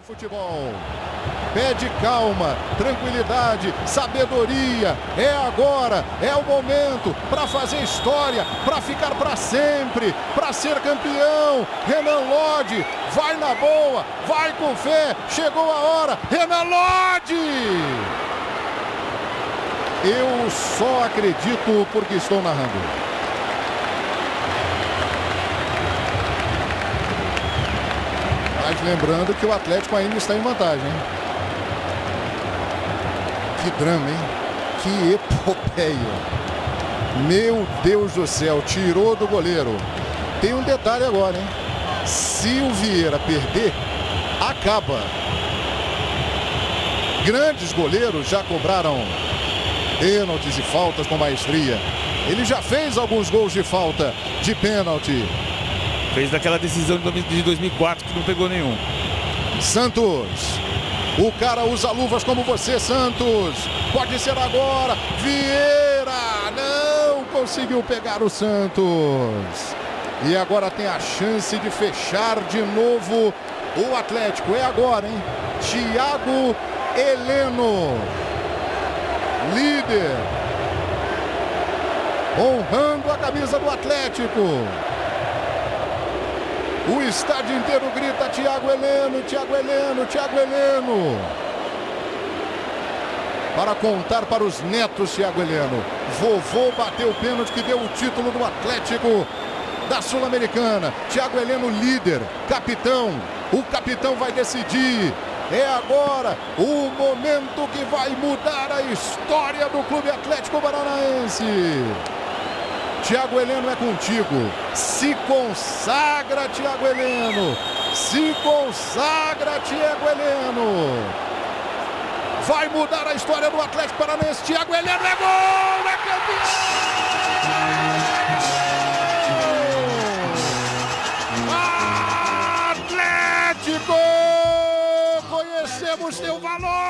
do futebol. Pede calma, tranquilidade, sabedoria. É agora, é o momento para fazer história, para ficar para sempre, para ser campeão. Renan Lodge vai na boa, vai com fé. Chegou a hora. Renan Lodge! Eu só acredito porque estou narrando. Mas lembrando que o Atlético ainda está em vantagem. Hein? Que drama, hein? Que epopeia. Meu Deus do céu, tirou do goleiro. Tem um detalhe agora, hein? Se o Vieira perder, acaba. Grandes goleiros já cobraram pênaltis e faltas com maestria. Ele já fez alguns gols de falta de pênalti. Fez daquela decisão de 2004 que não pegou nenhum. Santos. O cara usa luvas como você, Santos. Pode ser agora. Vieira não conseguiu pegar o Santos. E agora tem a chance de fechar de novo o Atlético. É agora, hein? Thiago Heleno. Líder. Honrando a camisa do Atlético. O estádio inteiro grita Thiago Heleno, Thiago Heleno, Thiago Heleno. Para contar para os netos, Thiago Heleno. Vovô bateu o pênalti que deu o título do Atlético da Sul-Americana. Thiago Heleno, líder, capitão. O capitão vai decidir. É agora o momento que vai mudar a história do Clube Atlético Paranaense. Tiago Heleno é contigo. Se consagra, Tiago Heleno. Se consagra, Tiago Heleno. Vai mudar a história do Atlético Paranaense. Tiago Heleno é gol! É campeão! Atlético! Conhecemos teu valor!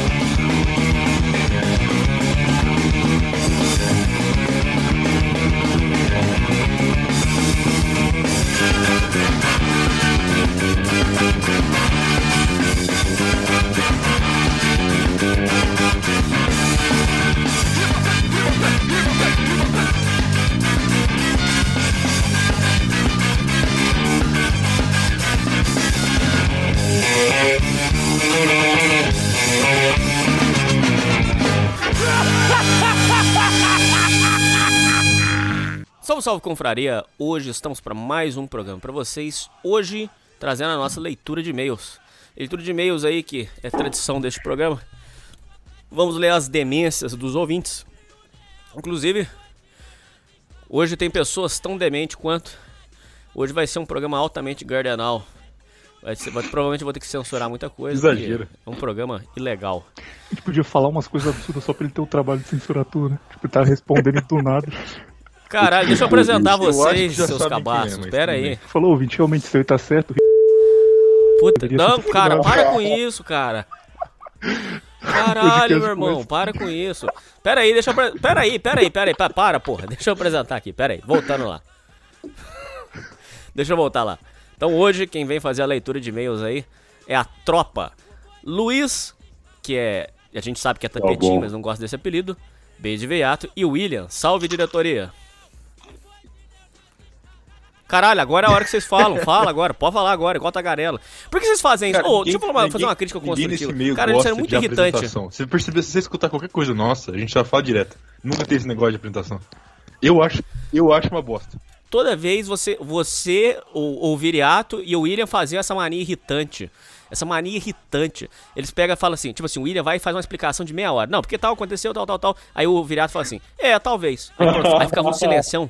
Salve, salve confraria! Hoje estamos para mais um programa para vocês. Hoje trazendo a nossa leitura de e-mails. Leitura de e-mails aí que é tradição deste programa. Vamos ler as demências dos ouvintes. Inclusive, hoje tem pessoas tão dementes quanto. Hoje vai ser um programa altamente guardianal. Vai ser, vai, provavelmente vou ter que censurar muita coisa. Exagero. É um programa ilegal. A gente podia falar umas coisas absurdas só pra ele ter o trabalho de censurar tudo, né? Tipo, tá respondendo do nada. Caralho, deixa eu apresentar vocês, seus é, cabaços. mas Pera aí. Falou, ouvinte, realmente seu tá certo. Puta, não, cara, para com isso, cara. Caralho, meu irmão, para com isso. Pera aí, deixa eu. Pera aí, pera aí, pera aí. pa- Para, porra. Deixa eu apresentar aqui, pera aí. Voltando lá. Deixa eu voltar lá. Então hoje, quem vem fazer a leitura de e-mails aí é a tropa. Luiz, que é. A gente sabe que é tapetinho, bom. mas não gosta desse apelido. B de Veiato. E William. Salve, diretoria. Caralho, agora é a hora que vocês falam. Fala agora, pode falar agora, igual tagarela. Por que vocês fazem isso? Cara, Ô, ninguém- deixa eu falar uma- fazer ninguém- uma crítica ninguém construtiva. meio Cara, isso é muito irritante. Se perceber, se você escutar qualquer coisa nossa, a gente já fala direto. Nunca tem esse negócio de apresentação. Eu acho, eu acho uma bosta. Toda vez você, você o, o Viriato e o William faziam essa mania irritante. Essa mania irritante. Eles pegam e falam assim, tipo assim, o William vai e faz uma explicação de meia hora. Não, porque tal aconteceu, tal, tal, tal. Aí o Viriato fala assim, é, talvez. Aí, pronto, aí ficava um silencião.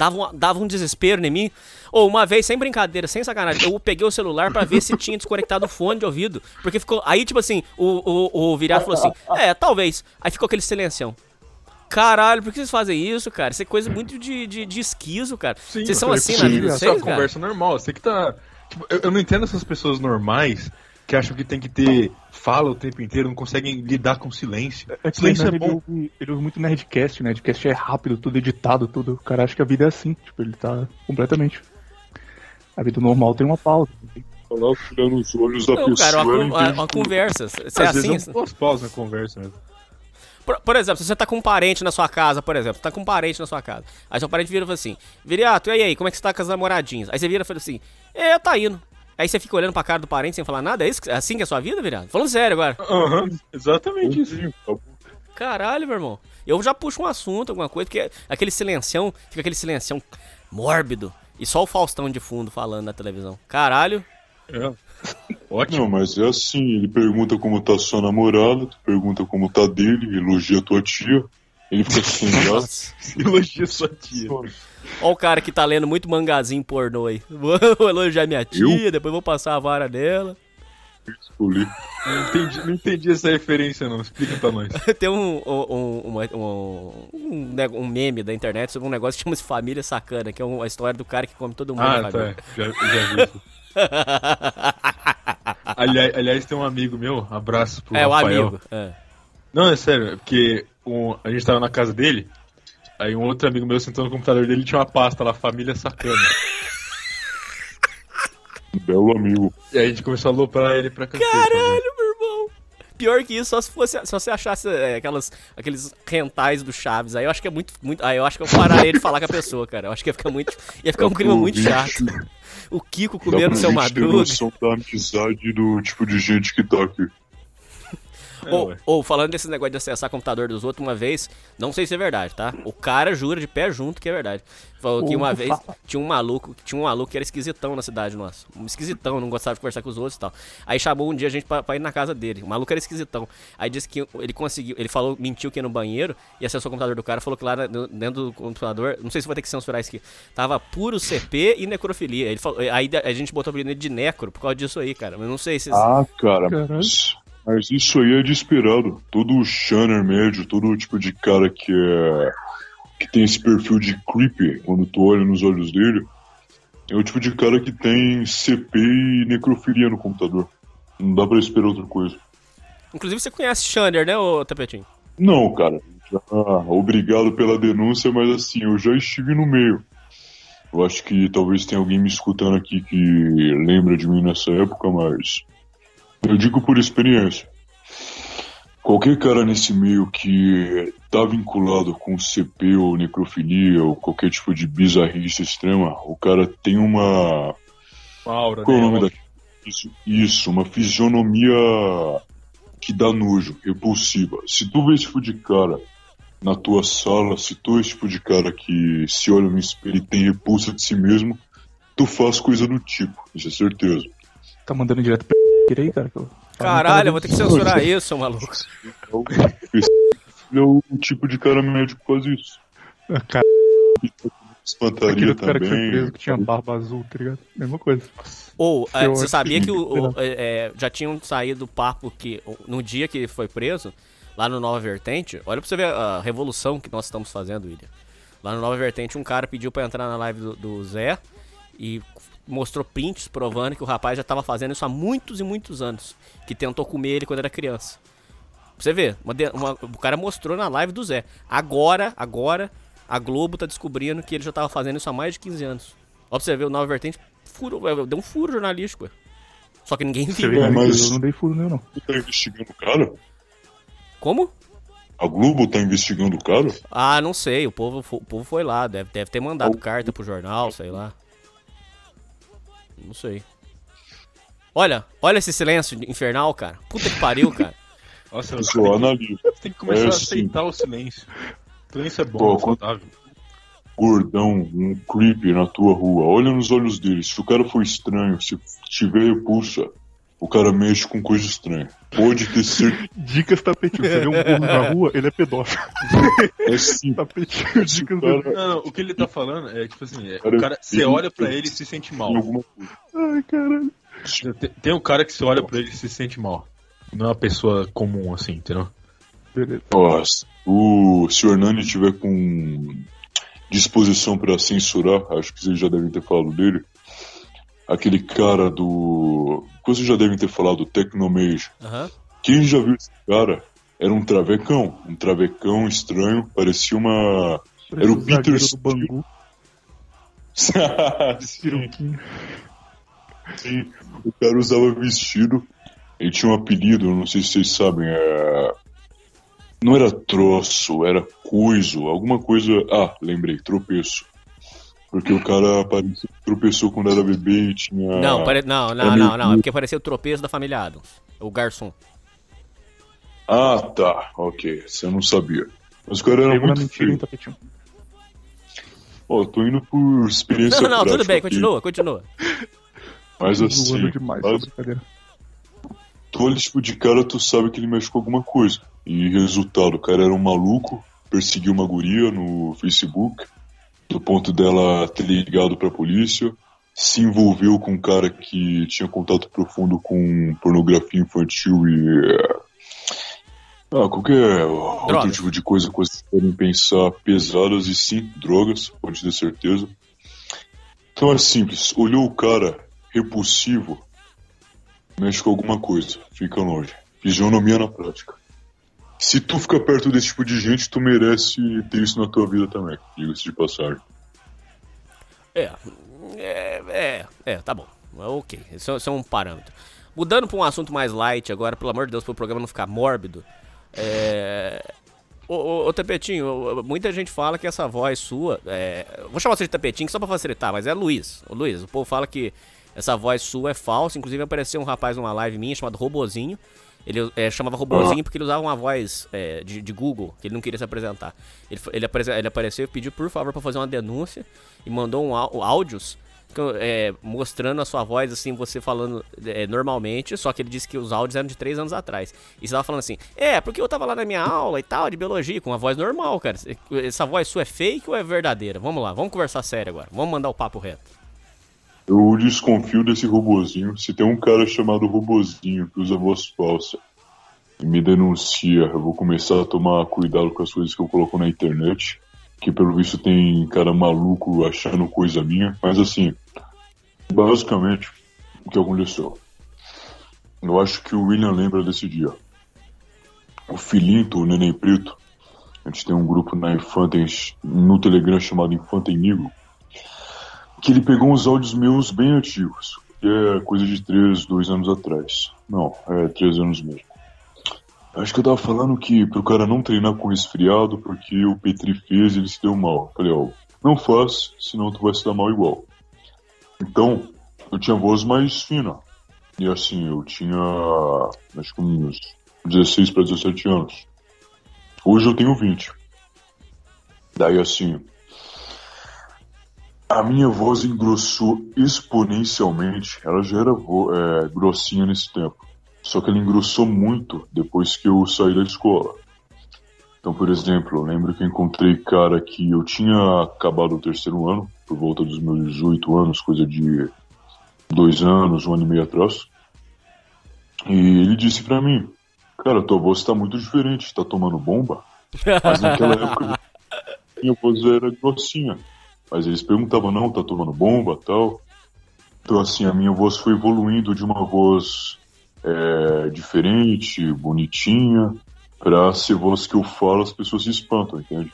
Dava um, dava um desespero em mim. Ou uma vez, sem brincadeira, sem sacanagem, eu peguei o celular pra ver se tinha desconectado o fone de ouvido. Porque ficou. Aí, tipo assim, o, o, o virado falou assim: É, talvez. Aí ficou aquele silencião. Caralho, por que vocês fazem isso, cara? Isso é coisa muito de, de, de esquizo, cara. Sim, vocês são assim na vida essa é vocês, uma conversa normal. Você que tá. tipo, eu, eu não entendo essas pessoas normais que acham que tem que ter fala o tempo inteiro, não conseguem lidar com silêncio. É o silêncio é Nerd, ele, bom. ouve, ele ouve muito Nerdcast, né? Nerdcast é rápido, tudo editado, tudo. O cara acha que a vida é assim, tipo, ele tá completamente. A vida normal tem uma pausa. Falar, olhar nos olhos da Não, pessoa. cara, uma, ela con- uma, entende uma tudo. conversa. Você é Às assim? vezes eu posso pausa na conversa mesmo. Por, por exemplo, se você tá com um parente na sua casa, por exemplo, você tá com um parente na sua casa. Aí seu parente vira e fala assim: Viriato, e aí, como é que você tá com as namoradinhas? Aí você vira e fala assim: É, tá indo. Aí você fica olhando pra cara do parente sem falar nada? É, isso, é assim que é a sua vida, Viriato? Falando sério agora. Aham, exatamente isso. Caralho, meu irmão. Eu já puxo um assunto, alguma coisa, porque aquele silencião, fica aquele silencião mórbido. E só o Faustão de fundo falando na televisão. Caralho. É. Ótimo. Não, mas é assim, ele pergunta como tá sua namorada, tu pergunta como tá dele, elogia tua tia, ele fica sem graça. Nossa. Elogia sua tia. Ó o cara que tá lendo muito mangazinho pornô aí. Vou elogiar minha tia, depois vou passar a vara dela. Não entendi, não entendi essa referência, não. Explica pra nós. Tem um, um, um, um, um meme da internet sobre um negócio que chama-se Família Sacana, que é uma história do cara que come todo mundo na Ah, família. tá. Já, já vi isso. aliás, aliás, tem um amigo meu, abraço pro É, o Rafael. amigo. É. Não, é sério, é porque um- a gente tava na casa dele, aí um outro amigo meu sentou no computador dele e tinha uma pasta lá, Família Sacana. Belo amigo. E aí a gente começou a aloprar ele pra cacete. né? Caralho, meu irmão. Pior que isso, só se fosse, só se achasse é, aquelas, aqueles rentais do Chaves. Aí eu acho que é muito, muito. Aí eu acho que eu pararia de falar com a pessoa, cara. Eu acho que ia ficar muito. Ia ficar um clima muito chato. O Kiko Dá comendo pra seu gente ter madruga. noção da amizade do tipo de gente que tá aqui. É, Ou, ou falando desse negócio de acessar computador dos outros, uma vez, não sei se é verdade, tá? O cara jura de pé junto que é verdade. Falou que uma vez tinha um maluco, tinha um maluco que era esquisitão na cidade nossa. Um esquisitão, não gostava de conversar com os outros e tal. Aí chamou um dia a gente pra, pra ir na casa dele. O maluco era esquisitão. Aí disse que ele conseguiu, ele falou, mentiu que ia no banheiro e acessou o computador do cara, falou que lá dentro do computador, não sei se vou ter que censurar isso aqui, tava puro CP e necrofilia. Ele falou, aí a gente botou o apelido de necro por causa disso aí, cara. Mas não sei se Ah, cara, Caralho. Mas, isso aí é de esperado. Todo Shanner médio, todo tipo de cara que é. que tem esse perfil de creepy quando tu olha nos olhos dele, é o tipo de cara que tem CP e necrofilia no computador. Não dá pra esperar outra coisa. Inclusive você conhece Xander, né, ô Tapetinho? Não, cara. já- obrigado pela denúncia, mas assim, eu já estive no meio. Eu acho que talvez tenha alguém me escutando aqui que lembra de mim nessa época, mas eu digo por experiência. Qualquer cara nesse meio que tá vinculado com CP ou necrofilia ou qualquer tipo de bizarrice extrema, o cara tem uma Uma aura, qual é o né? nome da... Isso, isso, uma fisionomia que dá nojo, repulsiva. Se tu vê esse tipo de cara na tua sala, se tu é esse tipo de cara que se olha no espelho e tem repulsa de si mesmo, tu faz coisa do tipo, isso é certeza. Tá mandando direto pra aí, cara. que eu- Caralho, eu vou ter que censurar isso, maluco. Esse é o tipo de cara médio que faz isso. Ah, Cara, Espantaria aquele outro cara que foi também. preso que tinha barba azul, tá ligado? Mesma coisa. Ou, é, você sabia que- que o, o- é, é, já tinham saído papo que no dia que ele foi preso, lá no Nova Vertente, olha pra você ver a revolução que nós estamos fazendo, William. Lá no Nova Vertente, um cara pediu pra entrar na live do, do Zé e mostrou prints provando que o rapaz já tava fazendo isso há muitos e muitos anos. Que tentou comer ele quando era criança. Pra você ver, uma uma- o cara mostrou na live do Zé. Agora, agora, a Globo tá descobrindo que ele já tava fazendo isso há mais de 15 anos. Ó pra você ver, o Nova Vertente furou, é, deu um furo jornalístico. ué. Só que ninguém Você viu. vê, mas- eu não dei furo nenhum, não. Tu tá investigando o cara? Como? A Globo tá investigando o cara? Ah, não sei, o povo, o povo foi lá, deve, deve ter mandado carta pro jornal, sei lá. Não sei. Olha, olha esse silêncio infernal, cara. Puta que pariu, cara. Nossa, Eu analiso. Você tem que começar É, a sim. aceitar o silêncio. O silêncio é bom, Pô, é saudável. gordão, um creepy na tua rua, olha nos olhos dele. Se o cara for estranho, se tiver repulsa, o cara mexe com coisa estranha. Pode ter certeza. Dicas tapetinho. Você vê um burro na rua, ele é pedófilo. É sim. Tapetinho, dicas O cara- do... Não, não, o que ele tá falando é tipo assim, é, Cara, o cara, você olha pra ele e se sente mal. Ai, caralho. Tem, tem um cara que você olha pra ele e se sente mal. Não é uma pessoa comum assim, entendeu? Beleza. Ó, se o, se o Hernani tiver com disposição pra censurar, acho que vocês já devem ter falado dele. Aquele cara do. Vocês já devem ter falado, do Tecnomage. Aham. Quem já viu esse cara? Era um travecão. Um travecão estranho, parecia uma. Era o Peter do Bangu. Sim, sim. O cara usava vestido. Ele tinha um apelido, não sei se vocês sabem. É... Não era troço, era coiso. Alguma coisa. Ah, lembrei, tropeço. Porque o cara parecia que tropeçou quando era bebê e tinha. Não, pare... não, não, é não, não. É porque parecia o tropeço da família Adams. O garçom. Ah, tá. Ok. Você não sabia. Mas o cara era Pegou muito feio. Ó, tô indo por experiência Não, não, tudo bem, aqui. continua, continua. Mas assim, demais, brincadeira. tu olha tipo de cara, tu sabe que ele mexe com alguma coisa. E resultado, o cara era um maluco, perseguiu uma guria no Facebook, do ponto dela ter ligado pra polícia, se envolveu com um cara que tinha contato profundo com pornografia infantil e. Ah, qualquer outro Drogas. tipo de coisa que vocês podem pensar pesadas e sim, drogas, pode ter certeza. Então é simples, olhou o cara repulsivo, mexe com alguma coisa, fica longe. Fisionomia na prática. Se tu fica perto desse tipo de gente, tu merece ter isso na tua vida também, diga-se de passagem. É, é, é, é, tá bom. Ok, isso, é- isso é um parâmetro. Mudando pra um assunto mais light agora, pelo amor de Deus, pro programa não ficar mórbido. É. Ô, ô, ô, Tapetinho, muita gente fala que essa voz sua. É... Vou chamar você de Tapetinho só pra facilitar, mas é Luiz. Ô, Luiz, o povo fala que essa voz sua é falsa. Inclusive apareceu um rapaz numa live minha chamado Robozinho. Ele é, chamava Robozinho porque ele usava uma voz é, de, de Google, que ele não queria se apresentar. Ele, ele, apare- ele apareceu e pediu por favor pra fazer uma denúncia e mandou um áudios é, mostrando a sua voz, assim, você falando é, normalmente, só que ele disse que os áudios eram de três anos atrás. E você tava falando assim, é, porque eu tava lá na minha aula e tal, de biologia, com uma voz normal, cara. Essa voz sua é fake ou é verdadeira? Vamos lá, vamos conversar sério agora. Vamos mandar o papo reto. Eu desconfio desse robozinho. Se tem um cara chamado robozinho que usa voz falsa e me denuncia, eu vou começar a tomar cuidado com as coisas que eu coloco na internet. Que pelo visto tem cara maluco achando coisa minha. Mas assim, basicamente, o que aconteceu? Eu acho que o William lembra desse dia. O Filinto, o Neném Preto, a gente tem um grupo na Infantes, no Telegram chamado Infante Amigo que ele pegou uns áudios meus bem antigos, que é coisa de 3, 2 anos atrás. Não, é 3 anos mesmo. Acho que eu tava falando que pro cara não treinar com resfriado, porque o Petri fez e ele se deu mal. Falei, ó, não faz, senão tu vai se dar mal igual. Então, eu tinha voz mais fina. E assim, eu tinha acho que uns 16 para 17 anos. Hoje eu tenho 20. Daí assim, a minha voz engrossou exponencialmente. Ela já era é, grossinha nesse tempo. Só que ela engrossou muito depois que eu saí da escola. Então, por exemplo, eu lembro que eu encontrei cara que eu tinha acabado o terceiro ano, por volta dos meus 18 anos, coisa de dois anos, um ano e meio atrás. E ele disse pra mim, cara, tua voz tá muito diferente, tá tomando bomba? Mas naquela época minha voz era grossinha. Mas eles perguntavam, não, tá tomando bomba tal. Então assim, a minha voz foi evoluindo de uma voz é, diferente, bonitinha, pra ser voz que eu falo, as pessoas se espantam, entende?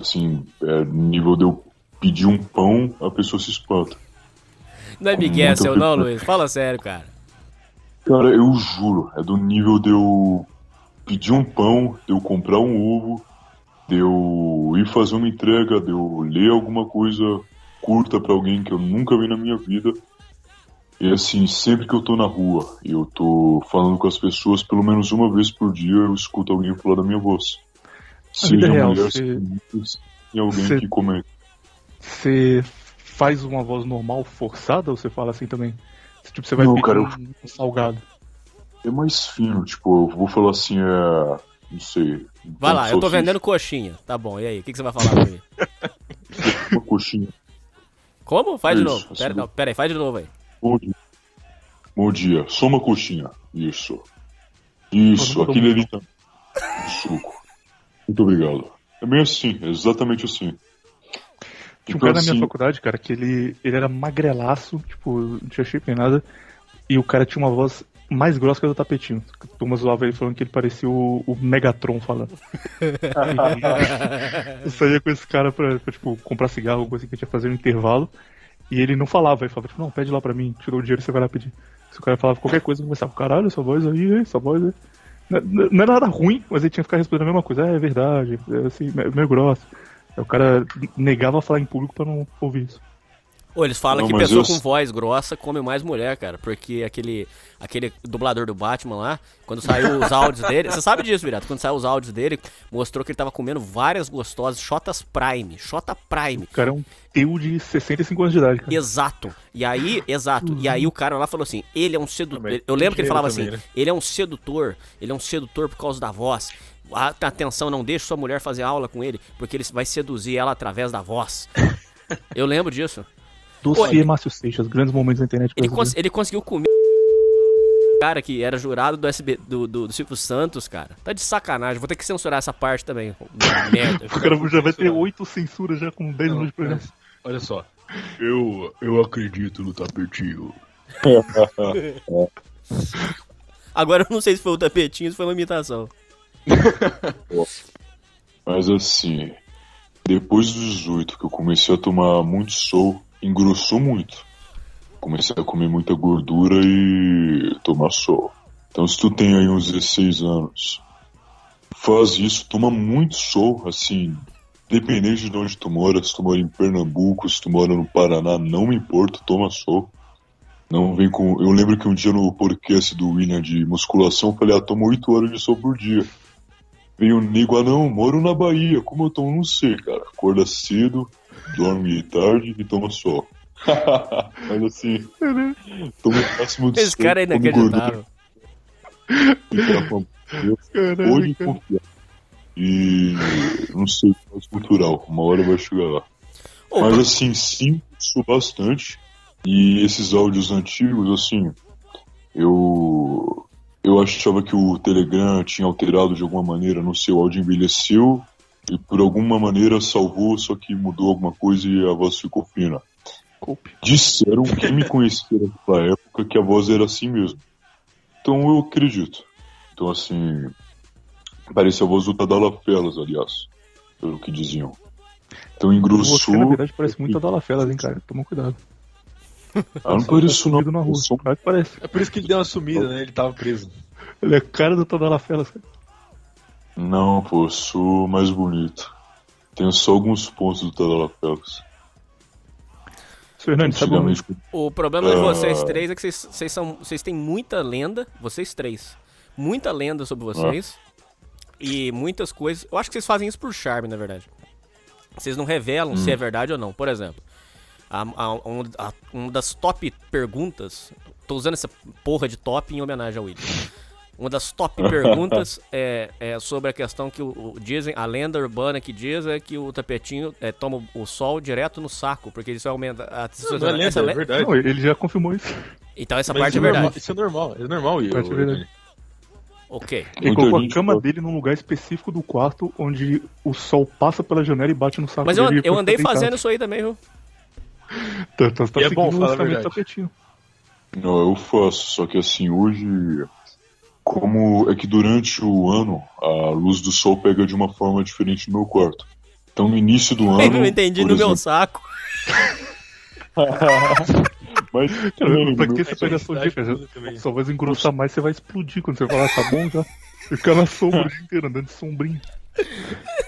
Assim, é, nível de eu pedir um pão, a pessoa se espanta. Não é Miguel seu não, Luiz? Fala sério, cara. Cara, eu juro, é do nível de eu pedir um pão, de eu comprar um ovo, de eu ir fazer uma entrega, de eu ler alguma coisa curta pra alguém que eu nunca vi na minha vida. E assim, sempre que eu tô na rua e eu tô falando com as pessoas, pelo menos uma vez por dia eu escuto alguém falar da minha voz. A Seja real, mulher, homem, tem alguém você- que comenta. Você faz uma voz normal forçada ou você fala assim também? Tipo, você vai Não, cara, um, um salgado. É mais fino, tipo, eu vou falar assim, é. Não sei. Vai lá, eu tô vendendo coxinha. Tá bom, e aí? O que, que você vai falar pra mim? Uma coxinha. Como? Faz de Isso, novo. Pera, assim. não, pera aí, faz de novo aí. Bom dia. Bom dia. Só uma coxinha. Isso. Isso, aquele ali também. Suco. Muito obrigado. É bem assim, é exatamente assim. Tinha um Então, cara na minha assim, faculdade, cara, que ele, ele era magrelaço, tipo, não tinha shape nem nada, e o cara tinha uma voz mais grossa que a do tapetinho. A turma zoava ele falando que ele parecia o, o Megatron falando. eu saía com esse cara pra, pra, tipo, comprar cigarro, alguma coisa que a gente ia fazer no intervalo, e ele não falava, ele falava, tipo, não, pede lá pra mim, tirou o dinheiro, você vai lá pedir. Se o cara falava qualquer coisa, eu começava, caralho, essa voz aí, essa voz aí. Não, não- era nada ruim, mas ele tinha que ficar respondendo a mesma coisa. É, é verdade, é assim, me- meio grossa. Aí o cara negava falar em público pra não ouvir isso. Ô, eles falam Não, que pessoa eu- com voz grossa come mais mulher, cara. Porque aquele, aquele dublador do Batman lá, quando saiu os áudios dele. Você sabe disso, Virato? Quando saiu os áudios dele, mostrou que ele tava comendo várias gostosas, Shotas Prime. Shota Prime. O cara é um teu de 65 anos de idade, cara. Exato. E aí, exato. E aí o cara lá falou assim: ele é um sedutor. Também. Eu lembro que ele falava Também, assim: né? ele é um sedutor, ele é um sedutor por causa da voz. Atenção, não deixe sua mulher fazer aula com ele, porque ele vai seduzir ela através da voz. Eu lembro disso. Dossiê Márcio Seixas, grandes momentos da internet Ele, cons- ele conseguiu comer o cara que era jurado do SB do, do, do Silvio Santos, cara. Tá de sacanagem. Vou ter que censurar essa parte também. Merda. O cara já vai ter oito censuras já com 10 minutos de programa. Olha só. Eu, eu acredito no tapetinho. Agora eu não sei se foi o tapetinho ou se foi uma imitação. Mas assim, depois dos 18 que eu comecei a tomar muito sol, engrossou muito. Comecei a comer muita gordura e tomar sol. Então se tu tem aí uns 16 anos, faz isso, toma muito sol, assim, dependente de onde tu mora, se tu mora em Pernambuco, se tu mora no Paraná, não me importa, toma sol. Não vem com. Eu lembro que um dia no podcast do William de musculação, eu falei, ah, toma 8 horas de sol por dia. Veio um nego, ah não, moro na Bahia, como eu tomo, não sei, cara. Acorda cedo, dorme tarde e toma sol. Mas assim, toma o máximo de Esse cara é inacreditável. confiar. E não sei, mais cultural, uma hora vai chegar lá. Ô, Mas assim, sim, sou bastante. E esses áudios antigos, assim, eu eu achava que o Telegram tinha alterado de alguma maneira, não sei, o áudio envelheceu e por alguma maneira salvou, só que mudou alguma coisa e a voz ficou fina. Coupe. Disseram quem me conhecia naquela época que a voz era assim mesmo. Então eu acredito. Então assim, parece a voz do Tadala Felas, aliás, pelo que diziam. Então engrossou. Você, na verdade, parece muito a Dala Felas, hein, cara? Toma cuidado. Ah, não pareço não. Sumido na rua. Eu Claro que parece. É por isso que ele deu uma sumida, né? Ele tava preso. Ele é cara do Tadala cara. Não, pô, eu sou mais bonito. Tenho só alguns pontos do Tadala Felas. Seu Hernani, sabe um... O problema de Ah. vocês três é que vocês, vocês são, vocês têm muita lenda, vocês três, muita lenda sobre vocês e muitas coisas. Eu acho que vocês fazem isso por charme, na verdade. Vocês não revelam se é verdade ou não. Por exemplo, a, a, um, a- uma das top perguntas, tô usando essa porra de top em homenagem ao William. Uma das top perguntas é, é sobre a questão que o, o- dizem, a lenda urbana que diz é que o tapetinho é, toma o sol direto no saco, porque isso aumenta a Não, não é lenda, essa é verdade. Não, ele já confirmou isso. então essa Mas parte é isso normal- verdade. Isso é normal, é normal. Parte é eu-. Ok. Ele colocou a cama dele num lugar específico do quarto onde o sol passa pela janela e bate no saco Mas eu, dele. eu andei fazendo isso aí também, viu? Então, então você tá E é bom, seguindo fala a o tapetinho. Não, eu faço, só que assim, hoje, como é que durante o ano a luz do sol pega de uma forma diferente no meu quarto. Então no início do ano. Eu não entendi no meu exemplo- saco. Mas Cara, também, pra que meu- você pega a sua cidade dica? Só vai engrossar mais, você vai explodir quando você falar, tá bom já. Ficar na sombra o dia inteiro, andando de sombrinho.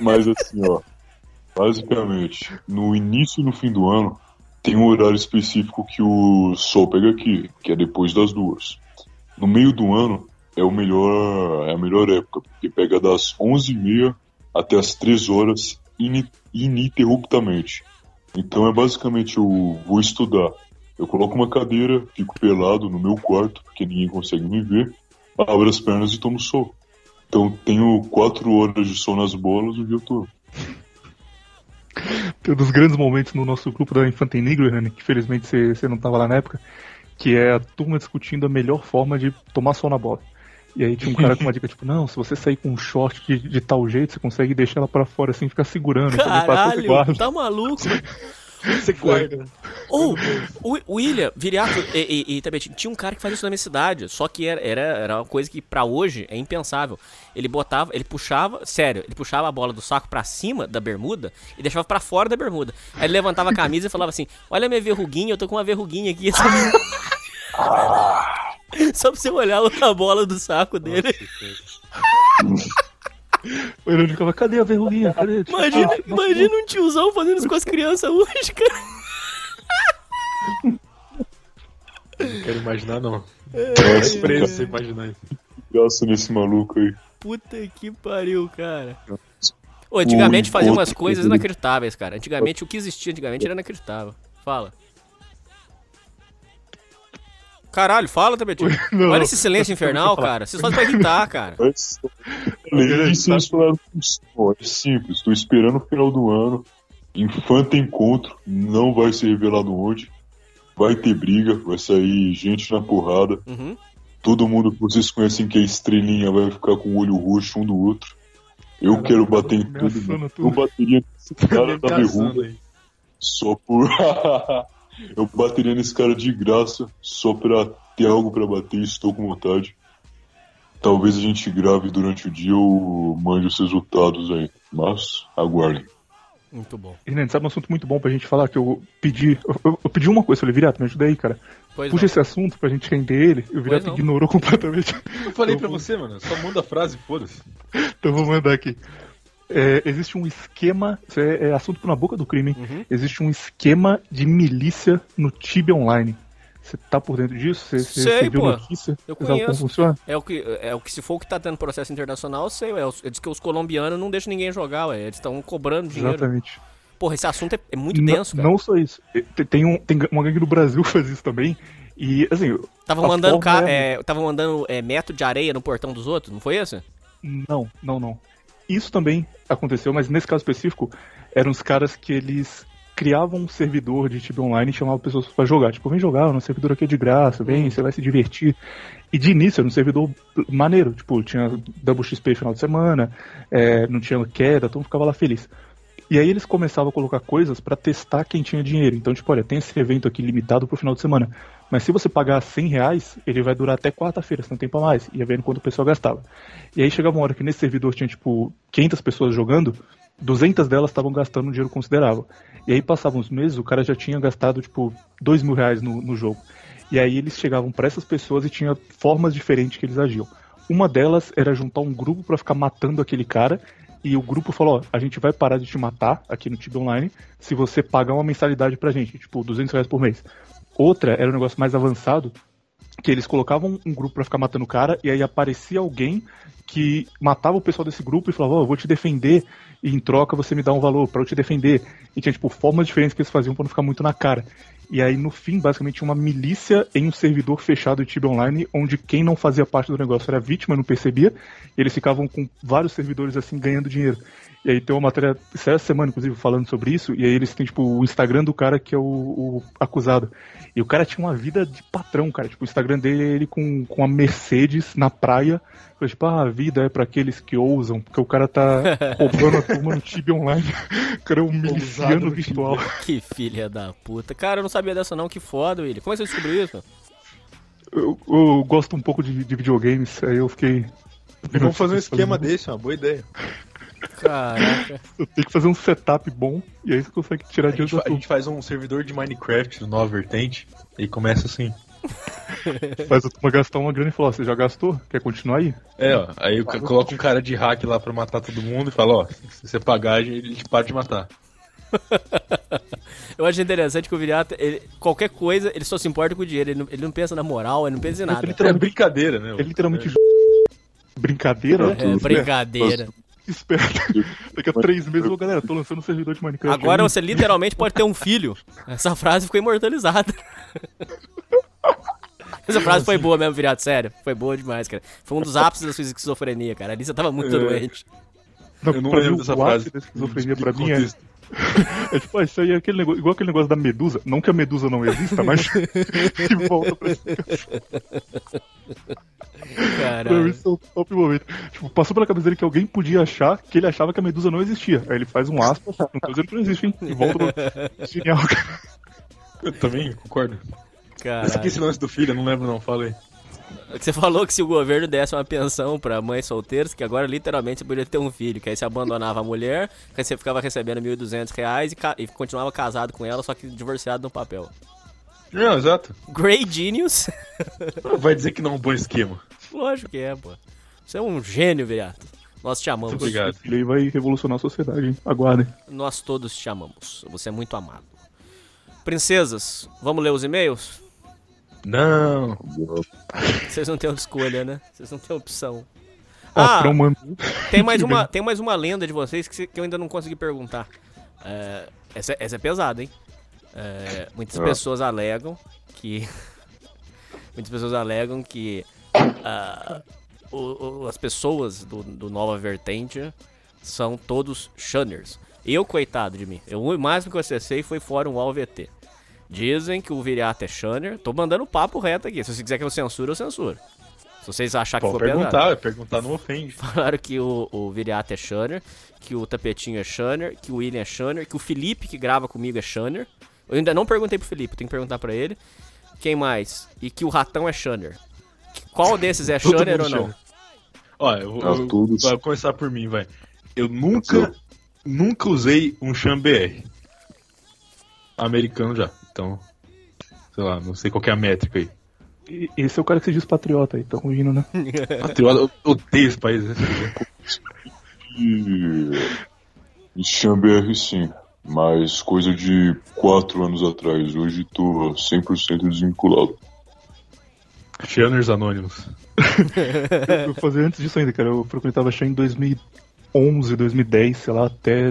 Mas assim, ó. Basicamente, no início e no fim do ano, tem um horário específico que o sol pega aqui, que é depois das duas. No meio do ano é o melhor, é a melhor época, porque pega das 11h30 até as 3 horas ini- ininterruptamente. Então é basicamente eu vou estudar Eu coloco uma cadeira, fico pelado no meu quarto, porque ninguém consegue me ver, abro as pernas e tomo sol. Então tenho quatro horas de sol nas bolas o dia todo. Tem um dos grandes momentos no nosso grupo da Infanta Negro, Hernani, que felizmente você não tava lá na época, que é a turma discutindo a melhor forma de tomar sol na bola. E aí tinha um cara com uma dica, tipo, não, se você sair com um short de, de tal jeito, você consegue deixar ela pra fora assim, ficar segurando. Você Caralho, guarda. tá maluco? Você guarda. Ou, o o William, Viriato, e, e, e também tinha um cara que fazia isso na minha cidade, só que era, era, era uma coisa que pra hoje é impensável. Ele botava, ele puxava, sério, ele puxava a bola do saco pra cima da bermuda e deixava pra fora da bermuda. Aí ele levantava a camisa e falava assim: Olha a minha verruguinha, eu tô com uma verruguinha aqui. Só pra você olhar a bola do saco dele. O Hernani ficava, cadê a verruguinha? Cadê? Imagina, Ah, não, imagina um tiozão fazendo isso com as crianças hoje, cara. Não quero imaginar, não. Nossa, É preso você imaginar isso. graça nesse maluco aí. Puta que pariu, cara. Ô, antigamente fazia umas coisas inacreditáveis, cara. Antigamente o que existia antigamente era inacreditável. Fala. Caralho, fala, Tabetinho. Não, Olha esse silêncio infernal, cara. Vocês fazem pra irritar, cara. Além disso, eles falaram é simples, estou esperando o final do ano. Infanta Encontro, não vai ser revelado onde. Vai ter briga, vai sair gente na porrada. Uhum. Todo mundo que vocês conhecem que é estrelinha vai ficar com o olho roxo um do outro. Eu quero bater em tudo. Eu bateria nesse cara da aí. só por. Eu bateria nesse cara de graça só pra ter algo pra bater estou com vontade. Talvez a gente grave durante o dia ou mande os resultados aí. Mas aguardem. Muito bom. Hernani, sabe um assunto muito bom pra gente falar? Que eu pedi. Eu, eu- eu pedi uma coisa, falei, Virato, me ajuda aí, cara. Pois Puxa não. esse assunto pra gente render ele. E o Virato ignorou completamente. Eu falei pra você, mano. Só manda a frase, foda-se. Então vou mandar aqui. É, existe um esquema, isso é, é assunto na boca do crime? Uhum. existe um esquema de milícia no Tibia Online. Você tá por dentro disso? Você, Sei, você viu pô. notícia? Eu sabe como conheço. funciona? É o que, é o que se for o que tá tendo processo internacional, eu sei, ué. Ele diz que os colombianos não deixam ninguém jogar, ué. Eles estão cobrando dinheiro. Exatamente. Porra, esse assunto é, é muito Não- denso, cara. Não só isso. Tem, um, tem uma gangue no Brasil que faz isso também. E, assim, Tava mandando, ca... é- é, tava mandando é, metro de areia no portão dos outros, não foi esse? Não, não, não. Isso também aconteceu, mas nesse caso específico, eram os caras que eles criavam um servidor de Tibia Online e chamavam pessoas pra jogar. Tipo, vem jogar, no servidor aqui é de graça, vem, você vai se divertir. E de início era um servidor maneiro, tipo, tinha Double XP final de semana, é, não tinha queda, todo mundo ficava lá feliz. E aí eles começavam a colocar coisas pra testar quem tinha dinheiro. Então, tipo, olha, tem esse evento aqui limitado pro final de semana. Mas se você pagar 100 reais, ele vai durar até quarta-feira, se não tem pra mais. Ia vendo quanto o pessoal gastava. E aí chegava uma hora que nesse servidor tinha, tipo, 500 pessoas jogando, 200 delas estavam gastando um dinheiro considerável. E aí passavam uns meses, o cara já tinha gastado, tipo, 2 mil reais no, no jogo. E aí eles chegavam pra essas pessoas e tinha formas diferentes que eles agiam. Uma delas era juntar um grupo pra ficar matando aquele cara. E o grupo falou: Ó, a gente vai parar de te matar aqui no Tibia Online se você pagar uma mensalidade pra gente, tipo, 200 reais por mês. Outra era um negócio mais avançado, que eles colocavam um grupo pra ficar matando o cara, e aí aparecia alguém que matava o pessoal desse grupo e falava: Ó, eu vou te defender, e em troca você me dá um valor pra eu te defender. E tinha, tipo, formas diferentes que eles faziam pra não ficar muito na cara. E aí, no fim, basicamente, uma milícia em um servidor fechado de Tibia Online, onde quem não fazia parte do negócio era vítima, não percebia, e eles ficavam com vários servidores assim ganhando dinheiro. E aí tem uma matéria, essa semana, inclusive, falando sobre isso, e aí eles têm, tipo, o Instagram do cara que é o, o acusado. E o cara tinha uma vida de patrão, cara. Tipo, o Instagram dele é ele com, com a Mercedes na praia. Foi tipo, ah, a vida é pra aqueles que ousam, porque o cara tá roubando a turma no Tibia Online. O cara é um miliciano no virtual. Que filha da puta. Cara, eu não sabia dessa não, que foda, William. Como é que você descobriu isso? Eu, eu gosto um pouco de, de videogames, aí eu fiquei. Vamos fazer um esquema desse, uma boa ideia. Caraca. Tenho que fazer um setup bom, e aí você consegue tirar A de fa- a gente faz um servidor de Minecraft do Nova Vertente e começa assim. faz a turma gastar uma grana e falar, ó, você já gastou? Quer continuar aí? É, ó. Aí eu coloca um cara de hack lá pra matar todo mundo e fala, ó, se você pagar, ele te para de matar. Eu acho interessante que o Viriato, ele- qualquer coisa, ele só se importa com o dinheiro. Ele não, ele não pensa na moral, ele não pensa em nada. É brincadeira, né? É literalmente brincadeira. É, brincadeira. esperto. Daqui a três meses, ô galera, tô lançando um servidor de Minecraft. Agora aí. você literalmente pode ter um filho. Essa frase ficou imortalizada. Essa frase foi boa mesmo, virado, sério. Foi boa demais, cara. Foi um dos ápices da sua esquizofrenia, cara. Ali você tava muito É. doente. Não, Eu não lembro mim, dessa frase. esquizofrenia pra mim é. É tipo, ah, isso aí é aquele negócio, igual aquele negócio da medusa. Não que a medusa não exista, mas que volta pra mim, Caralho. isso é o top momento. Tipo, passou pela cabeça dele que alguém podia achar que ele achava que a medusa não existia. Aí ele faz um aspas, não tô dizendo que não existe, hein? E volta pro... Genial, cara. Eu também concordo. Esse aqui, Caralho. esse lance do filho, eu não lembro não, fala aí. Você falou que se o governo desse uma pensão pra mães solteiras, que agora literalmente você poderia ter um filho, que aí você abandonava a mulher, que aí você ficava recebendo 1.200 reais e, ca- e continuava casado com ela, só que divorciado no papel. Não, exato. Grey Genius? Vai dizer que não é um bom esquema. Lógico que é, pô. Você é um gênio, Viriato. Nós te amamos. Muito obrigado. Ele aí vai revolucionar a sociedade, hein? Aguardem. Nós todos te amamos. Você é muito amado. Princesas, vamos ler os e-mails? Não. Vocês não têm escolha, né? Vocês não têm opção. Ah, tem mais, uma, tem mais uma lenda de vocês que, que eu ainda não consegui perguntar. É, essa, essa é pesada, hein? É, muitas Ah. pessoas alegam que. muitas pessoas alegam que ah, o- o- as pessoas do, do Nova Vertente são todos Shunners. Eu, coitado de mim, eu, o máximo que eu acessei foi Fórum VT. Dizem que o Viriato é Shunner. Tô mandando papo reto aqui. Se você quiser que eu censure, eu censuro. Se vocês acharem que for pesado. perguntar, perguntar não ofende. Falaram que o, o Viriato é Shunner, que o Tapetinho é Shunner, que o William é Shunner, que o Felipe que grava comigo é Shunner. Eu ainda não perguntei pro Felipe, tenho que perguntar pra ele. Quem mais? E que o Ratão é Shunner. Qual desses é mundo ou não? Olha, eu, eu, todos. vai começar por mim, vai. Eu nunca, nunca usei um Shan BR. Americano já. Então, sei lá, não sei qual que é a métrica aí. E- Esse é o cara que se diz patriota aí, tá ruindo, né? Patriota, eu odeio esse país. né? E. Chambr sim. Mas coisa de quatro anos atrás. Hoje tô 100% desvinculado. Shunners Anônimos. Eu fazia antes disso ainda, cara. Eu frequentava Xan em 2011, 2010, sei lá, até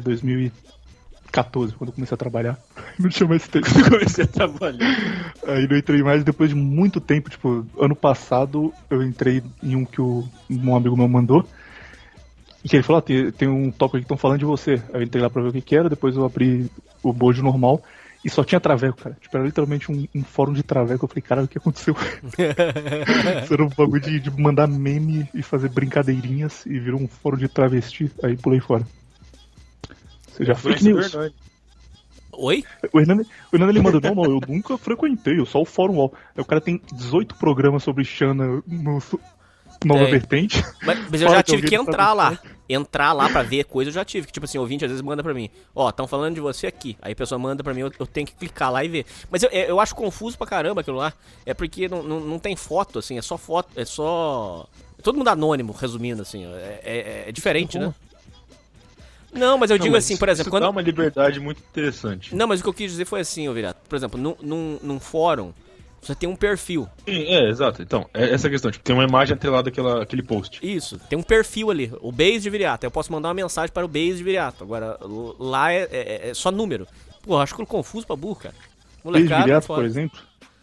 2014, quando eu comecei a trabalhar. Não tinha mais tempo. Comecei a trabalhar. Aí não entrei mais depois de muito tempo, tipo, ano passado eu entrei em um que o, um amigo meu mandou. E que ele falou, ah, tem, tem um tópico aqui que estão falando de você. Aí eu entrei lá pra ver o que, que era, depois eu abri o bojo normal e só tinha traveco, cara. Tipo, era literalmente um, um fórum de traveco. Eu falei, cara, o que aconteceu? Isso era um bagulho de, de mandar meme e fazer brincadeirinhas e virou um fórum de travesti. Aí pulei fora. Seja, fake news. verdade. Oi? O Hernani, o Hernani ele manda, não, não, eu nunca frequentei, eu só o Fórum Wall. Aí o cara tem 18 programas sobre Xana no Nova Tem. Vertente. Mas, mas eu já tive que tá entrar lá. Entrar lá pra ver coisa eu já tive. Que tipo assim, o ouvinte às vezes manda pra mim. Ó, estão falando de você aqui. Aí a pessoa manda pra mim, eu, eu tenho que clicar lá e ver. Mas eu, eu acho confuso pra caramba aquilo lá. É porque não, não, não tem foto, assim, é só foto, é só. é Todo mundo anônimo, resumindo, assim. É, é- é diferente, né? Não, mas eu digo Não, mas assim, por exemplo, isso quando. dá uma liberdade muito interessante. Não, mas o que eu quis dizer foi assim, ô Virato. Por exemplo, num, num, num fórum, você tem um perfil. Sim, é, exato. Então, é essa questão. Tipo, tem uma imagem atrelada àquela, àquele post. Isso, tem um perfil ali, o base de Viriato. Eu posso mandar uma mensagem para o base de Viriato. Agora, lá é, é- é só número. Pô, acho que confuso pra burro, cara. Molecada, Viriato, fora. por exemplo,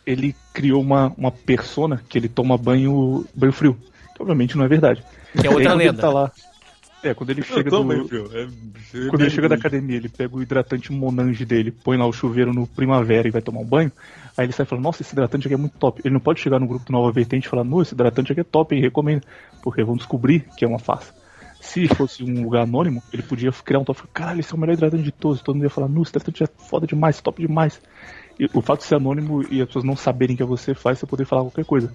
ele criou uma, uma persona que ele toma banho, banho frio. Que obviamente não é verdade. Que é aí, outra quando ele lenda. tá lá. É, quando ele chega do. É, Quando ele chega da academia, ele pega o hidratante Monange dele, põe lá o chuveiro no primavera e vai tomar um banho. Aí ele sai falando, nossa, esse hidratante aqui é muito top. Ele não pode chegar no grupo do Nova Vertente e falar, não, esse hidratante aqui é top, hein, recomendo. Porque vão descobrir que é uma farsa. Se fosse um lugar anônimo, ele podia criar um tópico, caralho, esse é o melhor hidratante de todos. Todo mundo ia falar, não, esse hidratante é foda demais, top demais. E o fato de ser anônimo e as pessoas não saberem que é você faz você poder falar qualquer coisa.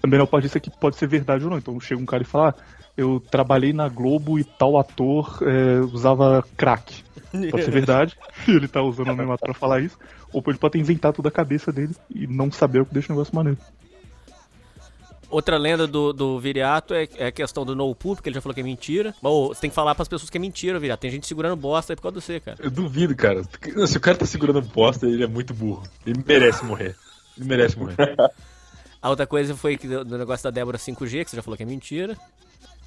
Também não pode dizer que pode ser verdade ou não. Então chega um cara e fala, ah, eu trabalhei na Globo e tal ator é, usava crack. Pode ser verdade, ele tá usando o anonimato pra falar isso, ou ele pode ter inventado tudo da cabeça dele e não saber o que deixa o negócio maneiro. Outra lenda do, do Viriato é, é a questão do no poop, que ele já falou que é mentira. Ô, você tem que falar pras pessoas que é mentira, Viriato. Tem gente segurando bosta aí por causa de você, cara. Eu duvido, cara. Se o cara tá segurando bosta, ele é muito burro. Ele merece morrer. Ele merece morrer. A outra coisa foi que do, do negócio da Débora 5G, que você já falou que é mentira.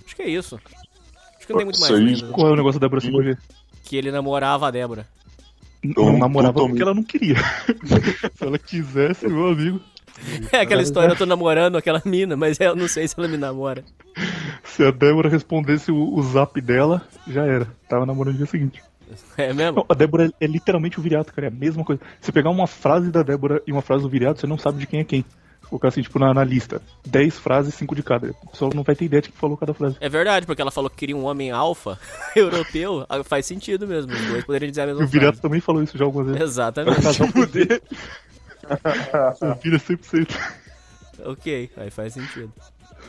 Acho que é isso. Acho que não tem muito mais. Isso aí-? Qual é o negócio da Débora Simões? Que ele namorava a Débora. Não namorava porque ela não queria. Se ela quisesse, meu amigo. É aquela história, eu tô namorando aquela mina, mas eu não sei se ela me namora. Se a Débora respondesse o, o zap dela, já era. Tava namorando no dia seguinte. É mesmo? Não, a Débora é, é literalmente o viriato, cara. É a mesma coisa. Se pegar uma frase da Débora e uma frase do viriato, você não sabe de quem é quem. Colocar assim, tipo, na, na lista. 10 frases, 5 de cada. O pessoal não vai ter ideia de que falou cada frase. É verdade, porque ela falou que queria um homem alfa europeu. Ah, Faz sentido mesmo. Os dois poderiam dizer a mesma o viriato frase. também falou isso já algumas vezes. Exatamente. O vira 100%. ok, aí faz sentido.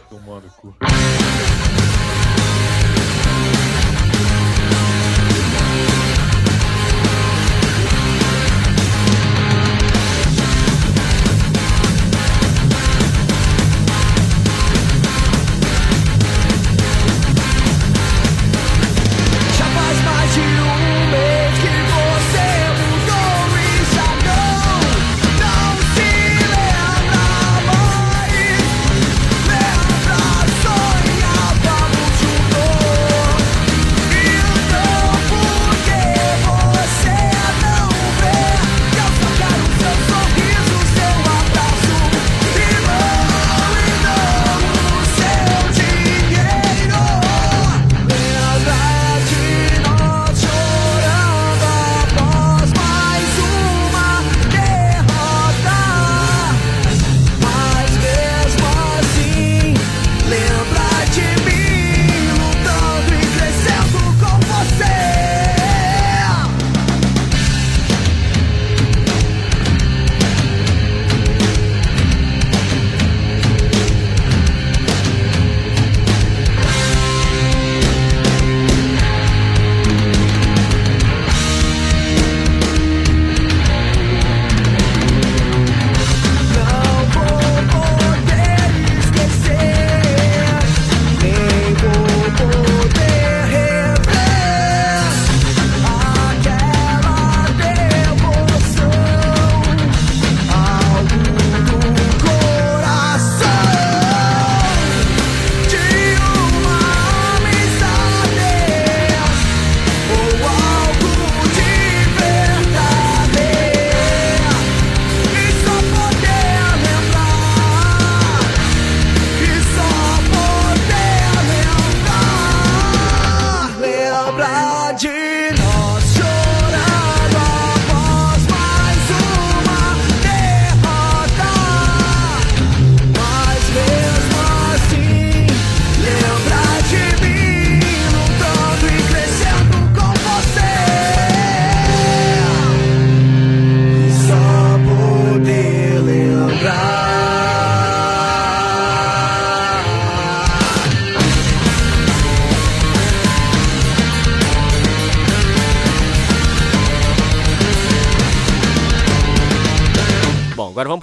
Tomar no cu.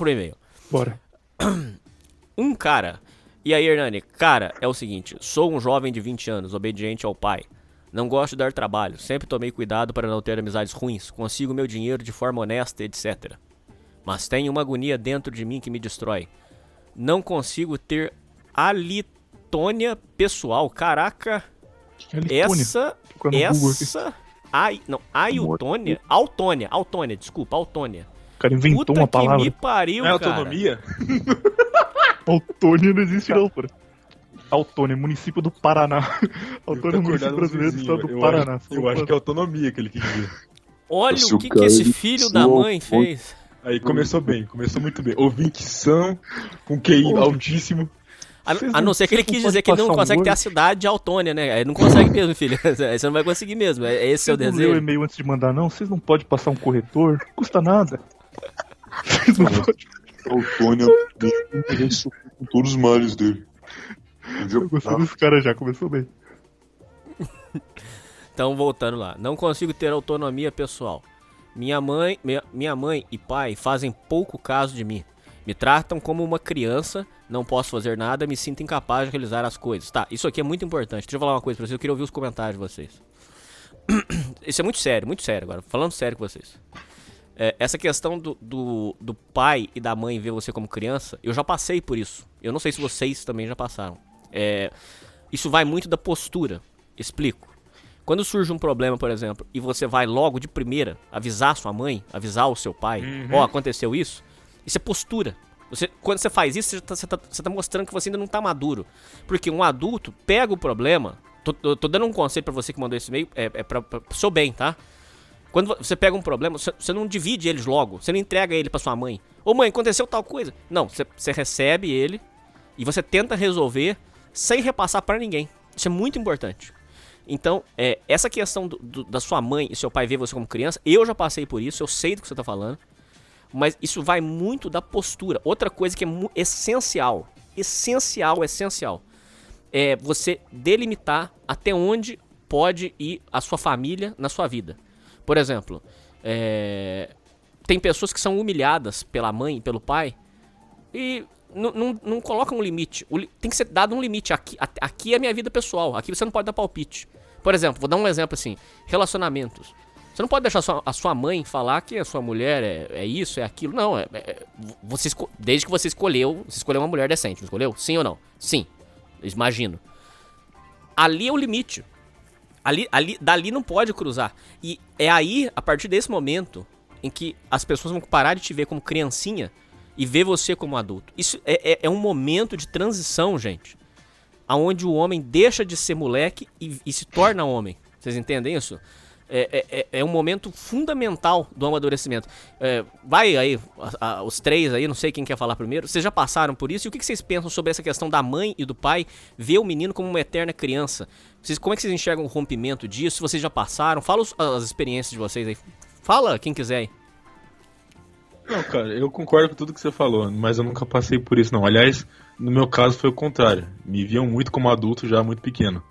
Pro e-mail. Bora. Um cara. E aí, Hernani? Cara, é o seguinte: sou um jovem de 20 anos, obediente ao pai. Não gosto de dar trabalho, sempre tomei cuidado para não ter amizades ruins, consigo meu dinheiro de forma honesta, etc. Mas tenho uma agonia dentro de mim que me destrói. Não consigo ter alitônia pessoal. Caraca, É Litônia. essa. Essa. Ai, não, ailtônia? Autônia, autônia, desculpa, autônia. O cara inventou Puta uma que palavra. me pariu, É cara. autonomia? Autônia não existe não, pô. Autônia, município do Paraná. Autônia, município brasileiro do estado do Paraná. Eu acho, eu acho que é autonomia que ele quis dizer. Olha o o que, que esse filho da mãe fez. Aí começou bem, começou muito bem. Ouvintes são, com QI altíssimo. A, a não não- ser que ele não quis dizer que ele não passar um consegue ter a cidade de Autônia, né? Ele não consegue mesmo, filho. Aí Você não vai conseguir mesmo. É é esse seu Vocês não leu o desejo. e-mail antes de mandar, não? Vocês não podem passar um corretor? Não custa nada. Autônia merece com todos os males dele. Eu gostei desse cara já, começou bem. Então, voltando lá. Não consigo ter autonomia pessoal. Minha mãe, minha, minha mãe e pai fazem pouco caso de mim. Me tratam como uma criança, não posso fazer nada, me sinto incapaz de realizar as coisas. Tá, isso aqui é muito importante. Deixa eu falar uma coisa pra vocês, eu queria ouvir os comentários de vocês. Isso é muito sério, muito sério agora. Falando sério com vocês. É, essa questão do, do, do pai e da mãe ver você como criança, eu já passei por isso. Eu não sei se vocês também já passaram. É, isso vai muito da postura. Explico. Quando surge um problema, por exemplo, e você vai logo de primeira avisar sua mãe, avisar o seu pai, ó, aconteceu isso, isso é postura. Você, quando você faz isso, você tá, você tá- você tá mostrando que você ainda não tá maduro. Porque um adulto pega o problema. Tô, tô- tô dando um conselho pra você que mandou esse e-mail, é, é pra, pra, seu bem, tá? Quando vo- você pega um problema, você, não divide eles logo. Você não entrega ele pra sua mãe. Ô mãe, aconteceu tal coisa. Não, você, recebe ele e você tenta resolver sem repassar pra ninguém. Isso é muito importante. Então, é, essa questão do- do- da sua mãe e seu pai ver você como criança, eu já passei por isso, eu sei do que você tá falando. Mas isso vai muito da postura. Outra coisa que é essencial, essencial, essencial, é você delimitar até onde pode ir a sua família na sua vida. Por exemplo, é, tem pessoas que são humilhadas pela mãe pelo pai e não, colocam um limite. O tem que ser dado um limite. Aqui, aqui é a minha vida pessoal. Aqui você não pode dar palpite. Por exemplo, vou dar um exemplo assim: relacionamentos. Você não pode deixar a sua, a sua mãe falar que a sua mulher é, é isso, é aquilo. Não, é, é- você desde que você escolheu, você escolheu uma mulher decente, não escolheu? Sim ou não? Sim. Imagino. Ali é o limite. Ali, ali, dali não pode cruzar. E é aí, a partir desse momento, em que as pessoas vão parar de te ver como criancinha e ver você como adulto. Isso é, é, é um momento de transição, gente. Aonde o homem deixa de ser moleque e, e se torna homem. Vocês entendem isso? É, é, é- é um momento fundamental do amadurecimento. É, vai aí, a- a- os três aí, não sei quem quer falar primeiro. Vocês já passaram por isso? E o que que vocês pensam sobre essa questão da mãe e do pai ver o menino como uma eterna criança? Vocês, como é que vocês enxergam o rompimento disso? Vocês já passaram, fala os- as experiências de vocês aí. Fala quem quiser aí. Não, cara, eu concordo com tudo que você falou, mas eu nunca passei por isso, não. Aliás, no meu caso foi o contrário. Me viam muito como adulto já muito pequeno.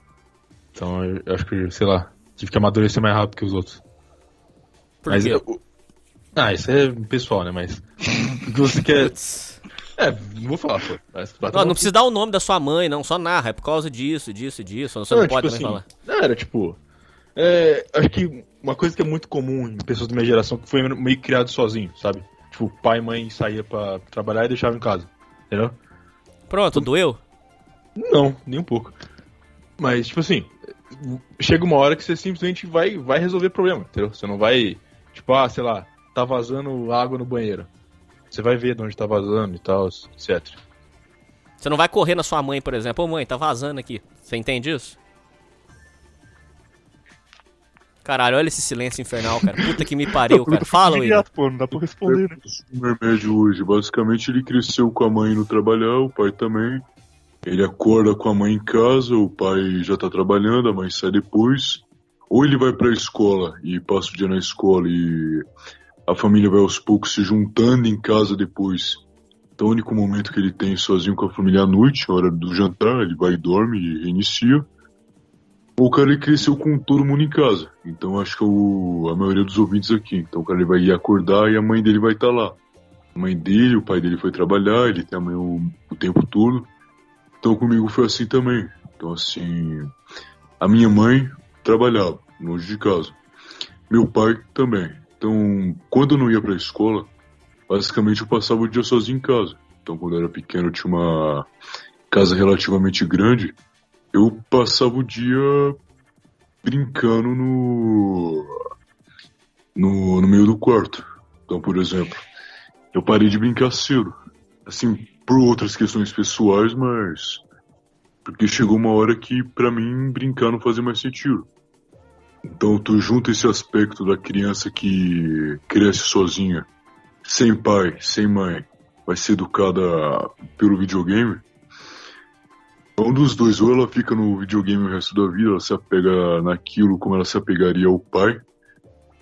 Então eu acho que, sei lá, tive que amadurecer mais rápido que os outros. Por mas quê? eu- Ah, isso é pessoal, né? Mas. O que você quer. É, não vou falar, pô. Mas Não, não precisa dar o nome da sua mãe, não. Só narra. É por causa disso, disso, disso. Você Não, não pode tipo também assim, falar. Não, era tipo. é, acho que uma coisa que é muito comum em pessoas da minha geração que foi meio criado sozinho, sabe? Tipo, pai e mãe saía pra trabalhar e deixava em casa. Entendeu? Pronto, doeu? Não, nem um pouco. Mas, tipo assim, chega uma hora que você simplesmente vai, vai resolver o problema, entendeu? Você não vai, tipo, ah, sei lá, tá vazando água no banheiro. Você vai ver de onde tá vazando e tal, etc. Você não vai correr na sua mãe, por exemplo. Ô mãe, tá vazando aqui. Você entende isso? Caralho, olha esse silêncio infernal, cara. Puta que me pariu, cara. Fala. Imediato, pô, não dá pra responder, né? O remédio hoje, basicamente ele cresceu com a mãe indo trabalhar, o pai também. Ele acorda com a mãe em casa, o pai já tá trabalhando, a mãe sai depois. Ou ele vai pra escola e passa o dia na escola e a família vai aos poucos se juntando em casa depois. Então o único momento que ele tem sozinho com a família à noite, a hora do jantar, ele vai e dorme e reinicia. O cara ele cresceu com todo mundo em casa. Então acho que o, a maioria dos ouvintes aqui. Então o cara ele vai ir acordar e a mãe dele vai estar lá. A mãe dele, o pai dele foi trabalhar, ele tem a mãe o, o tempo todo. Então comigo foi assim também. Então assim, a minha mãe trabalhava longe de casa. Meu pai também. Então, quando eu não ia pra escola, basicamente eu passava o dia sozinho em casa. Então, quando eu era pequeno, eu tinha uma casa relativamente grande. Eu passava o dia brincando no, no, no meio do quarto. Então, por exemplo, eu parei de brincar cedo. Assim, por outras questões pessoais, mas. Porque chegou uma hora que, pra mim, brincar não fazia mais sentido. Então, tu junta esse aspecto da criança que cresce sozinha, sem pai, sem mãe, vai ser educada pelo videogame. Um dos dois, ou ela fica no videogame o resto da vida, ela se apega naquilo como ela se apegaria ao pai,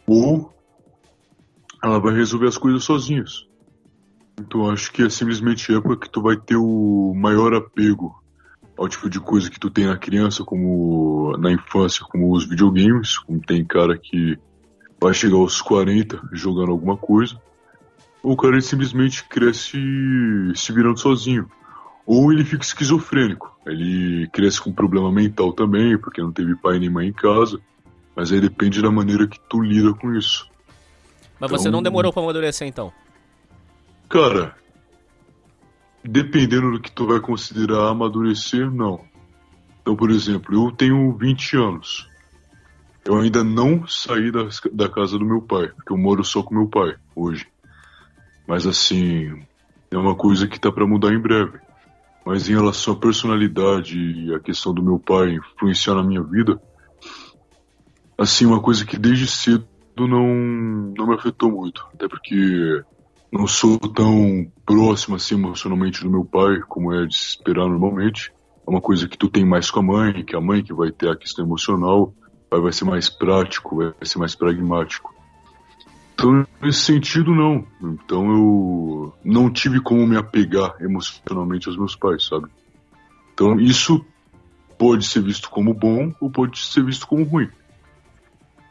ou ela vai resolver as coisas sozinhas. Então acho que é simplesmente a época que tu vai ter o maior apego ao tipo de coisa que tu tem na criança, como na infância, como os videogames, como tem cara que vai chegar aos 40 jogando alguma coisa, ou o cara simplesmente cresce se virando sozinho. Ou ele fica esquizofrênico, ele cresce com problema mental também, porque não teve pai nem mãe em casa, mas aí depende da maneira que tu lida com isso. Mas você Então- não demorou pra amadurecer, então. Cara, dependendo do que tu vai considerar amadurecer, não. Então, por exemplo, eu tenho 20 anos. Eu ainda não saí da, da casa do meu pai, porque eu moro só com meu pai hoje. Mas assim, é uma coisa que tá para mudar em breve. Mas em relação à personalidade e a questão do meu pai influenciar na minha vida, assim, uma coisa que desde cedo não, não me afetou muito. Até porque não sou tão próximo assim emocionalmente do meu pai como é de se esperar normalmente. É uma coisa que tu tem mais com a mãe, que a mãe que vai ter a questão emocional, vai, vai ser mais prático, vai ser mais pragmático. Então, nesse sentido, não. Então, eu não tive como me apegar emocionalmente aos meus pais, sabe? Então, isso pode ser visto como bom ou pode ser visto como ruim.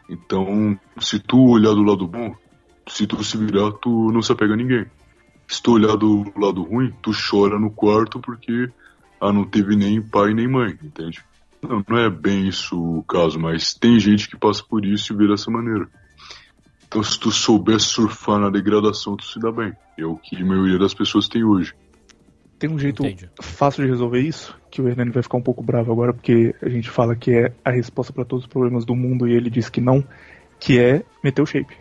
Então, se tu olhar do lado bom, se tu se virar, tu não se apega a ninguém. Se tu olhar do lado ruim, tu chora no quarto porque ah, não teve nem pai nem mãe, entende? Não, não é bem isso o caso, mas tem gente que passa por isso e vira dessa maneira. Então, se tu souber surfar na degradação, tu se dá bem. É o que a maioria das pessoas tem hoje. Tem um jeito fácil de resolver isso, que o Hernani vai ficar um pouco bravo agora, porque a gente fala que é a resposta para todos os problemas do mundo e ele diz que não, que é meter o shape.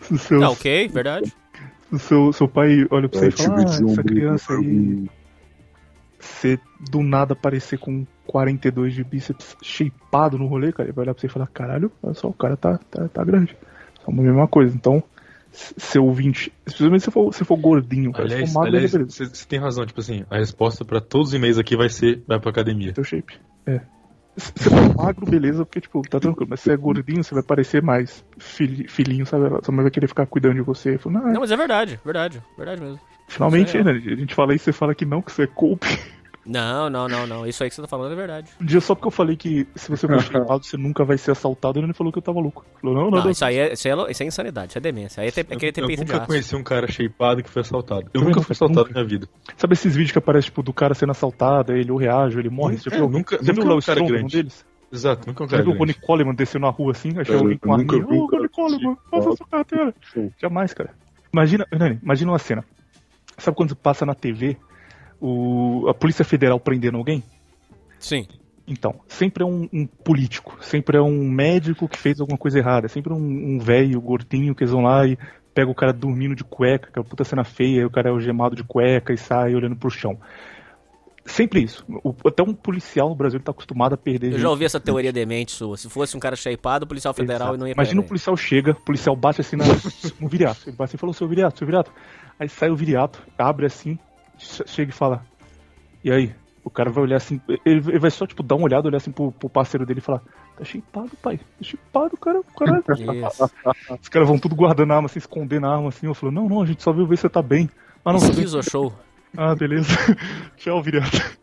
Se seu, Ah, ok, verdade. se o seu, seu pai olha pra você É, e fala, time ah, essa criança aí, você do nada aparecer com 42 de bíceps shapeado no rolê, cara, ele vai olhar pra você e falar, caralho, olha só, o cara tá, tá, tá grande. Só uma mesma coisa. Então, seu ouvinte, especialmente se for, se for gordinho, cara, Aliás, se for magro, você você tem razão, tipo assim, a resposta pra todos os e-mails aqui vai ser vai pra academia. Teu shape. É. Se você for magro, beleza, porque, tipo, tá tranquilo. Mas se você é gordinho, você vai parecer mais filhi- filhinho, sabe? Sua mãe vai querer ficar cuidando de você. Fala, não, Não, mas é verdade, verdade, verdade mesmo. finalmente, é né? A gente fala isso, você fala que não, que você é coupe. Não, não, não, não. Isso aí que você tá falando é verdade. Um dia só porque eu falei que se você for shapeado, você nunca vai ser assaltado, ele falou que eu tava louco. Falou, não, não, Não, não. isso aí é, isso aí é, isso é insanidade, isso é demência. Aí é, ter, é querer ter eu nunca aço. conheci um cara shapeado que foi assaltado. Eu Eu nunca nunca- fui assaltado nunca. na minha vida. Sabe esses vídeos que aparecem, tipo, do cara sendo assaltado, ele ou reage, ou ele morre? É, viu, nunca- você viu nunca lá um o cara Strong, um grande. deles? Exato, nunca um Já cara viu o Ronnie grande. Coleman descendo na rua assim? Achei Cara, alguém com eu nunca arminha. vi um Ô, cara Ronnie Coleman, passa sua carteira. Jamais, cara. Imagina, Hernani, imagina uma cena. Sabe quando passa na TV o, a Polícia Federal prendendo alguém? Sim. Então, sempre é um, um político, sempre é um médico que fez alguma coisa errada, é sempre um, um velho gordinho que eles vão lá e pega o cara dormindo de cueca, que é uma puta cena feia, e o cara é algemado de cueca e sai olhando pro chão. Sempre isso. O- até um policial no Brasil tá acostumado a perder Eu gente. já ouvi essa teoria demente sua. Se fosse um cara shapeado, o policial federal Exato. não ia Imagina o prender. policial chega, o policial bate assim na, no viriato. Ele bate assim e falou, seu viriato, seu viriato. Aí sai o viriato, abre assim, chega e fala, e aí? O cara vai olhar assim, ele, ele vai só tipo dar uma olhada, olhar assim pro, pro parceiro dele e falar, tá shapeado, pai, tá shapeado, cara, caralho. Os caras vão tudo guardando a arma, se escondendo a arma assim. Eu falo, não, não, a gente só viu ver se você tá bem. Ah, não, Esquizo show. ah, beleza. Tchau, viriato.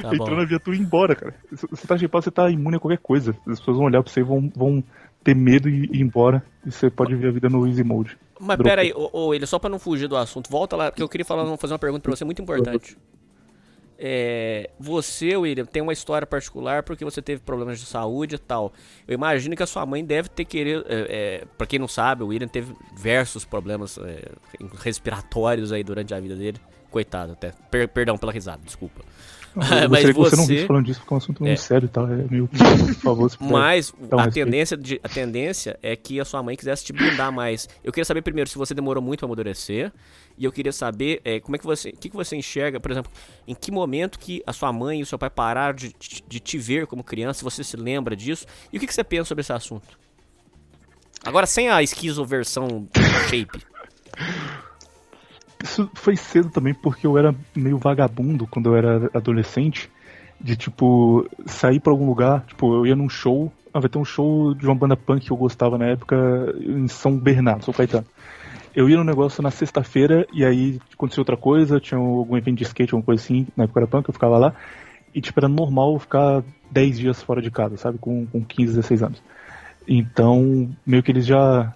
Tá na viatura e ir embora, cara. Se você tá shapeado, você tá imune a qualquer coisa. As pessoas vão olhar pra você e vão, vão ter medo e ir embora. E você pode ver a vida no easy mode. Mas Dropou. pera aí, ô, ô, ele só pra não fugir do assunto, volta lá, porque eu queria falar, fazer uma pergunta pra você muito importante. É, você, William, tem uma história particular porque você teve problemas de saúde e tal. Eu imagino que a sua mãe deve ter querido. É, é, pra quem não sabe, o William teve diversos problemas é, respiratórios aí durante a vida dele. Coitado, até. Per- perdão pela risada, desculpa. Eu Mas que você não você- visse falando disso, porque é um assunto É. muito sério tal. É meio. Por favor. Mas um a respeito. tendência, de- a tendência é que a sua mãe quisesse te blindar mais. Eu queria saber primeiro se você demorou muito pra amadurecer. E eu queria saber é, como é que você. O que, que você enxerga, por exemplo, em que momento que a sua mãe e o seu pai pararam de, de- de te ver como criança, se você se lembra disso. E o que, que você pensa sobre esse assunto? Agora sem a esquizoversão shape. Isso foi cedo também porque eu era meio vagabundo quando eu era adolescente. De tipo, sair pra algum lugar. Tipo, eu ia num show. Ah, vai ter um show de uma banda punk que eu gostava na época em São Bernardo, São Caetano. Eu ia no negócio na sexta-feira e aí acontecia outra coisa, tinha algum evento de skate, alguma coisa assim, na época era punk, eu ficava lá. E tipo, era normal ficar 10 dias fora de casa, sabe? Com, com 15, 16 anos. Então, meio que eles já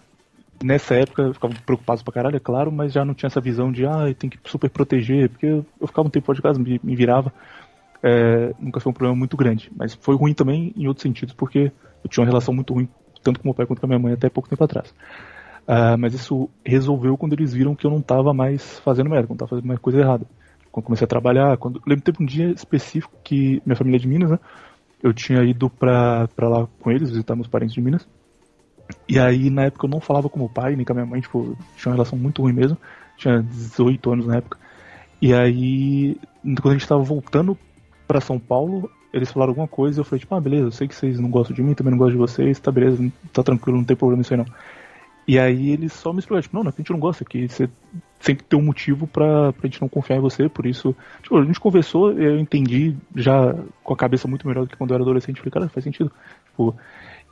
nessa época ficavam preocupados pra caralho, é claro, mas já não tinha essa visão de, ah, tem que super proteger, porque eu eu ficava um tempo de casa, me, me virava. É, nunca foi um problema muito grande, mas foi ruim também em outros sentidos, porque eu tinha uma relação muito ruim, tanto com meu pai quanto com a minha mãe, até pouco tempo atrás. Ah, mas isso resolveu quando eles viram que eu não tava mais fazendo merda, que eu não tava fazendo mais coisa errada. quando comecei a trabalhar. Quando, lembro teve um dia específico que minha família é de Minas, né? Eu tinha ido pra, pra lá com eles, visitar meus parentes de Minas. E aí, na época, eu não falava com meu pai, nem com a minha mãe, tipo, tinha uma relação muito ruim mesmo. Tinha 18 anos na época. E aí, quando a gente tava voltando pra São Paulo, eles falaram alguma coisa, eu falei, tipo, ah, beleza, eu sei que vocês não gostam de mim, também não gosto de vocês, tá beleza, tá tranquilo, não tem problema isso aí não. E aí eles só me explicaram, tipo, não, não a gente não gosta, que você sempre tem um motivo pra, pra gente não confiar em você, por isso. Tipo, a gente conversou, eu entendi já com a cabeça muito melhor do que quando eu era adolescente, falei, cara, faz sentido. Tipo,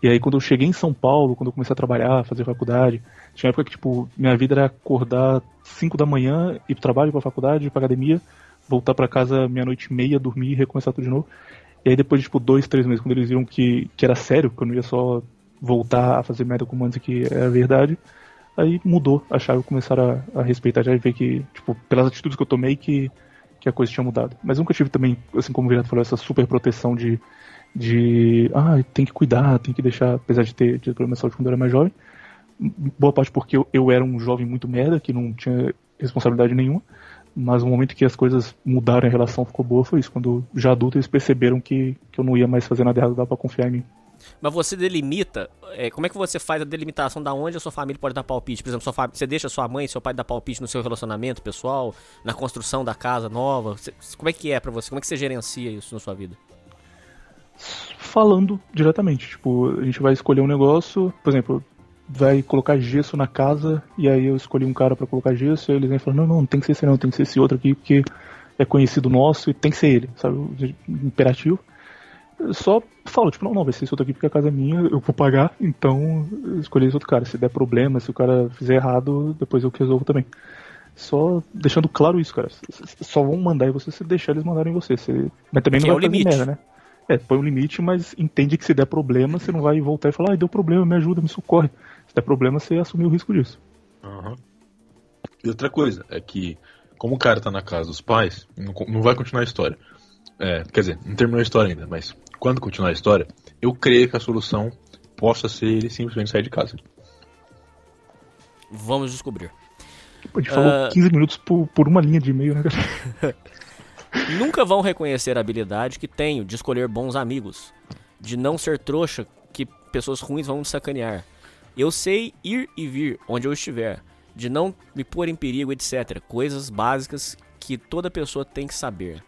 e aí quando eu cheguei em São Paulo, quando eu comecei a trabalhar, fazer faculdade, tinha uma época que, tipo, minha vida era acordar 5 da manhã, ir pro trabalho, pra faculdade, ir pra academia, voltar pra casa meia-noite e meia, dormir e recomeçar tudo de novo. E aí depois de, tipo, dois, três meses, quando eles viram que, que era sério, que eu não ia só voltar a fazer merda com e que era verdade, aí mudou a chave, começaram a, a respeitar, já ver que, tipo, pelas atitudes que eu tomei, que, que a coisa tinha mudado. Mas nunca tive também, assim como o Virato falou, essa super proteção de, de, ah, tem que cuidar, tem que deixar, apesar de ter tido problema de saúde quando eu era mais jovem, boa parte porque eu, eu era um jovem muito merda, que não tinha responsabilidade nenhuma, mas o momento que as coisas mudaram a relação ficou boa foi isso, quando já adulto eles perceberam que, que eu não ia mais fazer nada errado, dava pra confiar em mim. Mas você delimita, é, como é que você faz a delimitação da onde a sua família pode dar palpite? Por exemplo, sua você deixa sua mãe seu pai dar palpite no seu relacionamento pessoal, na construção da casa nova? Você- como é que é pra você? Como é que você gerencia isso na sua vida? Falando diretamente. Tipo, a gente vai escolher um negócio, por exemplo, vai colocar gesso na casa, e aí eu escolhi um cara pra colocar gesso, e eles vêm falando, não, não, não tem que ser esse não, tem que ser esse outro aqui, porque é conhecido nosso e tem que ser ele, sabe? Imperativo. Eu só falo, tipo, não, não, vai ser esse outro aqui porque a casa é minha, eu vou pagar, então eu escolhi esse outro cara. Se der problema, se o cara fizer errado, depois eu que resolvo também. Só deixando claro isso, cara. Só vão mandar em você se deixar eles mandarem em você. Mas também Que não é o vai fazer limite. merda, né? É, põe um limite, mas entende que se der problema, você não vai voltar e falar, ai, deu problema, me ajuda, me socorre. Se der problema, você assumir o risco disso. Aham. E outra coisa é que, como o cara tá na casa dos pais, não, não vai continuar a história. É, quer dizer, não terminou a história ainda, mas quando continuar a história, eu creio que a solução possa ser ele simplesmente sair de casa. Vamos descobrir. Pô, a gente falou Ah. 15 minutos por, por uma linha de e-mail, né, cara? Nunca vão reconhecer a habilidade que tenho de escolher bons amigos, de não ser trouxa que pessoas ruins vão me sacanear. Eu sei ir e vir onde eu estiver, de não me pôr em perigo, etc. Coisas básicas que toda pessoa tem que saber.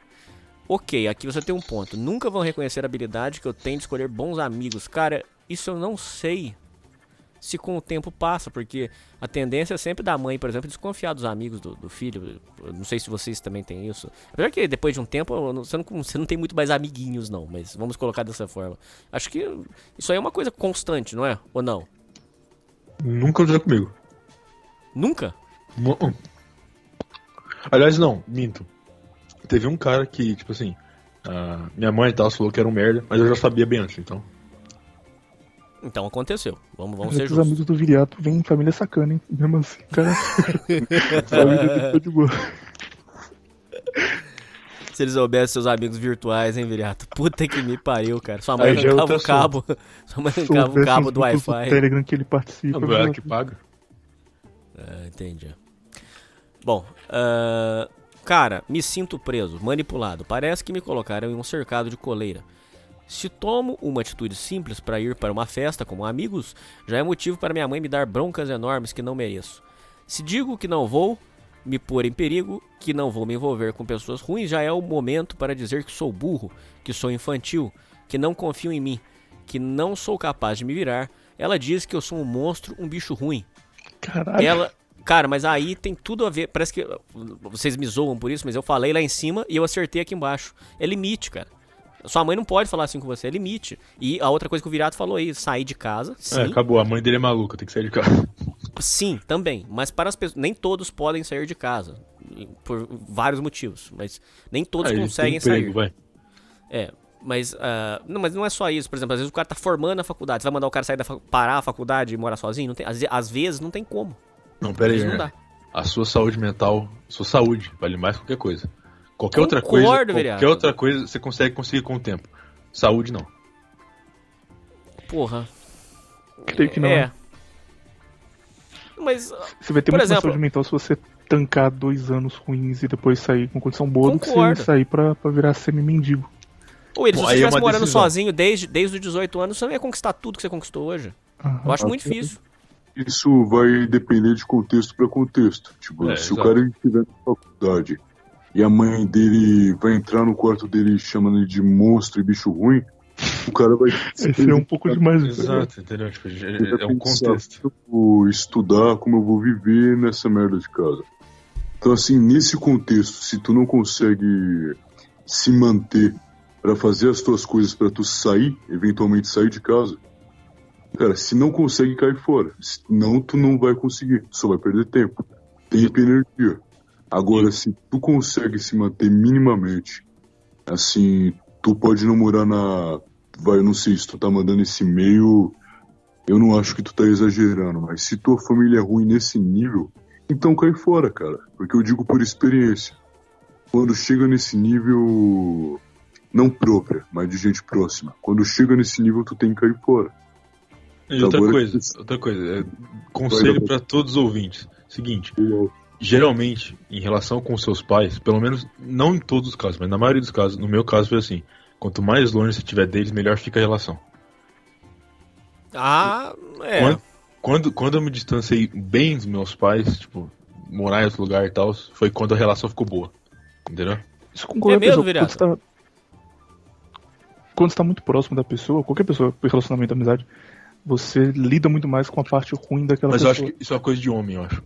Ok, aqui você tem um ponto. Nunca vão reconhecer a habilidade que eu tenho de escolher bons amigos. Cara, isso eu não sei se com o tempo passa, porque a tendência é sempre da mãe, por exemplo, desconfiar dos amigos do, do filho. Eu não sei se vocês também têm isso. Apesar que depois de um tempo não- você, não, você não tem muito mais amiguinhos, não, mas vamos colocar dessa forma. Acho que isso aí é uma coisa constante, não é? Ou não? Nunca aconteceu comigo. Nunca? Mu- Aliás, não, minto. Teve um cara que, tipo assim, a minha mãe e tal falou que era um merda, mas eu já sabia bem antes, então. Então aconteceu. Vamos, vamos ser os justos. amigos do Viriato vêm em família sacana, hein? Mesmo assim, cara. família de boa. Se eles soubessem seus amigos virtuais, hein, Viriato? Puta que me pariu, cara. Sua mãe Aí é arrancava o cabo. Sua mãe arrancava o cabo os do Wi-Fi. Telegram que ele participa. Não, ela meu que paga. Ah, entendi. Bom, ah, cara, me sinto preso, manipulado. Parece que me colocaram em um cercado de coleira. Se tomo uma atitude simples para ir para uma festa como amigos, já é motivo para minha mãe me dar broncas enormes que não mereço. Se digo que não vou me pôr em perigo, que não vou me envolver com pessoas ruins, já é o momento para dizer que sou burro, que sou infantil, que não confio em mim, que não sou capaz de me virar. Ela diz que eu sou um monstro, um bicho ruim. Caralho. Ela. Cara, mas aí tem tudo a ver. Parece que. Vocês me zoam por isso, mas eu falei lá em cima e eu acertei aqui embaixo. É limite, cara. Sua mãe não pode falar assim com você, é limite. E a outra coisa que o Virato falou aí, sair de casa, sim. É, acabou, a mãe dele é maluca, tem que sair de casa. Sim, também. Mas para as pessoas. Nem todos podem sair de casa. Por vários motivos. Mas nem todos conseguem emprego, sair. vai. É. Mas, ah, não, mas não é só isso. Por exemplo, às vezes o cara tá formando a faculdade. Você vai mandar o cara sair da parar a faculdade e morar sozinho? Não tem, às, às vezes não tem como. Não, pera aí, né? A sua saúde mental, sua saúde, vale mais que qualquer coisa. Qualquer outra Concordo, coisa, qualquer vereador. outra coisa você consegue conseguir com o tempo. Saúde não. Porra. Creio que não. É. Mas. ah, Você vai ter Por muito exemplo- saúde mental se você tancar dois anos ruins e depois sair com condição boa do que Concordo. você sair pra, pra virar semi-mendigo. Ô, Willis, se você é estivesse uma morando decisão. sozinho desde, desde os 18 anos, você não ia conquistar tudo que você conquistou hoje. Eu acho muito difícil. Isso vai depender de contexto para contexto. Tipo, É, se o cara estiver na faculdade e a mãe dele vai entrar no quarto dele chamando ele de monstro e bicho ruim, o cara vai. Esse é um pouco demais. Exato, entendeu? Tipo, é, é um contexto. "Vou estudar como eu vou viver nessa merda de casa. Então, assim, nesse contexto, se tu não consegue se manter para fazer as tuas coisas para tu sair, eventualmente sair de casa, cara, se não consegue cair fora, senão tu não vai conseguir, tu só vai perder tempo, tempo e energia. Agora, se tu consegue se manter minimamente, assim, tu pode não morar na, vai, eu não sei se tu tá mandando esse e-mail eu não acho que tu tá exagerando, mas se tua família é ruim nesse nível, então cai fora, cara. Porque eu digo por experiência. Quando chega nesse nível, não própria, mas de gente próxima. Quando chega nesse nível, tu tem que cair fora. E outra Agora- coisa, outra coisa, é, conselho para todos os ouvintes. Seguinte, geralmente, em relação com seus pais, pelo menos não em todos os casos, mas na maioria dos casos, no meu caso foi assim, quanto mais longe você estiver deles, melhor fica a relação. Ah, é. Quando, quando, quando eu me distanciei bem dos meus pais, tipo, morar em outro lugar e tal, foi quando a relação ficou boa. Entendeu? Isso com qualquer É mesmo, pessoa. Quando você, tá, quando você tá muito próximo da pessoa, qualquer pessoa, relacionamento, amizade, você lida muito mais com a parte ruim daquela Mas eu pessoa. acho que isso é uma coisa de homem, eu acho.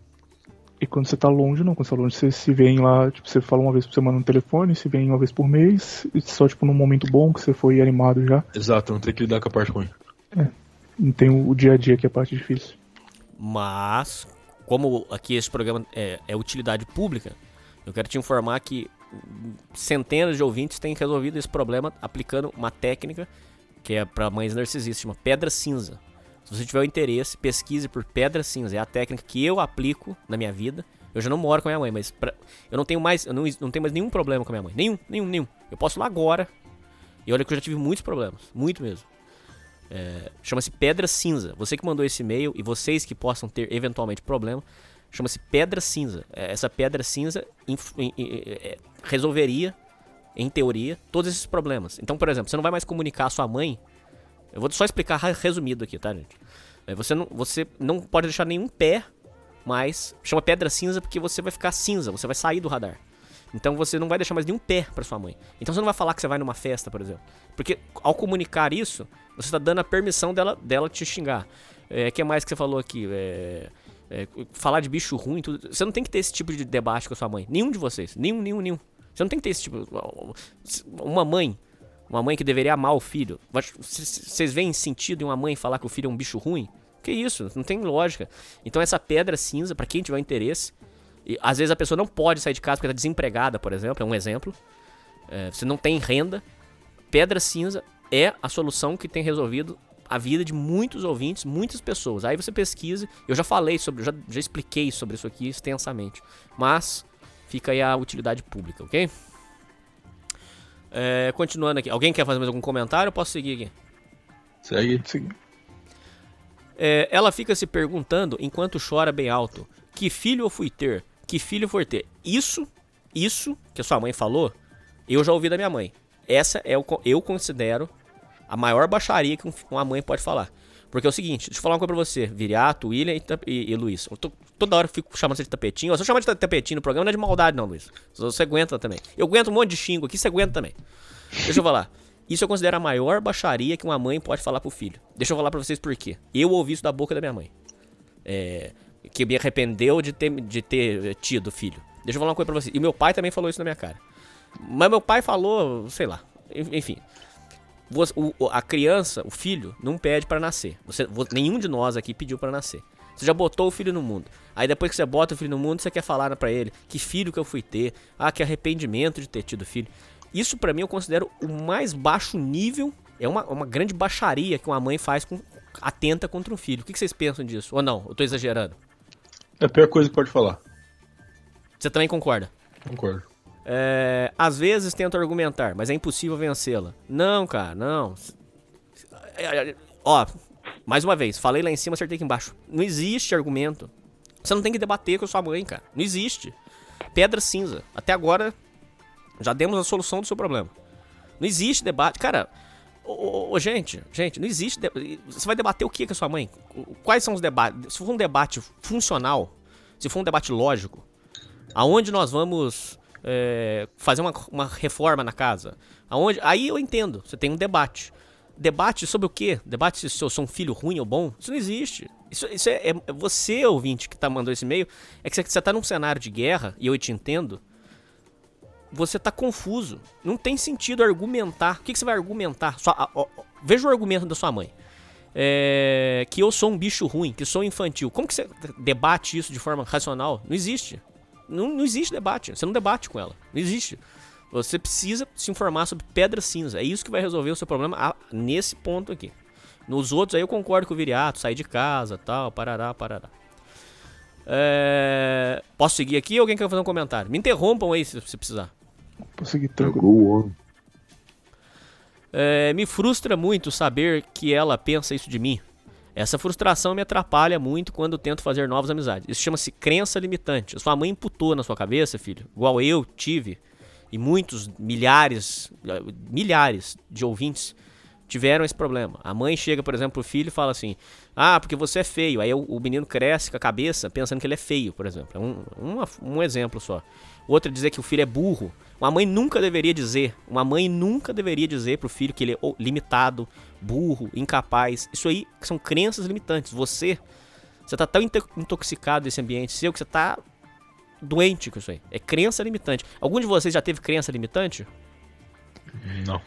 E quando você tá longe, não. Quando você tá longe, você se vem lá, tipo, você fala uma vez por semana no telefone, se vem uma vez por mês, e só, tipo, num momento bom, que você foi animado já. Exato, não tem que lidar com a parte ruim. Não tem o, o dia a dia que é a parte difícil. Mas, como aqui esse programa é, é utilidade pública, eu quero te informar que centenas de ouvintes têm resolvido esse problema aplicando uma técnica que é para mães narcisistas, chama pedra cinza. Se você tiver o interesse, pesquise por pedra cinza. É a técnica que eu aplico na minha vida. Eu já não moro com a minha mãe, mas pra- eu não tenho mais, eu não, não tenho mais nenhum problema com a minha mãe. Nenhum, nenhum, nenhum. Eu posso ir lá agora. E olha que eu já tive muitos problemas, muito mesmo. É, Chama-se Pedra Cinza. Você que mandou esse e-mail e vocês que possam ter eventualmente problema, chama-se Pedra Cinza. É, Essa Pedra Cinza é, resolveria, em teoria, todos esses problemas. Então, por exemplo, você não vai mais comunicar a sua mãe. Eu vou só explicar resumido aqui, tá, gente? É, Você não, você não pode deixar nenhum pé mais. Chama Pedra Cinza porque você vai ficar cinza, você vai sair do radar. Então você não vai deixar mais nenhum pé pra sua mãe. Então você não vai falar que você vai numa festa, por exemplo. Porque ao comunicar isso, você está dando a permissão dela, dela te xingar. O que mais que você falou aqui? É, é, falar de bicho ruim, tudo. Você não tem que ter esse tipo de debate com a sua mãe. Nenhum de vocês. Nenhum, nenhum, nenhum. Você não tem que ter esse tipo. Uma mãe. Uma mãe que deveria amar o filho. Vocês veem sentido em uma mãe falar que o filho é um bicho ruim? Que isso? Não tem lógica. Então essa pedra cinza, pra quem tiver interesse. E, às vezes a pessoa não pode sair de casa porque tá desempregada, por exemplo. É um exemplo. É, você não tem renda. Pedra cinza é a solução que tem resolvido a vida de muitos ouvintes, muitas pessoas. Aí você pesquisa. Eu já falei sobre, já, já expliquei sobre isso aqui extensamente. Mas fica aí a utilidade pública, ok? É, continuando aqui. Alguém quer fazer mais algum comentário? Eu posso seguir aqui. Segue. Sim. É, ela fica se perguntando enquanto chora bem alto: que filho eu fui ter? Que filho for ter? Isso, isso que a sua mãe falou, eu já ouvi da minha mãe. Essa é o eu considero a maior baixaria que um- uma mãe pode falar. Porque é o seguinte, deixa eu falar uma coisa pra você, Viriato, William e, e, e Luiz. Eu tô- toda hora eu fico chamando você de tapetinho. Eu só chamar de ta- tapetinho no programa não é de maldade, não, Luiz. Você aguenta também. Eu aguento um monte de xingo aqui, você aguenta também. Deixa eu falar. Isso eu considero a maior baixaria que uma mãe pode falar pro filho. Deixa eu falar pra vocês por quê. Eu ouvi isso da boca da minha mãe. É, que me arrependeu de ter, de ter tido filho. Deixa eu falar uma coisa pra vocês. E meu pai também falou isso na minha cara. Mas meu pai falou, sei lá. En- Enfim. Você- o- a criança, o filho, não pede pra nascer. Você, vo- nenhum de nós aqui pediu pra nascer. Você já botou o filho no mundo. Aí depois que você bota o filho no mundo, você quer falar pra ele que filho que eu fui ter. Ah, que arrependimento de ter tido filho. Isso pra mim eu considero o mais baixo nível. É uma, uma grande baixaria que uma mãe faz com atenta contra um filho. O que que vocês pensam disso? Ou não? Eu tô exagerando. É a pior coisa que pode falar. Você também concorda? Concordo. É, às vezes tento argumentar, mas é impossível vencê-la. Não, cara, não. É, é, Ó, mais uma vez, falei lá em cima, acertei aqui embaixo. Não existe argumento Você não tem que debater com sua mãe, cara. Não existe. Pedra cinza. Até agora, já demos a solução do seu problema. Não existe debate. Cara, ô, ô, ô, gente, gente, não existe. de- Você vai debater o que com a sua mãe? Quais são os debates? Se for um debate funcional, se for um debate lógico, aonde nós vamos é, fazer uma, uma reforma na casa? Aonde? Aí eu entendo. Você tem um debate. Debate sobre o quê? Debate se eu sou um filho ruim ou bom? Isso não existe. Isso, isso é, é você, ouvinte, que tá mandando esse e-mail, é que você, você tá num cenário de guerra, e eu te entendo, você tá confuso. Não tem sentido argumentar. O que, que você vai argumentar? Ó, veja o argumento da sua mãe. É, que eu sou um bicho ruim, que sou infantil. Como que você debate isso de forma racional? Não existe. Não, não existe debate. Você não debate com ela. Não existe. Você precisa se informar sobre pedra cinza. É isso que vai resolver o seu problema nesse ponto aqui. Nos outros aí eu concordo com o Viriato, sair de casa, tal, parará, parará. É, Posso seguir aqui ou alguém quer fazer um comentário? Me interrompam aí se, se precisar. Vou seguir tranquilo. É, me frustra muito saber que ela pensa isso de mim. Essa frustração me atrapalha muito quando tento fazer novas amizades. Isso chama-se crença limitante. A sua mãe imputou na sua cabeça, filho, igual eu tive, e muitos milhares, eh, milhares de ouvintes tiveram esse problema. A mãe chega, por exemplo, pro filho e fala assim: Ah, porque você é feio. Aí o, menino cresce com a cabeça pensando que ele é feio, por exemplo. É um, uma- um exemplo só. Outra dizer que o filho é burro. Uma mãe nunca deveria dizer, uma mãe nunca deveria dizer pro filho que ele é limitado, burro, incapaz. Isso aí são crenças limitantes. Você, você tá tão into- intoxicado desse ambiente seu que você tá doente com isso aí. É crença limitante. Algum de vocês já teve crença limitante? Não.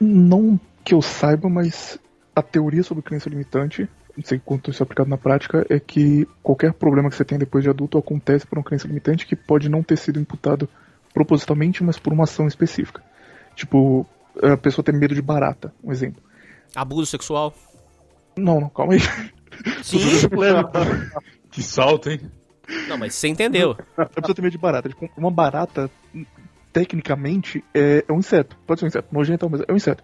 Não que eu saiba, mas a teoria sobre crença limitante, não sei quanto isso é aplicado na prática, é que qualquer problema que você tem depois de adulto acontece por uma crença limitante que pode não ter sido imputado propositalmente, mas por uma ação específica. Tipo, a pessoa tem medo de barata, um exemplo. Abuso sexual? Não, não, calma aí. Sim. Que salto, hein? Não, mas você entendeu. A pessoa tem medo de barata. Tipo, uma barata, tecnicamente, é, é um inseto. Pode ser um inseto, nojento, mas é um inseto.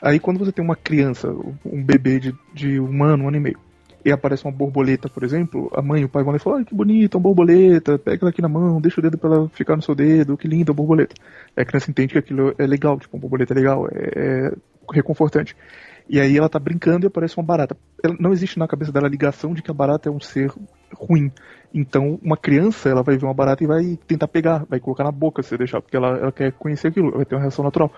Aí quando você tem uma criança, um bebê de, de um ano, um ano e meio, e aparece uma borboleta, por exemplo, a mãe e o pai vão lá e falam, ai que bonita, uma borboleta, pega ela aqui na mão, deixa o dedo pra ela ficar no seu dedo, que linda a borboleta. Aí a criança entende que aquilo é legal, tipo, uma borboleta é legal, é, é reconfortante. E aí ela tá brincando e aparece uma barata. Ela- não existe na cabeça dela a ligação de que a barata é um ser ruim. Então, uma criança, ela vai ver uma barata e vai tentar pegar, vai colocar na boca se deixar, porque ela, ela quer conhecer aquilo, vai ter uma reação natural.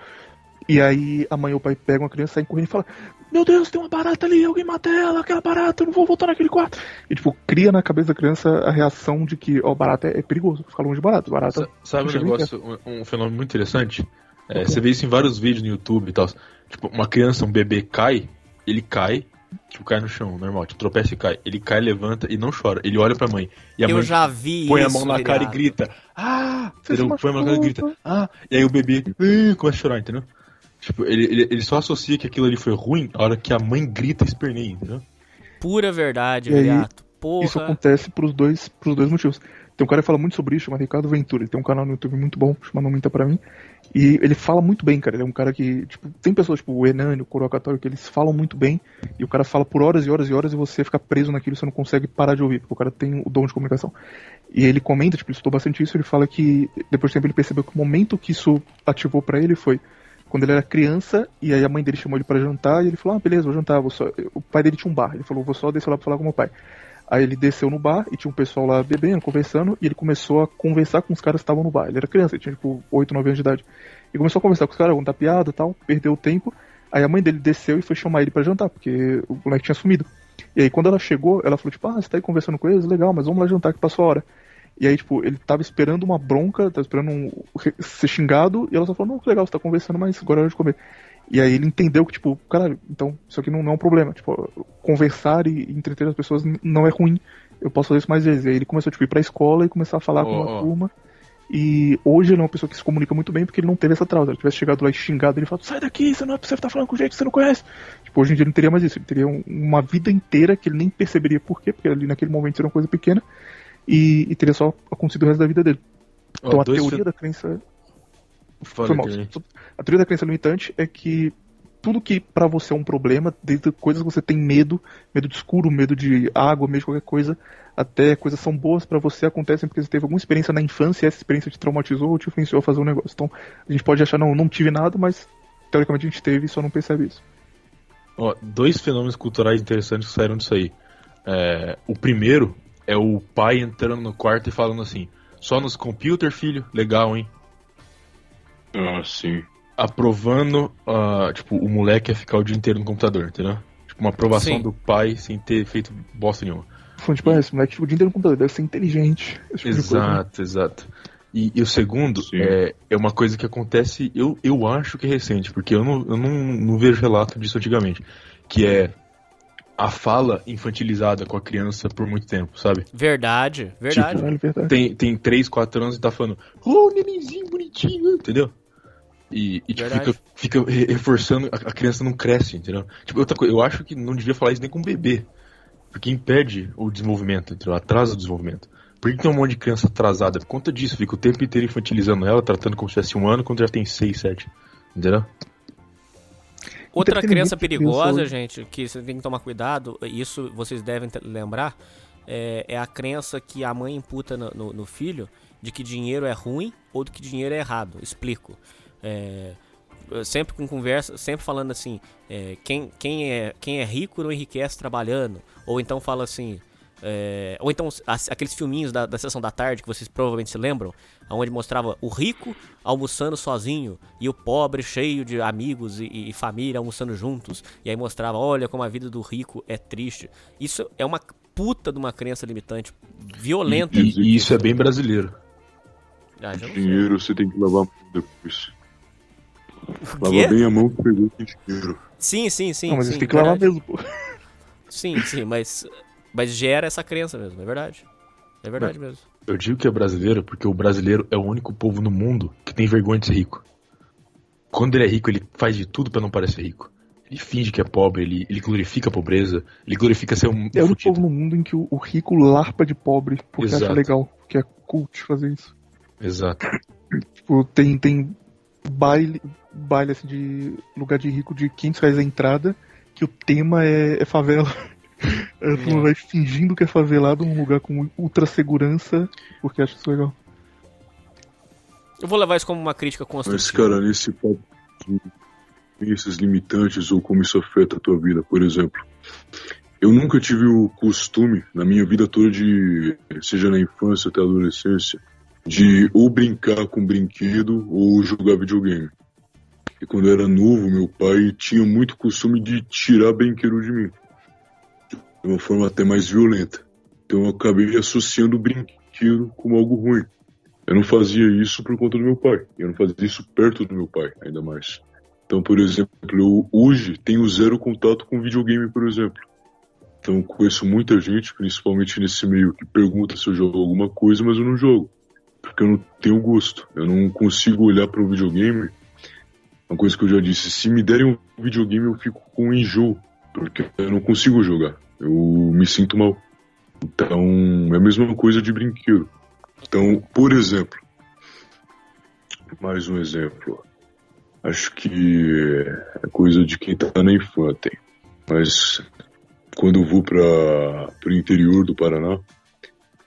E aí a mãe ou o pai pegam a criança, saem correndo e falam: Meu Deus, tem uma barata ali, alguém mata ela, aquela barata, eu não vou voltar naquele quarto. E tipo, cria na cabeça da criança a reação de que, ó, barata é, é perigoso, ficar longe de barata. Barata. Sa- Sabe um negócio, um, um fenômeno muito interessante? É, você vê isso em vários vídeos no YouTube e tal. Tipo, uma criança, um bebê cai, ele cai, tipo, cai no chão, normal, tipo, tropeça e cai. Ele cai, levanta e não chora. Ele olha pra mãe. E a Eu mãe já vi põe a isso, mão na cara e grita. Ah! Entendeu? Põe a mão na cara e grita. Ah! E aí o bebê começa a chorar, entendeu? Tipo, ele, ele, ele só associa que aquilo ali foi ruim na hora que a mãe grita e esperneia, entendeu? Pura verdade, E aí. Porra. Isso acontece pros dois, pros dois motivos. Tem um cara que fala muito sobre isso, chamado Ricardo Ventura. Ele tem um canal no YouTube muito bom, chamado Não Minta Pra Mim. E ele fala muito bem, cara. Ele é um cara que, tipo, tem pessoas tipo o Enani, o Corocatório, que eles falam muito bem. E o cara fala por horas e horas e horas e você fica preso naquilo e você não consegue parar de ouvir, porque o cara tem o dom de comunicação. E ele comenta, tipo, ele estudou bastante isso. Ele fala que depois de tempo ele percebeu que o momento que isso ativou pra ele foi quando ele era criança, e aí a mãe dele chamou ele pra jantar, e ele falou, ah, beleza, vou jantar, vou só... O pai dele tinha um bar, ele falou, vou só descer lá pra falar com meu pai. Aí ele desceu no bar, e tinha um pessoal lá bebendo, conversando, e ele começou a conversar com os caras que estavam no bar. Ele era criança, ele tinha tipo 8, 9 anos de idade. E começou a conversar com os caras, contar piada tal, perdeu o tempo. Aí a mãe dele desceu e foi chamar ele pra jantar, porque o moleque tinha sumido. E aí quando ela chegou, ela falou, tipo, ah, você tá aí conversando com eles? Legal, mas vamos lá jantar que passou a hora. E aí, tipo, ele tava esperando uma bronca, tava esperando um, ser xingado, e ela só falou, não, que legal, você tá conversando, mas agora é hora de comer. E aí ele entendeu que, tipo, caralho, então isso aqui não, não é um problema. Tipo, conversar e, entreter as pessoas não é ruim. Eu posso fazer isso mais vezes. E aí ele começou, tipo, ir pra escola e começar a falar com Ó, uma ó. turma. E hoje ele é uma pessoa que se comunica muito bem porque ele não teve essa trausa. Se ele tivesse chegado lá e xingado, ele falou, sai daqui, você não é você estar falando com gente que você não conhece. Tipo, hoje em dia ele não teria mais isso. Ele teria um- uma vida inteira que ele nem perceberia por quê, porque ali naquele momento era uma coisa pequena. E, e teria só acontecido o resto da vida dele. Ó, Então a teoria fe- da crença Fala foi mal. A teoria da crença limitante é que tudo que pra você é um problema, desde coisas que você tem medo, medo de escuro, medo de água, medo de qualquer coisa, até coisas são boas pra você acontecem porque você teve alguma experiência na infância e essa experiência te traumatizou ou te influenciou a fazer um negócio. Então, a gente pode achar, não, não tive nada, mas teoricamente a gente teve e só não percebe isso. Ó, dois fenômenos culturais interessantes que saíram disso aí. É, o primeiro é o pai entrando no quarto e falando assim: só nos computer, filho? Legal, hein? Ah, sim. Aprovando, ah, tipo, o moleque a ficar o dia inteiro no computador, entendeu? Tipo, uma aprovação Sim. do pai sem ter feito bosta nenhuma. Falando, tipo, ah, esse moleque fica o dia inteiro no computador, deve ser inteligente. Tipo de coisa, né? Exato, exato. E, e o segundo Sim. é, é uma coisa que acontece, eu, eu acho que é recente, porque eu não, eu não, não vejo relato disso antigamente. Que é a fala infantilizada com a criança por muito tempo, sabe? Verdade, verdade. Caralho, verdade. Tem, tem 3, 4 anos e tá falando, oh, nenenzinho bonitinho, entendeu? E, e tipo, fica, fica re- reforçando, a, a criança não cresce, entendeu? Tipo, outra coisa, eu acho que não devia falar isso nem com bebê. Porque impede o desenvolvimento, entendeu? Atrasa o desenvolvimento. Por que que tem um monte de criança atrasada? Por conta disso, fica o tempo inteiro infantilizando ela, tratando como se tivesse um ano, quando já tem 6, 7. Entendeu? Outra crença perigosa, gente, que você tem que tomar cuidado, isso vocês devem lembrar, é, é a crença que a mãe imputa no, no- no filho de que dinheiro é ruim ou de que dinheiro é errado. Explico. É, sempre com conversa, sempre falando assim, é, quem, quem, é, quem é rico não enriquece trabalhando. Ou então fala assim. é, ou então as- aqueles filminhos da, da sessão da tarde que vocês provavelmente se lembram, onde mostrava o rico almoçando sozinho e o pobre cheio de amigos e, e família almoçando juntos. E aí mostrava, olha como a vida do rico é triste. Isso é uma puta de uma crença limitante violenta. E, e isso é bem brasileiro. Ah. Dinheiro você tem que lavar depois. Lava bem a mão que pegou dinheiro. Sim, sim, sim. Não, mas sim, eles têm que lavar verdade. mesmo, pô. Sim, sim, mas, mas gera essa crença mesmo, é verdade. É verdade mesmo. Eu digo que é brasileiro porque o brasileiro é o único povo no mundo que tem vergonha de ser rico. Quando ele é rico, ele faz de tudo pra não parecer rico. Ele finge que é pobre, ele, ele glorifica a pobreza, ele glorifica ser um É o único povo no mundo em que o, o rico larpa de pobre porque acha Exato. legal, porque é cult fazer isso. Exato. Tipo, tem, tem baile, baile assim, de lugar de rico de 500 reais a entrada, que o tema é, é favela. É, tu É. vai fingindo que é favelado num lugar com ultra segurança, porque acha isso legal. Eu vou levar isso como uma crítica Mas, construtiva. cara, nesse papo de crenças limitantes ou como isso afeta a tua vida, por exemplo. Eu nunca tive o costume, na minha vida toda, de, seja na infância até a adolescência, de ou brincar com brinquedo ou jogar videogame. E quando eu era novo, meu pai tinha muito costume de tirar brinquedo de mim. De uma forma até mais violenta. Então eu acabei associando o brinquedo como algo ruim. Eu não fazia isso por conta do meu pai. Eu não fazia isso perto do meu pai, ainda mais. Então, por exemplo, eu hoje tenho zero contato com videogame, por exemplo. Então, conheço muita gente, principalmente nesse meio, que pergunta se eu jogo alguma coisa, mas eu não jogo. Porque eu não tenho gosto. Eu não consigo olhar para um videogame. Uma coisa que eu já disse: se me derem um videogame, eu fico com enjoo. Porque eu não consigo jogar. Eu me sinto mal. Então, é a mesma coisa de brinquedo. Então, por exemplo, mais um exemplo. Acho que é coisa de quem tá na infância. Mas quando eu vou para o interior do Paraná,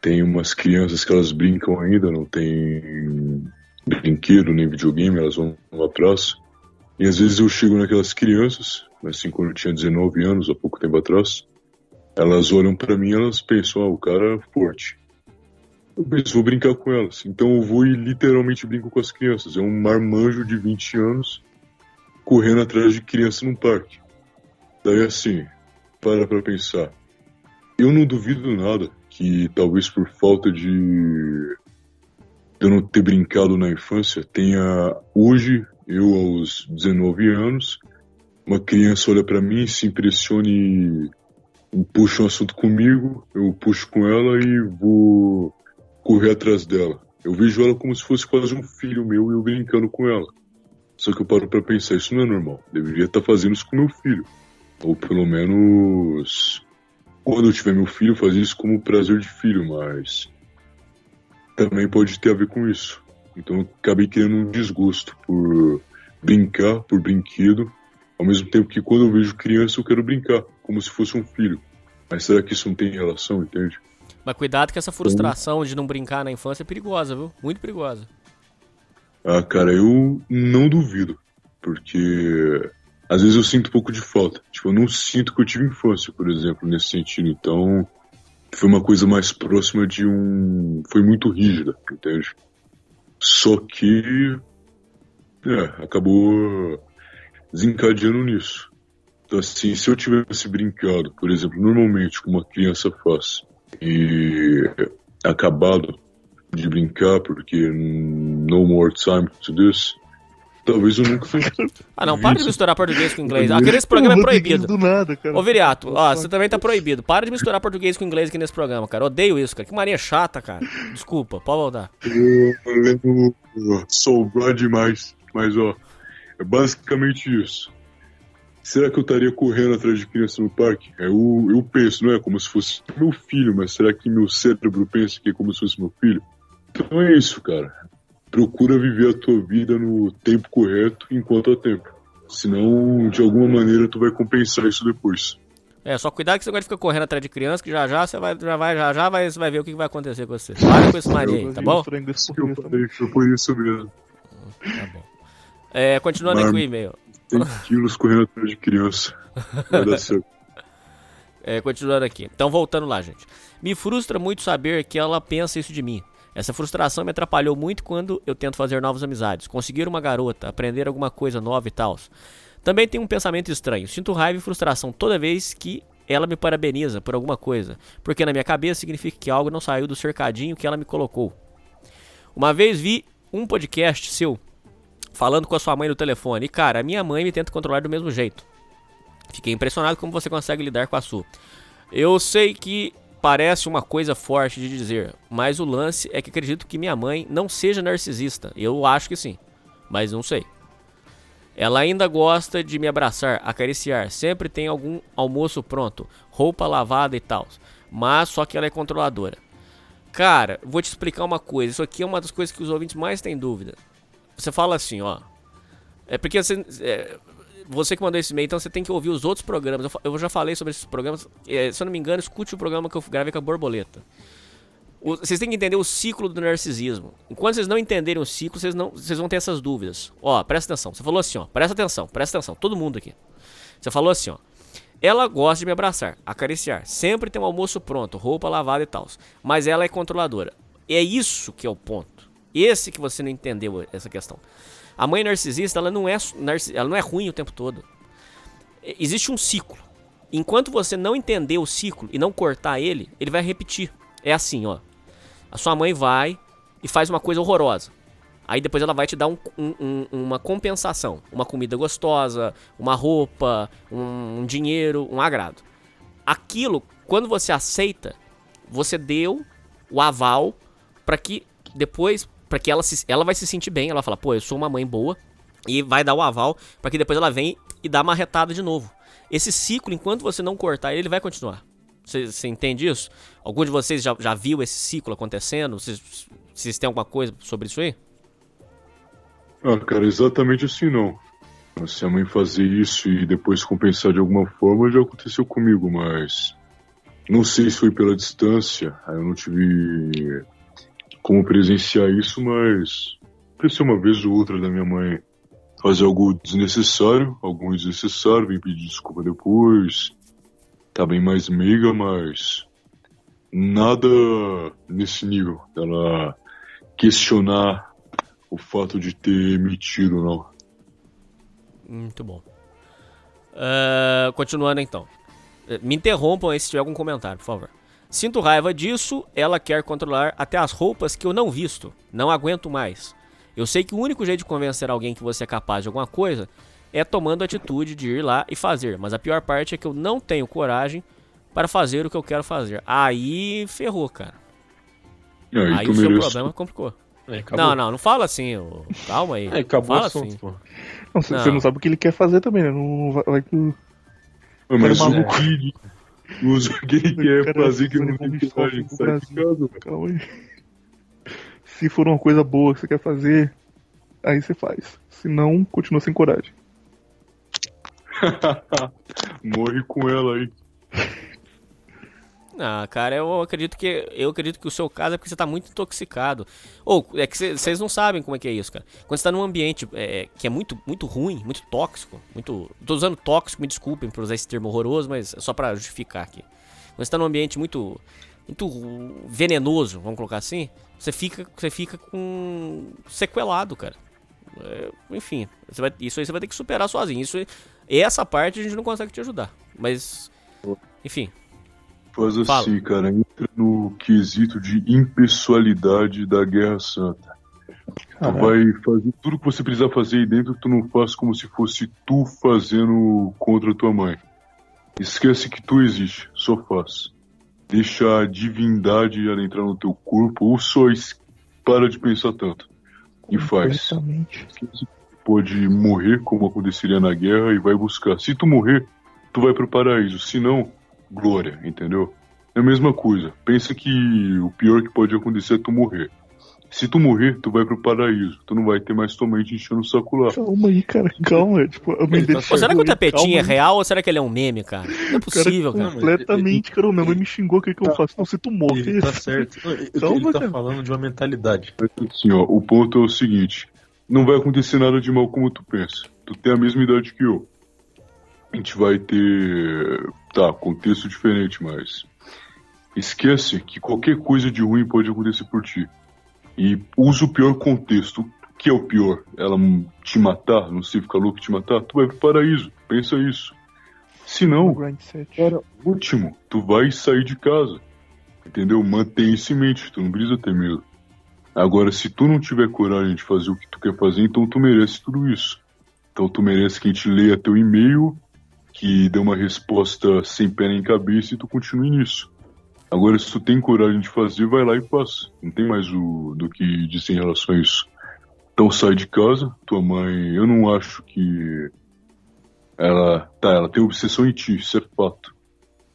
tem umas crianças que elas brincam ainda, não tem brinquedo nem videogame, elas vão lá atrás. E às vezes eu chego naquelas crianças, assim, quando eu tinha 19 anos, há pouco tempo atrás, elas olham para mim e elas pensam, ah, o cara é forte. Eu penso, vou brincar com elas. Então eu vou e literalmente brinco com as crianças. É um marmanjo de 20 anos correndo atrás de criança num parque. Daí assim, para pra pensar. Eu não duvido nada que talvez por falta de eu não ter brincado na infância, tenha hoje, eu aos 19 anos, uma criança olha para mim, se impressione e puxa um assunto comigo, eu puxo com ela e vou correr atrás dela. Eu vejo ela como se fosse quase um filho meu e eu brincando com ela. Só que eu paro pra pensar, isso não é normal. Deveria estar fazendo isso com meu filho. Ou pelo menos quando eu tiver meu filho, fazer isso como prazer de filho, mas também pode ter a ver com isso. Então eu acabei criando um desgosto por brincar, por brinquedo, Ao mesmo tempo que quando eu vejo criança eu quero brincar, como se fosse um filho. Mas será que isso não tem relação, entende? Mas cuidado que essa frustração de não brincar na infância é perigosa, viu? Muito perigosa. Ah, cara, eu não duvido. Porque às vezes eu sinto um pouco de falta. Tipo, eu não sinto que eu tive infância, por exemplo, nesse sentido. Então, foi uma coisa mais próxima de um. Foi muito rígida, entende? Só que. É, acabou desencadeando nisso. Então, assim, se eu tivesse brincado, por exemplo, normalmente, como uma criança faz, e acabado de brincar, porque no more time to this, talvez eu nunca fosse. Ah, não, para de misturar português com inglês. Aqui nesse programa é proibido. Do nada, cara. Ô, Viriato, ó, você também tá proibido. Para de misturar português com inglês aqui nesse programa, cara. Odeio isso, cara. Que mania chata, cara. Desculpa, pode voltar. Eu lembro. Sobrar demais. Mas, ó, é basicamente isso. Será que eu estaria correndo atrás de criança no parque? Eu, eu penso, não é como se fosse meu filho, mas será que meu cérebro pensa que é como se fosse meu filho? Então é isso, cara. Procura viver a tua vida no tempo correto enquanto há tempo. Senão, de alguma maneira, tu vai compensar isso depois. É, só cuidado que você agora fica correndo atrás de criança, que já já você vai, já vai, já já vai, você vai ver o que que vai acontecer com você. Para com esse mania aí, tá bom? Eu falei, foi por isso mesmo. Tá bom. É, continuando aqui Mano. o e-mail. Tem quilos correndo atrás de criança. Vai dar certo. É, continuando aqui. Então, voltando lá, gente. Me frustra muito saber que ela pensa isso de mim. Essa frustração me atrapalhou muito quando eu tento fazer novas amizades, conseguir uma garota, aprender alguma coisa nova e tal. Também tenho um pensamento estranho. Sinto raiva e frustração toda vez que ela me parabeniza por alguma coisa, porque na minha cabeça significa que algo não saiu do cercadinho que ela me colocou. Uma vez vi um podcast seu falando com a sua mãe no telefone, e cara, a minha mãe me tenta controlar do mesmo jeito. Fiquei impressionado como você consegue lidar com a sua. Eu sei que parece uma coisa forte de dizer, mas o lance é que acredito que minha mãe não seja narcisista. Eu acho que sim, mas não sei. Ela ainda gosta de me abraçar, acariciar, sempre tem algum almoço pronto, roupa lavada e tal. Mas só que ela é controladora. Cara, vou te explicar uma coisa. Isso aqui é uma das coisas que os ouvintes mais têm dúvida. Você fala assim, ó. É porque você, é, você que mandou esse e-mail, então você tem que ouvir os outros programas. Eu, eu já falei sobre esses programas. É, se eu não me engano, escute o programa que eu gravei com a Borboleta. O- vocês têm que entender o ciclo do narcisismo. Enquanto vocês não entenderem o ciclo, vocês, não, vocês vão ter essas dúvidas. Ó, presta atenção. Você falou assim, ó. Presta atenção, presta atenção. Todo mundo aqui. Você falou assim, ó. Ela gosta de me abraçar, acariciar. Sempre tem um almoço pronto, roupa lavada e tal. Mas ela é controladora. É isso que é o ponto. Esse que você não entendeu essa questão. A mãe narcisista, ela não é, ela não é ruim o tempo todo. Existe um ciclo. Enquanto você não entender o ciclo e não cortar ele, ele vai repetir. É assim, ó. A sua mãe vai e faz uma coisa horrorosa. Aí depois ela vai te dar um- um- uma compensação. Uma comida gostosa, uma roupa, um, um dinheiro, um agrado. Aquilo, quando você aceita, você deu o aval para que depois, para que ela se, ela vai se sentir bem, ela vai falar, pô, eu sou uma mãe boa e vai dar o aval para que depois ela vem e dá uma retada de novo. Esse ciclo, enquanto você não cortar ele, vai continuar. Você, entende isso? Algum de vocês já, já viu esse ciclo acontecendo? Vocês, têm alguma coisa sobre isso aí? Ah, cara, exatamente assim não. Se a mãe fazer isso e depois compensar de alguma forma, já aconteceu comigo, mas. Não sei se foi pela distância, eu não tive como presenciar isso, mas. Aconteceu uma vez ou outra da minha mãe fazer algo desnecessário, algo desnecessário, vem pedir desculpa depois. Tá bem mais meiga, mas. Nada nesse nível. Ela questionar o fato de ter emitido, não. Muito bom. Ah, continuando então. Eh, Me interrompam aí se tiver algum comentário, por favor. Sinto raiva disso, ela quer controlar até as roupas que eu não visto. Não aguento mais. Eu sei que o único jeito de convencer alguém que você é capaz de alguma coisa é tomando a atitude de ir lá e fazer. Mas a pior parte é que eu não tenho coragem para fazer o que eu quero fazer. Aí ferrou, cara. Aí, Aí o seu merece. problema complicou. É. Não, não, não fala assim. ô. Calma aí. É, acabou fala o assunto, assim. pô. Não, você Não. não sabe o que ele quer fazer também, né? Não vai, vai que Mas maluco. que usa o que quer fazer que não tem coragem. Calma aí. Se for uma coisa boa que você quer fazer, aí você faz. Se não, continua sem coragem. Morre com ela aí. Ah, cara, eu acredito que eu acredito que o seu caso é porque você tá muito intoxicado. Ou é que vocês não sabem como é que é isso, cara. Quando você tá num ambiente é, que é muito, muito ruim, muito tóxico, muito. Tô usando tóxico, me desculpem por usar esse termo horroroso, mas é só pra justificar aqui. Quando você tá num ambiente muito. muito venenoso, vamos colocar assim, você fica, você fica com. sequelado, cara. É, enfim, vai- isso aí você vai ter que superar sozinho. Isso, essa parte a gente não consegue te ajudar. Mas. Enfim. Faz Fala. assim, cara, entra no quesito de impessoalidade da Guerra Santa. Tu vai fazer tudo que você precisar fazer aí dentro, tu não faz como se fosse tu fazendo contra tua mãe. Esquece que tu existe, só faz. Deixa a divindade ela entrar no teu corpo, ou só para de pensar tanto. E faz. Pode morrer, como aconteceria na guerra, e vai buscar. Se tu morrer, tu vai pro paraíso. Se não, glória, entendeu? É a mesma coisa. Pensa que o pior que pode acontecer é tu morrer. Se tu morrer, tu vai pro paraíso. Tu não vai ter mais tua mente enchendo o saco lá. Calma aí, cara, calma. Tipo, a dele tá será que o tapetinho é real ou será que ele é um meme, cara? Não é possível, cara. Completamente, cara. Minha mãe me xingou, o que, que eu faço? Não, se tu morrer. Ele tá certo. Ele- Calma, ele tá cara. falando de uma mentalidade. Assim, ó, o ponto é o seguinte: não vai acontecer nada de mal como tu pensa. Tu tem a mesma idade que eu. A gente vai ter. Tá, contexto diferente, mas. Esquece que qualquer coisa de ruim pode acontecer por ti. E usa o pior contexto. O que é o pior? Ela te matar, não sei, ficar louco te matar? Tu vai pro paraíso. Pensa isso. Se não. Cara, último, tu vai sair de casa. Entendeu? Mantém isso em mente, tu não precisa ter medo. Agora, se tu não tiver coragem de fazer o que tu quer fazer, então tu merece tudo isso. Então tu merece que a gente leia teu e-mail, que dê uma resposta sem pé nem cabeça e tu continue nisso. Agora, se tu tem coragem de fazer, vai lá e faça. Não tem mais o do que dizer em relação a isso. Então sai de casa, tua mãe, eu não acho que ela, tá, ela tem obsessão em ti, isso é fato.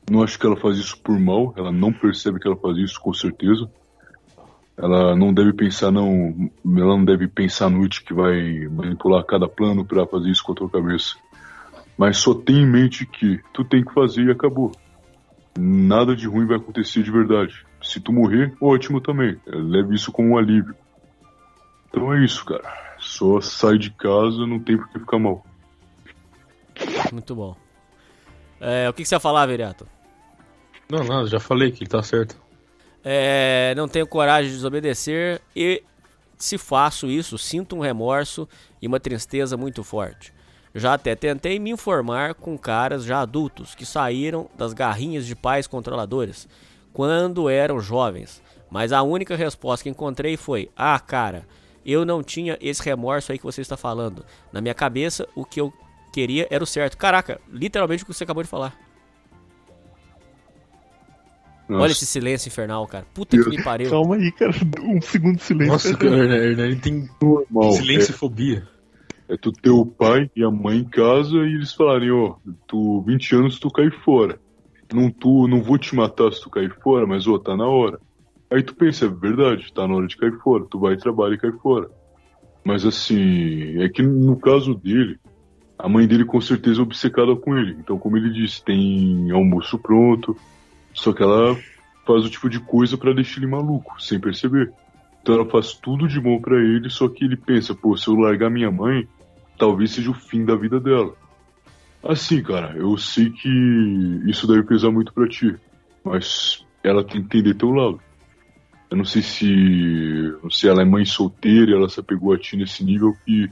Não acho que ela faz isso por mal, ela não percebe que ela faz isso com certeza. Ela não deve pensar não, ela não deve pensar à noite que vai manipular cada plano pra fazer isso com a tua cabeça. Mas só tem em mente que tu tem que fazer e acabou. Nada de ruim vai acontecer de verdade. Se tu morrer, ótimo também. Leve isso como um alívio. Então é isso, cara. Só sai de casa, não tem por que ficar mal. Muito bom. É, o que, que você ia falar, Viriato? Não, nada, já falei que ele tá certo. É, não tenho coragem de desobedecer e se faço isso, sinto um remorso e uma tristeza muito forte. Já até tentei me informar com caras já adultos que saíram das garrinhas de pais controladores quando eram jovens, mas a única resposta que encontrei foi: "Ah, cara, eu não tinha esse remorso aí que você está falando. Na minha cabeça, o que eu queria era o certo." Caraca, literalmente o que você acabou de falar. Olha Nossa. esse silêncio infernal, cara. Puta que me pariu. Calma aí, cara. Um segundo de silêncio. Nossa, cara, Hernani tem normal. silenciofobia. É, é tu ter o pai e a mãe em casa e eles falarem, ó, tu 20 anos tu cai fora. Não, tu, não vou te matar se tu cair fora, mas ó, tá na hora. Aí tu pensa, é verdade, tá na hora de cair fora. Tu vai, trabalha e cai fora. Mas assim, é que no caso dele, a mãe dele com certeza é obcecada com ele. Então, como ele disse, tem almoço pronto, só que ela faz o tipo de coisa pra deixar ele maluco, sem perceber. Então ela faz tudo de bom pra ele, só que ele pensa, pô, se eu largar minha mãe, talvez seja o fim da vida dela. Assim, cara, eu sei que isso deve pesar muito pra ti, mas ela tem que entender teu lado. Eu não sei se, se ela é mãe solteira ela se apegou a ti nesse nível que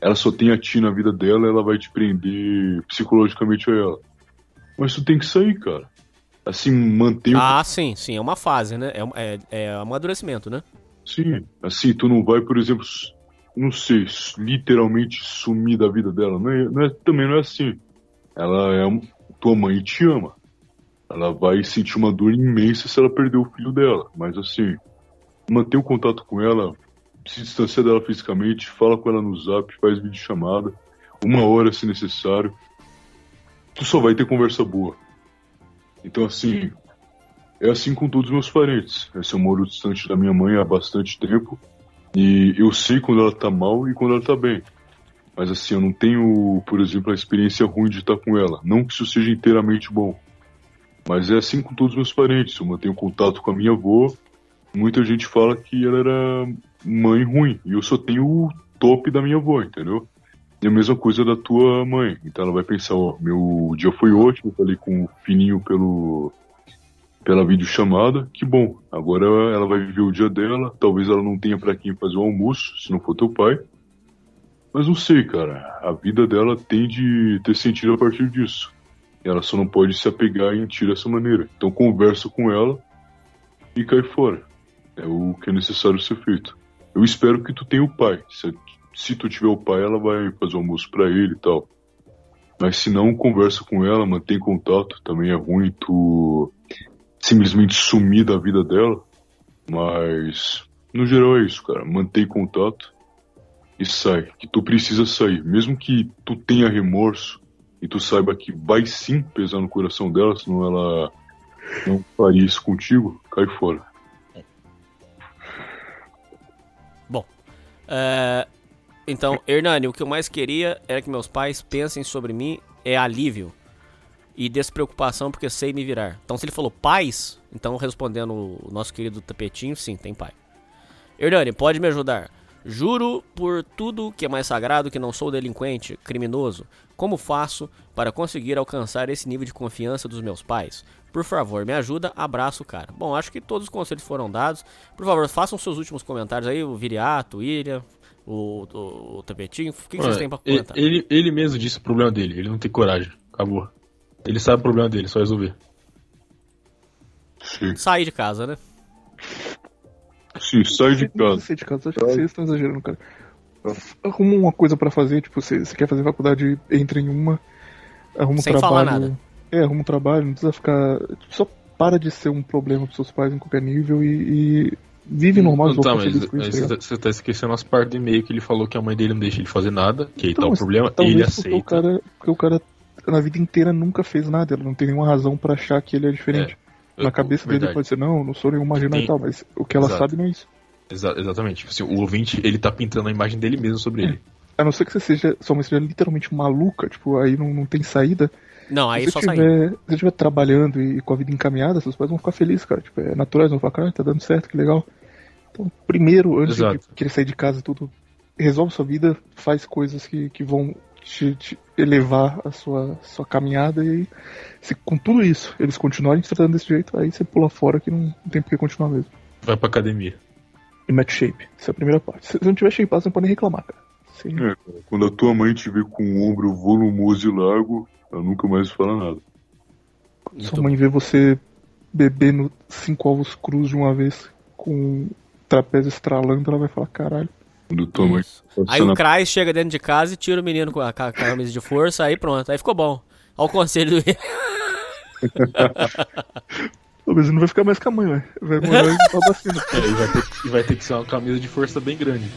ela só tem a ti na vida dela, ela vai te prender psicologicamente a ela. Mas tu tem que sair, cara. Assim, manter o Ah, sim, sim, é uma fase, né? É, é, é amadurecimento, né? Sim, assim, tu não vai, por exemplo, não sei, literalmente sumir da vida dela. Não é, não é- também não é assim. Ela é tua mãe te ama. Ela vai sentir uma dor imensa se ela perder o filho dela. Mas assim, manter o contato com ela, se distanciar dela fisicamente, fala com ela no zap, faz videochamada, uma hora se necessário. Tu só vai ter conversa boa. Então assim, é assim com todos os meus parentes. Eu moro distante da minha mãe há bastante tempo. E eu sei quando ela tá mal e quando ela tá bem. Mas assim, eu não tenho, por exemplo, a experiência ruim de estar com ela. Não que isso seja inteiramente bom. Mas é assim com todos os meus parentes. Eu mantenho contato com a minha avó. Muita gente fala que ela era mãe ruim. E eu só tenho o top da minha avó, entendeu? E a mesma coisa da tua mãe. Então ela vai pensar, ó, meu dia foi ótimo, falei com o fininho pelo pela videochamada, que bom. Agora ela vai viver o dia dela, talvez ela não tenha para quem fazer o almoço, se não for teu pai. Mas não sei, cara. A vida dela tem de ter sentido a partir disso. Ela só não pode se apegar em ti dessa maneira. Então conversa com ela e cai fora. É o que é necessário ser feito. Eu espero que tu tenha o pai. Se, se tu tiver o pai, ela vai fazer o almoço pra ele e tal. Mas se não, conversa com ela, mantém contato. Também é ruim tu simplesmente sumir da vida dela. Mas, no geral é isso, cara. Mantém contato e sai. Que tu precisa sair. Mesmo que tu tenha remorso e tu saiba que vai sim pesar no coração dela, senão ela não faria isso contigo, cai fora. É, então, Hernani, o que eu mais queria era que meus pais pensem sobre mim é alívio e despreocupação porque sei me virar. Então, se ele falou pais, então respondendo o nosso querido tapetinho, sim, tem pai. Hernani, pode me ajudar? Juro por tudo que é mais sagrado que não sou delinquente, criminoso. Como faço para conseguir alcançar esse nível de confiança dos meus pais? Por favor, me ajuda. Abraço, cara. Bom, acho que todos os conselhos foram dados. Por favor, façam seus últimos comentários aí, o Viriato, o William, o, o, o Tapetinho. O que, que vocês têm pra comentar? Ele, ele mesmo disse o problema dele, ele não tem coragem. Acabou. Ele sabe o problema dele, só resolver. Sim. Sair de casa, né? Sim, sai de casa. sei de casa, acho que vocês estão exagerando, cara. Arruma uma coisa pra fazer, tipo, você, você quer fazer faculdade, entra em uma, arruma um Sem trabalho. falar nada. É, arruma um trabalho, não precisa ficar. Só para de ser um problema pros seus pais em qualquer nível e, e vive normal, Não, vão tá, mas, tá você, tá, você tá esquecendo as partes do e-mail que ele falou que a mãe dele não deixa ele fazer nada, que aí Então, tá o problema, ele porque O aceita. cara, porque o cara na vida inteira nunca fez nada, ele não tem nenhuma razão pra achar que ele é diferente. É, na eu- cabeça dele verdade. pode ser, não, eu não sou nenhum marginal Tem- e tal, mas o que ela Exato. sabe não é isso. Exa- exatamente. Assim, o ouvinte, ele tá pintando a imagem dele mesmo sobre ele. A não ser que você seja, sua mãe seja literalmente maluca, tipo, aí não, não tem saída. Não, aí se só sair. tiver, se você estiver trabalhando e com a vida encaminhada, seus pais vão ficar felizes, cara. Tipo, é natural, eles vão falar, cara, tá dando certo, que legal. Então, primeiro, antes Exato. de querer sair de casa e tudo, resolve sua vida, faz coisas que, que vão te, te elevar a sua, sua caminhada e se com tudo isso eles continuarem te tratando desse jeito, aí você pula fora que não, não tem por que continuar mesmo. Vai pra academia. E mete shape. Essa é a primeira parte. Se, se não tiver shape, você não pode nem reclamar, cara. Sim. É, cara, quando a tua mãe te vê com o ombro volumoso e largo, ela nunca mais fala nada. Sua mãe vê você bebendo cinco ovos crus de uma vez com o trapézio estralando, ela vai falar, caralho. Tua mãe Aí o na Krais chega dentro de casa e tira o menino com a, camisa de força, aí pronto, aí ficou bom. Olha o conselho do Pô, mas não vai ficar mais com a mãe, velho. Vai morar em Babacena. É, e vai, ter, e vai ter que ser uma camisa de força bem grande.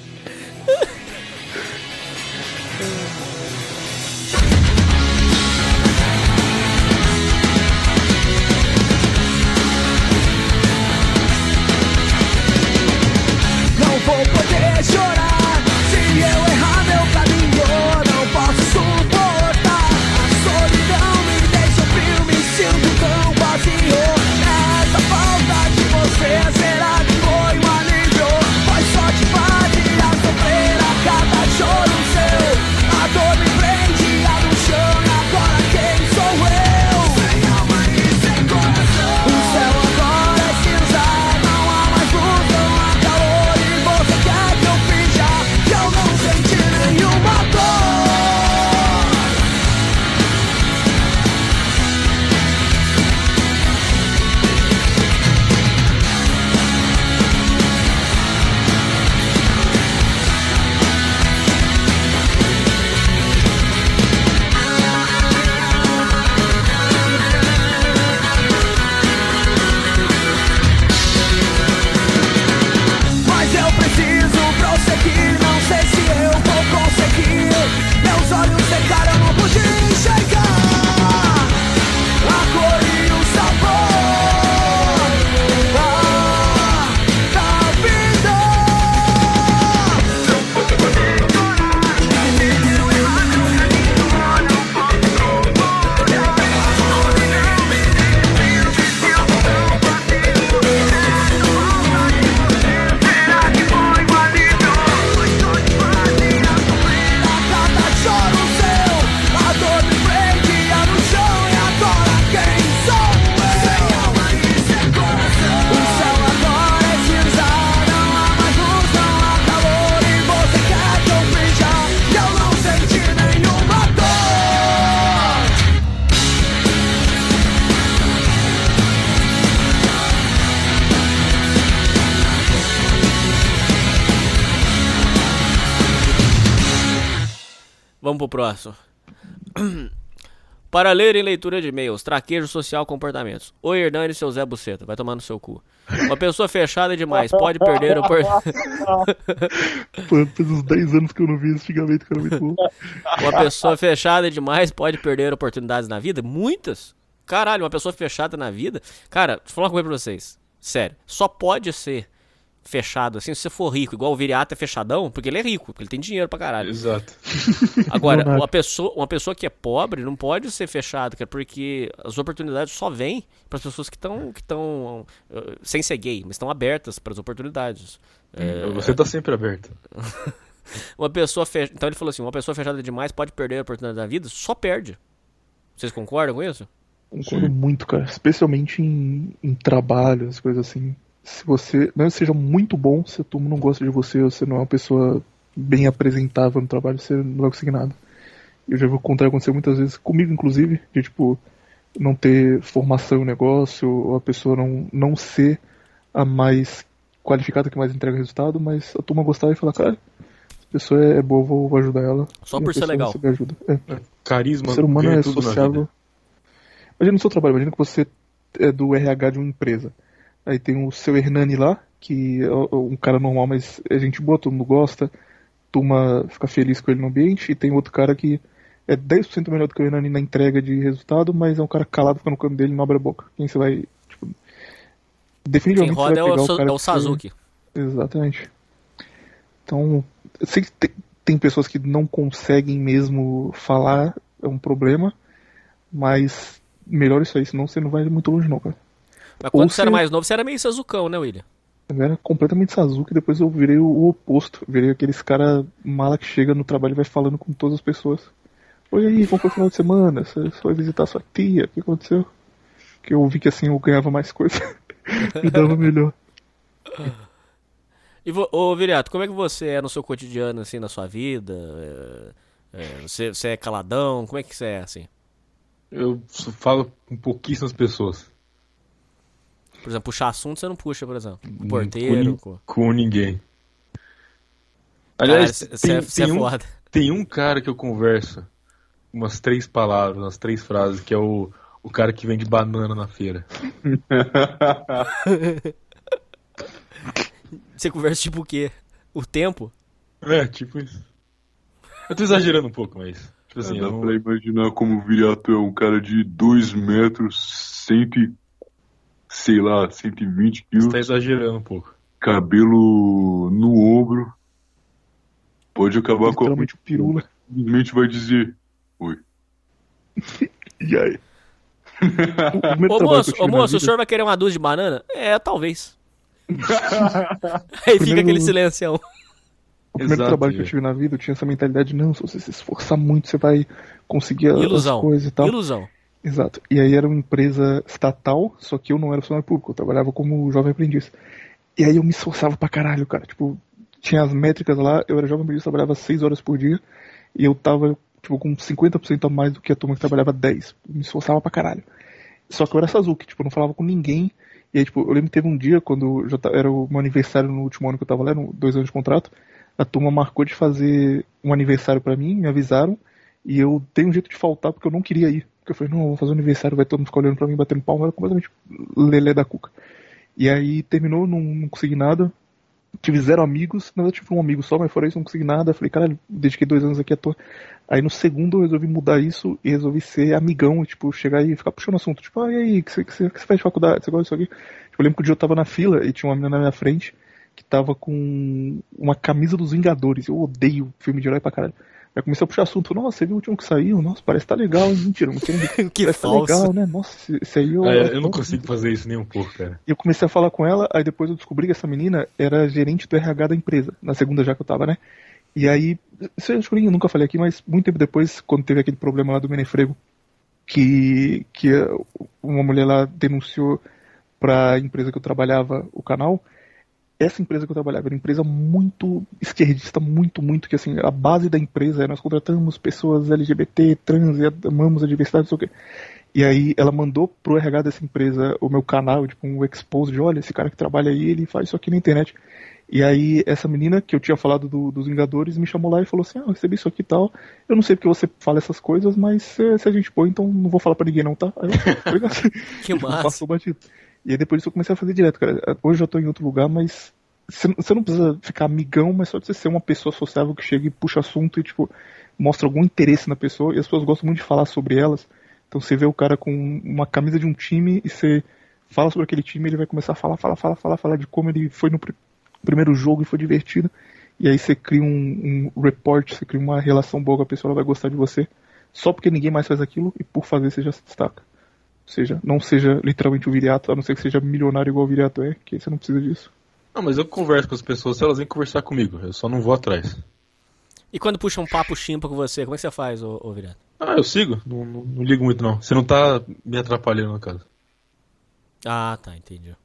próximo. Para ler em leitura de e-mails, traquejo social comportamentos. Oi, Hernani, seu Zé Buceta, vai tomar no seu cu. Uma pessoa fechada demais pode perder. Pô, faz uns 10 anos que eu não vi esse xingamento, cara, muito bom. Uma pessoa fechada demais pode perder oportunidades na vida? Muitas. Caralho, uma pessoa fechada na vida. Cara, deixa eu falar uma coisa pra vocês. Sério, só pode ser fechado assim se você for rico, igual o Viriato é fechadão, porque ele é rico, porque ele tem dinheiro pra caralho. Exato. Agora, uma pessoa, uma pessoa que é pobre não pode ser fechada, cara, porque as oportunidades só vêm para as pessoas que estão que estão sem ser gay, mas estão abertas para as oportunidades. É, Você tá sempre aberto. uma pessoa fe... então ele falou assim, uma pessoa fechada demais pode perder a oportunidade da vida, só perde. Vocês concordam com isso? Concordo muito, cara. Especialmente em, em trabalho, as coisas assim. Se você, mesmo que seja muito bom, se a turma não gosta de você, ou você não é uma pessoa bem apresentável no trabalho, você não vai conseguir nada. Eu já vi o contrário acontecer muitas vezes, comigo inclusive, de tipo, não ter formação no negócio, ou a pessoa não, não ser a mais qualificada que mais entrega resultado, mas a turma gostar e falar, cara, essa pessoa é boa, vou, vou ajudar ela. Só por ser pessoa legal. Ajuda. É. Carisma O ser humano é sociável. Imagina no seu trabalho, imagina que você é do RH de uma empresa. Aí tem o seu Hernani lá, que é um cara normal, mas é gente boa, todo mundo gosta, turma fica feliz com ele no ambiente, e tem outro cara que é 10% melhor do que o Hernani na entrega de resultado, mas é um cara calado, fica no canto dele e não abre a boca. Quem você vai, tipo, Quem definitivamente roda você é o, Sa- cara é o que Sazuki. Exatamente. Então, eu sei que tem, tem pessoas que não conseguem mesmo falar, é um problema, mas melhor isso aí, senão você não vai muito longe não, cara. Mas quando Ou você era mais novo, você era meio Sazucão, né, William? Eu era completamente Sasuke, depois eu virei o, o oposto. Virei aqueles cara mala que chega no trabalho e vai falando com todas as pessoas. Oi aí, como foi o final de semana? Você foi visitar sua tia? O que aconteceu? Que eu vi que assim eu ganhava mais coisa. Me dava melhor. E vo- ô Viriato, como é que você é no seu cotidiano, assim, na sua vida? É, é, você, você é caladão? Como é que você é, assim? Eu falo com pouquíssimas pessoas. Por exemplo, puxar assunto você não puxa, por exemplo. Com Com, porteiro, com... com ninguém. Cara, Aliás, você tem, é, cê é tem um, foda. tem um cara que eu converso umas três palavras, umas três frases, que é o, o cara que vende banana na feira. Você conversa tipo o quê? O tempo? É, tipo isso. Eu tô exagerando um pouco, mas. Tipo assim, dá eu pra imaginar como o Viriato é um cara de 2 metros, 100, e- sei lá, 120 você quilos, tá exagerando um pouco. cabelo no ombro. Pode acabar com a Literalmente o pirula. Simplesmente vai dizer: Oi. E aí? O primeiro Ô trabalho que eu moço, tive ô moço, o senhor vai querer uma dúzia de banana? É, talvez. Aí fica aquele silencião. O primeiro Exato, trabalho que eu é. tive na vida, eu tinha essa mentalidade, não, se você se esforçar muito, você vai conseguir a- Ilusão. as coisas e tal. Ilusão. Exato. E aí era uma empresa estatal, só que eu não era funcionário público, eu trabalhava como jovem aprendiz. E aí eu me esforçava pra caralho, cara. Tipo, tinha as métricas lá, eu era jovem aprendiz, trabalhava 6 horas por dia, e eu tava, tipo, com 50% a mais do que a turma que trabalhava 10. Eu me esforçava pra caralho. Só que eu era Sasuke, tipo, eu não falava com ninguém. E aí, tipo, eu lembro que teve um dia, quando já era o meu aniversário no último ano que eu tava lá, eram dois anos de contrato, a turma marcou de fazer um aniversário pra mim, me avisaram, e eu dei um jeito de faltar porque eu não queria ir. Porque eu falei, não, eu vou fazer um aniversário, vai todo mundo ficar olhando pra mim, batendo palma, era completamente lelé da cuca. E aí terminou, não, não consegui nada. Tive zero amigos, na verdade tive um amigo só, mas fora isso não consegui nada. Falei, caralho, dediquei dois anos aqui à toa. Aí no segundo eu resolvi mudar isso e resolvi ser amigão, tipo, chegar e ficar puxando assunto. Tipo, ah, e aí, o que você, que você, que faz de faculdade? Você gosta disso aqui? Tipo, eu lembro que o dia eu tava na fila e tinha uma menina na minha frente que tava com uma camisa dos Vingadores. Eu odeio filme de herói pra caralho. Aí eu comecei a puxar assunto. Nossa, você viu o último que saiu? Nossa, parece que tá legal. hein? Mentira, não sei. que parece que tá falso. legal, né? Nossa, esse- esse aí eu, Ah, é, eu não consigo fazer isso nem um pouco, cara. e eu comecei a falar com ela, aí depois eu descobri que essa menina era gerente do RH da empresa, na segunda já que eu tava, né? E aí, isso eu acho que eu nunca falei aqui, mas muito tempo depois, quando teve aquele problema lá do Menefrego, que, que uma mulher lá denunciou pra empresa que eu trabalhava o canal, essa empresa que eu trabalhava era uma empresa muito esquerdista, muito, muito, que assim, a base da empresa é nós contratamos pessoas LGBT, trans, e amamos a diversidade, não sei o quê. E aí ela mandou pro RH dessa empresa o meu canal, tipo, um expose de, olha, esse cara que trabalha aí, ele faz isso aqui na internet. E aí, essa menina que eu tinha falado do- dos Vingadores me chamou lá e falou assim: Ah, eu recebi isso aqui e tal. Eu não sei porque você fala essas coisas, mas se, se a gente pôr, então não vou falar pra ninguém, não, tá? Aí eu, "Obrigado." Que massa. Passou batido. E aí depois disso eu comecei a fazer direto, cara. Hoje eu tô em outro lugar, mas você não precisa ficar amigão, mas só de você ser uma pessoa sociável que chega e puxa assunto e, tipo, mostra algum interesse na pessoa. E as pessoas gostam muito de falar sobre elas. Então você vê o cara com uma camisa de um time e você fala sobre aquele time, ele vai começar a falar, falar, falar, falar, falar de como ele foi no pri- primeiro jogo e foi divertido. E aí você cria um, um report, você cria uma relação boa com a pessoa, ela vai gostar de você. Só porque ninguém mais faz aquilo e por fazer você já se destaca. Ou seja, não seja literalmente o viriato, a não ser que seja milionário igual o viriato é, que você não precisa disso. Não, mas eu converso com as pessoas se elas vêm conversar comigo. Eu só não vou atrás. E quando puxa um papo chimpa com você, como é que você faz, ô, ô Viriato? Ah, eu sigo. Não, não, não ligo muito, não. Você não tá me atrapalhando, no caso. Ah, tá, entendi.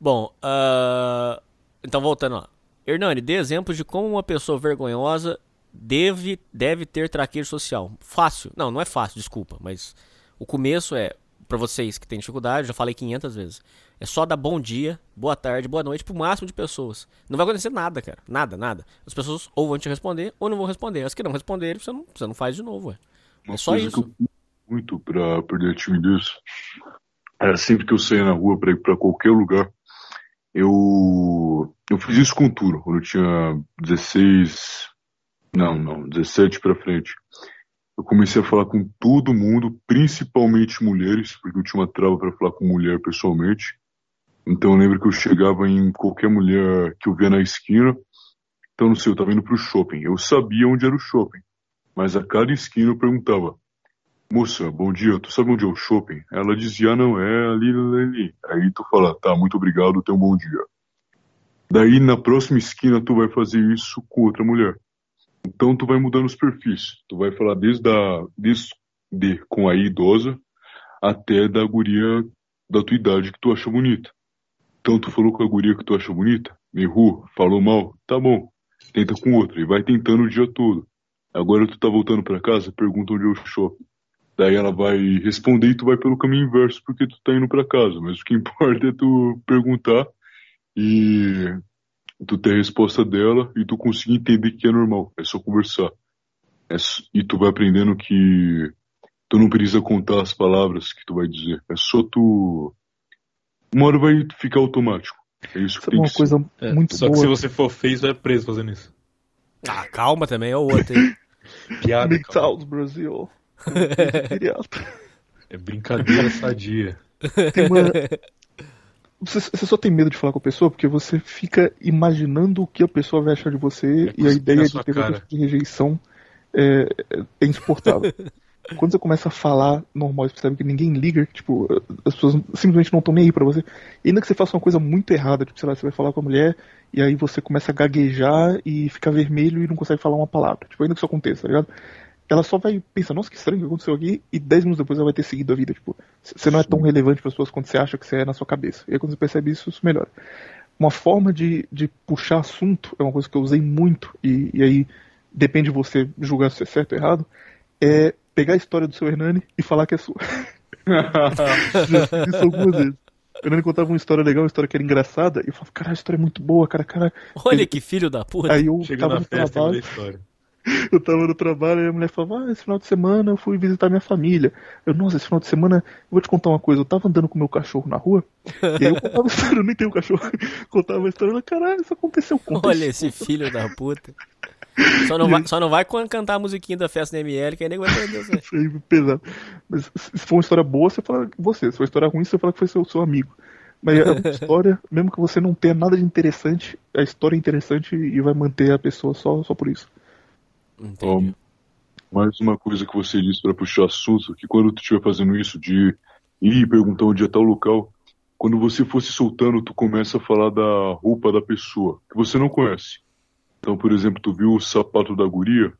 Bom, ah, então voltando lá. Hernani, dê exemplos de como uma pessoa vergonhosa deve, deve ter traquejo social. Fácil. Não, não é fácil, desculpa, mas o começo é, pra vocês que têm dificuldade, já falei 500 vezes, é só dar bom dia, boa tarde, boa noite pro máximo de pessoas. Não vai acontecer nada, cara. Nada, nada. As pessoas ou vão te responder ou não vão responder. As que não responderem, você não, você não faz de novo, ué. Uma É só isso. que eu muito pra perder a timidez era sempre que eu saía na rua pra ir pra qualquer lugar. Eu, eu fiz isso com tudo, quando eu tinha 16, não, não, 17 pra frente. Eu comecei a falar com todo mundo, principalmente mulheres, porque eu tinha uma trava pra falar com mulher pessoalmente. Então eu lembro que eu chegava em qualquer mulher que eu via na esquina. Então não sei, eu tava indo pro shopping. Eu sabia onde era o shopping. Mas a cada esquina eu perguntava, moça, bom dia, tu sabe onde é o shopping? Ela dizia, ah, não, é ali, ali. Aí tu fala, tá, muito obrigado, tenha um bom dia. Daí na próxima esquina tu vai fazer isso com outra mulher. Então tu vai mudando os perfis. Tu vai falar desde a, desde de, com a idosa até da guria da tua idade que tu acha bonita. Então tu falou com a guria que tu acha bonita, errou, falou mal, tá bom. Tenta com outra e vai tentando o dia todo. Agora tu tá voltando pra casa, pergunta onde o shopping. Daí ela vai responder e tu vai pelo caminho inverso porque tu tá indo pra casa. Mas o que importa é tu perguntar e tu ter a resposta dela e tu conseguir entender que é normal. É só conversar. É e tu vai aprendendo que tu não precisa contar as palavras que tu vai dizer. É só tu. Uma hora vai ficar automático. É isso que Sabe tem uma que coisa É, muito só boa? que se você for feio, é preso fazendo isso. Ah, calma também, é o outro aí. Piada, cara. South Brasil. Viriato. É brincadeira sadia. Tem uma... Você, você só tem medo de falar com a pessoa porque você fica imaginando o que a pessoa vai achar de você É e a ideia de ter cara. tipo de rejeição é, é- insuportável. Quando você começa a falar normal, você percebe que ninguém liga, tipo, as pessoas simplesmente não estão nem aí pra você. E ainda que você faça uma coisa muito errada, tipo, sei lá, você vai falar com a mulher e aí você começa a gaguejar e ficar vermelho e não consegue falar uma palavra. Tipo, ainda que isso aconteça, tá ligado? Ela só vai pensar, nossa, que estranho que aconteceu aqui, e 10 minutos depois ela vai ter seguido a vida. Tipo, você não é tão relevante para as pessoas quanto você acha que você é na sua cabeça. E aí quando você percebe isso, isso melhora. Uma forma de, de puxar assunto, é uma coisa que eu usei muito, e, e aí depende de você julgar se é certo ou errado, é pegar a história do seu Hernani e falar que é sua. Isso algumas vezes. O Hernani contava uma história legal, uma história que era engraçada, e eu falava, cara, a história é muito boa, cara, cara. Olha que filho da puta. Aí eu Chega tava na no festa trabalho. Eu tava no trabalho e a mulher falava, ah, esse final de semana eu fui visitar minha família. Eu, nossa, esse final de semana, eu vou te contar uma coisa, eu tava andando com meu cachorro na rua, e aí eu contava a história, eu nem tenho cachorro, contava a história, ela, caralho, isso aconteceu com Olha esse filho da puta. Só não, vai, só não vai cantar a musiquinha da festa da ML, que aí nem vai perder. Isso é pesado. Mas se for uma história boa, você fala que você. Se for uma história ruim, você fala que foi seu, seu amigo. Mas é uma história, mesmo que você não tenha nada de interessante, a história é interessante e vai manter a pessoa só, só por isso. Entendi. Mais uma coisa que você disse para puxar assunto, que quando tu estiver fazendo isso de ir perguntar onde é tal local, quando você for se soltando, tu começa a falar da roupa da pessoa, que você não conhece. Então, por exemplo, tu viu o sapato da guria,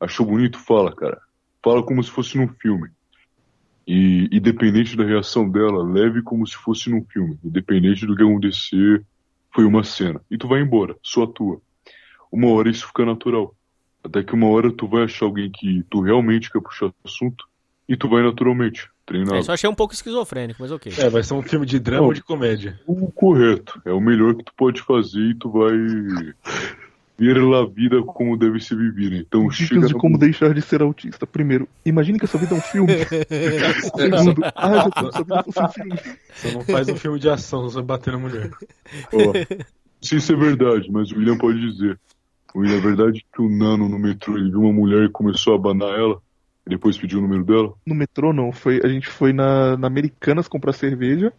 achou bonito? Fala, cara. Fala como se fosse num filme. E independente da reação dela, leve como se fosse num filme. Independente do que acontecer, foi uma cena. E tu vai embora, só atua. Uma hora isso fica natural. Até que uma hora tu vai achar alguém que tu realmente quer puxar assunto e tu vai naturalmente, treinado. É, só achei um pouco esquizofrênico, mas ok. É, vai ser um filme de drama Não. ou de comédia. O correto, é o melhor que tu pode fazer e tu vai ver a vida como deve ser vivida. Então chega Dicas de no- como deixar de ser autista. Primeiro, imagine que a sua vida é um filme. Segundo, ah, já sua vida fosse um filme. Você não faz um filme de ação, você vai bater na mulher. Ó, se isso é verdade, mas o William pode dizer. William, é verdade que o Nano no metrô ele viu uma mulher e começou a abanar ela? E depois pediu o número dela? No metrô não, foi, a gente foi na, na Americanas comprar cerveja.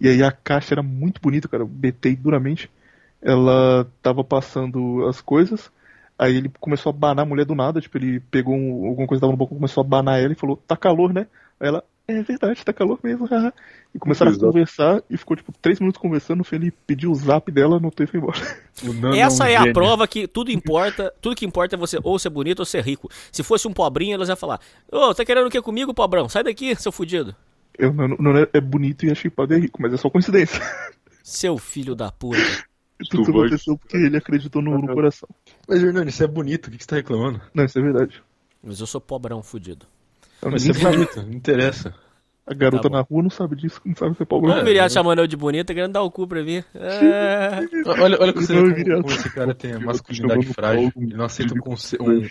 E aí a caixa era muito bonita, cara. Betei duramente. Ela tava passando as coisas. Aí ele começou a banar a mulher do nada. Tipo, ele pegou um- alguma coisa que tava no balcão, começou a banar ela e falou: Tá calor, né? Aí ela, é verdade, tá calor mesmo. haha." e começaram Exato. a conversar e ficou tipo três minutos conversando. Fim ele pediu o zap dela, anotou e foi embora. O Nano Essa é a prova que tudo importa, tudo que importa é você ou ser bonito ou ser rico. Se fosse um pobrinho, elas iam falar: Ô, tá querendo o que comigo, pobrão? Sai daqui, seu fudido. Eu não, não é, é bonito e é chipado e é rico, mas é só coincidência. Seu filho da puta. Tudo isso vai- aconteceu porque ele acreditou no, no coração. Mas, Hernani, isso é bonito, o que que você tá reclamando? Não, isso é verdade. Mas eu sou pobrão fudido. Mas ninguém é sabe. bonito, não interessa. A garota Tá na rua não sabe disso, não sabe ser pobre. Virar né? chamando eu de bonita, querendo dar o cu pra mim. É... Olha, olha você Não, como, como esse cara tem a masculinidade frágil. Ele não aceita um, um-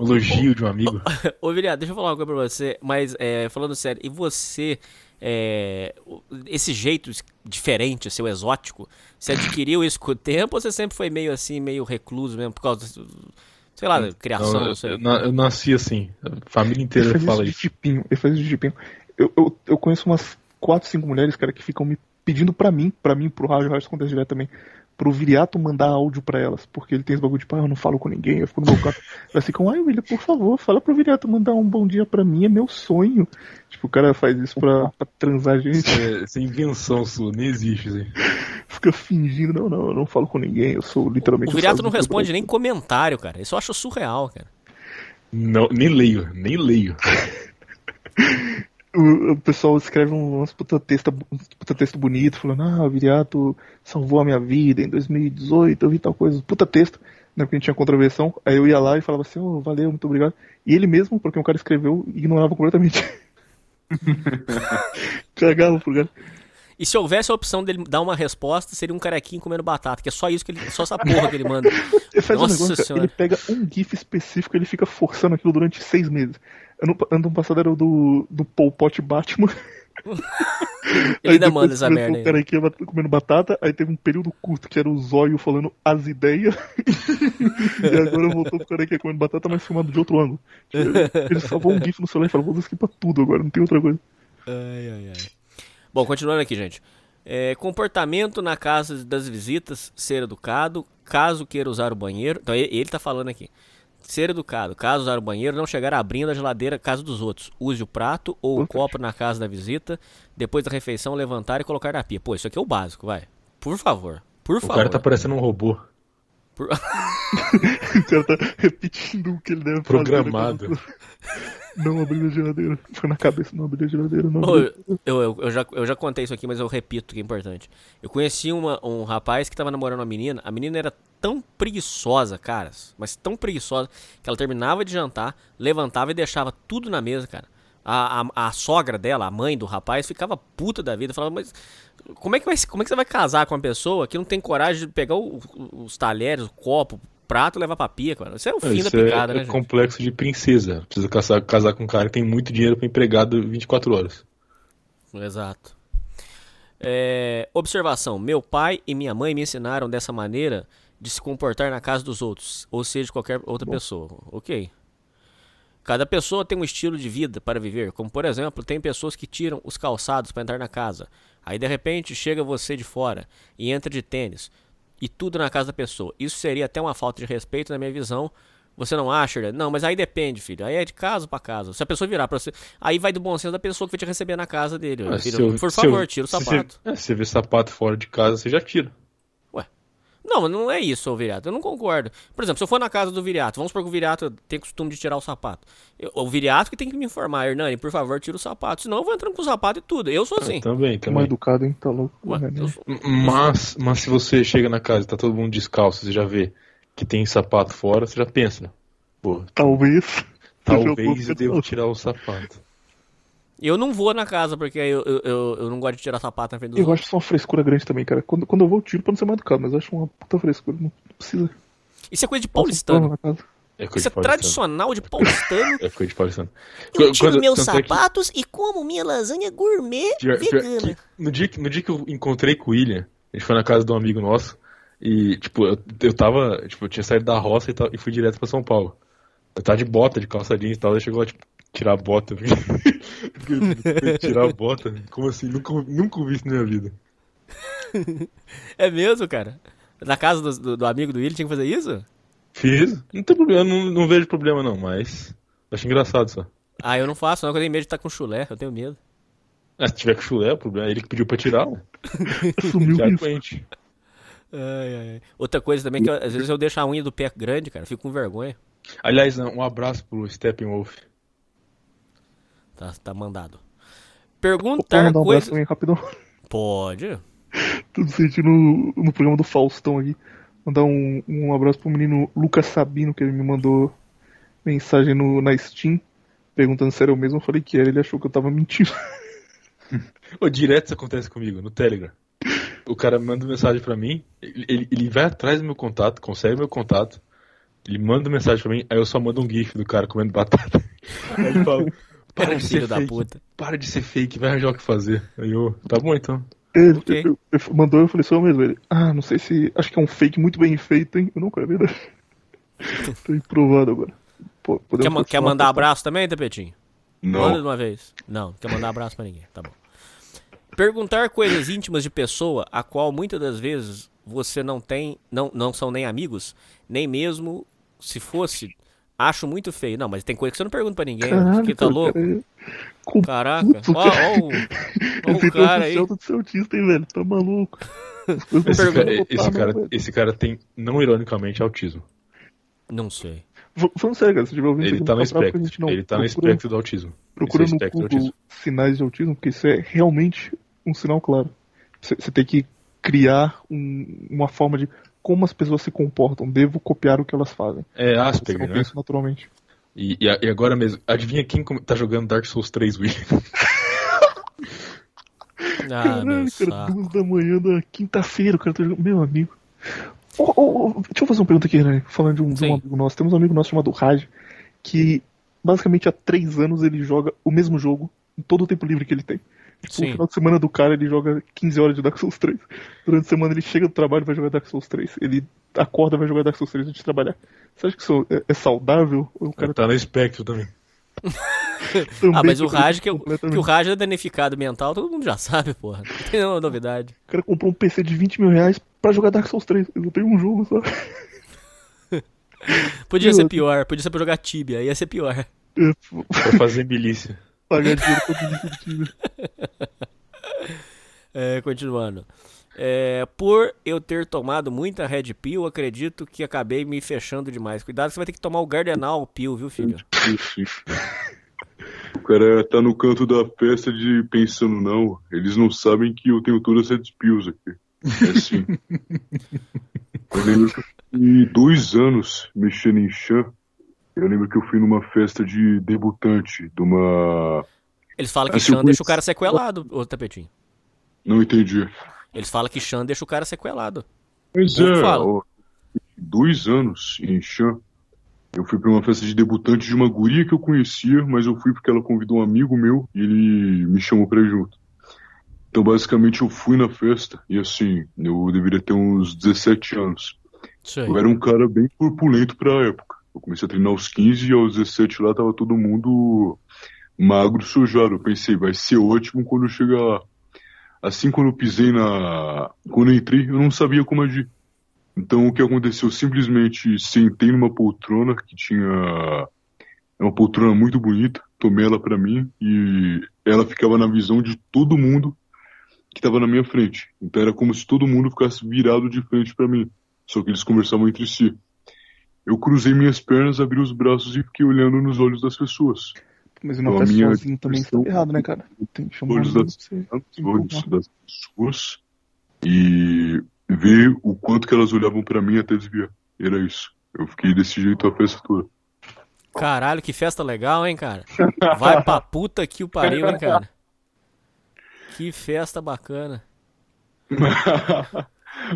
um elogio de um amigo. Ô, Viriato, deixa eu falar uma coisa pra você, mas é, falando sério, e você, é, o- esse jeito diferente, seu exótico, você adquiriu isso com o tempo ou você sempre foi meio assim, meio recluso mesmo, por causa, do- sei lá, criação, Não, não, eu, sei. eu eu nasci assim. A família inteira faz fala isso de tipinho, ele faz isso de tipinho. Eu, eu, eu conheço umas 4, 5 mulheres, cara, que ficam me pedindo pra mim, pra mim, pro rádio, o rádio acontece direto também, pro Viriato mandar áudio pra elas, porque ele tem esse bagulho de, pá, eu não falo com ninguém, eu fico no meu canto. Elas ficam, ai, William, por favor, fala pro Viriato mandar um bom dia pra mim, é meu sonho. Tipo, o cara faz isso pra, pra transar a gente, Isso é, isso é invenção sua, nem existe isso fica fingindo, não, não, eu não falo com ninguém, eu sou literalmente... O Viriato não responde Brasil." nem comentário, cara. Isso eu acho surreal, cara. Não, nem leio, nem leio. o, o pessoal escreve um- uns puta texto, uns puta texto bonito, falando, ah, o Viriato salvou a minha vida em 2018, eu vi tal coisa, puta texto, né, porque a gente tinha contravenção, aí eu ia lá e falava assim, oh, valeu, muito obrigado, e ele mesmo, porque um cara escreveu, ignorava completamente. Cagava pro cara. E se houvesse a opção dele dar uma resposta, seria um carequinho comendo batata, que é só isso que ele. Só essa porra que ele manda. Ele faz Nossa um negócio, senhora. ele pega um GIF específico, ele fica forçando aquilo durante seis meses. Ano, ano passado era o do, do Pol Pot Batman. Ele ainda manda essa merda O aí. cara aqui ia comendo batata, aí teve um período curto que era o zóio falando as ideias. e agora voltou pro cara que ia comendo batata, mas filmado de outro ângulo. Tipo, ele, salvou um GIF no celular e falou: vou skipar tudo agora, não tem outra coisa. Ai, ai, ai. Bom, continuando aqui, gente. É, comportamento na casa das visitas, ser educado, caso queira usar o banheiro. Então ele, ele tá falando aqui. Ser educado, caso usar o banheiro, não chegar abrindo a geladeira casa dos outros. Use o prato ou o copo na casa da visita. Depois da refeição, levantar e colocar na pia. Pô, isso aqui é o básico, vai. Por favor. Por O favor. cara tá parecendo um robô. Por- O cara tá repetindo o que ele deve Programado. fazer. Não abrir a geladeira. Foi na cabeça, não abrir a geladeira, não Ô, eu, eu, eu já, eu já contei isso aqui, mas eu repito que é importante. Eu conheci uma, um rapaz que tava namorando uma menina. A menina era tão preguiçosa, caras, mas tão preguiçosa, que ela terminava de jantar, levantava e deixava tudo na mesa, cara. A, a, a sogra dela, a mãe do rapaz, ficava puta da vida. Falava, mas como é, que vai, como é que você vai casar com uma pessoa que não tem coragem de pegar o- os talheres, o copo, prato levar pra pia, cara? Isso é o fim Isso da picada, é, né, é gente? complexo de princesa. Precisa casar, casar com um cara que tem muito dinheiro pra empregado 24 horas. Exato. É, observação: meu pai e minha mãe me ensinaram dessa maneira de se comportar na casa dos outros, ou seja, de qualquer outra pessoa. Ok. Cada pessoa tem um estilo de vida para viver, como por exemplo, tem pessoas que tiram os calçados para entrar na casa. Aí de repente chega você de fora e entra de tênis e tudo na casa da pessoa. Isso seria até uma falta de respeito na minha visão. Você não acha? Não, mas aí depende, filho. Aí é de casa para casa. Se a pessoa virar para você, aí vai do bom senso da pessoa que vai te receber na casa dele. Ah, filho. se eu- por se favor, eu- tira o se sapato. Você, é, se você vê sapato fora de casa, você já tira. Não, mas não é isso, ô Viriato. Eu não concordo. Por exemplo, se eu for na casa do Viriato, vamos supor que o Viriato tem costume de tirar o sapato. Eu- o Viriato que tem que me informar, Hernani, por favor, tira o sapato. Senão eu vou entrando com o sapato e tudo. Eu sou assim. Também, Que mal também. educado, hein? Tá louco. Ué, né? eu sou- Mas, mas se você chega na casa e tá todo mundo descalço, você já vê que tem sapato fora, você já pensa, pô, Talvez. talvez eu um devo tirar o sapato. Eu não vou na casa, porque eu, eu, eu, eu não gosto de tirar sapato na frente dos Eu outros. acho isso uma frescura grande também, cara. Quando, quando eu vou, eu tiro pra não ser mal educado, mas eu acho uma puta frescura. Não precisa. Isso é coisa de Passa um paulistano. pano na casa. É coisa Isso é de paulistano. tradicional de paulistano. É coisa de paulistano. Eu tiro quando- meus tanto é que- sapatos e como minha lasanha gourmet Pior- pior vegana. que no, dia, que- no dia que eu encontrei com o William, a gente foi na casa de um amigo nosso, e, tipo, eu, eu tava, tipo, eu tinha saído da roça e, tal, e fui direto pra São Paulo. Eu tava de bota, de calça jeans e tal, daí chegou lá, tipo, tirar a bota. Fiquei, tirar a bota? Como assim? Nunca, nunca ouvi isso na minha vida. É mesmo, cara? Na casa do, do, do amigo do William tinha que fazer isso? Fiz, não tem problema, não, não vejo problema não, mas acho engraçado só. Ah, eu não faço, não, porque eu tenho medo de estar com chulé, eu tenho medo. Ah, se tiver com chulé, o problema é ele que pediu pra tirar, ó. Sumiu é isso. doente. Ai, ai. Outra coisa também que eu- às vezes eu deixo a unha do pé grande, cara, eu fico com vergonha. Aliás, um abraço pro Steppenwolf. Tá, tá mandado. Perguntar mandar um coisas. rapidão. Pode. Tudo sentindo no, no programa do Faustão aqui. Mandar um, um abraço pro menino Lucas Sabino, que ele me mandou mensagem no, na Steam, perguntando se era eu mesmo. Eu falei que era, ele achou que eu tava mentindo. Ô, direto isso acontece comigo, no Telegram. O cara manda mensagem pra mim, ele, ele, ele vai atrás do meu contato, consegue meu contato, ele manda mensagem pra mim, aí eu só mando um gif do cara comendo batata. Aí ele fala, para de ser Filho da fake, puta. para de ser fake, vai arranjar o que fazer. Aí eu, tá bom então. Ele, Ok. eu- eu- mandou, eu falei, sou eu mesmo. Ele, ah, não sei se. Acho que é um fake muito bem feito, hein? Eu não, é verdade. Tô improvado agora. Pô, Quer, ma- quer mandar abraço também, Tapetinho? Manda de Não, uma vez. Não, não quer mandar abraço pra ninguém. Tá bom. Perguntar coisas íntimas de pessoa a qual muitas das vezes você não tem, não, não são nem amigos, nem mesmo se fosse, acho muito feio. Não, mas tem coisa que você não pergunta pra ninguém. Caralho, que tá louco? cara, Caraca. Puto, Ó, cara. ó, o, ó Ele o cara aí. do seu autista, hein, velho? Tá maluco. Esse cara, esse, cara, esse cara tem, não ironicamente, autismo. Não sei. V- Falando sério, cara, se tiver ouvindo Ele isso, tá no espectro, não ele tá no procura- espectro do autismo. Procura no espectro do Google autismo. sinais de autismo, porque isso é realmente um sinal claro. Você você tem que criar um- uma forma de como as pessoas se comportam. Devo copiar o que elas fazem. É Você Asperger, né? pensa naturalmente. E, e e agora mesmo, adivinha quem tá jogando Dark Souls 3 Wii? Ah, Caralho, cara, duas da manhã da quinta-feira, o cara tá jogando. Meu amigo. Ô, ô, ô, deixa eu fazer uma pergunta aqui, né? Falando de um, de um amigo nosso. Temos um amigo nosso chamado Raj, que basicamente há três anos ele joga o mesmo jogo em todo o tempo livre que ele tem. Tipo, Sim. no final de semana do cara ele joga 15 horas de Dark Souls 3. Durante a semana ele chega do trabalho e vai jogar Dark Souls 3. Ele acorda e vai jogar Dark Souls 3 antes de trabalhar. Você acha que isso é, é saudável? Ou o cara tá no espectro também. também Ah, mas o Raj, que, o- completamente- que o Raj é danificado mental, todo mundo já sabe, porra. Não tem nenhuma novidade. O cara comprou um PC de 20 mil reais pra jogar Dark Souls 3. Eu tenho um jogo só. Podia E ser pior, podia ser pra jogar Tibia, ia ser pior. É, Pra fazer milícia. Pagar dinheiro pra pedir curtida. É, continuando. É, por eu ter tomado muita Red Pill, acredito que acabei me fechando demais. Cuidado que você vai ter que tomar o Gardenal Pill, viu, filho? O cara tá no canto da festa de pensando, não, eles não sabem que eu tenho todas essas pills aqui. É assim. eu lembro que eu fiquei dois anos mexendo em chã. Eu lembro que eu fui numa festa de debutante, de uma. Eles falam que Assim, eu Xan deixa o cara sequelado, ô tapetinho. Não entendi. Eles falam que Xan deixa o cara sequelado. Pois é, ó, dois anos em chã. Eu fui pra uma festa de debutante de uma guria que eu conhecia, mas eu fui porque ela convidou um amigo meu e ele me chamou pra ir junto. Então, basicamente, eu fui na festa e, assim, eu deveria ter uns 17 anos. Eu era um cara bem corpulento pra época. Eu comecei a treinar aos 15 e aos 17 lá tava todo mundo magro, sujado. Eu pensei, vai ser ótimo quando chegar. Assim, quando eu pisei na. Quando eu entrei, eu não sabia como agir. Então, o que aconteceu? Eu simplesmente sentei numa poltrona que tinha. É uma poltrona muito bonita, tomei ela pra mim e ela ficava na visão de todo mundo que tava na minha frente. Então era como se todo mundo ficasse virado de frente pra mim. Só que eles conversavam entre si. Eu cruzei minhas pernas, abri os braços e fiquei olhando nos olhos das pessoas. Mas uma Então, a festa minha sozinho também está errado, né, cara? Tem que chamar olhos das, olhos das pessoas e ver o quanto que elas olhavam pra mim até desviar. Era isso. Eu fiquei desse jeito a festa toda. Caralho, que festa legal, hein, cara? Vai pra puta que o pariu, hein, cara? Que festa bacana.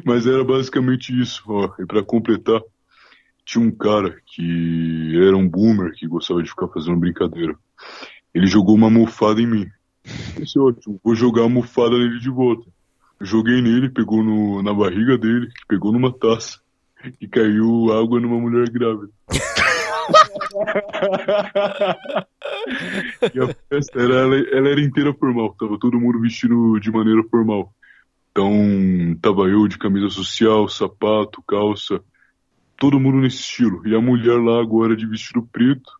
Mas era basicamente isso, ó. E pra completar, tinha um cara que era um boomer que gostava de ficar fazendo brincadeira. Ele jogou uma almofada em mim. Esse é ótimo, vou jogar a almofada nele de volta. Joguei nele, pegou no, na barriga dele, pegou numa taça. E caiu água numa mulher grávida. e a festa era, ela, ela era inteira formal, tava todo mundo vestido de maneira formal. Então, tava eu de camisa social, sapato, calça, todo mundo nesse estilo. E a mulher lá agora de vestido preto,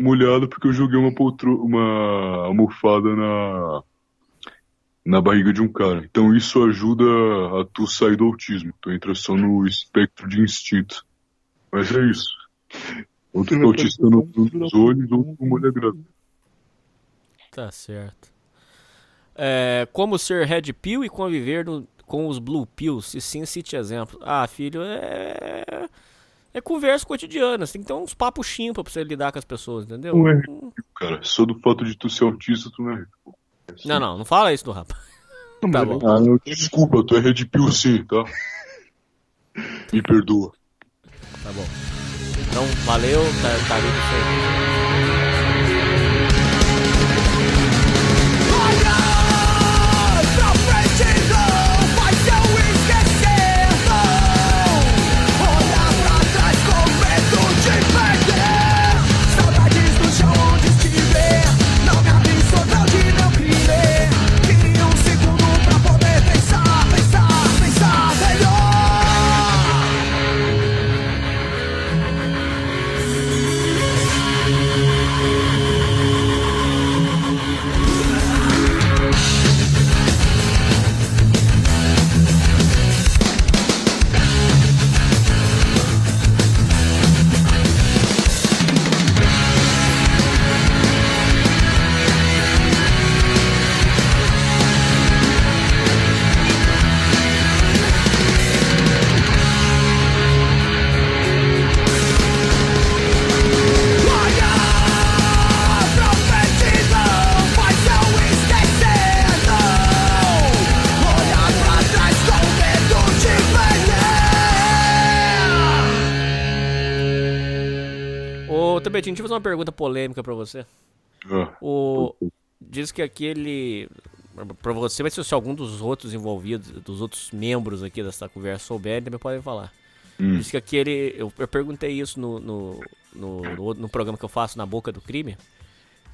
molhada porque eu joguei uma, poltro, uma almofada na, na barriga de um cara. Então isso ajuda a tu sair do autismo. Tu entra só no espectro de instinto. Mas é isso. Ou tu autista no- nos olhos ou tu molha. Tá certo. É, como ser Red Pill e conviver no- com os Blue Pills? Se sim, cite exemplos. Ah, filho, é. É conversa cotidiana. Você tem que ter uns papos chimpa pra você lidar com as pessoas, entendeu? Ué. Cara, só do fato de tu ser autista, tu não é. Não, não, não fala isso do rapaz. Tá bom. Ah, não, desculpa, tu é Red Pill sim, tá? Me perdoa. Tá bom. Então, valeu, tá, tá aí. Tabetinho, deixa eu fazer uma pergunta polêmica pra você. Ah, O... Diz que aquele. Pra você, mas se algum dos outros envolvidos, dos outros membros aqui dessa conversa souberem, também podem falar. Hum. Diz que aquele. Eu, eu perguntei isso no, no, no, no, no programa que eu faço, Na Boca do Crime.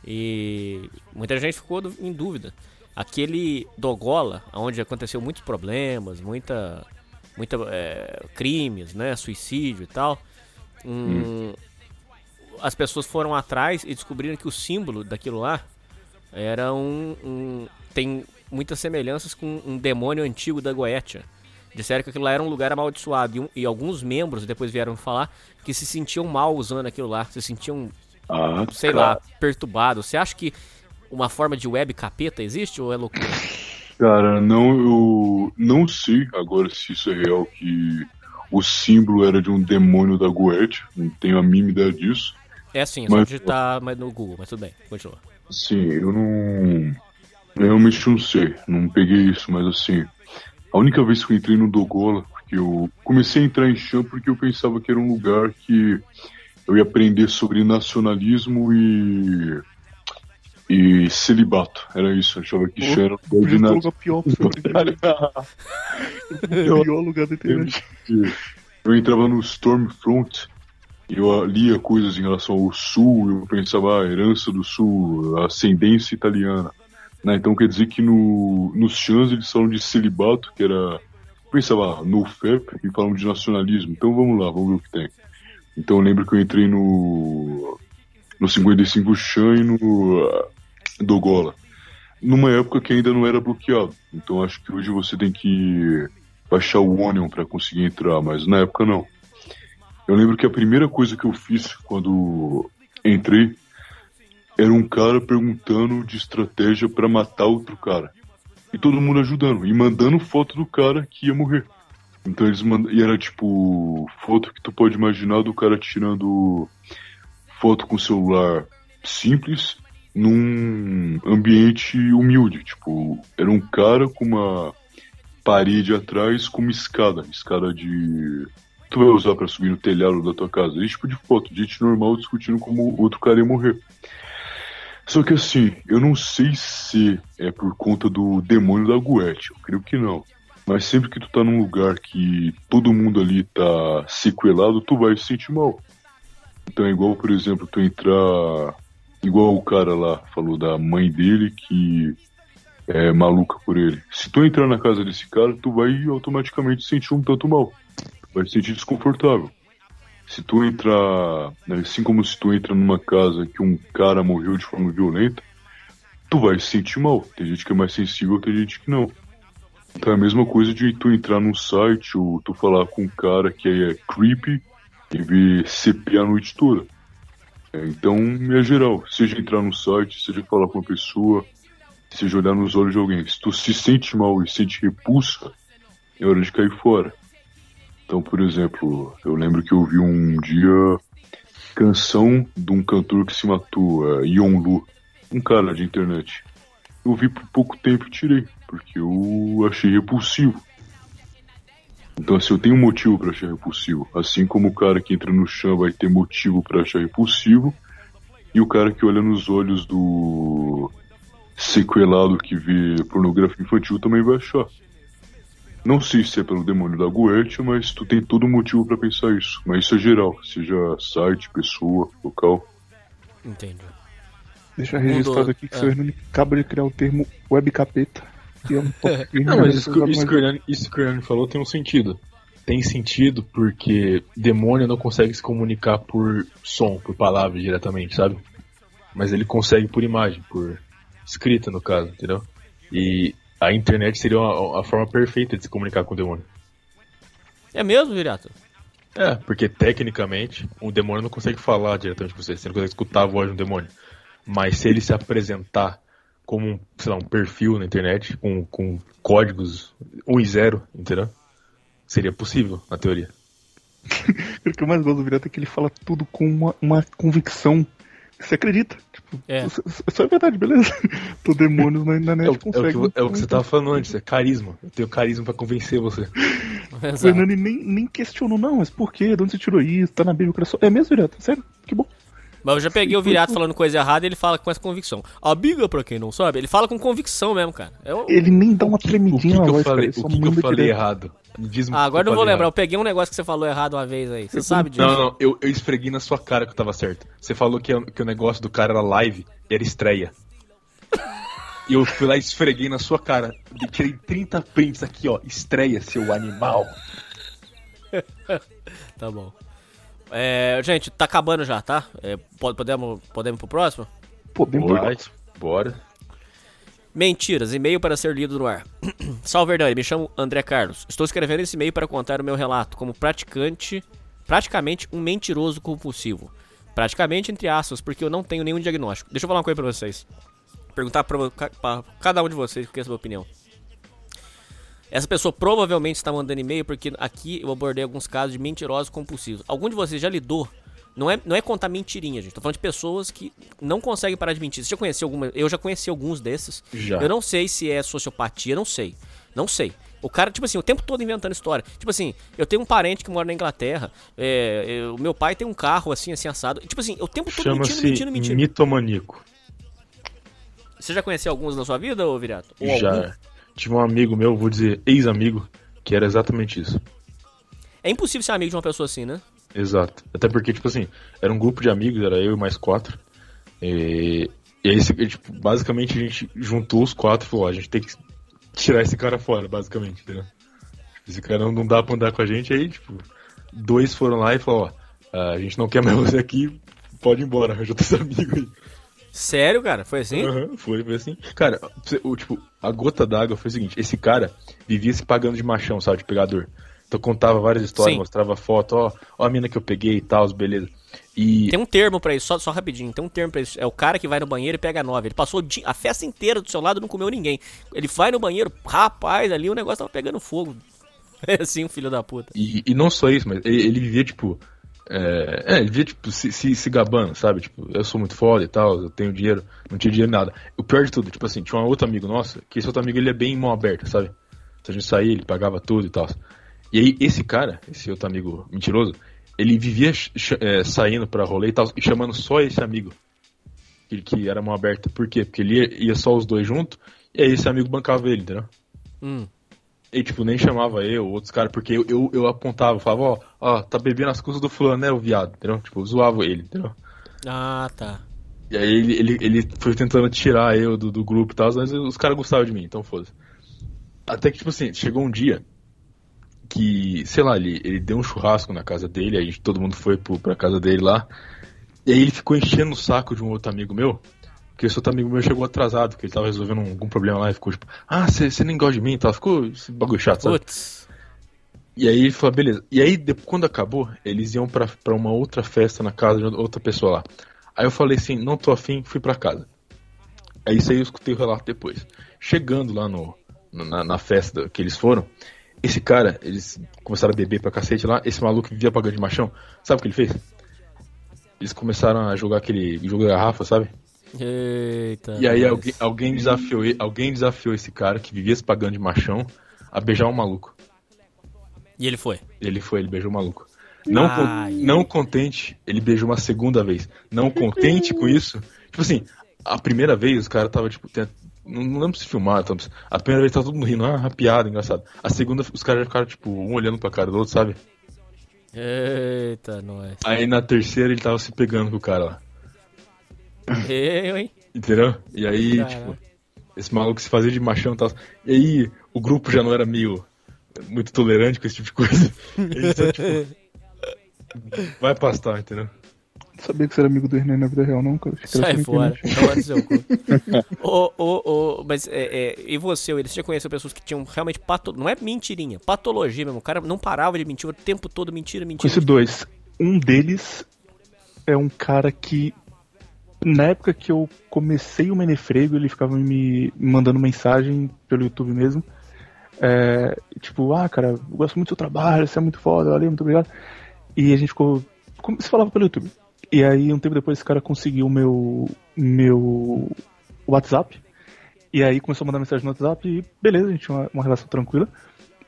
E muita gente ficou em dúvida. Aquele Dogola, onde aconteceu muitos problemas, muita. muita é, crimes, né? Suicídio e tal. hum, As pessoas foram atrás e descobriram que o símbolo daquilo lá era um, um- tem muitas semelhanças com um demônio antigo da Goetia. Disseram que aquilo lá era um lugar amaldiçoado e, um- e alguns membros depois vieram falar que se sentiam mal usando aquilo lá, se sentiam, ah, sei lá, perturbados. Você acha que uma forma de web capeta existe ou é loucura? Cara, não, eu não sei agora se isso é real, que o símbolo era de um demônio da Goethe, não tenho a mínima ideia disso. É sim, é só Mas- digitar mas no Google, mas tudo bem, continua. Sim, eu não. eu realmente não sei, não peguei isso, mas assim. A única vez que eu entrei no Dogola, porque eu comecei a entrar em chão porque eu pensava que era um lugar que eu ia aprender sobre nacionalismo e. e celibato. Era isso, eu achava que isso era um lugar de Podia ter na- lugar pior. O pior lugar da internet. Eu entrava no Stormfront eu lia coisas em relação ao Sul, eu pensava, ah, herança do Sul, ascendência italiana. Né? Então quer dizer que no, nos chãs eles falam de celibato, que era. Pensava, ah, no FEP, e falam de nacionalismo. Então vamos lá, vamos ver o que tem. Então eu lembro que eu entrei no. no 55 Chan e no. Dogola. Numa época que ainda não era bloqueado. Então acho que hoje você tem que baixar o Onion para conseguir entrar, mas na época não. Eu lembro que a primeira coisa que eu fiz quando entrei era um cara perguntando de estratégia para matar outro cara. E todo mundo ajudando e mandando foto do cara que ia morrer. Então eles mandam. E era tipo foto que tu pode imaginar do cara tirando foto com celular simples num ambiente humilde. Tipo, era um cara com uma parede atrás com uma escada, escada de. Tu vai usar pra subir no telhado da tua casa. Esse tipo de foto, gente normal discutindo como outro cara ia morrer. Só que assim, eu não sei se é por conta do demônio da Goethe, eu creio que não. Mas sempre que tu tá num lugar que todo mundo ali tá sequelado, tu vai se sentir mal. Então é igual, por exemplo, tu entrar. Igual o cara lá falou da mãe dele que é maluca por ele. Se tu entrar na casa desse cara, tu vai automaticamente se sentir um tanto mal. Vai se sentir desconfortável. Se tu entrar, né, assim como se tu entra numa casa que um cara morreu de forma violenta, tu vai se sentir mal. Tem gente que é mais sensível, tem gente que não. Então é a mesma coisa de tu entrar num site ou tu falar com um cara que é creepy e ver CP a noite toda. É, então é geral, seja entrar no site, seja falar com uma pessoa, seja olhar nos olhos de alguém. Se tu se sente mal e sente repulsa, é hora de cair fora. Então, por exemplo, eu lembro que eu vi um dia canção de um cantor que se matou, é, Yon Lu, um cara de internet. Eu vi por pouco tempo e tirei, porque eu achei repulsivo. Então, assim, eu tenho motivo para achar repulsivo. Assim como o cara que entra no chão vai ter motivo para achar repulsivo, e o cara que olha nos olhos do sequelado que vê pornografia infantil também vai achar. Não sei se é pelo demônio da Goethe, mas tu tem todo motivo para pensar isso. Mas isso é geral, seja site, pessoa, local. Entendi. Deixa registrado Mudou, aqui que é. o seu Hernani acaba de criar o termo webcapeta. Que é um top Não, mas isso, que- isso, que o Hernani, isso que o Hernani falou tem um sentido. Tem sentido porque demônio não consegue se comunicar por som, por palavra diretamente, sabe? Mas ele consegue por imagem, por escrita no caso, entendeu? E a internet seria uma- a forma perfeita de se comunicar com o demônio. É mesmo, Viriato? É, porque tecnicamente um demônio não consegue falar diretamente com você, você não consegue escutar a voz de um demônio. Mas se ele se apresentar como um, sei lá, um perfil na internet, com, com códigos 1 e 0, entendeu? Seria possível, na teoria. O que eu mais gosto do Virato é que ele fala tudo com uma, uma convicção. Você acredita? Tipo, É. isso, isso é verdade, beleza? Tô demônios na, na É o, é, o consegue. que, é o que você tava falando antes, é carisma. Eu tenho carisma pra convencer você. O Exato. Hernani nem, nem questionou, não, mas por quê? De onde você tirou isso? Tá na Bíblia? cara, só- É mesmo, Virato? Sério? Que bom. Mas eu já peguei o Viriato falando coisa errada e ele fala com essa convicção. A Bíblia, pra quem não sabe, ele fala com convicção mesmo, cara. É um- Ele nem dá uma O que, tremidinha que na eu voz, falei, cara. o só que, que eu falei direto. errado? Ah, agora eu não vou lembrar. Eu errado. peguei um negócio que você falou errado uma vez aí. Você sabe disso. Não, não, eu, eu esfreguei na sua cara que eu tava certo. Você falou que, que o negócio do cara era live e era estreia. E eu fui lá e esfreguei na sua cara. E tirei 30 prints aqui, ó. Estreia, seu animal. Tá bom. É, gente, tá acabando já, tá? É, pode- podemos, podemos ir pro próximo? Podemos. Bora. Bora. Mentiras, e-mail para ser lido no ar. Salve Hernani, me chamo André Carlos. Estou escrevendo esse e-mail para contar o meu relato como praticante, praticamente um mentiroso compulsivo. Praticamente entre aspas, porque eu não tenho nenhum diagnóstico. Deixa eu falar uma coisa pra vocês. Perguntar pra cada um de vocês o que é a sua opinião. Essa pessoa provavelmente está mandando e-mail porque aqui eu abordei alguns casos de mentirosos compulsivos. Algum de vocês já lidou? Não é, não é contar mentirinha, gente. Tô falando de pessoas que não conseguem parar de mentir. Você já conheceu alguma? Eu já conheci alguns desses. Já. Eu não sei se é sociopatia, não sei. Não sei. O cara, tipo assim, o tempo todo inventando história. Tipo assim, eu tenho um parente que mora na Inglaterra. é, é, o meu pai tem um carro assim, assim, assado. E, tipo assim, o tempo todo mentindo, Chama-se mentindo, mentindo. mitomaníaco. Você já conheceu alguns na sua vida, ô Viriato? Ou algum? Já. Tive um amigo meu, vou dizer ex-amigo, que era exatamente isso. É impossível ser amigo de uma pessoa assim, né? Exato. Até porque, tipo assim, era um grupo de amigos, era eu e mais quatro. E, e aí, tipo, basicamente, a gente juntou os quatro e falou, ó, a gente tem que tirar esse cara fora, basicamente, entendeu? Esse cara não, não dá pra andar com a gente, aí, tipo, dois foram lá e falaram, ó, a gente não quer mais você aqui, pode ir embora, arranja outros amigos aí. Sério, cara? Foi assim? Aham, foi, foi assim. Cara, o, tipo, a gota d'água foi o seguinte, esse cara vivia se pagando de machão, sabe, de pegador. Então contava várias histórias, Sim. mostrava foto, ó, ó a mina que eu peguei e tal, beleza. E Tem um termo pra isso, só, só rapidinho. Tem um termo pra isso. É o cara que vai no banheiro e pega nove. Ele passou a festa inteira do seu lado e não comeu ninguém. Ele vai no banheiro, rapaz, ali o negócio tava pegando fogo. É assim, um filho da puta. E, e não só isso, mas ele, ele vivia, tipo, É, é, ele via, tipo, se, se, se gabando, sabe? Tipo, eu sou muito foda e tal, eu tenho dinheiro, não tinha dinheiro nada. O pior de tudo, tipo assim, tinha um outro amigo nosso, que esse outro amigo ele é bem mão aberta, sabe? Se a gente saía, ele pagava tudo e tal. E aí, esse cara, esse outro amigo mentiroso, ele vivia é, saindo pra rolê e tal, e chamando só esse amigo. Que, que era mão aberta. Por quê? Porque ele ia, ia só os dois juntos, e aí esse amigo bancava ele, entendeu? Hum. E, tipo, nem chamava eu, outros caras, porque eu, eu, eu apontava, falava, ó, ó, tá bebendo as custas do fulano, né, o viado, entendeu? Tipo, eu zoava ele, entendeu? Ah, tá. E aí ele, ele, ele foi tentando tirar eu do, do grupo e tal, mas os caras gostavam de mim, então foda-se. Até que, tipo assim, chegou um dia que, sei lá, ele, ele deu um churrasco na casa dele, aí todo mundo foi pro, pra casa dele lá, e aí ele ficou enchendo o saco de um outro amigo meu, porque esse outro amigo meu chegou atrasado, porque ele tava resolvendo um- algum problema lá e ficou tipo, ah, você nem gosta de mim e tal, ficou esse bagulho chato, sabe? Putz. E aí ele falou, beleza. E aí, de- quando acabou, eles iam pra, pra uma outra festa na casa de outra pessoa lá. Aí eu falei assim, não tô afim, fui pra casa. Aí isso aí eu escutei o relato depois. Chegando lá no, na, na festa que eles foram, esse cara, eles começaram a beber pra cacete lá, esse maluco que vivia pagando de machão, sabe o que ele fez? Eles começaram a jogar aquele jogo da garrafa, sabe? Eita. E aí alguém, alguém desafiou, alguém desafiou esse cara que vivia se pagando de machão a beijar um maluco. E ele foi. Ele foi, ele beijou o maluco. Não, con- não contente, ele beijou uma segunda vez. Não contente com isso. Tipo assim, a primeira vez os caras tava, tipo, não, não lembro se filmaram, então, a primeira vez tava todo mundo rindo, ah, piada, engraçado. A segunda, os caras já ficaram, tipo, um olhando pra cara do outro, sabe? Eita, nós. Aí na terceira ele tava se pegando com o cara lá. Eu, hein? Entendeu? E aí, Caraca. tipo, esse maluco se fazia de machão e tal. E aí o grupo já não era meio muito tolerante com esse tipo de coisa. Ele só, tipo, vai pastar, entendeu? Não sabia que você era amigo do Hernani na vida real, não, cara. Sai fora. internet. Toma no seu cu. ô, ô, ô, mas é, é, e você? Você já conheceu pessoas que tinham realmente pato... Não é mentirinha, patologia mesmo. O cara não parava de mentir o tempo todo, mentira, mentira. Conheci dois. Um deles é um cara que, na época que eu comecei o Menefrego, ele ficava me mandando mensagem pelo YouTube mesmo. É, tipo, ah, cara, eu gosto muito do seu trabalho, você é muito foda, valeu, muito obrigado. E a gente ficou. como Se falava pelo YouTube. E aí, um tempo depois, esse cara conseguiu meu, meu WhatsApp. E aí começou a mandar mensagem no WhatsApp e beleza, a gente tinha uma, uma relação tranquila.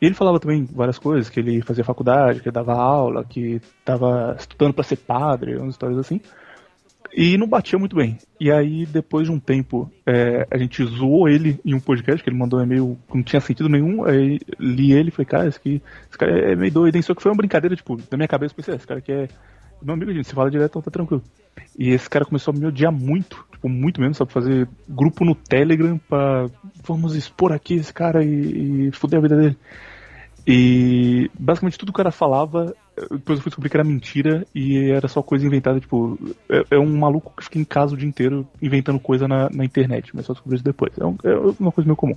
E ele falava também várias coisas, que ele fazia faculdade, que ele dava aula, que estava estudando para ser padre, umas histórias assim. E não batia muito bem. E aí, depois de um tempo, é, a gente zoou ele em um podcast, que ele mandou um e-mail que não tinha sentido nenhum. Aí li ele e falei, cara, esse, aqui, esse cara é meio doido, hein? Só que foi uma brincadeira, tipo, da minha cabeça, eu pensei, "Ah, esse cara aqui é meu amigo, gente, se fala direto, então tá tranquilo. E esse cara começou a me odiar muito, tipo, muito mesmo, sabe? Fazer grupo no Telegram pra vamos expor aqui esse cara e, e fuder a vida dele. E basicamente tudo que o cara falava, depois eu fui descobrir que era mentira e era só coisa inventada, tipo, é, é um maluco que fica em casa o dia inteiro inventando coisa na, na internet, mas só descobri isso depois. É, um- é uma coisa meio comum.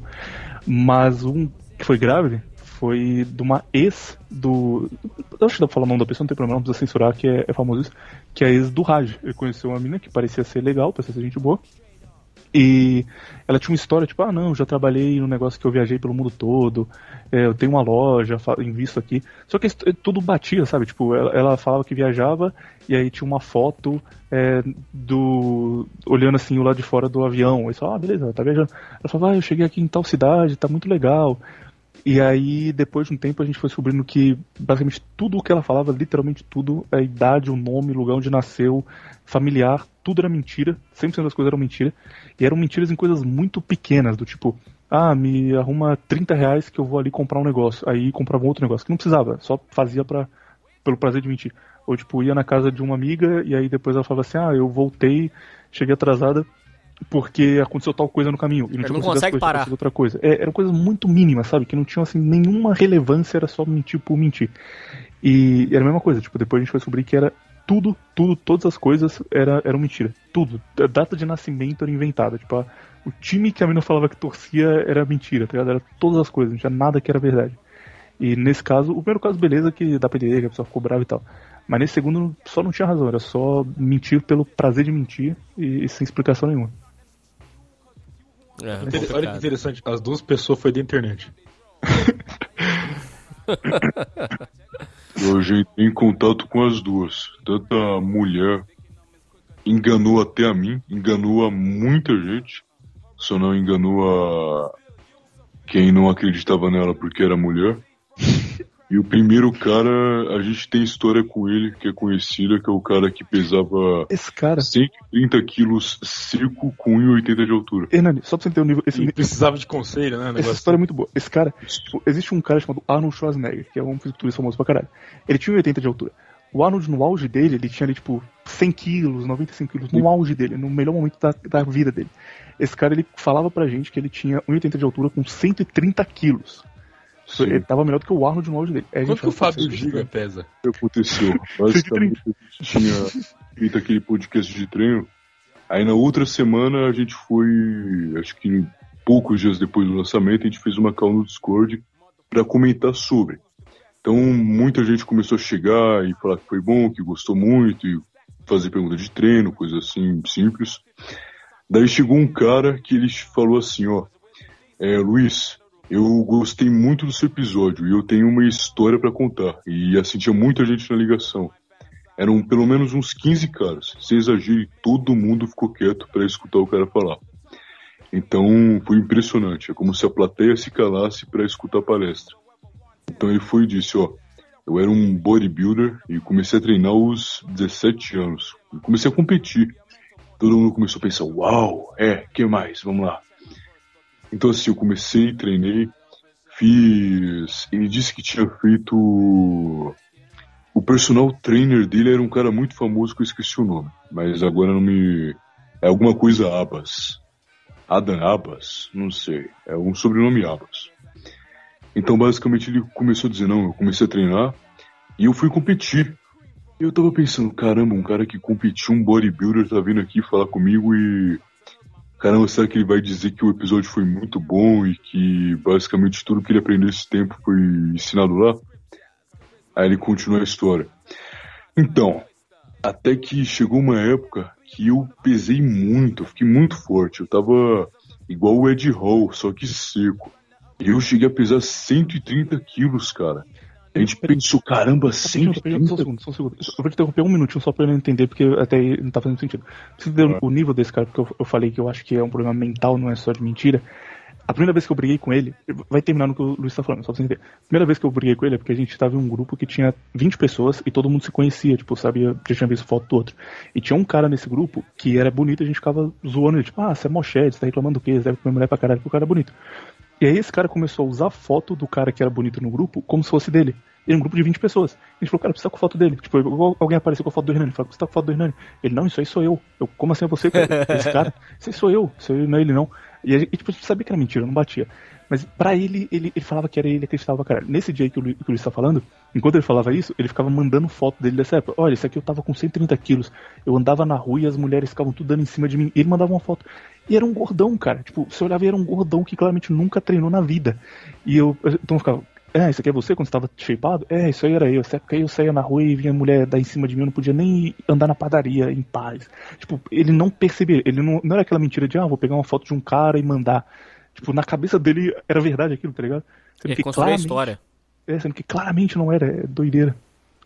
Mas um que foi grave foi de uma ex do. Eu acho que dá pra falar o nome da pessoa, não tem problema, não precisa censurar, que é, é famoso isso. Que é a ex do Raj. Ele conheceu uma menina que parecia ser legal, parecia ser gente boa. E ela tinha uma história, tipo, ah não, já trabalhei no negócio que eu viajei pelo mundo todo, é, eu tenho uma loja, invisto aqui. Só que tudo batia, sabe? Tipo, ela, ela falava que viajava e aí tinha uma foto é, do. olhando assim o lado de fora do avião. Aí só, ah, beleza, tá viajando. Ela falava, ah, eu cheguei aqui em tal cidade, tá muito legal. E aí, depois de um tempo, a gente foi descobrindo que basicamente tudo o que ela falava, literalmente tudo, a idade, o nome, lugar onde nasceu, familiar, tudo era mentira, 100% das coisas eram mentira. E eram mentiras em coisas muito pequenas, do tipo, ah, me arruma 30 reais que eu vou ali comprar um negócio. Aí comprava um outro negócio, que não precisava, só fazia pra, pelo prazer de mentir. Ou tipo, ia na casa de uma amiga e aí depois ela falava assim, ah, eu voltei, cheguei atrasada porque aconteceu tal coisa no caminho. E não as consegue coisas, parar. outra coisa. É, eram coisas muito mínimas, sabe? Que não tinham assim nenhuma relevância, era só mentir por mentir. E era a mesma coisa, tipo, depois a gente foi descobrir que era tudo, tudo, todas as coisas era, eram mentira. Tudo. A data de nascimento era inventada. Tipo, a- o time que a menina falava que torcia era mentira, tá ligado? Era todas as coisas, não tinha nada que era verdade. E nesse caso, o primeiro caso, beleza, que dá pra entender que a pessoa ficou brava e tal. Mas nesse segundo, só não tinha razão, era só mentir pelo prazer de mentir e, e sem explicação nenhuma. É, Olha que interessante, as duas pessoas foi da internet. Eu já entrei em contato com as duas. Tanto a mulher enganou até a mim, enganou a muita gente, só não enganou a quem não acreditava nela porque era mulher. E o primeiro cara, a gente tem história com ele, que é conhecida, que é o cara que pesava Esse cara. 130 quilos seco com 1,80 de altura. Hernani, só pra você entender o nível. Esse, Ele precisava de conselho, né? essa história é muito boa. Esse cara, tipo, existe um cara chamado Arnold Schwarzenegger, que é um fisiculturista famoso pra caralho. Ele tinha 1,80 de altura. O Arnold, no auge dele, ele tinha ali, tipo, 100 quilos, 95 quilos, no auge dele, no melhor momento da, da vida dele. Esse cara, ele falava pra gente que ele tinha 1,80 de altura com 130 quilos. Sim. Ele tava melhor do que o Arnold no auge dele. Aí a Quanto que o fala, Fábio "Pô, Giga pesa? O que aconteceu? Basicamente, a gente tinha feito aquele podcast de treino. Aí na outra semana a gente foi, acho que poucos dias depois do lançamento, a gente fez uma call no Discord para comentar sobre. Então muita gente começou a chegar e falar que foi bom, que gostou muito, e fazer pergunta de treino, coisa assim simples. Daí chegou um cara que ele falou assim, ó, é, Luiz, eu gostei muito do seu episódio e eu tenho uma história pra contar. E assim tinha muita gente na ligação. Eram pelo menos uns 15 caras. Sem exagero, todo mundo ficou quieto pra escutar o cara falar. Então foi impressionante. É como se a plateia se calasse pra escutar a palestra. Então ele foi e disse, ó, eu era um bodybuilder e comecei a treinar aos 17 anos. Comecei a competir. Todo mundo começou a pensar, uau, é, que mais? Vamos lá. Então assim, eu comecei, treinei, fiz. Ele disse que tinha feito. O personal trainer dele era um cara muito famoso que eu esqueci o nome. Mas agora não me. É alguma coisa Abas. Adam Abas? Não sei. É um sobrenome Abas. Então basicamente ele começou a dizer, não, eu comecei a treinar e eu fui competir. E eu tava pensando, caramba, um cara que competiu, um bodybuilder, tá vindo aqui falar comigo e caramba, será que ele vai dizer que o episódio foi muito bom e que basicamente tudo que ele aprendeu esse tempo foi ensinado lá? Aí ele continua a história. Então, até que chegou uma época que eu pesei muito, eu fiquei muito forte. Eu tava igual o Ed Hall, só que seco. E eu cheguei a pesar 130 quilos, cara. A gente pensou, caramba, rapidinho, Só um 130? segundo, só um segundo. Eu vou te interromper um minutinho só pra eu entender, porque até aí não tá fazendo sentido. Pra você entender o nível desse cara, porque eu, eu falei que eu acho que é um problema mental, não é só de mentira. A primeira vez que eu briguei com ele, vai terminar no que o Luiz tá falando, só pra você entender. A primeira vez que eu briguei com ele é porque a gente tava em um grupo que tinha 20 pessoas e todo mundo se conhecia, tipo, sabia, já tinha visto foto do outro. E tinha um cara nesse grupo que era bonito e a gente ficava zoando ele, tipo, ah, você é mochete, você tá reclamando do quê? Você deve comer mulher pra caralho, porque o cara é bonito. E aí esse cara começou a usar a foto do cara que era bonito no grupo como se fosse dele. Ele é um grupo de 20 pessoas. A gente falou, cara, tá com foto dele. Tipo, alguém apareceu com a foto do Hernani. Você tá com a foto do Hernani? Ele, não, isso aí sou eu. Eu, como assim é você, cara? Esse cara? Isso aí sou eu. Isso aí não é ele, não. E, a gente, e, tipo, a gente sabia que era mentira, não batia. Mas pra ele, ele, ele falava que era ele, acreditava, cara. Nesse dia que o, que o Luiz tá falando, enquanto ele falava isso, ele ficava mandando foto dele dessa época. Olha, isso aqui eu tava com 130 quilos. Eu andava na rua e as mulheres ficavam tudo dando em cima de mim. Ele mandava uma foto. E era um gordão, cara. Tipo, você olhava e era um gordão que claramente nunca treinou na vida. E eu, então eu ficava, é, isso aqui é você quando você tava shapeado? É, isso aí era eu. Essa época eu saía na rua e vinha mulher dar em cima de mim, eu não podia nem andar na padaria em paz. Tipo, ele não percebia, ele não, não era aquela mentira de, ah, vou pegar uma foto de um cara e mandar. Tipo, na cabeça dele era verdade aquilo, tá ligado? Sendo Ele que construiu a história. É, sendo que claramente não era, é doideira.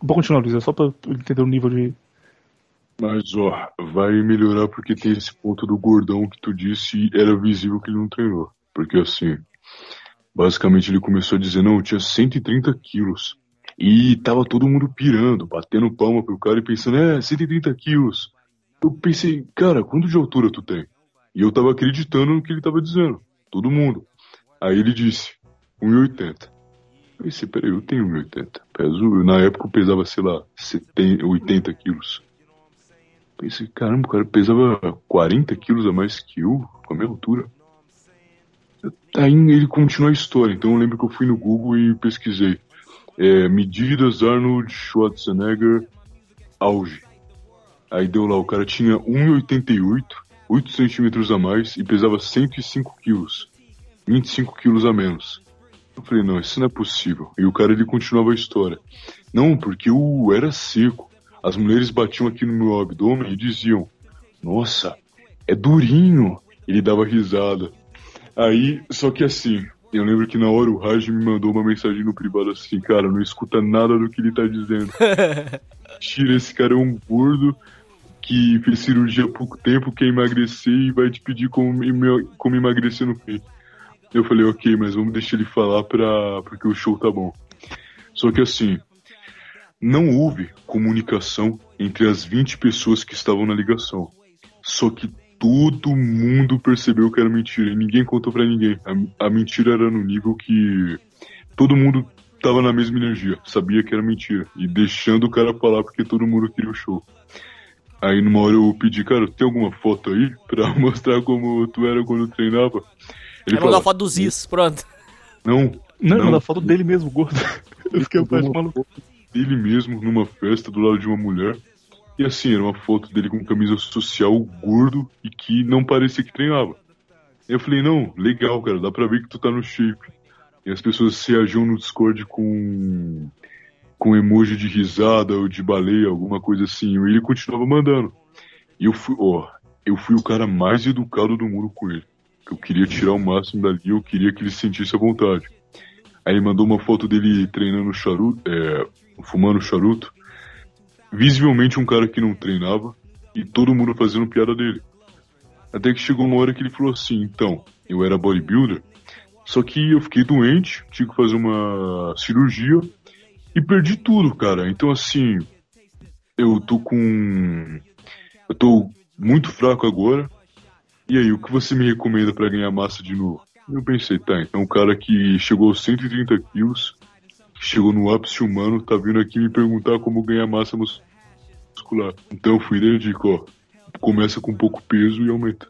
Vou continuar, Luiz, é só pra entender o nível de. Mas ó, vai melhorar porque tem esse ponto do gordão que tu disse e era visível que ele não treinou. Porque assim, basicamente ele começou a dizer, não, eu tinha 130 quilos. E tava todo mundo pirando, batendo palma pro cara e pensando, é, 130 quilos. Eu pensei, cara, quanto de altura tu tem? E eu tava acreditando no que ele tava dizendo. Todo mundo. Aí ele disse, 1,80. Eu pensei, peraí, eu tenho 1,80. Peso, na época eu pesava, sei lá, 70, 80 quilos. Pensei, caramba, o cara pesava 40 quilos a mais que eu, com a minha altura. Aí ele continua a história, então eu lembro que eu fui no Google e pesquisei. É, medidas Arnold Schwarzenegger auge. Aí deu lá, o cara tinha 1,88, 8 centímetros a mais e pesava 105 quilos. 25 quilos a menos. Eu falei, não, isso não é possível. E o cara ele continuava a história. Não, porque eu era seco. As mulheres batiam aqui no meu abdômen e diziam: Nossa, é durinho. Ele dava risada. Aí, só que assim, Eu lembro que na hora o Raj me mandou uma mensagem no privado assim, cara, não escuta nada do que ele tá dizendo. Tira esse cara é um gordo que fez cirurgia há pouco tempo, quer emagrecer e vai te pedir como, como emagrecer no fim. Eu falei, ok, mas vamos deixar ele falar pra, porque o show tá bom. Só que assim, não houve comunicação entre as 20 pessoas que estavam na ligação. Só que todo mundo percebeu que era mentira e ninguém contou pra ninguém. A, a mentira era no nível que todo mundo tava na mesma energia, sabia que era mentira e deixando o cara falar porque todo mundo queria o show. Aí numa hora eu pedi, cara, tem alguma foto aí pra mostrar como tu era quando treinava? Ele mandou a foto do Ziz, pronto. Não, Não, Não. não. da foto dele mesmo, gordo. Eu fiquei mandou uma maluco. foto dele mesmo numa festa do lado de uma mulher. E assim, era uma foto dele com camisa social, gordo e que não parecia que treinava. Aí eu falei, não, legal, cara, dá pra ver que tu tá no shape. E as pessoas reagiam no Discord com com emoji de risada ou de baleia, alguma coisa assim. E ele continuava mandando. E eu fui, ó, eu fui o cara mais educado do mundo com ele. Eu queria tirar o máximo dali, eu queria que ele sentisse a vontade. Aí ele mandou uma foto dele treinando charuto, é, fumando charuto. Visivelmente um cara que não treinava e todo mundo fazendo piada dele. Até que chegou uma hora que ele falou assim, então, eu era bodybuilder, só que eu fiquei doente, tive que fazer uma cirurgia e perdi tudo, cara. Então assim, eu tô com. Eu tô muito fraco agora. E aí, o que você me recomenda pra ganhar massa de novo? Eu pensei, tá, então o cara que chegou aos 130 quilos, chegou no ápice humano, tá vindo aqui me perguntar como ganhar massa mus- muscular. Então eu fui dele e digo, ó, começa com pouco peso e aumenta.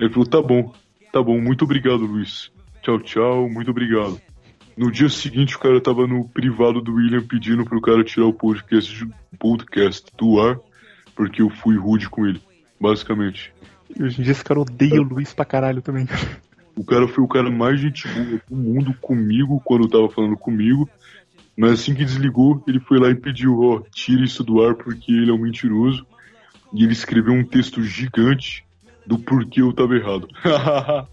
Ele falou, tá bom, tá bom, muito obrigado, Luiz. Tchau, tchau, muito obrigado. No dia seguinte, o cara tava no privado do William pedindo pro cara tirar o podcast, podcast do ar, porque eu fui rude com ele, basicamente. E hoje em dia esse cara odeia o Luiz pra caralho também. O cara foi o cara mais gente boa do mundo comigo quando tava falando comigo. Mas assim que desligou, ele foi lá e pediu, ó, tira isso do ar porque ele é um mentiroso. E ele escreveu um texto gigante do porquê eu tava errado.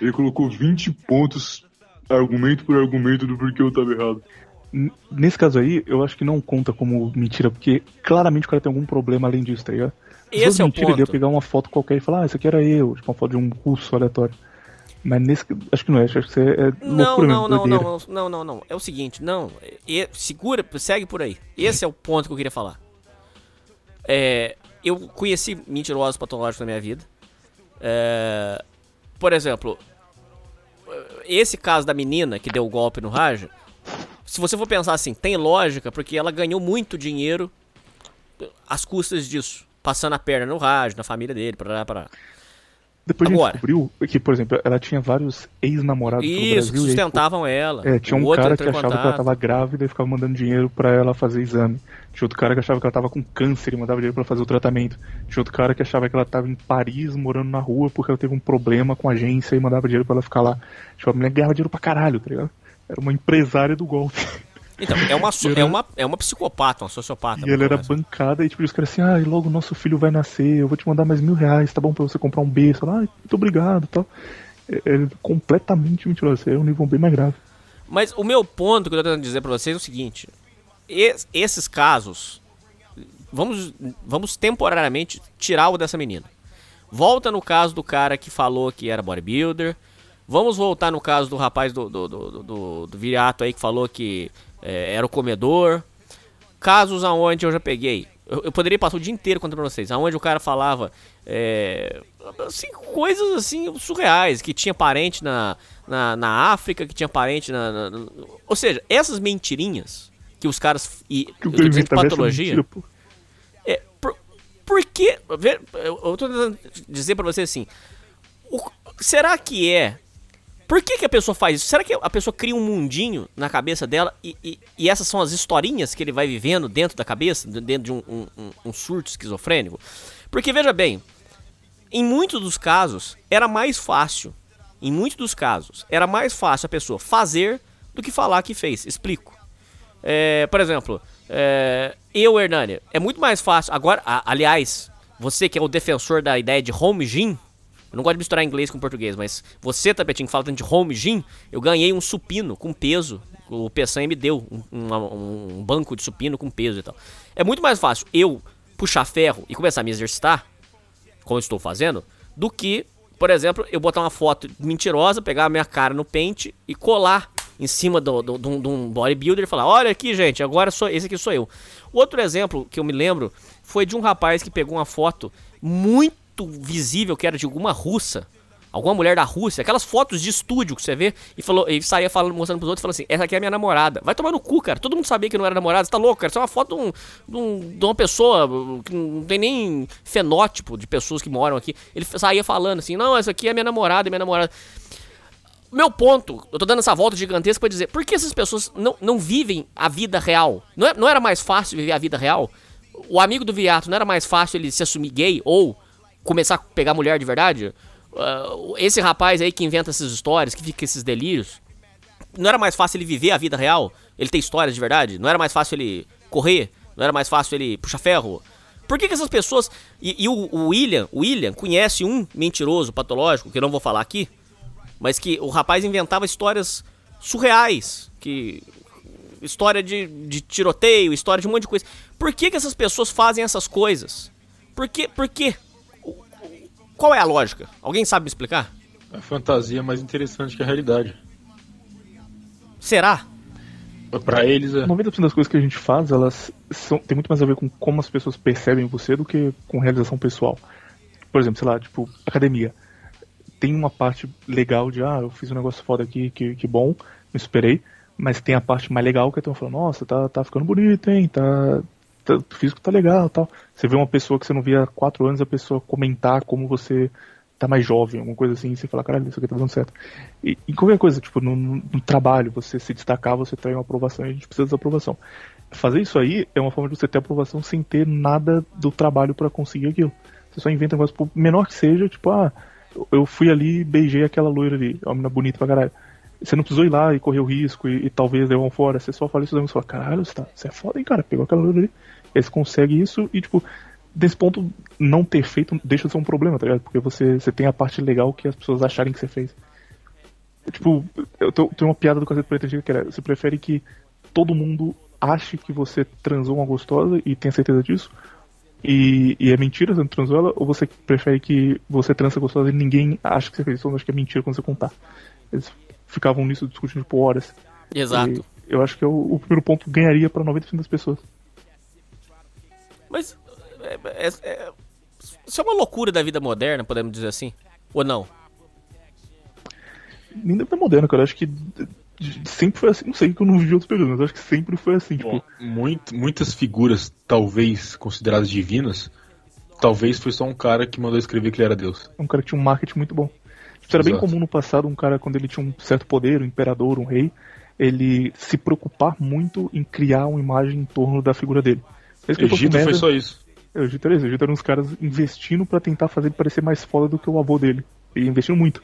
ele colocou 20 pontos, argumento por argumento do porquê eu tava errado. N- Nesse caso aí, eu acho que não conta como mentira, porque claramente o cara tem algum problema além disso, tá ligado? Se Esse fosse é o mentira, ele ia ponto. pegar uma foto qualquer e falar, ah, isso aqui era eu, tipo uma foto de um russo aleatório. Mas nesse. Acho que não é, acho que isso é é Não, loucura não, mesmo, não, não, não, não, não. É o seguinte, não. E- segura, segue por aí. Esse é o ponto que eu queria falar. É, eu conheci mentirosos patológicos na minha vida. É, por exemplo, esse caso da menina que deu o golpe no Raja, se você for pensar assim, tem lógica, porque ela ganhou muito dinheiro às custas disso. Passando a perna no Raja, na família dele, parará, parará. Depois a Agora. gente descobriu que, por exemplo, ela tinha vários ex-namorados pelo Isso, que Brasil. e aí, sustentavam ela. É, tinha um cara que achava que ela contato. tava grávida e ficava mandando dinheiro pra ela fazer exame. Tinha outro cara que achava que ela tava com câncer e mandava dinheiro pra fazer o tratamento. Tinha outro cara que achava que ela tava em Paris morando na rua porque ela teve um problema com a agência e mandava dinheiro pra ela ficar lá. Tipo, a mulher ganhava dinheiro pra caralho, tá ligado? Era uma empresária do golpe. Então, é uma, Era- é uma, é uma psicopata, uma sociopata. E ela era colocar bancada e tipo, os caras assim, ah, e logo nosso filho vai nascer, eu vou te mandar mais mil reais, tá bom pra você comprar um berço. Ela, ah, muito obrigado e tal. É, é completamente mentiroso, é um nível bem mais grave. Mas o meu ponto que eu tô tentando dizer pra vocês é o seguinte: esses casos, vamos, vamos temporariamente tirar o dessa menina. Volta no caso do cara que falou que era bodybuilder. Vamos voltar no caso do rapaz do, do, do, do- do, viriato aí que falou que é, era o comedor. Casos aonde eu já peguei. Eu, eu poderia passar o dia inteiro contando pra vocês. Aonde o cara falava é, assim, coisas assim surreais. Que tinha parente na, na, na África, que tinha parente na- na- Ou seja, essas mentirinhas que os caras. E, Que eu o tô dizendo essa patologia. mentira, pô. É, por, por que. Eu, tô tentando dizer pra você assim. o- será que é. Por que, que a pessoa faz isso? Será que a pessoa cria um mundinho na cabeça dela e, e- e essas são as historinhas que ele vai vivendo dentro da cabeça, de- dentro de um- um- um surto esquizofrênico? Porque veja bem, em muitos dos casos era mais fácil, em muitos dos casos, era mais fácil a pessoa fazer do que falar que fez. Explico. É, por exemplo, é, eu, Hernani, é muito mais fácil. Agora, a- aliás, você que é o defensor da ideia de home gym, Eu não gosto de misturar inglês com português, mas você, Tapetinho, que fala tanto de home gym, eu ganhei um supino com peso. O Peçanha me deu um, um- um banco de supino com peso e tal. É muito mais fácil eu puxar ferro e começar a me exercitar, como eu estou fazendo, do que, por exemplo, eu botar uma foto mentirosa, pegar a minha cara no pente e colar em cima de um bodybuilder e falar: Olha aqui, gente, agora sou, esse aqui sou eu. Outro exemplo que eu me lembro foi de um rapaz que pegou uma foto muito visível, que era de alguma russa. Alguma mulher da Rússia, aquelas fotos de estúdio que você vê e falou, e saía falando, mostrando pros outros, falando assim: essa aqui é a minha namorada. Vai tomar no cu, cara. Todo mundo sabia que não era namorada, você tá louco, cara. Isso é uma foto de, um- de um- de uma pessoa que não tem nem fenótipo de pessoas que moram aqui. Ele saía falando assim: não, essa aqui é minha namorada, é minha namorada. Meu ponto, eu tô dando essa volta gigantesca pra dizer, por que essas pessoas não, não vivem a vida real? Não, é- não era mais fácil viver a vida real? O amigo do Viato, não era mais fácil ele se assumir gay ou começar a pegar mulher de verdade? Ah, esse rapaz aí que inventa essas histórias, que fica esses delírios, não era mais fácil ele viver a vida real? Ele ter histórias de verdade? Não era mais fácil ele correr? Não era mais fácil ele puxar ferro? Por que, que essas pessoas. E, e o, o William, o William conhece um mentiroso patológico, que eu não vou falar aqui, mas que o rapaz inventava histórias surreais, que história de, de tiroteio, história de um monte de coisa. Por que, que essas pessoas fazem essas coisas? Por que? Por quê? Qual é a lógica? Alguém sabe me explicar? A fantasia é mais interessante que a realidade. Será? Pra eles é. 90% das coisas que a gente faz, elas são, tem muito mais a ver com como as pessoas percebem você do que com realização pessoal. Por exemplo, sei lá, tipo, academia. Tem uma parte legal de, ah, eu fiz um negócio foda aqui, que, que bom, me esperei. Mas tem a parte mais legal que é tão falando, nossa, tá, tá ficando bonito, hein, tá, tá, o físico tá legal tal. Você vê uma pessoa que você não via há quatro anos, a pessoa comentar como você tá mais jovem, alguma coisa assim, e você fala, caralho, isso aqui tá dando certo. E, e qualquer coisa, tipo, no, no- trabalho, você se destacar, você trai uma aprovação e a gente precisa dessa aprovação. Fazer isso aí é uma forma de você ter aprovação sem ter nada do trabalho pra conseguir aquilo. Você só inventa um negócio, menor que seja, tipo, ah, eu- fui ali e beijei aquela loira ali, é uma menina bonita pra caralho. Você não precisou ir lá e correr o risco e, e talvez levar um fora. Você só fala isso e fala, caralho, você, tá, você é foda, hein, cara, pegou aquela loira ali. E aí você consegue isso e, tipo, desse ponto, não ter feito deixa de ser um problema, tá ligado? Porque você, você tem a parte legal que as pessoas acharem que você fez. Tipo, eu tenho uma piada do Cacete Preto que era, você prefere que todo mundo ache que você transou uma gostosa e tenha certeza disso? E, e é mentira, você não transou ela? Ou você prefere que você transa gostosa e ninguém acha que você fez isso? Ou acha que é mentira quando você contar? Eles ficavam nisso discutindo por horas. Exato. E eu acho que é o, o primeiro ponto ganharia pra 90% das pessoas. Mas é, é- é- isso é uma loucura da vida moderna, podemos dizer assim? Ou não? Nem deve ser moderno, cara. Eu acho que sempre foi assim. Não sei que eu não vi outros períodos, mas acho que sempre foi assim. Tipo, Bom, muito- muitas figuras, talvez consideradas divinas, talvez foi só um cara que mandou escrever que ele era Deus. um cara que tinha um marketing muito bom. Isso era bem comum no passado, um cara, quando ele tinha um certo poder, um imperador, um rei, ele se preocupar muito em criar uma imagem em torno da figura dele. Mesmo Egito foi só isso. É, o Egito era isso. O Egito eram uns caras investindo pra tentar fazer ele parecer mais foda do que o avô dele. E investindo muito.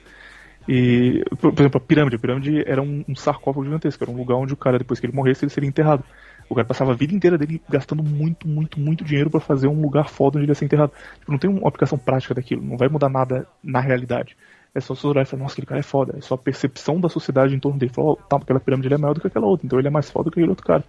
E, por, por exemplo, a pirâmide. A pirâmide era um, um sarcófago gigantesco. Era um lugar onde o cara, depois que ele morresse, ele seria enterrado. O cara passava a vida inteira dele gastando muito, muito, muito dinheiro pra fazer um lugar foda onde ele ia ser enterrado. Tipo, não tem uma aplicação prática daquilo. Não vai mudar nada na realidade. É só você olhar e falar, nossa, aquele cara é foda. É só a percepção da sociedade em torno dele. Falar, ó, tá, aquela pirâmide é maior do que aquela outra. Então ele é mais foda que aquele outro cara.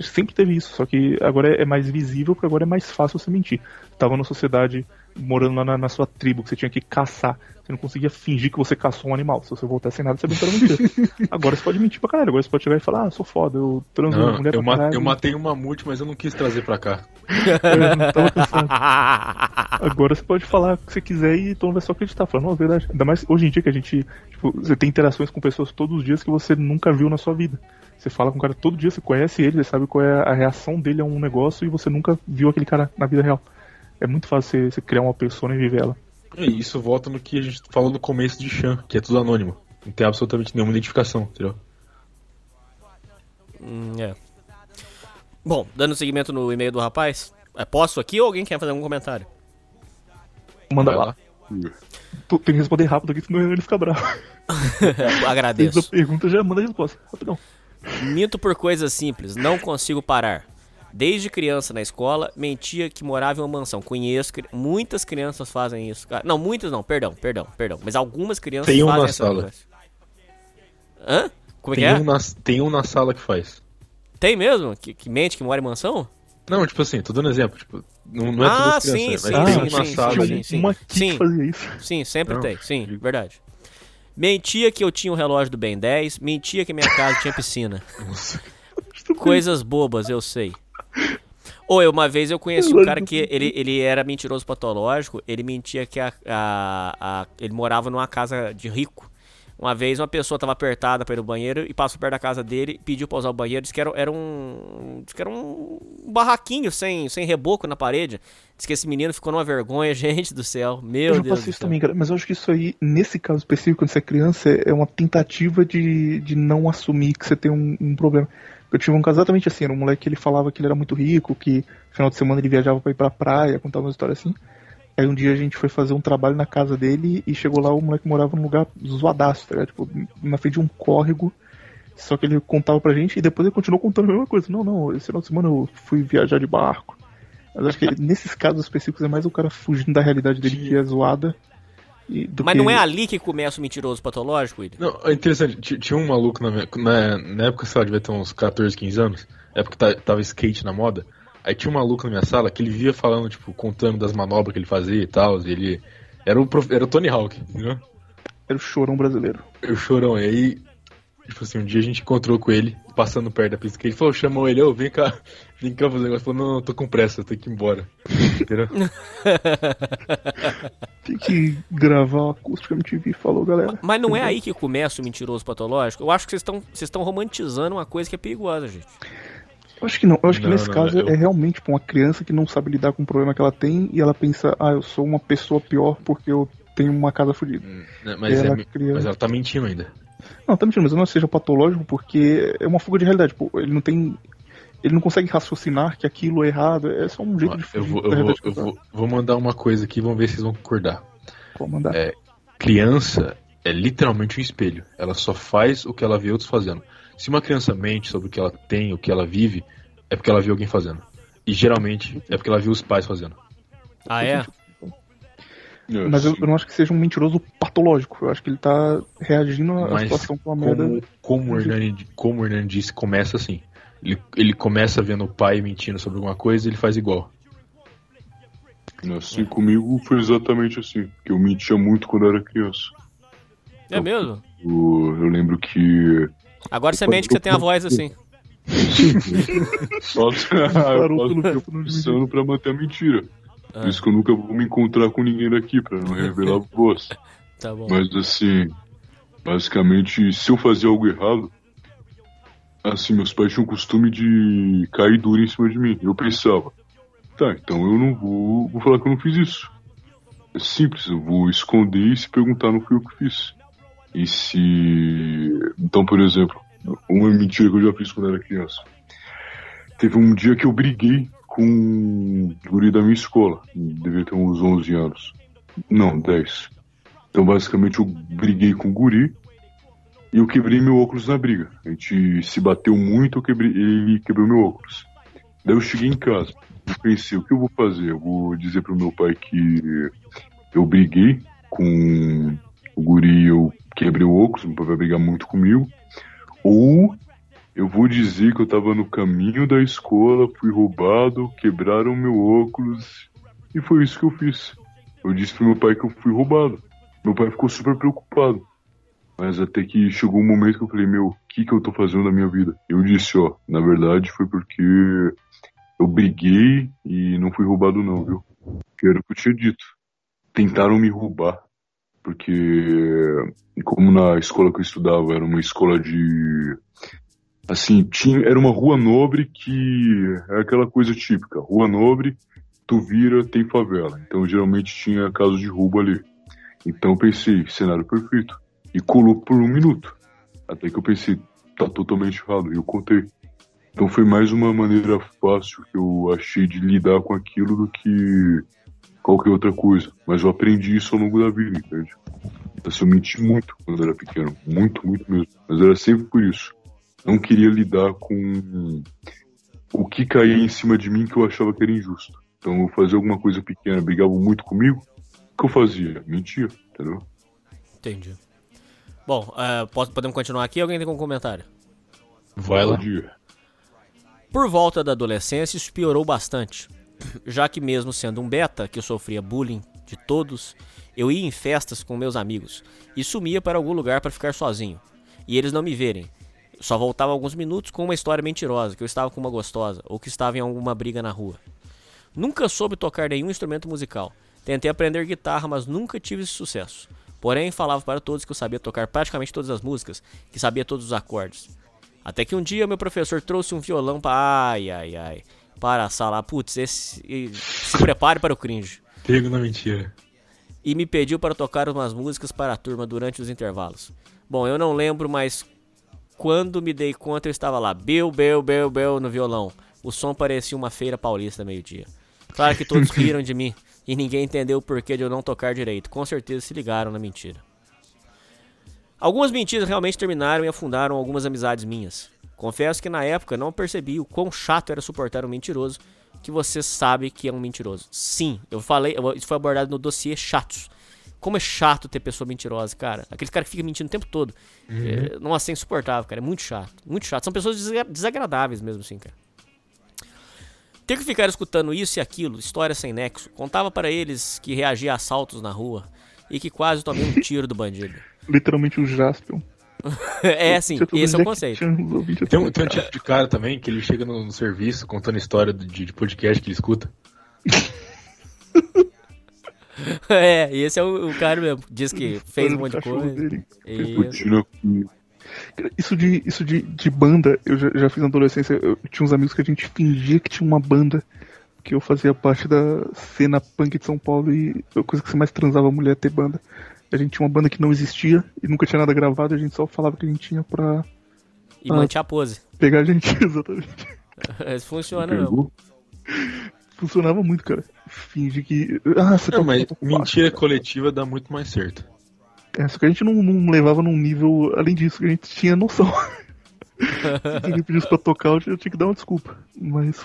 Sempre teve isso, só que agora é mais visível, porque agora é mais fácil você mentir. Tava numa sociedade morando lá na, na sua tribo, que você tinha que caçar. Você não conseguia fingir que você caçou um animal. Se você voltar sem nada, você era mentira. agora você pode mentir pra caralho. Agora você pode chegar e falar, ah, sou foda, eu transo Não, mulher eu, ma- caralho. eu matei um mamute, mas eu não quis trazer pra cá. Eu não tava pensando. Agora você pode falar o que você quiser e todo mundo vai só acreditar. Falar, não, é verdade. Ainda mais hoje em dia que a gente, tipo, você tem interações com pessoas todos os dias que você nunca viu na sua vida. Você fala com o cara todo dia, você conhece ele, você sabe qual é a reação dele a um negócio e você nunca viu aquele cara na vida real. É muito fácil você, você criar uma persona e viver ela. E isso volta no que a gente falou no começo de Chan, que é tudo anônimo. Não tem absolutamente nenhuma identificação, entendeu? Hum, é. Bom, dando seguimento no e-mail do rapaz, é, posso aqui ou alguém quer fazer algum comentário? Manda lá. Tu tem que responder rápido aqui, senão ele fica bravo. Agradeço. pergunta, já manda a resposta. Rapidão. Minto por coisas simples, não consigo parar. Desde criança na escola, mentia que morava em uma mansão. Conheço, cri- muitas crianças fazem isso. cara. Não, muitas não, perdão, perdão, perdão. Mas algumas crianças Tem um fazem na essa sala. coisa. Hã? Como é que Tem, é? um na, tem um na sala que faz. Tem mesmo? Que, que mente que mora em mansão? Não, tipo assim, tô dando exemplo. Tipo, não, não é Ah, todas as sim, crianças, sim, mas tem sim, um na sim, sala sim, sim. Uma Sim. que fazia isso. Sim, sempre Não, tem. Sim, digo- verdade. Mentia que eu tinha o relógio do Ben 10. Mentia que minha casa tinha piscina. Coisas bobas, eu sei. Ou eu, uma vez eu conheci um cara que ele, ele era mentiroso patológico. Ele mentia que a, a- a- ele morava numa casa de rico. Uma vez uma pessoa tava apertada para ir no banheiro e passou perto da casa dele, pediu pra usar o banheiro, disse que era, era um. Que era um barraquinho sem, sem reboco na parede. Disse que esse menino ficou numa vergonha, gente do céu. Meu Eu Deus. do isso céu. também, cara. Mas eu acho que isso aí, nesse caso específico, quando você é criança, é uma tentativa de, de não assumir que você tem um, um problema. Eu tive um caso exatamente assim, era um moleque que ele falava que ele era muito rico, que no final de semana ele viajava pra ir pra praia, contava uma história assim. Aí um dia a gente foi fazer um trabalho na casa dele e chegou lá, o moleque morava num lugar zoadaço, tá ligado? Tipo, na frente de um córrego. Só que ele contava pra gente e depois ele continuou contando a mesma coisa. Não, não, esse final de semana eu fui viajar de barco. Mas acho que nesses casos específicos é mais o cara fugindo da realidade dele que é zoada. Do Mas que- não é ali que começa o mentiroso patológico, William? Não, é interessante. Ti- Tinha um maluco na, minha, na, na época, sei lá, devia ter uns 14, 15 anos. Na época ta- tava skate na moda. Aí tinha um maluco na minha sala que ele via falando, tipo, contando das manobras que ele fazia e tal. E ele. Era o, prof- era o Tony Hawk, entendeu? Era o chorão brasileiro. Eu chorão. E aí, tipo assim, um dia a gente encontrou com ele, passando perto da pista. Ele falou, chamou ele, ô, cá, vem cá fazer um negócio. Ele falou, não, não, tô com pressa, eu tenho que ir embora. Entendeu? Tem que gravar o acústico MTV, falou galera. Mas não é aí que começa o mentiroso patológico? Eu acho que vocês estão vocês estão romantizando uma coisa que é perigosa, gente. Eu acho que não, eu acho que Não, nesse não, caso eu- é realmente tipo, uma criança que não sabe lidar com o problema que ela tem e ela pensa, ah, eu sou uma pessoa pior porque eu tenho uma casa fodida. Né, Mas, Ela é- cria- mas ela tá mentindo ainda. Não, tá mentindo, mas não seja patológico porque é uma fuga de realidade. Tipo, ele não tem. Ele não consegue raciocinar que aquilo é errado, é só um jeito de Eu vou, eu, vou, eu vou, vou mandar uma coisa aqui, vamos ver se vocês vão concordar. Vou mandar. É, criança é literalmente um espelho. Ela só faz o que ela vê outros fazendo. Se uma criança mente sobre o que ela tem, o que ela vive, é porque ela viu alguém fazendo. E geralmente é porque ela viu os pais fazendo. Ah, é? Mas eu, eu não acho que seja um mentiroso patológico. Eu acho que ele tá reagindo à Mas situação com a merda. como, como, o Hernani, como o Hernani disse, começa assim. Ele, ele começa vendo o pai mentindo sobre alguma coisa e ele faz igual. Assim comigo foi exatamente assim. Que eu mentia muito quando era criança. É mesmo? Eu, eu lembro que. Agora você mente que você tem a voz assim. Só não pensando pra manter a mentira. Ah. Por isso que eu nunca vou me encontrar com ninguém daqui, pra não revelar a voz. Tá bom. Mas assim, basicamente, se eu fazia algo errado, assim, meus pais tinham o costume de cair duro em cima de mim. Eu pensava, tá, então eu não vou, vou falar que eu não fiz isso. É simples, eu vou esconder e se perguntar não fui eu que fiz. E se. Então, por exemplo, uma mentira que eu já fiz quando era criança. Teve um dia que eu briguei com um guri da minha escola. Devia ter uns 11 anos. Não, 10. Então, basicamente, eu briguei com o guri e eu quebrei meu óculos na briga. A gente se bateu muito, eu quebrei, ele quebrou meu óculos. Daí eu cheguei em casa. Eu pensei, o que eu vou fazer? Eu vou dizer pro meu pai que eu briguei com o guri, eu quebrei o óculos, meu pai vai brigar muito comigo. Ou eu vou dizer que eu tava no caminho da escola, fui roubado, quebraram meu óculos e foi isso que eu fiz. Eu disse pro meu pai que eu fui roubado. Meu pai ficou super preocupado. Mas até que chegou um momento que eu falei, meu, o que que eu tô fazendo na minha vida? Eu disse, ó, na verdade foi porque eu briguei e não fui roubado não, viu? Que era o que eu tinha dito. Tentaram me roubar. Porque como na escola que eu estudava era uma escola de assim, tinha, era uma rua nobre que é aquela coisa típica. Rua nobre, tu vira, tem favela. Então geralmente tinha casos de roubo ali. Então pensei, cenário perfeito. E colou por um minuto. Até que eu pensei, tá totalmente errado. E eu contei. Então foi mais uma maneira fácil que eu achei de lidar com aquilo do que qualquer outra coisa. Mas eu aprendi isso ao longo da vida, entende? Assim, eu menti muito quando era pequeno. Muito, muito mesmo. Mas era sempre por isso. Não queria lidar com o que caía em cima de mim que eu achava que era injusto. Então eu fazia alguma coisa pequena, brigavam muito comigo, o que eu fazia? Mentia, entendeu? Entendi. Bom, posso- podemos continuar aqui? Alguém tem algum comentário? Vai lá. Por volta da adolescência, isso piorou bastante. Já que mesmo sendo um beta, que eu sofria bullying de todos, eu ia em festas com meus amigos e sumia para algum lugar para ficar sozinho. E eles não me verem. Só voltava alguns minutos com uma história mentirosa, que eu estava com uma gostosa ou que estava em alguma briga na rua. Nunca soube tocar nenhum instrumento musical. Tentei aprender guitarra, mas nunca tive esse sucesso. Porém, falava para todos que eu sabia tocar praticamente todas as músicas, que sabia todos os acordes. Até que um dia meu professor trouxe um violão para ai ai ai para a sala. Putz, esse se prepare para o cringe. Pego na mentira. E me pediu para tocar umas músicas para a turma durante os intervalos. Bom, eu não lembro, mas quando me dei conta eu estava lá, bel bel bel bel no violão. O som parecia uma feira paulista meio-dia. Claro que todos riram de mim e ninguém entendeu o porquê de eu não tocar direito. Com certeza se ligaram na mentira. Algumas mentiras realmente terminaram e afundaram algumas amizades minhas. Confesso que na época não percebi o quão chato era suportar um mentiroso que você sabe que é um mentiroso. Sim, eu falei, isso foi abordado no dossiê chatos. Como é chato ter pessoa mentirosa, cara. Aquele cara que fica mentindo o tempo todo. É, nossa, é insuportável, cara. É muito chato. Muito chato. São pessoas desagra- desagradáveis mesmo assim, cara. Ter que ficar escutando isso e aquilo, história sem nexo, contava para eles que reagia a assaltos na rua e que quase tomei um tiro do bandido. Literalmente o Jaspion. é assim, esse é o Jack conceito. Tem um, tem um tipo de cara também que ele chega no, no serviço contando história do- de, de podcast que ele escuta. É, e esse é o, o cara mesmo. Diz que fez um monte de coisa. dele. Cara, Isso de, isso de, de banda, eu já, já fiz na adolescência. Eu tinha uns amigos que a gente fingia que tinha uma banda. Que eu fazia parte da cena punk de São Paulo e a coisa que você mais transava mulher é ter banda. A gente tinha uma banda que não existia e nunca tinha nada gravado, a gente só falava que a gente tinha pra E manter a pose. pegar a gente, exatamente. Isso funciona mesmo. Pegou? Funcionava muito, cara. Finge que. Ah, você Não, tá mas mentira coletiva dá muito mais certo. É, só que a gente não, não levava num nível além disso, que a gente tinha noção. Se alguém pedisse pra tocar, eu tinha eu tinha que dar uma desculpa. Mas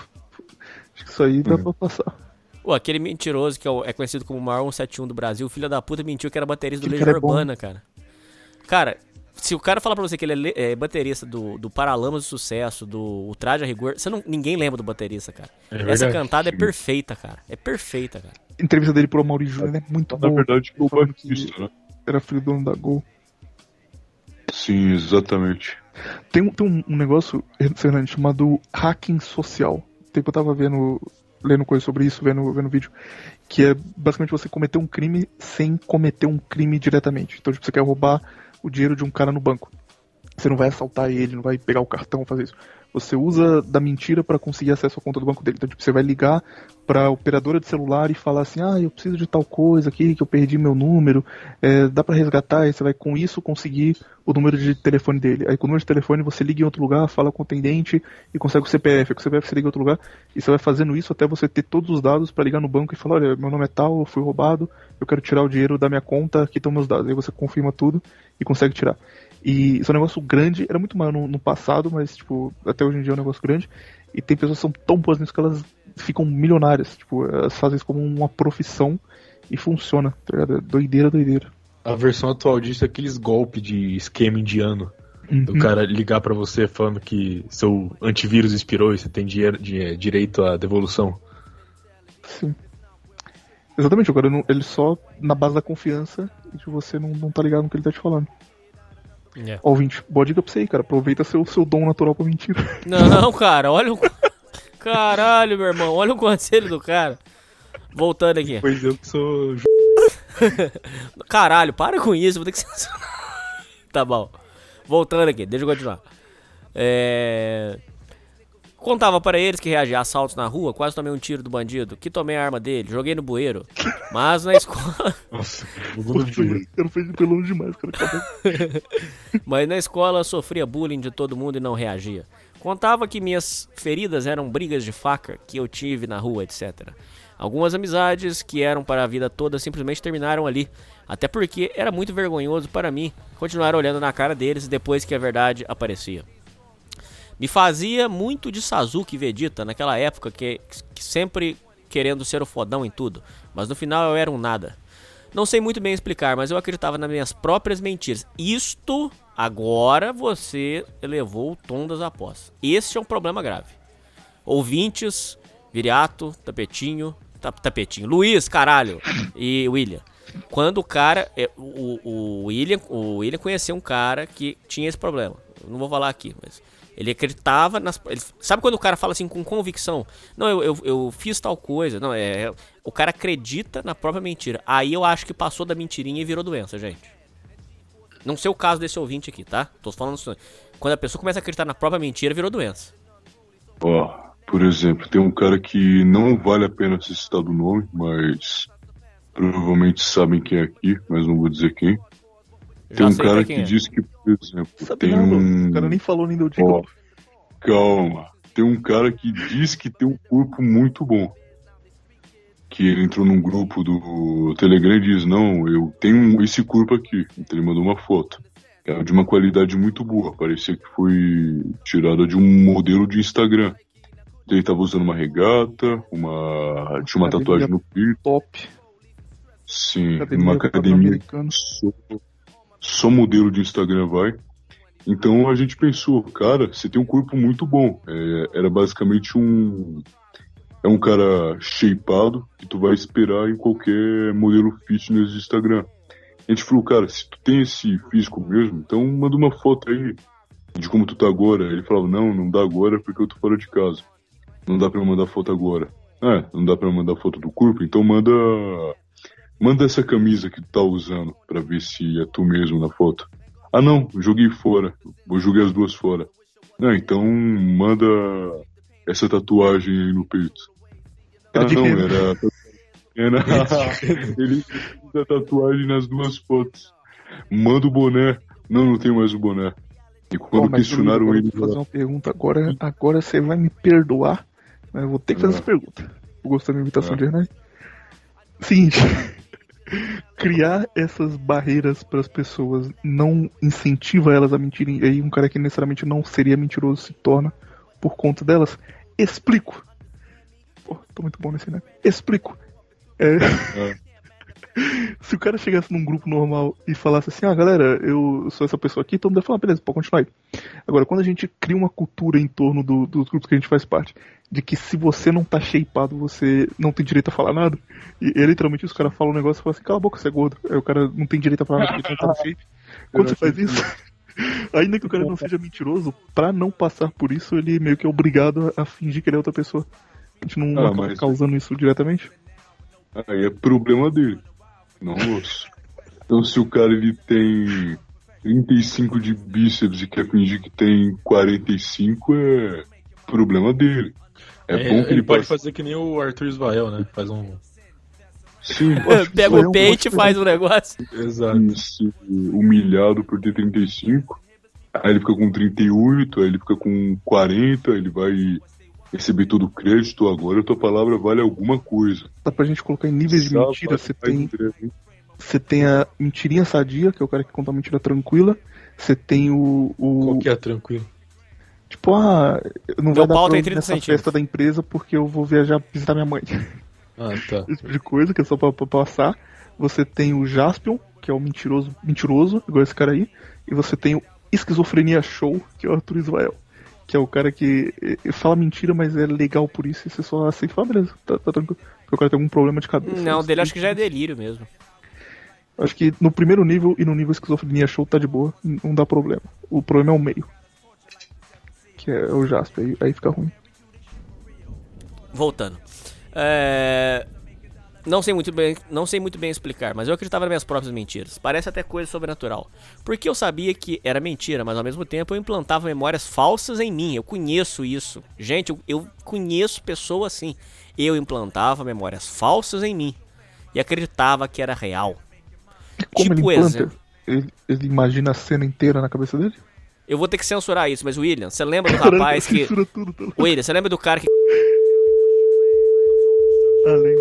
acho que isso aí dá pra passar. Pô, aquele mentiroso que é o- é conhecido como o maior 171 do Brasil, filho da puta, mentiu que era baterista do Legião é. Urbana, cara. Cara, se o cara falar pra você que ele é, é baterista do, do Paralamas do Sucesso, do Ultraje a Rigor, você não, ninguém lembra do baterista, cara. É Essa verdade. cantada é perfeita, cara. É perfeita, cara. A entrevista dele pro Mauri Júnior é muito Na boa. verdade, que é o Batista, né? Era filho do dono da Gol. Sim, exatamente. Tem, um- tem um, um negócio, Fernando, chamado hacking social. Tempo eu tava vendo, lendo coisa sobre isso, vendo, vendo vídeo. Que é basicamente você cometer um crime sem cometer um crime diretamente. Então, tipo, você quer roubar o dinheiro de um cara no banco. Você não vai assaltar ele, não vai pegar o cartão, fazer isso. Você usa da mentira para conseguir acesso à conta do banco dele. Então, tipo, você vai ligar pra operadora de celular e falar assim: ah, eu preciso de tal coisa aqui, que eu perdi meu número, é, dá pra resgatar, e você vai com isso conseguir o número de telefone dele. Aí com o número de telefone você liga em outro lugar, fala com o atendente e consegue o CPF. Com o CPF você liga em outro lugar e você vai fazendo isso até você ter todos os dados para ligar no banco e falar: olha, meu nome é tal, eu fui roubado, eu quero tirar o dinheiro da minha conta, aqui estão meus dados. Aí você confirma tudo e consegue tirar. E isso é um negócio grande, era muito maior no, no passado, mas tipo, até hoje em dia é um negócio grande. E tem pessoas que são tão boas nisso que elas ficam milionárias. Tipo, elas fazem isso como uma profissão e funciona, tá ligado? É Doideira, doideira. A versão atual disso é aqueles golpes de esquema indiano. Do Uhum. cara ligar pra você falando que seu antivírus expirou e você tem dinheiro, di- direito à devolução. Sim. Exatamente, agora não- ele só na base da confiança e de você não, não tá ligado no que ele tá te falando. É. Ó, ouvinte, boa dica pra você aí, cara. Aproveita seu, seu dom natural pra mentira. Não, cara, olha o. Caralho, meu irmão, olha o conselho do cara. Voltando aqui. Pois eu que sou. Caralho, para com isso, vou ter que ser. tá bom. Voltando aqui, deixa eu continuar. É... Contava para eles que reagia a assaltos na rua, quase tomei um tiro do bandido, que tomei a arma dele, joguei no bueiro. Mas na escola. Nossa, o cara, longe demais, cara. Mas na escola sofria bullying de todo mundo e não reagia. Contava que minhas feridas eram brigas de faca que eu tive na rua, etc. Algumas amizades que eram para a vida toda simplesmente terminaram ali. Até porque era muito vergonhoso para mim continuar olhando na cara deles depois que a verdade aparecia. Me fazia muito de Sasuke e Vegeta naquela época, que, que sempre querendo ser o fodão em tudo. Mas no final eu era um nada. Não sei muito bem explicar, mas eu acreditava nas minhas próprias mentiras. Isto, agora você elevou o tom das apostas. Este é um problema grave. Ouvintes, Viriato, Tapetinho, ta- Tapetinho, Luiz, caralho, e William. Quando o cara, é, o, o William, o William conheceu um cara que tinha esse problema. Eu não vou falar aqui, mas ele acreditava nas. ele- sabe quando o cara fala assim com convicção? Não, eu, eu, eu fiz tal coisa. Não, é. O cara acredita na própria mentira. Aí eu acho que passou da mentirinha e virou doença, gente. Não sei o caso desse ouvinte aqui, tá? Tô falando isso. Quando a pessoa começa a acreditar na própria mentira, virou doença. Ó, por exemplo, tem um cara que não vale a pena ser citado o nome, mas provavelmente sabem quem é aqui, mas não vou dizer quem. Já Tem um sei cara que é. diz que, por exemplo, Sabe tem nada, um. o cara nem falou nem deu dica. Ó, calma. Tem um cara que diz que tem um corpo muito bom. Que ele entrou num grupo do Telegram e diz, não, eu tenho esse corpo aqui. Então ele mandou uma foto. É de uma qualidade muito boa. Parecia que foi tirada de um modelo de Instagram. Ele tava usando uma regata, uma. tinha uma Academia tatuagem no peito. Top. Sim, Academia numa do academia americano. Só, modelo de Instagram vai. Então a gente pensou, cara, você tem um corpo muito bom. É, era basicamente um. É um cara shapeado que tu vai esperar em qualquer modelo fitness de Instagram. A gente falou, cara, se tu tem esse físico mesmo, então manda uma foto aí de como tu tá agora. Ele falava, não, não dá agora porque eu tô fora de casa. Não dá pra eu mandar foto agora. É, não dá pra eu mandar foto do corpo, então manda Manda essa camisa que tu tá usando pra ver se é tu mesmo na foto. Ah não, joguei fora. Vou jogar as duas fora. Não, então manda essa tatuagem aí no peito. Era ah não, era. Era. Ele fez a tatuagem nas duas fotos. Manda o boné. Não, não tem mais o boné. E quando mas, questionaram eu ele. vou fazer uma pergunta. Agora, agora você vai me perdoar, mas eu vou ter que fazer Ah. essa pergunta. Eu gostei da minha imitação Ah. de Hernani. Seguinte. Criar essas barreiras para as pessoas não incentiva elas a mentirem. E aí um cara que necessariamente não seria mentiroso se torna por conta delas. Explico. Pô, tô muito bom nesse, né? Explico. É, se o cara chegasse num grupo normal e falasse assim, ah, galera, eu sou essa pessoa aqui, todo mundo ia falar, beleza, pode continuar aí. Agora, quando a gente cria uma cultura em torno do- dos grupos que a gente faz parte, de que se você não tá shapeado, você não tem direito a falar nada, e, e literalmente os caras falam um negócio e falam assim, cala a boca, você é gordo. Aí o cara não tem direito a falar nada porque ele não tá no shape. Quando você faz isso, ainda que o cara não seja mentiroso, pra não passar por isso, ele meio que é obrigado a, a fingir que ele é outra pessoa. A gente não Ah, acaba mas- causando isso diretamente? Aí é problema dele, não nosso. Então se o cara ele tem 35 de bíceps e quer fingir que tem 45, é problema dele. É, É, bom ele, que ele, pode fazer que nem o Arthur Isvael, né? Faz um. Sim, Pega o peito e faz o negócio. Exato. se humilhado por ter 35. Aí ele fica com 38, aí ele fica com 40, ele vai receber todo o crédito. Agora a tua palavra vale alguma coisa. Dá pra gente colocar em níveis de mentira, você tem? Você tem a mentirinha sadia, que é o cara que conta uma mentira tranquila. Você tem o. o Qual que é tranquilo? Tipo, ah, não Meu vai dar pra tem eu ir 30 nessa centímetros. festa da empresa porque eu vou viajar visitar minha mãe. Ah, tá. Esse tipo de coisa, que é só pra, pra passar. Você tem o Jaspion, que é o mentiroso, mentiroso, igual esse cara aí. E você tem o Esquizofrenia Show, que é o Arthur Israel. Que é o cara que fala mentira, mas é legal por isso. E você só aceita e fala, beleza, tá, tá tranquilo. Porque o cara tem algum problema de cabeça. Não, Isso dele acho que já é delírio mesmo. Acho que no primeiro nível e no nível esquizofrenia show tá de boa, não dá problema. O problema é o meio. Que é o Jasper, aí, aí fica ruim. Voltando. É... Não sei muito bem, não sei muito bem explicar, mas eu acreditava nas minhas próprias mentiras. Parece até coisa sobrenatural. Porque eu sabia que era mentira, mas ao mesmo tempo eu implantava memórias falsas em mim. Eu conheço isso. Gente, eu, eu conheço pessoas assim. Eu implantava memórias falsas em mim e acreditava que era real. Como Tipo ele implanta? exemplo. Ele, ele imagina a cena inteira na cabeça dele? Eu vou ter que censurar isso, mas William, você lembra do rapaz que. tudo, tá? William, você lembra do cara que. Além.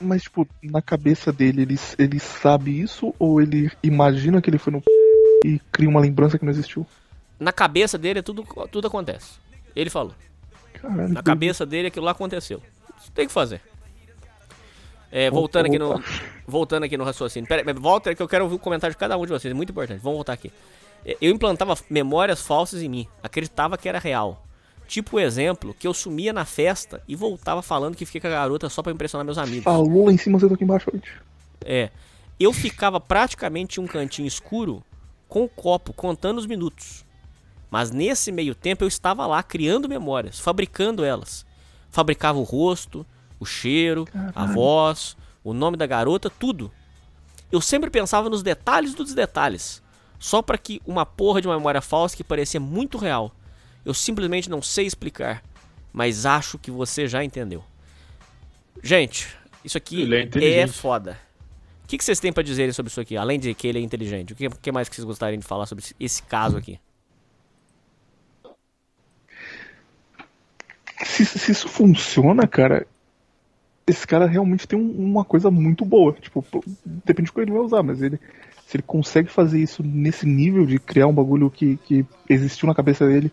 Mas, tipo, na cabeça dele, ele, ele sabe isso ou ele imagina que ele foi no e cria uma lembrança que não existiu? Na cabeça dele tudo, tudo acontece. Ele falou. Caralho, Na cabeça dele aquilo lá aconteceu. Isso tem que fazer. É, voltando aqui no. Voltando aqui no raciocínio. Pera volta que eu quero ouvir o comentário de cada um de vocês. É muito importante. Vamos voltar aqui. É, Eu implantava memórias falsas em mim. Acreditava que era real. Tipo o exemplo que eu sumia na festa e voltava falando que fiquei com a garota só pra impressionar meus amigos. Falou lá em cima, você tá aqui embaixo. gente. É. Eu ficava praticamente em um cantinho escuro com o copo, contando os minutos. Mas nesse meio tempo eu estava lá criando memórias, fabricando elas. Fabricava o rosto, o cheiro, a voz, o nome da garota, tudo. Eu sempre pensava nos detalhes dos detalhes, só para que uma porra de uma memória falsa que parecia muito real. Eu simplesmente não sei explicar, mas acho que você já entendeu. Gente, isso aqui é é, foda. O que, que vocês têm pra dizer sobre isso aqui? Além de que ele é inteligente, o que, que mais que vocês gostariam de falar sobre esse- caso aqui? Se, se isso funciona, cara, esse cara realmente tem um- uma coisa muito boa. Tipo, depende de como ele vai usar, mas ele. Se ele consegue fazer isso nesse nível de criar um bagulho que, que existiu na cabeça dele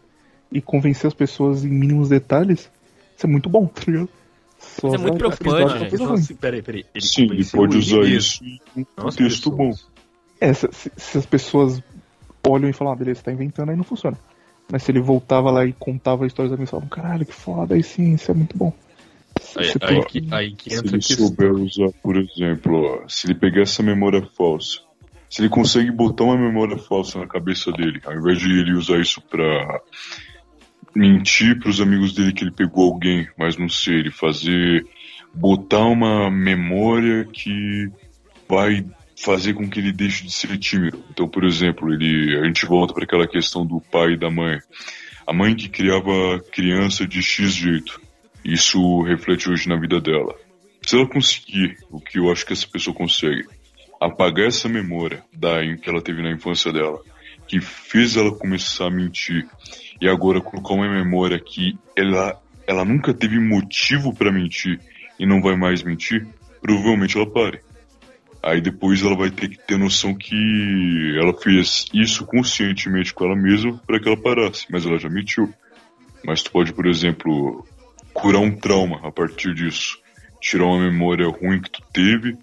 e convencer as pessoas em mínimos detalhes, isso é muito bom, tá ligado? Só é muito preocupante, assim, peraí, peraí. Ele Sim, ele pode usar isso um texto bom. É, se, se- se as pessoas olham e falam, ah, beleza, tá inventando, aí não funciona. Mas se ele voltava lá e contava histórias da mim, falavam, caralho, que foda, aí sim, isso é muito bom. Aí, Você aí pode- que, aí que Se entra a ele questão. souber usar, por exemplo, ó, se ele pegar essa memória falsa, se ele consegue botar uma memória falsa na cabeça dele, ao invés de ele usar isso pra mentir pros amigos dele que ele pegou alguém, mas não sei, ele fazer, botar uma memória que vai fazer com que ele deixe de ser tímido. Então, por exemplo, ele, a gente volta para aquela questão do pai e da mãe. A mãe que criava a criança de X jeito. Isso reflete hoje na vida dela. Se ela conseguir, o que eu acho que essa pessoa consegue, apagar essa memória da que ela teve na infância dela, que fez ela começar a mentir, e agora colocar uma memória que ela, ela nunca teve motivo para mentir e não vai mais mentir, provavelmente ela pare. Aí depois ela vai ter que ter noção que ela fez isso conscientemente com ela mesma para que ela parasse, mas ela já mentiu. Mas tu pode, por exemplo, curar um trauma a partir disso. Tirar uma memória ruim que tu teve,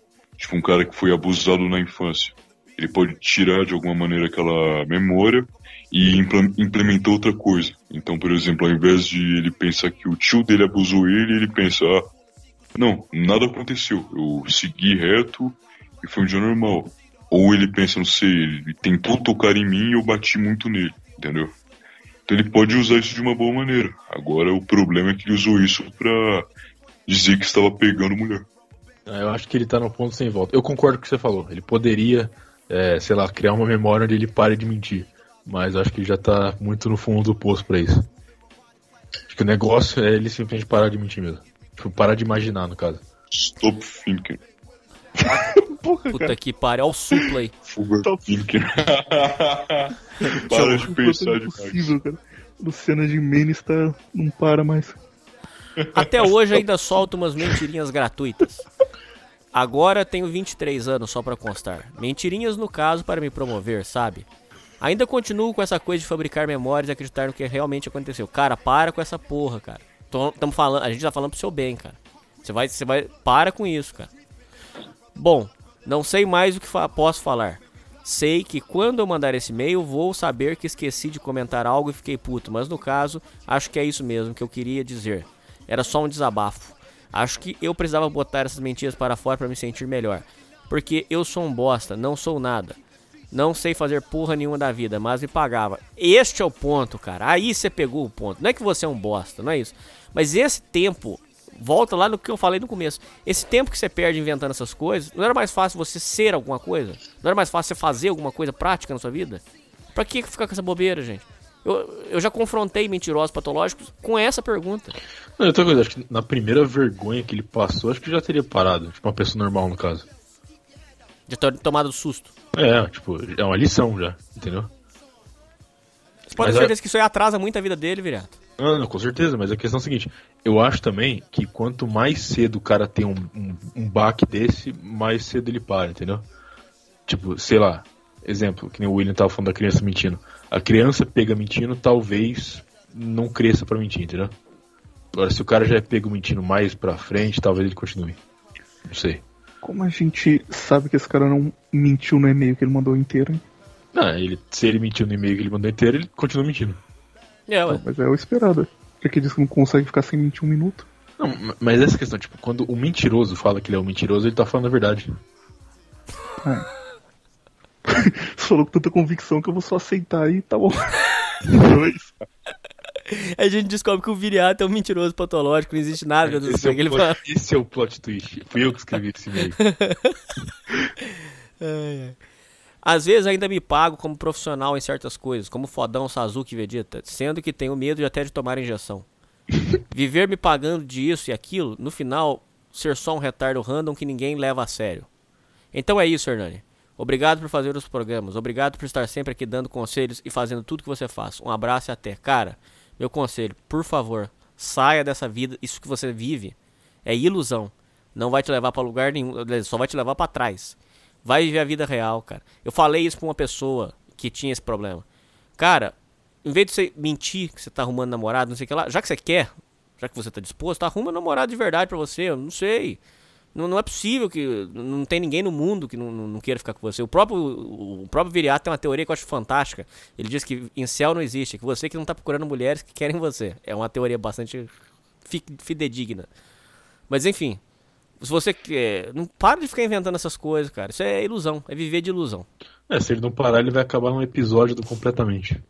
tipo um cara que foi abusado na infância. Ele pode tirar de alguma maneira aquela memória e implementar outra coisa. Então, por exemplo, ao invés de ele pensar que o tio dele abusou ele, ele pensa, ah, não, nada aconteceu. Eu segui reto e foi um dia normal. Ou ele pensa, não sei, ele tentou tocar em mim e eu bati muito nele, entendeu? Então ele pode usar isso de uma boa maneira. Agora o problema é que ele usou isso pra dizer que estava pegando mulher. Ah, Eu acho que ele tá no ponto sem volta. Eu concordo com o que você falou. Ele poderia, é, sei lá, criar uma memória onde ele pare de mentir. Mas eu acho que ele já tá muito no fundo do poço pra isso. Acho que o negócio é ele simplesmente parar de mentir mesmo. Tipo, parar de imaginar, no caso. Stop thinking. Porra, Puta cara. que pariu, olha o supla aí. Fuga Stop thinking. Para de pensar é demais. impossível, cara. Luciana Gimenez tá... não para mais. Até hoje ainda solto umas mentirinhas gratuitas. Agora tenho 23 anos só pra constar. Mentirinhas no caso para me promover, sabe? Ainda continuo com essa coisa de fabricar memórias e acreditar no que realmente aconteceu. Cara, para com essa porra, cara. Tamo falando, a gente tá falando pro seu bem, cara. Você vai, você vai, para com isso, cara. Bom, não sei mais o que fa- posso falar. Sei que quando eu mandar esse e-mail, vou saber que esqueci de comentar algo e fiquei puto, mas no caso, acho que é isso mesmo que eu queria dizer. Era só um desabafo. Acho que eu precisava botar essas mentiras para fora para me sentir melhor. Porque eu sou um bosta, não sou nada. Não sei fazer porra nenhuma da vida, mas me pagava. Este é o ponto, cara. Aí você pegou o ponto. Não é que você é um bosta, não é isso. Mas esse tempo, volta lá no que eu falei no começo. Esse tempo que você perde inventando essas coisas, não era mais fácil você ser alguma coisa? Não era mais fácil você fazer alguma coisa prática na sua vida? Pra que ficar com essa bobeira, gente? Eu, eu já confrontei mentirosos patológicos com essa pergunta. Não, outra coisa, acho que na primeira vergonha que ele passou, acho que já teria parado. Tipo, uma pessoa normal, no caso. De ter tomado susto. É, tipo, é uma lição já, entendeu? Você pode Mas ter certeza que isso aí atrasa muito a vida dele, Viriato. Ah, não, com certeza, mas a questão é a seguinte: eu acho também que quanto mais cedo o cara tem um, um, um baque desse, mais cedo ele para, entendeu? Tipo, sei lá, exemplo, que nem o William tava falando da criança mentindo. A criança pega mentindo, talvez não cresça pra mentir, entendeu? Agora, se o cara já é pego mentindo mais pra frente, talvez ele continue. Não sei. Como a gente sabe que esse cara não mentiu no e-mail que ele mandou inteiro, hein? Não, ele, se ele mentiu no e-mail que ele mandou inteiro, ele continua mentindo. É, ué. Não, mas é o esperado. Já que diz que não consegue ficar sem mentir um minuto. Não, ma- mas essa questão, tipo, quando o mentiroso fala que ele é um mentiroso, ele tá falando a verdade. Você falou com tanta convicção que eu vou só aceitar aí, tá bom. Dois. A gente descobre que o Viriato é um mentiroso patológico, não existe nada do Esse é, ele fala. plot, esse é o plot twist. Fui eu que escrevi esse e-mail. Ai, ai. Às vezes ainda me pago como profissional em certas coisas, como fodão Sasuke e Vegeta, sendo que tenho medo de até de tomar injeção. Viver me pagando disso e aquilo, no final, ser só um retardo random que ninguém leva a sério. Então é isso, Hernani. Obrigado por fazer os programas, obrigado por estar sempre aqui dando conselhos e fazendo tudo que você faz. Um abraço e até. Cara, meu conselho, por favor, saia dessa vida, isso que você vive é ilusão. Não vai te levar pra lugar nenhum, só vai te levar pra trás. Vai viver a vida real, cara. Eu falei isso pra uma pessoa que tinha esse problema. Cara, em vez de você mentir que você tá arrumando namorado, não sei o que lá, já que você quer, já que você tá disposto, arruma um namorado de verdade pra você, eu não sei. Não, não é possível que. Não tem ninguém no mundo que não, não, não queira ficar com você. O próprio, o próprio Viriato tem uma teoria que eu acho fantástica. Ele diz que em céu não existe, que você que não tá procurando mulheres que querem você. É uma teoria bastante fi- fidedigna. Mas enfim, se você quer. Não para de ficar inventando essas coisas, cara. Isso é ilusão, é viver de ilusão. É, se ele não parar, ele vai acabar num episódio do completamente.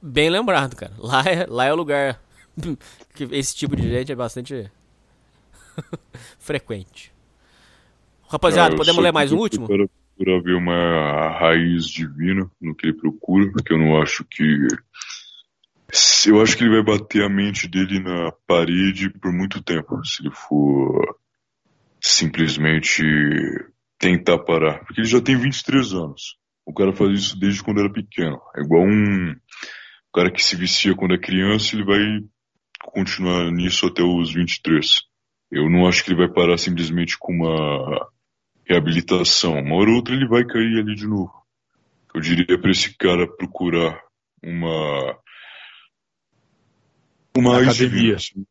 Bem lembrado, cara. Lá é, lá é o lugar que esse tipo de gente é bastante frequente. Rapaziada, Ah, eu podemos ler mais um último? Para, ver uma raiz divina no que ele procura, porque eu não acho que. Eu acho que ele vai bater a mente dele na parede por muito tempo, se ele for simplesmente tentar parar. Porque ele já tem 23 anos. O cara faz isso desde quando era pequeno. É igual um cara que se vicia quando é criança, ele vai continuar nisso até os 23. Eu não acho que ele vai parar simplesmente com uma reabilitação. Uma hora ou outra ele vai cair ali de novo. Eu diria para esse cara procurar uma uma Academia. assim.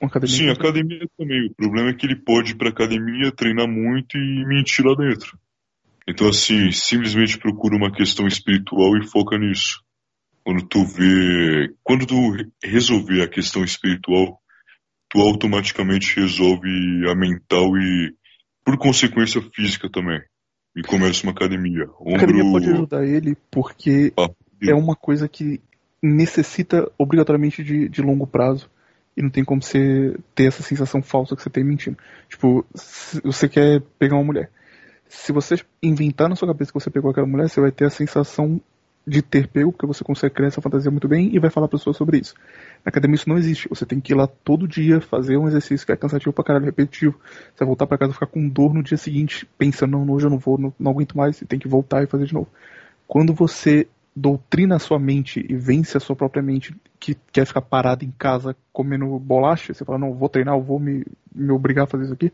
Uma academia. Sim, academia também. O problema é que ele pode ir pra academia, treinar muito e mentir lá dentro. Então, assim, simplesmente procura uma questão espiritual e foca nisso. Quando tu vê. Quando tu re- resolver a questão espiritual, tu automaticamente resolve a mental e, por consequência, física também. E começa uma academia. A academia Ombro. pode ajudar ele porque Ah, é uma coisa que necessita obrigatoriamente de, de longo prazo. E não tem como você ter essa sensação falsa que você tem mentindo. Tipo, você quer pegar uma mulher. Se você inventar na sua cabeça que você pegou aquela mulher, você vai ter a sensação de ter pego, porque você consegue criar essa fantasia muito bem e vai falar pra pessoa sobre isso. Na academia isso não existe. Você tem que ir lá todo dia fazer um exercício que é cansativo pra caralho, repetitivo. Você vai voltar pra casa ficar com dor no dia seguinte, pensando, não, hoje eu não vou, não, não aguento mais, e tem que voltar e fazer de novo. Quando você doutrina a sua mente e vence a sua própria mente que quer ficar parada em casa comendo bolacha, você fala, não, vou treinar, eu vou me, me obrigar a fazer isso aqui,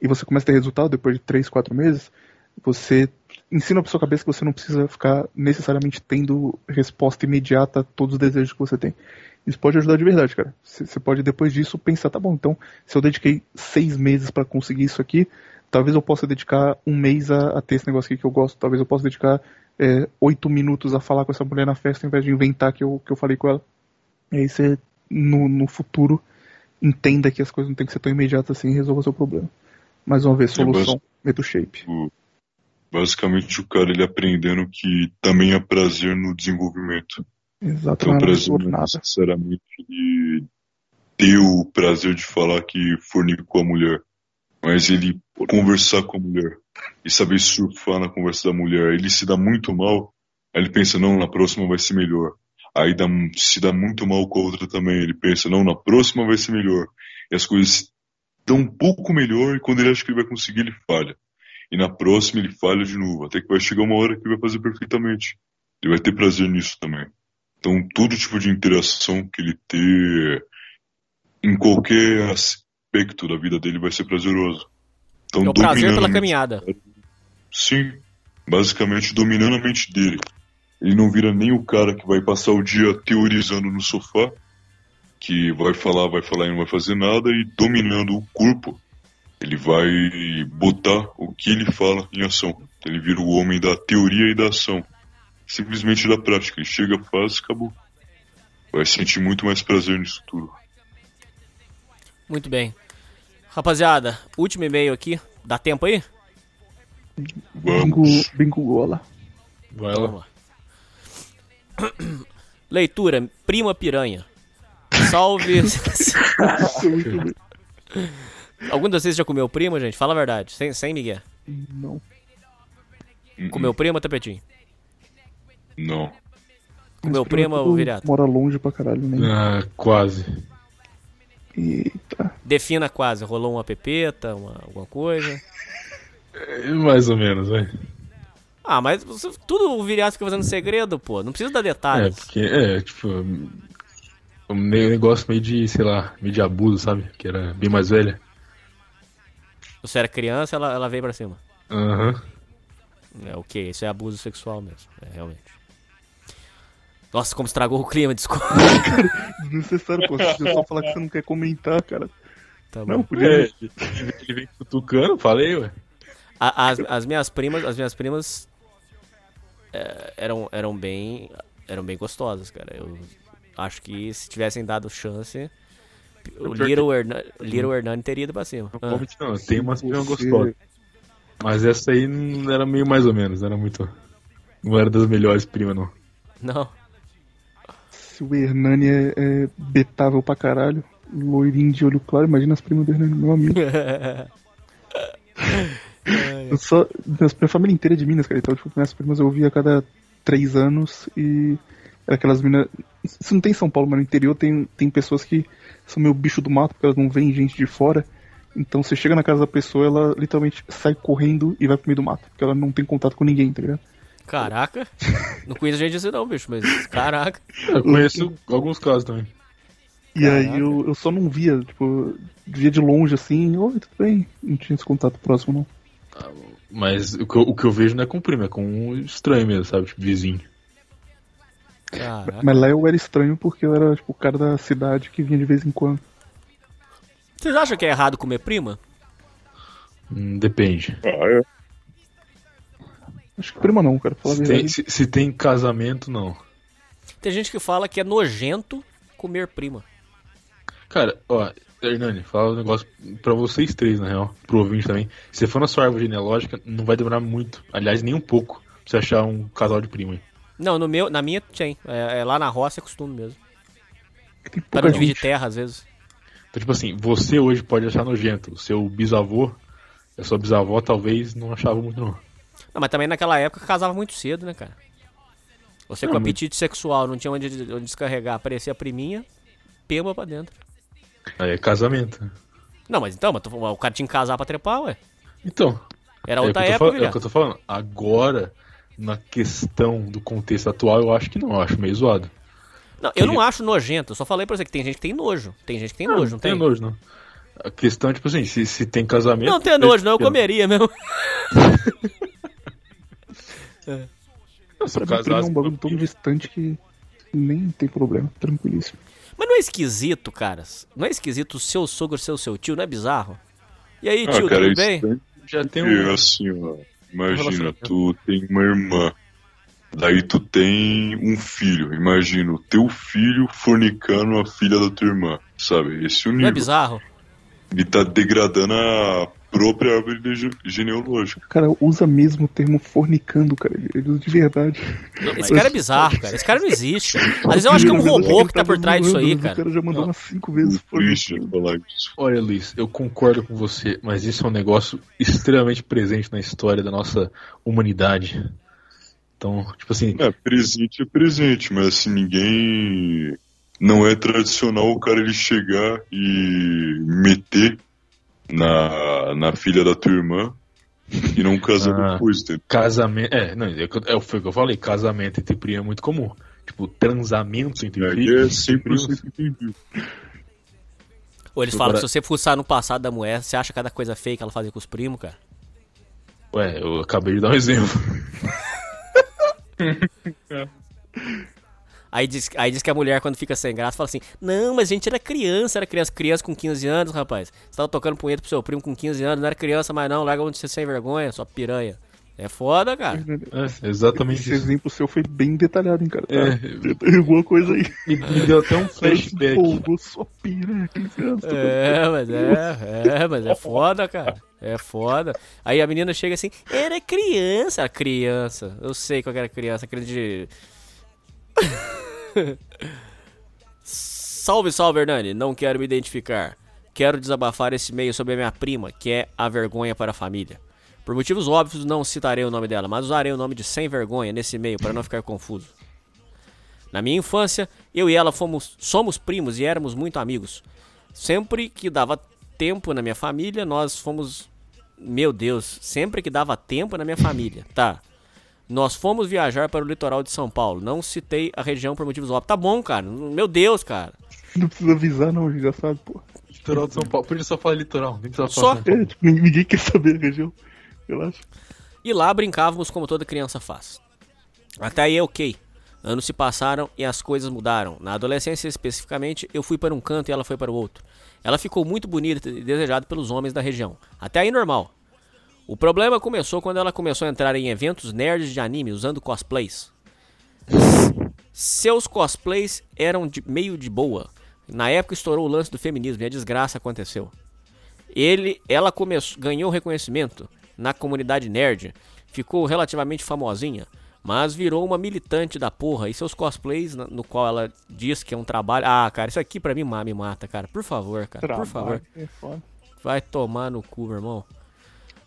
e você começa a ter resultado depois de 3, 4 meses, você ensina pra sua cabeça que você não precisa ficar necessariamente tendo resposta imediata a todos os desejos que você tem. Isso pode ajudar de verdade, cara. Você pode depois disso pensar, tá bom, então se eu dediquei seis meses pra conseguir isso aqui, talvez eu possa dedicar um mês a, a ter esse negócio aqui que eu gosto, talvez eu possa dedicar é, oito minutos a falar com essa mulher na festa ao invés de inventar que eu, que eu falei com ela. E aí você, no, no futuro, entenda que as coisas não tem que ser tão imediatas assim e resolva seu problema. Mais uma vez, solução, meta o shape. o- basicamente o cara ele aprendendo que também há prazer no desenvolvimento. Exato, Então, não é prazer não nada. necessariamente ele ter o prazer de falar que fornicou a mulher, mas ele conversar com a mulher e saber surfar na conversa da mulher. Ele se dá muito mal, aí ele pensa, não, na próxima vai ser melhor. Aí dá, se dá muito mal com a outra também, ele pensa, não, na próxima vai ser melhor. E as coisas dão um pouco melhor e quando ele acha que ele vai conseguir, ele falha. E na próxima ele falha de novo, até que vai chegar uma hora que ele vai fazer perfeitamente. Ele vai ter prazer nisso também. Então, todo tipo de interação que ele ter em qualquer aspecto da vida dele vai ser prazeroso. Então, É o prazer pela caminhada. Sim, basicamente dominando a mente dele. ele não vira nem o cara que vai passar o dia teorizando no sofá, que vai falar, vai falar e não vai fazer nada, e dominando o corpo, ele vai botar o que ele fala em ação. Ele vira o homem da teoria e da ação. Simplesmente da prática. Ele chega, faz, acabou. Vai sentir muito mais prazer nisso tudo. Muito bem. Rapaziada, último e-mail aqui. Dá tempo aí? Bingo, bingo gola. Vai Vamos lá. lá. Leitura, prima piranha. Salve. Algum de vocês já comeu prima, gente? Fala a verdade, sem, sem Miguel. Não. Comeu prima, tapetinho? Não. Comeu Mas prima prima, tudo viriato? Mora longe pra caralho, né? Ah, quase. Eita. Defina quase. Rolou uma pepeta, uma, alguma coisa? É, Mais ou menos, vai. Ah, mas você- tudo o viriato fica fazendo segredo, pô. Não precisa dar É, detalhes. porque, é, tipo, um negócio meio de, sei lá, meio de abuso, sabe? Que era bem mais velha. Você era criança, ela, ela veio pra cima. Aham. É ok, isso é abuso sexual mesmo. É, realmente. Nossa, como estragou o clima, desculpa. Desnecessário, pô. Você só falar que você não quer comentar, cara. Tá bom. Não, podia. É, ele vem cutucando, falei, ué. A- as, as minhas primas, as minhas primas é, eram, eram bem eram bem gostosas, cara. Eu acho que se tivessem dado chance, o Little, Hernan, Little Hernani teria ido pra cima. Ah, Realmente não, tem umas primas Você- gostosas. Mas essa aí não era meio mais ou menos, não era muito. Não era das melhores primas, não. não. Se o Hernani é, é betável pra caralho, loirinho de olho claro, imagina as primas do Hernani, meu amigo. Eu só, minha, minha família inteira é de Minas, cara. Então, tipo, minhas primas eu ouvia a cada três anos e era aquelas minas. Isso não tem em São Paulo, mas no interior tem, tem pessoas que são meio bicho do mato, porque elas não veem gente de fora. Então você chega na casa da pessoa, ela literalmente sai correndo e vai pro meio do mato, porque ela não tem contato com ninguém, tá ligado? Caraca. Não conheço gente assim não, bicho, mas caraca. Eu conheço alguns casos também. E Caraca. aí eu, eu só não via, tipo, via de longe assim, oi, tudo bem? Não tinha esse contato próximo, não. Mas o que, eu, o que eu vejo não é com primo, é com um estranho mesmo, sabe? Tipo, vizinho. Caraca. Mas lá eu era estranho porque eu era, tipo, o cara da cidade que vinha de vez em quando. Vocês acham que é errado comer prima? Hum, depende. Ah, é? Acho que prima não, cara, falar Se tem, se, se tem casamento, não. Tem gente que fala que é nojento comer prima. Cara, ó, Hernani, fala um negócio pra vocês três, na real, pro ouvinte também. Se você for na sua árvore genealógica, não vai demorar muito. Aliás, nem um pouco, pra você achar um casal de primo aí. Não, no meu, na minha tem. É, é lá na roça é costume mesmo. Pouca não dividir terra, às vezes. Então, tipo assim, você hoje pode achar nojento. O seu bisavô, a sua bisavó talvez não achava muito, não. Não, mas também naquela época casava muito cedo, né, cara? Você com Não, mas- apetite sexual, não tinha onde, onde descarregar, aparecia a priminha, pemba pra dentro. Aí é casamento. Não, mas então, mas o cara tinha que casar pra trepar, ué. Então, Era é outra tô época, fal- é o velho. que eu tô falando. Agora, na questão do contexto atual, eu acho que não, eu acho meio zoado. Não, eu não acho nojento, eu só falei pra você que tem gente que tem nojo. Tem gente que tem nojo, não tem? nojo, não. A questão é, tipo assim, se, se tem casamento. Não tem nojo, não, eu comeria mesmo. Não, se Pra mim, prima é casasse, um bagulho tão distante que nem tem problema, tranquilíssimo. Mas não é esquisito, caras? Não é esquisito o seu sogro ser o seu tio, não é bizarro? E aí, Ah, tio, cara, tudo bem? tem- já tem um. assim, ó, imagina, tu tem uma irmã, daí tu tem um filho, imagina o teu filho fornicando a filha da tua irmã, sabe? Esse é o Não é nível. bizarro? Ele tá degradando a própria árvore genealógica. Cara usa mesmo o termo fornicando, cara. Ele ele usa de verdade. Esse cara é bizarro, cara. Esse cara não existe. Cara. Às vezes eu acho que é um robô que tá por trás disso aí, O cara. cara já mandou umas cinco vezes. Triste falar isso. Olha, Luiz, eu concordo com você, mas isso é um negócio extremamente presente na história da nossa humanidade. Então, tipo assim, É, presente é presente, mas assim, ninguém. Não é tradicional o cara ele chegar e meter na, na filha da tua irmã e não casar Ah. depois, entendeu? casamento. É, não, é, o que eu- é, foi o que eu falei, casamento entre primo é muito comum. Tipo, transamentos entre Aí é primos. 100% entendido. Ou eles falam que se você fuçar no passado da mulher, você acha cada coisa feia que ela fazia com os primos, cara? Ué, eu acabei de dar um exemplo. Aí diz, aí diz que a mulher, quando fica sem graça, fala assim: Não, mas a gente era criança, era criança. Criança com 15 anos, rapaz. Você tava tocando punheta pro seu primo com 15 anos, não era criança mais não, larga onde você sem vergonha, sua piranha. É foda, cara. É, exatamente Esse isso. exemplo seu foi bem detalhado, hein, cara. Tá? É. Tem alguma coisa aí. Me, deu até um flashback. Pô, sua piranha, 15 anos. tá É, mas é, é, mas é foda, cara. É foda. Aí a menina chega assim, era criança. Era criança. Eu sei qual era criança, aquele de. salve, salve, Hernani. Não quero me identificar. Quero desabafar esse e-mail sobre a minha prima, que é a vergonha para a família. Por motivos óbvios, não citarei o nome dela, mas usarei o nome de sem vergonha nesse e-mail para não ficar confuso. Na minha infância, eu e ela fomos, somos primos e éramos muito amigos. Sempre que dava tempo na minha família, nós fomos. Meu Deus, sempre que dava tempo na minha família, tá? Nós fomos viajar para o litoral de São Paulo. Não citei a região por motivos óbvios. Tá bom, cara. Meu Deus, cara. Não precisa avisar, não, a gente já sabe, pô. Litoral de São Paulo. Podia só falar litoral. Só? Paulo. É, tipo, ninguém quer saber a região. Relaxa. E lá brincávamos como toda criança faz. Até aí, ok. Anos se passaram e as coisas mudaram. Na adolescência, especificamente, eu fui para um canto e ela foi para o outro. Ela ficou muito bonita e desejada pelos homens da região. Até aí, normal. O problema começou quando ela começou a entrar em eventos nerds de anime usando cosplays. Seus cosplays eram de- meio de boa. Na época estourou o lance do feminismo e a desgraça aconteceu. Ele, ela começou, ganhou reconhecimento na comunidade nerd, ficou relativamente famosinha, mas virou uma militante da porra. E seus cosplays, no qual ela diz que é um trabalho. Ah, cara, isso aqui pra mim me mata, cara. Por favor, cara, por favor. É. Vai tomar no cu, meu irmão.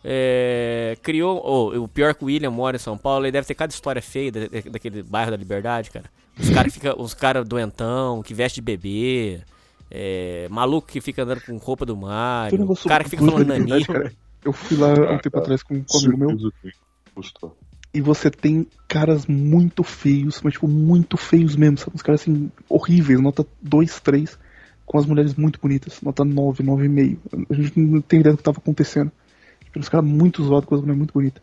É, criou. oh, o pior que o William mora em São Paulo, ele deve ter cada história feia da- da- daquele bairro da Liberdade, cara. Os caras que fica, os cara doentão, que veste de bebê. é, maluco que fica andando com roupa do Mario. negócio cara que fica falando nani. Eu fui lá um tempo atrás com, um amigo meu. E você tem caras muito feios, mas tipo, muito feios mesmo, sabe? Uns caras assim, horríveis, nota 2, 3, com as mulheres muito bonitas, nota 9, 9,5. A gente não tem ideia do que tava acontecendo. Tipo, uns caras muito zoados com as mulheres muito bonitas.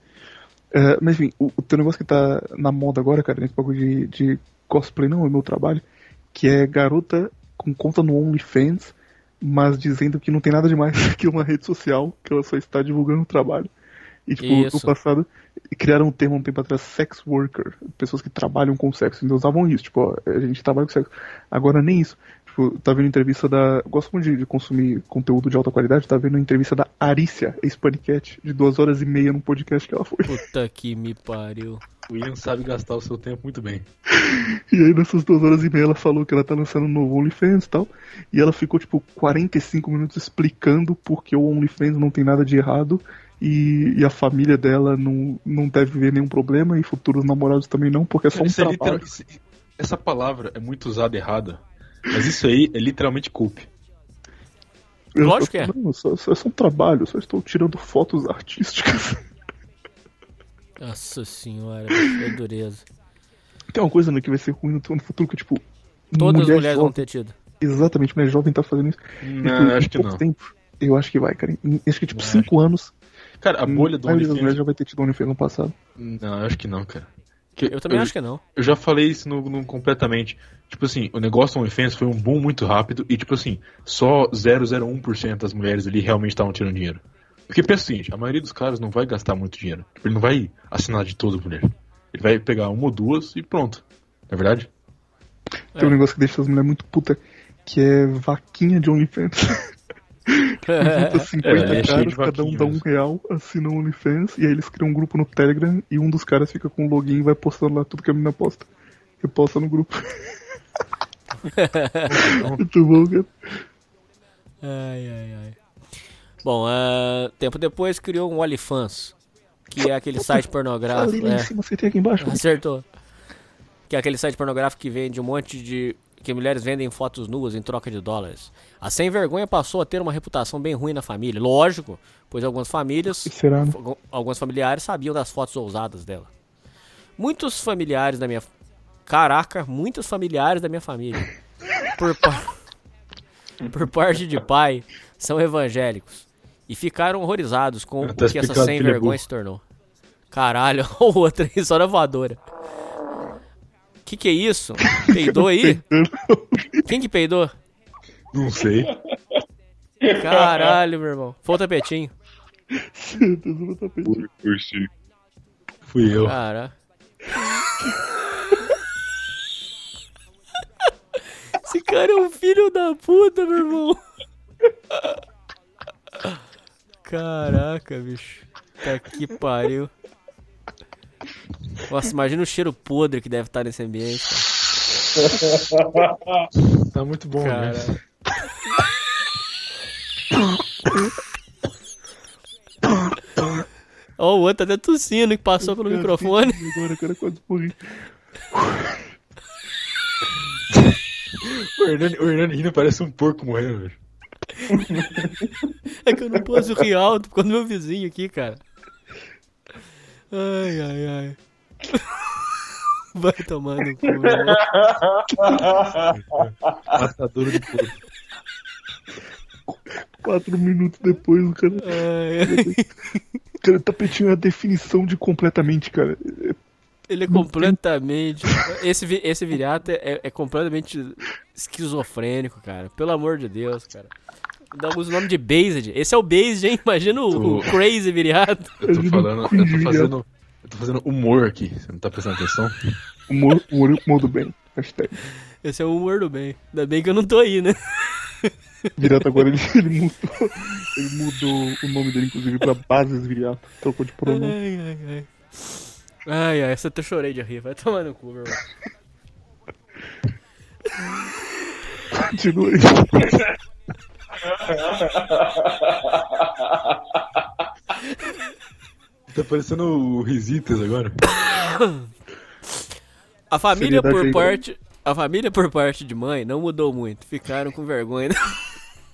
É, mas enfim, o, o teu negócio que tá na moda agora, cara, nesse bagulho de, de cosplay, não, é o meu trabalho, que é garota com conta no OnlyFans, mas dizendo que não tem nada demais que uma rede social, que ela só está divulgando o trabalho. E, tipo, Isso. no passado, criaram um termo um tempo atrás, sex worker, pessoas que trabalham com sexo, então usavam isso, tipo, ó, a gente trabalha com sexo. Agora nem isso. Tipo, tá vendo entrevista da. Gosto muito de, de consumir conteúdo de alta qualidade, tá vendo entrevista da Arícia, ex-paniquete, de duas horas e meia num podcast que ela foi. Puta que me pariu. O William sabe gastar o seu tempo muito bem. E aí nessas duas horas e meia ela falou que ela tá lançando um novo OnlyFans e tal. E ela ficou tipo 45 minutos explicando porque o OnlyFans não tem nada de errado. E, e a família dela não, não deve ver nenhum problema. E futuros namorados também não, porque é só um é trabalho. literal- isso- essa palavra é muito usada errada. Mas isso aí é literalmente culpe. Eu- Lógico que é. Não, só, só é só um trabalho, só estou tirando fotos artísticas. Nossa senhora, é dureza. Tem uma coisa né, que vai ser ruim no, futuro que, tipo. Todas as mulher mulheres vão jovem, ter tido. Exatamente, mulher jovem tá fazendo isso. E, Não, por acho que não. Tempo, eu acho que vai, cara. Em- Acho que tipo Não, 5 anos. Cara, a bolha do mulheres OnlyFans. já vai ter tido OnlyFans no passado. Não, eu acho que não, cara. Que- Eu também acho que não. Eu já falei isso no, no completamente. Tipo assim, o negócio do OnlyFans foi um boom muito rápido e, tipo assim, só 001% das mulheres ali realmente estavam tirando dinheiro. Porque pensa o seguinte, a maioria dos caras não vai gastar muito dinheiro. Tipo, ele não vai assinar de toda mulher. Ele vai pegar uma ou duas e pronto. Não é verdade? Tem um negócio que deixa as mulheres muito puta, que é vaquinha de OnlyFans. Junta 50 é cheio caras, cada um dá um real, assina o OnlyFans, e aí eles criam um grupo no Telegram e um dos caras fica com o login e vai postando lá tudo que a menina posta. E posta no grupo. muito bom, cara. Ai, ai, ai. Bom, ah, tempo depois criou um OnlyFans, que é aquele site pornográfico. Ali lá em é. cima, você tem aqui embaixo. Acertou. Que é aquele site pornográfico que vende um monte de. Que mulheres vendem fotos nuas em troca de dólares. A sem vergonha passou a ter uma reputação bem ruim na família. Lógico, pois algumas famílias. Será, né? Algu- Alguns familiares sabiam das fotos ousadas dela. Muitos familiares da minha. Caraca, muitos familiares da minha família. Por, par- por parte de pai, são evangélicos. E ficaram horrorizados com o que essa sem é vergonha se tornou. Caralho, o outro aí, só na voadora. Que que é isso? Peidou aí? Quem que peidou? Não sei. Caralho, meu irmão. Foi o tapetinho. Foi. Fui eu. Cara. Esse cara é um filho da puta, meu irmão. Caraca, bicho. Tá que pariu. Nossa, imagina o cheiro podre que deve estar nesse ambiente. Cara. Tá muito bom, né? Cara. Ó, o outro até tossindo que passou pelo microfone. Agora o cara quase morri. O Hernani, o Hernani rindo parece um porco morrendo, velho. É que eu não posso rir alto por causa do meu vizinho aqui, cara. Ai, ai, ai. Vai tomar no cu, né? Matador de porco. Quatro minutos depois, o cara. Ai, ai. Cara, tapetinho é a definição de completamente, cara. Ele é completamente. Esse, esse viriato é, é completamente esquizofrênico, cara. Pelo amor de Deus, cara. Dá o nome de Based. Esse é o Based, hein? Imagina o, o Crazy viriato. Eu tô falando, eu tô fazendo. Eu tô fazendo humor aqui. Você não tá prestando atenção? Humor, humor, humor do bem. Hashtag. Esse é o humor do bem. Ainda bem que eu não tô aí, né? Direto agora ele, ele mudou. Ele mudou o nome dele, inclusive, pra Bases Viriato. Trocou de pronome. Ai, ai, ai. Ai, ai, essa eu até chorei de rir. Vai tomar no cu, meu irmão. Continua aí. Tá parecendo o Risitas agora. A família Seriedade por aí, parte. A família por parte de mãe não mudou muito. Ficaram com vergonha.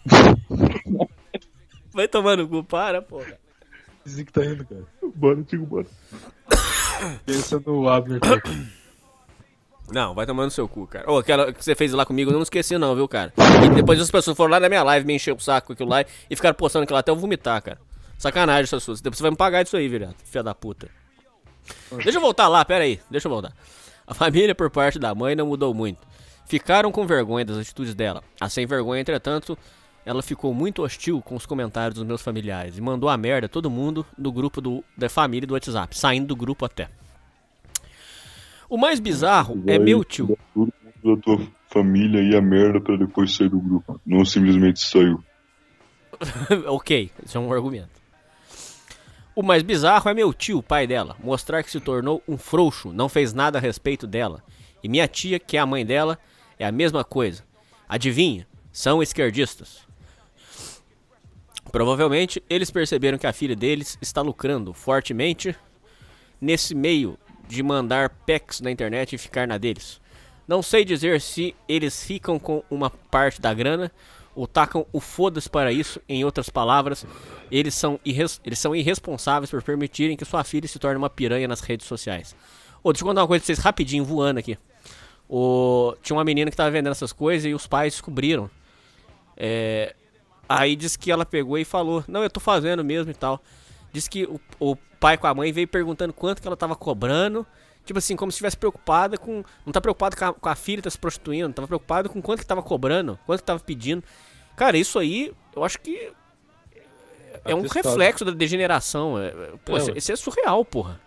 Vai tomar no cu, para, porra. Dizem que tá indo, cara. Bora, digo, bora. Pensa no Abner tá aqui. Não, vai tomar no seu cu, cara. Ô, aquela que você fez lá comigo, eu não esqueci não, viu, cara? E depois as pessoas foram lá na minha live, me encher o saco com aquilo lá e ficaram postando aquilo lá até eu vomitar, cara. Sacanagem essas suas. Depois você vai me pagar disso aí, virado. Filha da puta. Deixa eu voltar lá, pera aí. Deixa eu voltar. A família por parte da mãe não mudou muito. Ficaram com vergonha das atitudes dela. A sem vergonha, entretanto, ela ficou muito hostil com os comentários dos meus familiares e mandou a merda todo mundo do grupo do, da família do WhatsApp, saindo do grupo até. O mais bizarro é meu tio. da tua família e a merda pra depois sair do grupo. Não simplesmente saiu. ok, isso é um argumento. O mais bizarro é meu tio, pai dela, mostrar que se tornou um frouxo, não fez nada a respeito dela. E minha tia, que é a mãe dela, é a mesma coisa. Adivinha? São esquerdistas. Provavelmente eles perceberam que a filha deles está lucrando fortemente nesse meio de mandar pecs na internet e ficar na deles. Não sei dizer se eles ficam com uma parte da grana ou tacam o foda-se para isso. Em outras palavras, eles são, eles são irresponsáveis por permitirem que sua filha se torne uma piranha nas redes sociais. Ô, deixa eu contar uma coisa pra vocês rapidinho, voando aqui. O... Tinha uma menina que tava vendendo essas coisas e os pais descobriram. É, Aí disse que ela pegou e falou: Não, eu tô fazendo mesmo e tal. Diz que o, o pai com a mãe veio perguntando quanto que ela tava cobrando. Tipo assim, como se estivesse preocupada com. Não tá preocupado com a, com a filha tá se prostituindo, tava preocupado com quanto que tava cobrando, quanto que tava pedindo. Cara, isso aí, eu acho que. É um Atestado. reflexo da degeneração. é- é- Pô, É, isso é surreal, porra.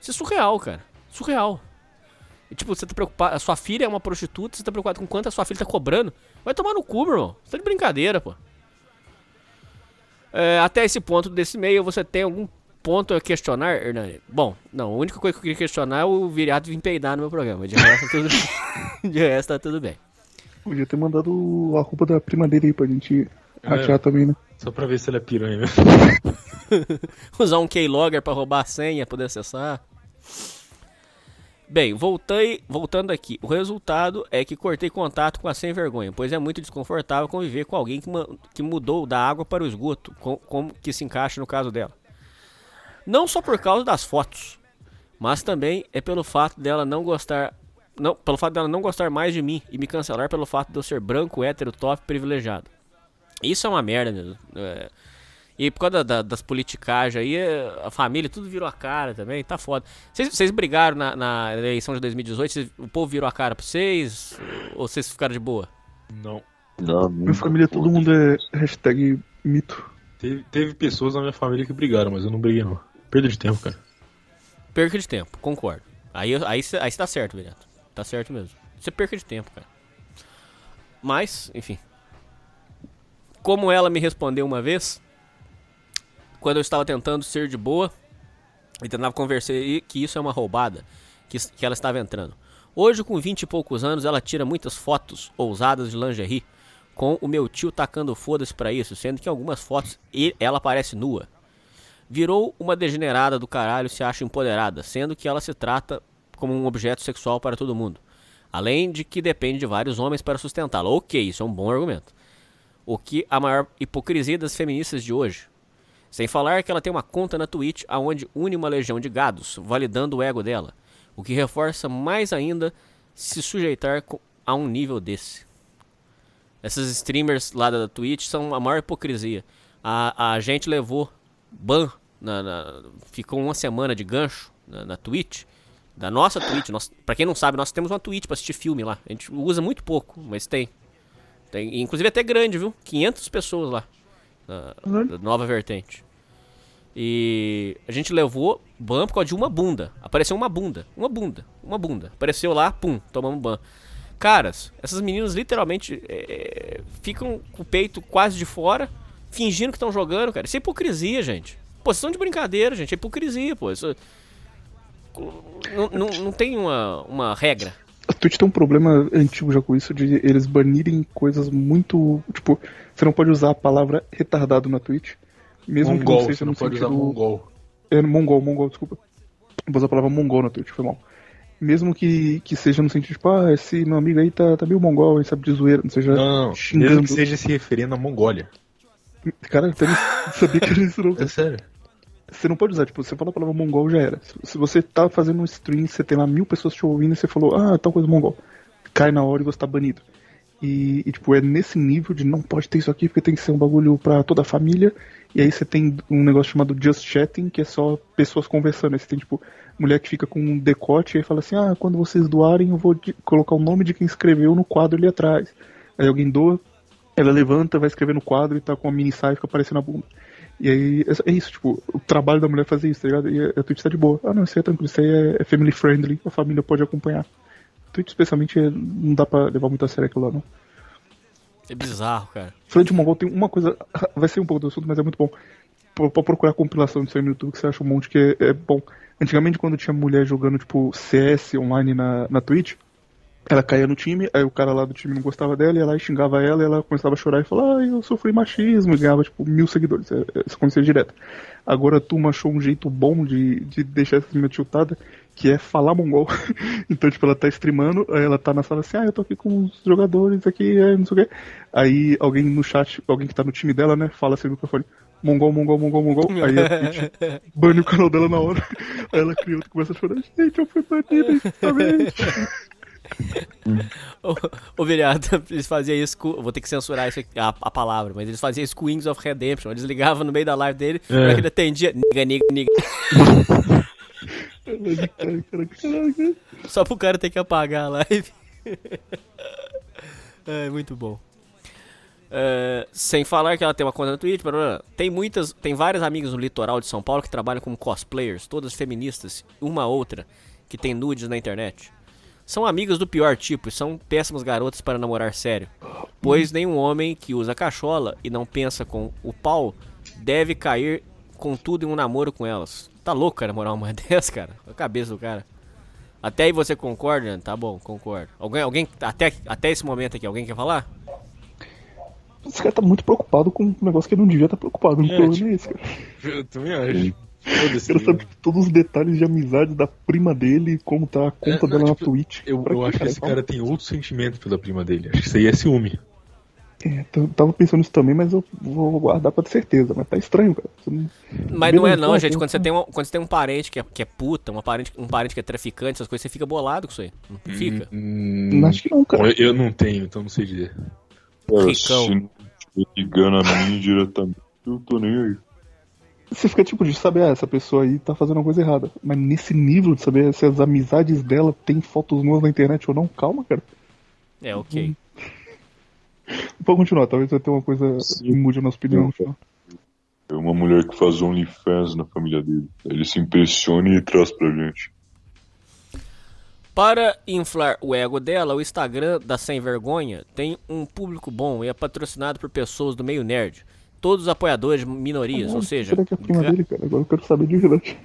Isso é surreal, cara. Surreal. E, tipo, você tá preocupado. A sua filha é uma prostituta, você tá preocupado com quanto a sua filha tá cobrando. Vai tomar no cu, meu irmão. Você tá de brincadeira, pô. É, até esse ponto desse e-mail, você tem algum ponto a questionar, Hernani? Bom, não, a única coisa que eu queria questionar é o viriato vir peidar no meu programa. De resto, tudo, de resto tá tudo bem. Podia ter mandado a roupa da prima dele aí pra gente ratear também, né? Só pra ver se ele é piranha mesmo. Usar um keylogger pra roubar a senha, poder acessar. Bem, voltei, voltando aqui. O resultado é que cortei contato com a sem vergonha, pois é muito desconfortável conviver com alguém que, que mudou da água para o esgoto, com- como que se encaixa no caso dela. Não só por causa das fotos, mas também é pelo fato dela não gostar, não, pelo fato dela não gostar mais de mim e me cancelar pelo fato de eu ser branco, hétero, top, privilegiado. Isso é uma merda mesmo. É, E por causa da- da- das politicagens aí, a família tudo virou a cara também, tá foda. Vocês, brigaram na, na eleição de 2018? Vocês- o povo virou a cara pra vocês? Ou vocês ficaram de boa? Não. Não, Minha família, todo mundo é hashtag mito. Teve, teve pessoas na minha família que brigaram, mas eu não briguei não. Perda de tempo, cara. Perca de tempo, concordo. Aí aí aí você tá certo, Viriato. Tá certo mesmo. Você perca de tempo, cara. Mas, enfim. Como ela me respondeu uma vez, quando eu estava tentando ser de boa, e tentava conversar que isso é uma roubada, que, que ela estava entrando. Hoje, com 20 e poucos anos, ela tira muitas fotos ousadas de lingerie, com o meu tio tacando foda-se pra isso, sendo que em algumas fotos ela aparece nua. Virou uma degenerada do caralho, se acha empoderada, sendo que ela se trata como um objeto sexual para todo mundo. Além de que depende de vários homens para sustentá-la. Ok, isso é um bom argumento. O que a maior hipocrisia das feministas de hoje. Sem falar que ela tem uma conta na Twitch aonde une uma legião de gados, validando o ego dela. O que reforça mais ainda se sujeitar a um nível desse. Essas streamers lá da Twitch são a maior hipocrisia. A, a gente levou ban, na, na- ficou uma semana de gancho na, na Twitch, da nossa Twitch. Nós, pra quem não sabe, nós temos uma Twitch pra assistir filme lá. A gente usa muito pouco, mas tem. tem inclusive até grande, viu? 500 pessoas lá. Na, da nova vertente. E a gente levou ban por causa de uma bunda. Apareceu uma bunda. Uma bunda. Uma bunda. Apareceu lá, pum, tomamos ban. Caras, essas meninas literalmente é, ficam com o peito quase de fora, fingindo que estão jogando, cara. Isso é hipocrisia, gente. Pô, vocês estão de brincadeira, gente. É hipocrisia, pô. Isso... Não, não, não tem uma, uma regra. A Twitch tem um problema antigo já com isso, de eles banirem coisas muito. Tipo, você não pode usar a palavra retardado na Twitch. Mesmo que mongol, não seja você não no pode sentido. usar mongol. É, mongol, mongol, desculpa. Vou usar a palavra mongol na Twitch, foi mal. Mesmo que, que seja no sentido, tipo, ah, esse meu amigo aí tá, tá meio mongol, ele sabe de zoeira, não seja Não, não, não. Mesmo que seja se referindo à Mongólia. Cara, eu até nem sabia que era isso não. É sério. Você não pode usar, tipo, você fala a palavra mongol já era. Se- você tá fazendo um stream, você tem lá mil pessoas te ouvindo e você falou, ah, tal coisa mongol. Cai na hora e você tá banido. E, e, tipo, é nesse nível de não pode ter isso aqui porque tem que ser um bagulho pra toda a família. E aí você tem um negócio chamado Just Chatting, que é só pessoas conversando. Aí você tem, tipo, mulher que fica com um decote e aí fala assim, ah, quando vocês doarem eu vou colocar o nome de quem escreveu no quadro ali atrás. Aí alguém doa, ela levanta, vai escrever no quadro e tá com a mini saia e fica aparecendo a bunda. E aí, é- é isso, tipo, o trabalho da mulher é fazer isso, tá ligado? E a, a Twitch tá de boa. Ah, não, isso aí é tranquilo, isso aí é, é family friendly, a família pode acompanhar. Twitch, especialmente, é- não dá pra levar muito a sério aquilo lá, não. É bizarro, cara. De Mongol, tem uma coisa, vai ser um pouco do assunto, mas é muito bom. P- Pode procurar compilação disso aí no YouTube, que você acha um monte que é, é bom. Antigamente, quando tinha mulher jogando, tipo, CS online na, na Twitch, ela caía no time, aí o cara lá do time não gostava dela, ia lá e xingava ela, e ela começava a chorar e falar, ah, eu sofri machismo, e ganhava, tipo, mil seguidores. É- é- Isso acontecia direto. Agora a turma achou um jeito bom de, de deixar essa menina tiltada, que é falar mongol. então, tipo, ela tá streamando, aí ela tá na sala assim, ah, eu tô aqui com os jogadores aqui, é, não sei o quê. Aí alguém no chat, alguém que tá no time dela, né, fala assim no microfone, mongol, mongol, mongol, mongol. Aí a Twitch bane o canal dela na hora. Aí ela cria outro e começa a chorar, gente, eu fui banida injustamente. Ô, Viriato, eles faziam isso com. Vou ter que censurar isso aqui, a, a palavra, mas eles faziam isso com Wings of Redemption. Eles ligavam no meio da live dele, É. ele atendia, niga, niga, niga. Só pro cara ter que apagar a live. é, muito bom. É, sem falar que ela tem uma conta no blá. tem muitas, tem vários amigos no litoral de São Paulo que trabalham como cosplayers, todas feministas, uma outra que tem nudes na internet. São amigas do pior tipo e são péssimas garotas para namorar sério. Pois nenhum homem que usa cachola e não pensa com o pau deve cair com tudo em um namoro com elas. Tá louco, cara, namorar uma mulher dessa, cara? A cabeça do cara. Até aí você concorda? Né? Tá bom, concordo. Alguém, alguém até, até esse momento aqui, alguém quer falar? Esse cara tá muito preocupado com um negócio que ele não devia estar preocupado. O É, problema tipo, é esse, cara. Eu também acho. Foda-se. Ele sabe tipo, todos os detalhes de amizade da prima dele, como tá a conta É, dela não, na tipo, Twitch. Eu, eu acho que esse cara tem outro sentimento pela prima dele. Acho que isso aí é ciúme. É, tava pensando nisso também, mas eu vou guardar pra ter certeza. Mas tá estranho, cara. Não- Mas não é não, gente. Quando você, tem um, quando você tem um parente que é, que é puta, uma parente, um parente que é traficante, essas coisas, você fica bolado com isso aí. Não fica? Hum, acho que não, cara. eu, eu não tenho, então não sei dizer. Cara, Ricão. se não ligando a mim diretamente, eu tô nem aí. Você fica tipo de saber, ah, essa pessoa aí tá fazendo uma coisa errada. Mas nesse nível de saber se as amizades dela têm fotos nuas na internet ou não, calma, cara. É, ok. Pode continuar, talvez vai ter uma coisa que mude a nossa opinião. É uma mulher que faz OnlyFans na família dele. Ele se impressiona e traz pra gente. Para inflar o ego dela, o Instagram da Sem Vergonha tem um público bom e é patrocinado por pessoas do meio nerd. Todos apoiadores de minorias, ou seja, é ga- dele, cara? Agora eu quero saber de verdade.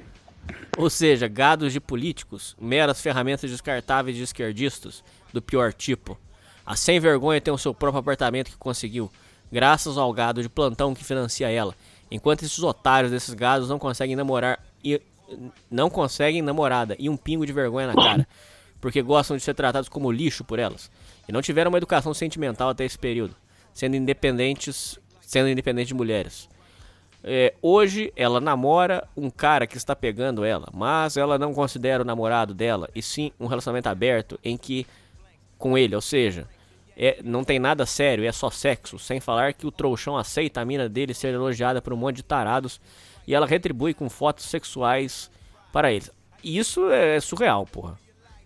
ou seja, gados de políticos, meras ferramentas descartáveis de esquerdistas do pior tipo. A Sem Vergonha tem o seu próprio apartamento que conseguiu, graças ao gado de plantão que financia ela. Enquanto esses otários desses gados não conseguem namorar e não conseguem namorada e um pingo de vergonha na cara, porque gostam de ser tratados como lixo por elas e não tiveram uma educação sentimental até esse período, sendo independentes, sendo independentes de mulheres. É, hoje ela namora um cara que está pegando ela, mas ela não considera o namorado dela, e sim um relacionamento aberto em que com ele, ou seja, é, não tem nada sério, é só sexo, sem falar que o trouxão aceita a mina dele ser elogiada por um monte de tarados e ela retribui com fotos sexuais para eles. Isso é surreal, porra.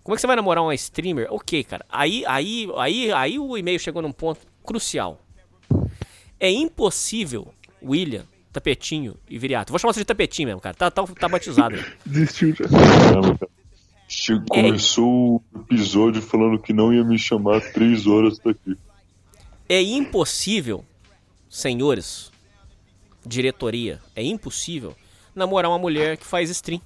Como é que você vai namorar uma streamer? Ok, cara. Aí, aí, aí, aí o e-mail chegou num ponto crucial. É impossível, William, Tapetinho e Viriato. Vou chamar você de Tapetinho mesmo, cara. Tá, tá, tá batizado. Desistiu já. Che- Começou o episódio falando que não ia me chamar três horas daqui. É impossível, senhores, diretoria, é impossível namorar uma mulher que faz stream.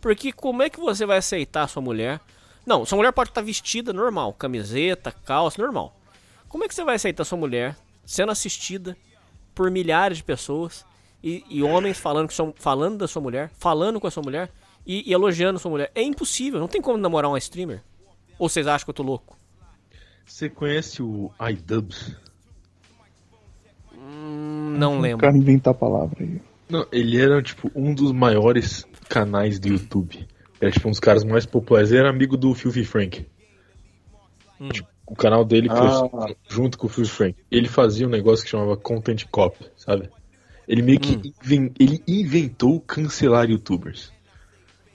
Porque como é que você vai aceitar a sua mulher? Não, sua mulher pode estar vestida normal, camiseta, calça, normal. Como é que você vai aceitar sua mulher sendo assistida por milhares de pessoas e, e homens falando, que são, falando da sua mulher, falando com a sua mulher e, e elogiando a sua mulher? É impossível, não tem como namorar uma streamer. Ou vocês acham que eu tô louco? Você conhece o iDubbbz? Hum, não O lembro. cara inventar a palavra aí. Não, ele era, tipo, um dos maiores canais do YouTube. Era, tipo, um dos caras mais populares. Ele era amigo do Filthy Frank. Tipo, o canal dele cresceu junto com o Filthy Frank. Ele fazia um negócio que chamava Content Cop, sabe? Ele meio que inven- ele inventou cancelar youtubers.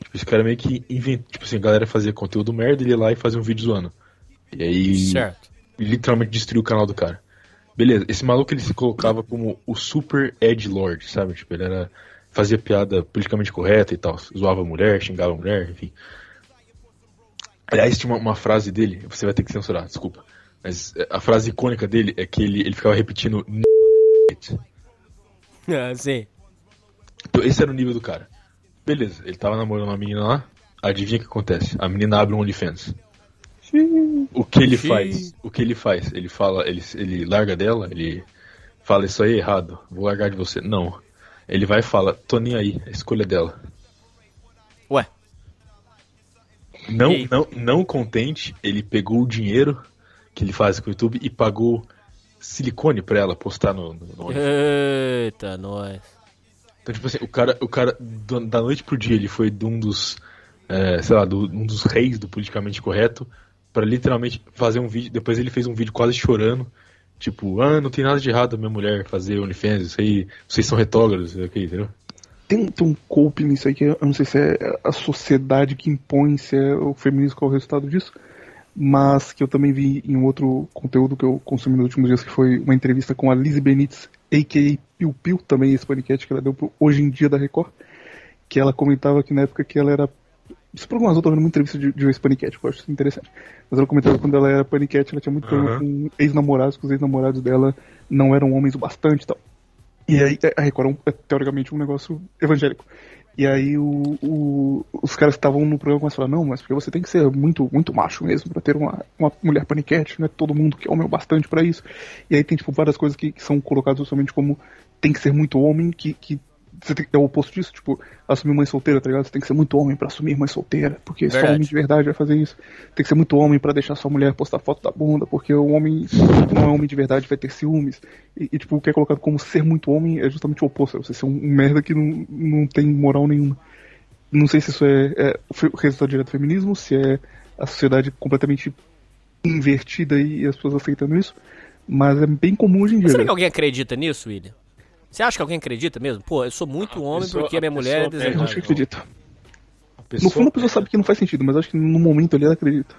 Tipo, esse cara meio que inventou. Tipo assim, a galera fazia conteúdo merda, ele ia lá e fazia um vídeo zoando. E aí. Certo. literalmente destruiu o canal do cara. Beleza, esse maluco ele se colocava como o super Ed Lord, sabe? Tipo, ele era. fazia piada politicamente correta e tal. Zoava a mulher, xingava a mulher, enfim. Aliás, tinha uma, uma frase dele, você vai ter que censurar, desculpa. Mas é, a frase icônica dele é que ele, ele ficava repetindo. Ah, sim. Então, esse era o nível do cara. Beleza, ele tava namorando uma menina lá. Adivinha o que acontece? A menina abre um OnlyFans. O que ele faz? O que ele faz? Ele fala, ele, ele larga dela, ele fala isso aí é errado, vou largar de você. Não. Ele vai e fala, tô nem aí, a escolha dela. Ué. Não, E não, não contente, ele pegou o dinheiro que ele faz com o YouTube e pagou silicone pra ela postar no, no, no OnlyFans. Eita, nós. Então, tipo assim, o cara, o cara da noite pro dia, ele foi de um dos, é, sei lá, do- um dos reis do politicamente correto, pra literalmente fazer um vídeo. Depois ele fez um vídeo quase chorando, tipo, ah, não tem nada de errado a minha mulher fazer OnlyFans, isso aí, vocês são retógrafos, isso aqui, entendeu? Tem, tem um cope nisso aí que eu não sei se é a sociedade que impõe, se é o feminismo qual é o resultado disso, mas que eu também vi em outro conteúdo que eu consumi nos últimos dias, que foi uma entrevista com a Lizzie Benítez, a.k.a. Piu Piu, também esse podcast que ela deu pro Hoje em Dia da Record, que ela comentava que na época que ela era isso por algumas outras, eu tô vendo uma entrevista de, de um ex-paniquete, que eu acho isso interessante. Mas ela comentava que quando ela era paniquete, ela tinha muito problema com ex-namorados, que os ex-namorados dela não eram homens o bastante e tal. E aí, a Record é, é teoricamente um negócio evangélico. E aí o, o- os caras estavam no programa começam a falar, não, mas porque você tem que ser muito, muito macho mesmo pra ter uma, uma mulher paniquete, não é todo mundo que é homem bastante pra isso. E aí tem tipo várias coisas que, que são colocadas justamente como tem que ser muito homem, que, que você tem, é o oposto disso, tipo, assumir mãe solteira, tá ligado? Você tem que ser muito homem pra assumir mãe solteira, porque só Verdade. homem de verdade vai fazer isso. Tem que ser muito homem pra deixar sua mulher postar foto da bunda, porque o homem que não é homem de verdade vai ter ciúmes. E, e, tipo, o que é colocado como ser muito homem é justamente o oposto, é você ser um, um merda que não, não tem moral nenhuma. Não sei se isso é, é resultado direto do feminismo, se é a sociedade completamente invertida e as pessoas aceitando isso, mas é bem comum hoje em dia. Será velho. que alguém acredita nisso, William? Você acha que alguém acredita mesmo? Pô, eu sou muito homem pessoa- porque a minha a mulher é pessoa- Eu desejável. acho que acredita. A No fundo a pessoa sabe que não faz sentido, mas acho que no momento ali ela acredita.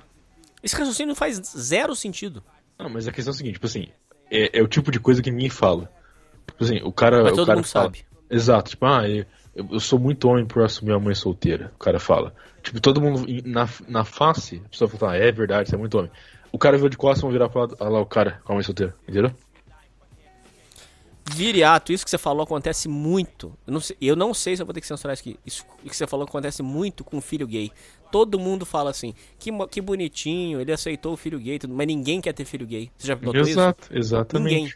Esse raciocínio faz zero sentido. Não, mas a questão é a seguinte, tipo assim, é, é o tipo de coisa que ninguém fala. Tipo assim, o cara. Mas o todo cara mundo fala- sabe. Exato, tipo, ah, eu, eu sou muito homem por assumir a mãe solteira. O cara fala. Tipo, todo mundo na, na face, a pessoa fala, ah, é verdade, você é muito homem. O cara virou de costas, vão virar pro lado, olha lá o cara com a mãe solteira, entendeu? Viriato, isso que você falou acontece muito. Eu não sei, eu não sei se eu vou ter que censurar isso aqui. Isso que você falou acontece muito com filho gay. Todo mundo fala assim, que, que bonitinho, ele aceitou o filho gay, tudo, mas ninguém quer ter filho gay. Você já notou Exato, isso? exatamente. Ninguém.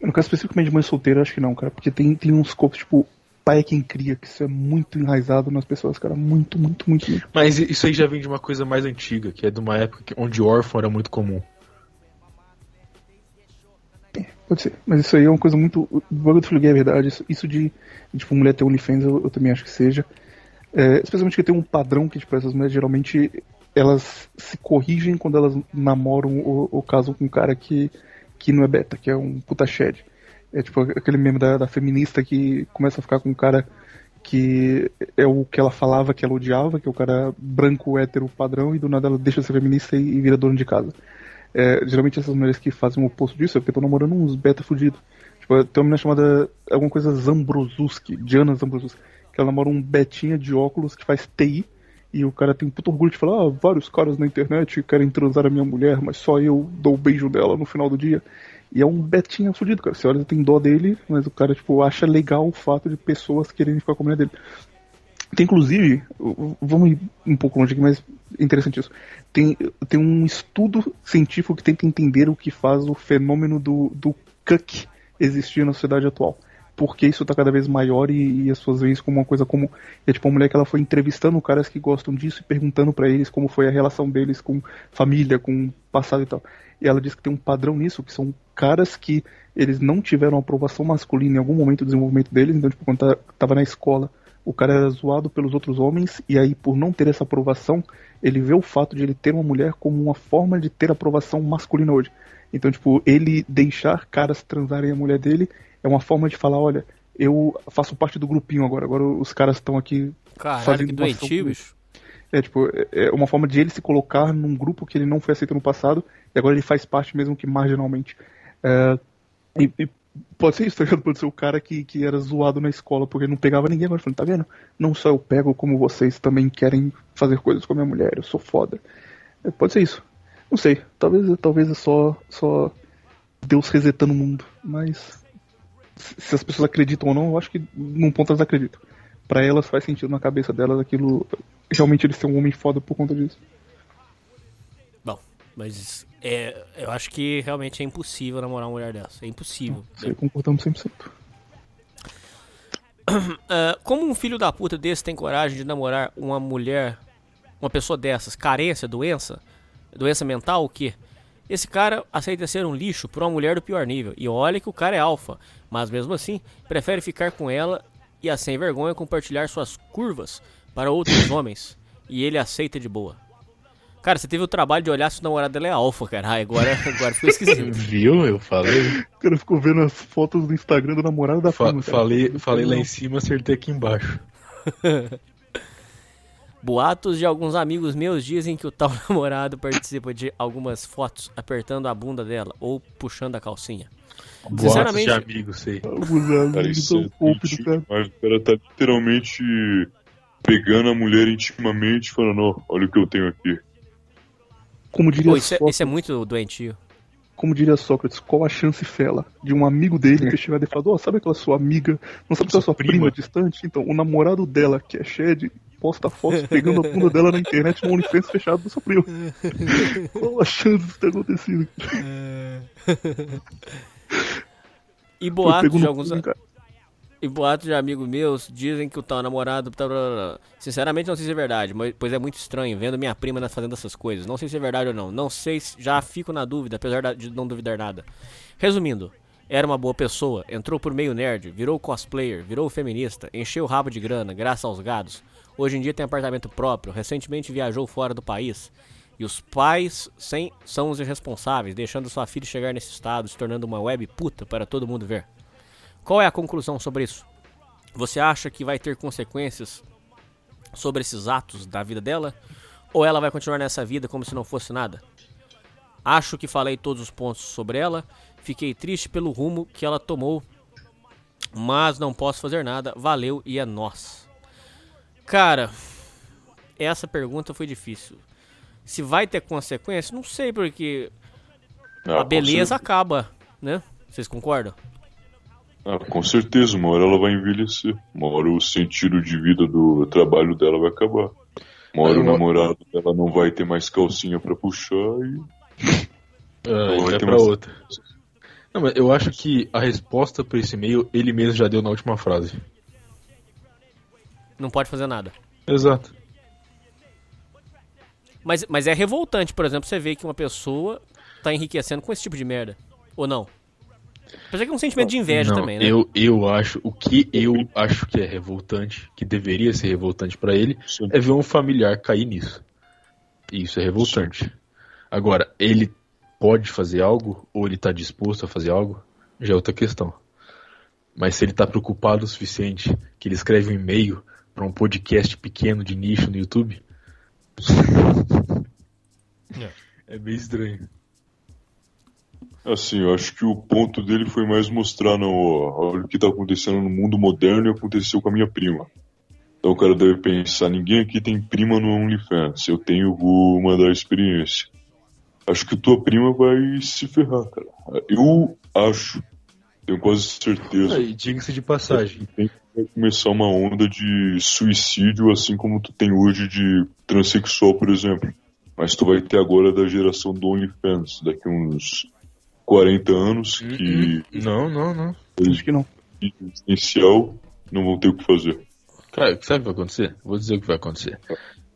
No caso especificamente de mãe solteira, acho que não, cara. Porque tem, tem uns corpos, tipo, pai é quem cria, que isso é muito enraizado nas pessoas, cara. Muito, muito, muito, muito. Mas isso aí já vem de uma coisa mais antiga, que é de uma época onde órfão era muito comum. Pode ser. Mas isso aí é uma coisa muito. O bagulho do é verdade. Isso, isso de, tipo, mulher ter OnlyFans, eu, eu também acho que seja. É, especialmente que tem um padrão que, tipo, essas mulheres geralmente elas se corrigem quando elas namoram ou, ou casam com um cara que, que não é beta, que é um puta shed. É tipo aquele meme da, da feminista que começa a ficar com um cara que é o que ela falava que ela odiava, que é o cara branco, hétero, padrão, e do nada ela deixa de ser feminista e, e vira dona de casa. É, geralmente essas mulheres que fazem o oposto disso é porque estão namorando uns beta fudidos. Tipo, tem uma menina chamada alguma coisa Zambrosuski, Diana Zambrosuski, que ela namora um betinha de óculos que faz TI, e o cara tem puto orgulho de falar, ah, vários caras na internet querem transar a minha mulher, mas só eu dou o beijo dela no final do dia. E é um betinha fudido, cara. Você olha, tem dó dele, mas o cara, tipo, acha legal o fato de pessoas quererem ficar com a mulher dele. Tem inclusive, vamos ir um pouco longe aqui, mas interessante isso. Tem, tem um estudo científico que tenta entender o que faz o fenômeno do, do cuck existir na sociedade atual. Porque isso está cada vez maior e, e as pessoas veem isso como uma coisa comum. E é tipo uma mulher que ela foi entrevistando caras que gostam disso e perguntando para eles como foi a relação deles com família, com passado e tal. E ela diz que tem um padrão nisso, que são caras que eles não tiveram aprovação masculina em algum momento do desenvolvimento deles. Então, tipo, quando tá, tava na escola, o cara era zoado pelos outros homens, e aí, por não ter essa aprovação, ele vê o fato de ele ter uma mulher como uma forma de ter aprovação masculina hoje. Então, tipo, ele deixar caras transarem a mulher dele é uma forma de falar, olha, eu faço parte do grupinho agora, agora os caras estão aqui Caralho, fazendo que doentio, bicho. É, tipo, é é uma forma de ele se colocar num grupo que ele não foi aceito no passado, e agora ele faz parte mesmo que marginalmente. É, e, e pode ser isso, tá ligado? Pode ser o cara que, que era zoado na escola porque não pegava ninguém, agora falando, tá vendo? Não só eu pego, como vocês também querem fazer coisas com a minha mulher, eu sou foda. É, pode ser isso. Não sei, talvez, talvez é só, só Deus resetando o mundo, mas se as pessoas acreditam ou não, eu acho que num ponto elas acreditam. Pra elas faz sentido na cabeça delas aquilo, realmente ele ser um homem foda por conta disso. Bom, mas é, eu acho que realmente é impossível namorar uma mulher dessa. É impossível. Aí concordamos 100%. Ah, como um filho da puta desse tem coragem de namorar uma mulher, uma pessoa dessas, carência, doença, doença mental, o quê? Esse cara aceita ser um lixo por uma mulher do pior nível. E olha que o cara é alfa, mas mesmo assim, prefere ficar com ela e a sem vergonha compartilhar suas curvas para outros homens. E ele aceita de boa. Cara, você teve o trabalho de olhar se o namorado dela é alfa, cara. Ah, agora, agora ficou esquisito. Viu? Eu falei. O cara ficou vendo as fotos do Instagram do namorado da Fa- cara. falei, falei lá em cima, acertei aqui embaixo. Boatos de alguns amigos meus dizem que o tal namorado participa de algumas fotos apertando a bunda dela ou puxando a calcinha. Boatos Sinceramente- de amigos, sei. Os Cara, amigos são é pouco do triste, cara. mas o cara tá literalmente pegando a mulher intimamente e falando, ó, olha o que eu tenho aqui. Como diria, Pô, isso, é, Sócrates, isso é muito doentio. como diria Sócrates, qual a chance fela de um amigo dele ter chegado e falado, ó, sabe aquela sua amiga, não sabe aquela sua prima. prima. distante? Então, o namorado dela, que é Shed, posta fotos pegando a bunda dela na internet no OnlyFans fechado do seu primo. qual a chance disso ter acontecido? E Pô, boatos de alguns. cara. E boatos de amigos meus dizem que o tal namorado. tá. Sinceramente, não sei se é verdade, mas pois é muito estranho vendo minha prima fazendo essas coisas. Não sei se é verdade ou não. Não sei se já fico na dúvida, apesar de não duvidar nada. Resumindo, era uma boa pessoa, entrou por meio nerd, virou cosplayer, virou feminista, encheu o rabo de grana, graças aos gados. Hoje em dia tem apartamento próprio, recentemente viajou fora do país. E os pais sem, são os irresponsáveis, deixando sua filha chegar nesse estado, se tornando uma web puta para todo mundo ver. Qual é a conclusão sobre isso? Você acha que vai ter consequências sobre esses atos da vida dela? Ou ela vai continuar nessa vida como se não fosse nada? Acho que falei todos os pontos sobre ela. Fiquei triste pelo rumo que ela tomou. Mas não posso fazer nada. Valeu e é nós. Cara, essa pergunta foi difícil. Se vai ter consequência, não sei, porque Ah, a beleza cer- acaba, né? Vocês concordam? Ah, com certeza, uma hora ela vai envelhecer. Uma hora o sentido de vida do trabalho dela vai acabar. Uma hora É, o namorado dela não vai ter mais calcinha pra puxar e. Ah, vai é ter pra mais- outra. Não, mas eu acho que a resposta pra esse e-mail ele mesmo já deu na última frase. Não pode fazer nada. Exato. Mas, mas é revoltante, por exemplo, você ver que uma pessoa tá enriquecendo com esse tipo de merda. Ou não? Apesar que é um sentimento de inveja Não, também, né? Eu, eu acho, o que eu acho que é revoltante, que deveria ser revoltante pra ele, Sim. é ver um familiar cair nisso. Isso é revoltante. Agora, ele pode fazer algo, ou ele tá disposto a fazer algo, já é outra questão. Mas se ele tá preocupado o suficiente que ele escreve um e-mail pra um podcast pequeno de nicho no YouTube. é meio estranho. Assim, eu acho que o ponto dele foi mais mostrar não, ó, olha o que tá acontecendo no mundo moderno e aconteceu com a minha prima. Então o cara deve pensar, ninguém aqui tem prima no OnlyFans. Eu tenho, vou mandar a experiência. Acho que tua prima vai se ferrar, cara. Eu acho, tenho quase certeza. E diga-se de passagem. Tem que vai começar uma onda de suicídio, assim como tu tem hoje de transexual, por exemplo. Mas tu vai ter agora da geração do OnlyFans, daqui uns 40 anos, que Não, não, não. Acho que não. existencial não vão ter o que fazer. Cara, sabe o que vai acontecer? Vou dizer o que vai acontecer.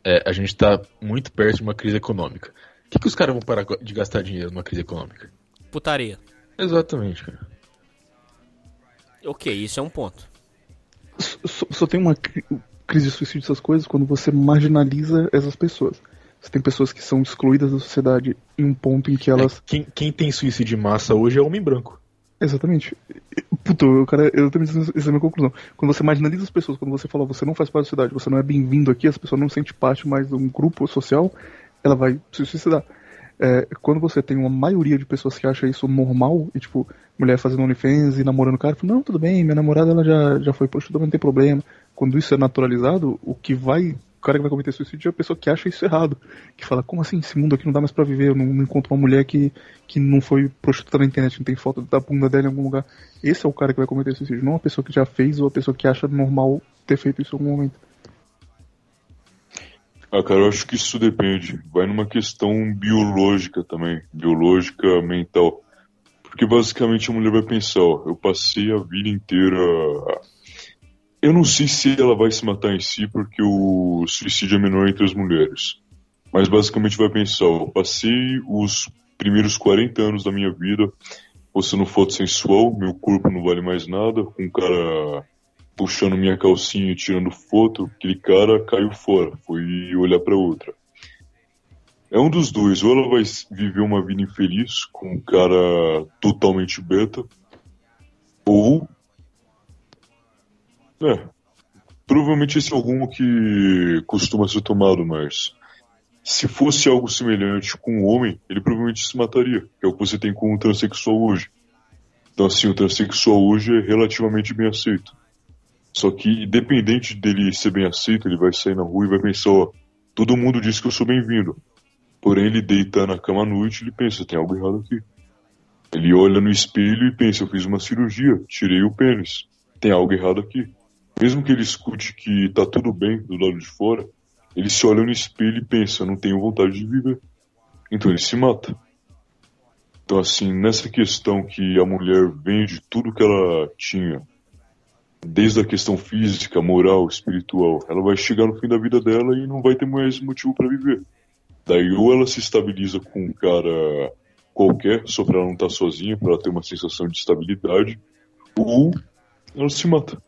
É, a gente tá muito perto de uma crise econômica. O que, que os caras vão parar de gastar dinheiro numa crise econômica? Putaria. Exatamente, cara. Ok, isso é um ponto. Só, só tem uma cri- crise de suicídio essas coisas quando você marginaliza essas pessoas. Você tem pessoas que são excluídas da sociedade em um ponto em que elas. É, quem, quem tem suicídio de massa hoje é homem branco. Exatamente. Puta, o cara, eu também essa é a minha conclusão. Quando você marginaliza as pessoas, quando você fala você não faz parte da sociedade, você não é bem-vindo aqui, as pessoas não sente parte mais de um grupo social, ela vai se suicidar. É, quando você tem uma maioria de pessoas que acha isso normal, e tipo, mulher fazendo OnlyFans e namorando o cara, fala, não, tudo bem, minha namorada ela já, já foi prostituta, não tem problema. Quando isso é naturalizado, o que vai. O cara que vai cometer suicídio é a pessoa que acha isso errado. Que fala, como assim? Esse mundo aqui não dá mais pra viver, eu não, não encontro uma mulher que, que não foi prostituta na internet, não tem foto da bunda dela em algum lugar. Esse é o cara que vai cometer suicídio, não a pessoa que já fez ou a pessoa que acha normal ter feito isso em algum momento. Ah, cara, eu acho que isso depende. Vai numa questão biológica também, biológica, mental. Porque basicamente a mulher vai pensar, ó, eu passei a vida inteira. Eu não sei se ela vai se matar em si, porque o suicídio é menor entre as mulheres. Mas basicamente vai pensar, eu passei os primeiros 40 anos da minha vida postando foto sensual, meu corpo não vale mais nada, com um cara puxando minha calcinha e tirando foto, aquele cara caiu fora, foi olhar pra outra. É um dos dois, ou ela vai viver uma vida infeliz com um cara totalmente beta, ou. É. Provavelmente esse é o rumo que costuma ser tomado, mas. Se fosse algo semelhante com um homem, ele provavelmente se mataria, que é o que você tem com o transexual hoje. Então, assim, o transexual hoje é relativamente bem aceito. Só que, independente dele ser bem aceito, ele vai sair na rua e vai pensar, ó, todo mundo diz que eu sou bem-vindo. Porém, ele deita na cama à noite ele pensa, tem algo errado aqui. Ele olha no espelho e pensa, eu fiz uma cirurgia, tirei o pênis. Tem algo errado aqui. Mesmo que ele escute que tá tudo bem do lado de fora, ele se olha no espelho e pensa, não tenho vontade de viver. Então ele se mata. Então, assim, nessa questão que a mulher vende tudo que ela tinha desde a questão física, moral, espiritual, ela vai chegar no fim da vida dela e não vai ter mais motivo para viver. Daí ou ela se estabiliza com um cara qualquer, só pra ela não estar sozinha, para ela ter uma sensação de estabilidade, ou ela se mata.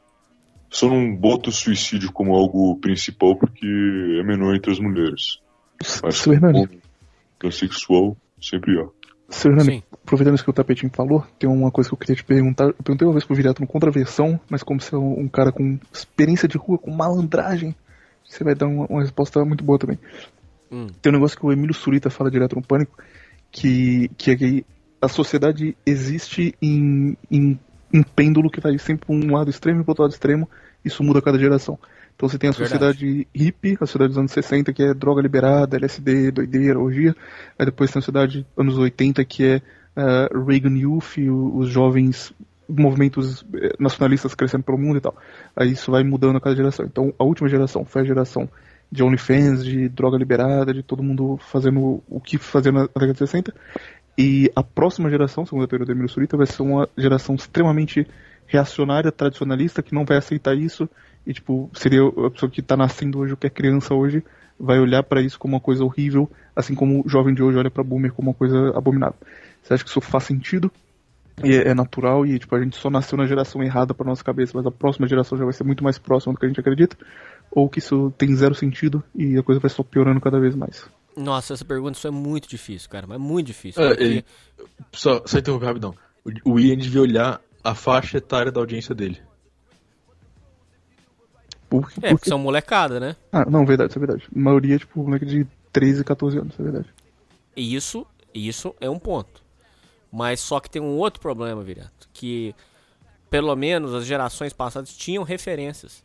Só não bota o suicídio como algo principal porque é menor entre as mulheres. Mas Seu Hernani. transexual sempre há. Seu Hernani, aproveitando isso que o Tapetinho falou, tem uma coisa que eu queria te perguntar. Eu perguntei uma vez pro Viriato no Contraversão, mas como você é um um cara com experiência de rua, com malandragem, você vai dar uma, uma resposta muito boa também. Hum. Tem um negócio que o Emílio Surita fala direto no Pânico, que, que é que a sociedade existe em, em um pêndulo que vai sempre para um lado extremo e para outro lado extremo, isso muda a cada geração. Então você tem a Verdade. sociedade hippie, a sociedade dos anos 60, que é droga liberada, LSD, doideira, orgia. Aí depois tem a sociedade anos 80, que é ah, Reagan Youth, os jovens movimentos eh, nacionalistas crescendo pelo mundo e tal. Aí isso vai mudando a cada geração. Então a última geração foi a geração de OnlyFans, de droga liberada, de todo mundo fazendo o que fazia na década de 60. E a próxima geração, segundo a teoria do Emílio Surita, vai ser uma geração extremamente reacionária, tradicionalista, que não vai aceitar isso. E, tipo, seria a pessoa que está nascendo hoje, ou que é criança hoje, vai olhar para isso como uma coisa horrível, assim como o jovem de hoje olha para boomer como uma coisa abominável. Você acha que isso faz sentido? E é, é natural e, tipo, a gente só nasceu na geração errada para nossa cabeça, mas a próxima geração já vai ser muito mais próxima do que a gente acredita? Ou que isso tem zero sentido e a coisa vai só piorando cada vez mais? Nossa, essa pergunta isso é muito difícil, cara. Mas muito difícil. É, porque- ele- Só, só interromper rapidão. O, Ian devia olhar a faixa etária da audiência dele. Por, É, por porque são molecada, né? Ah, não, verdade, isso é verdade. A maioria, tipo, moleque de 13, 14 anos, isso é verdade. E isso, isso é um ponto. Mas só que tem um outro problema, Virato, que pelo menos as gerações passadas tinham referências.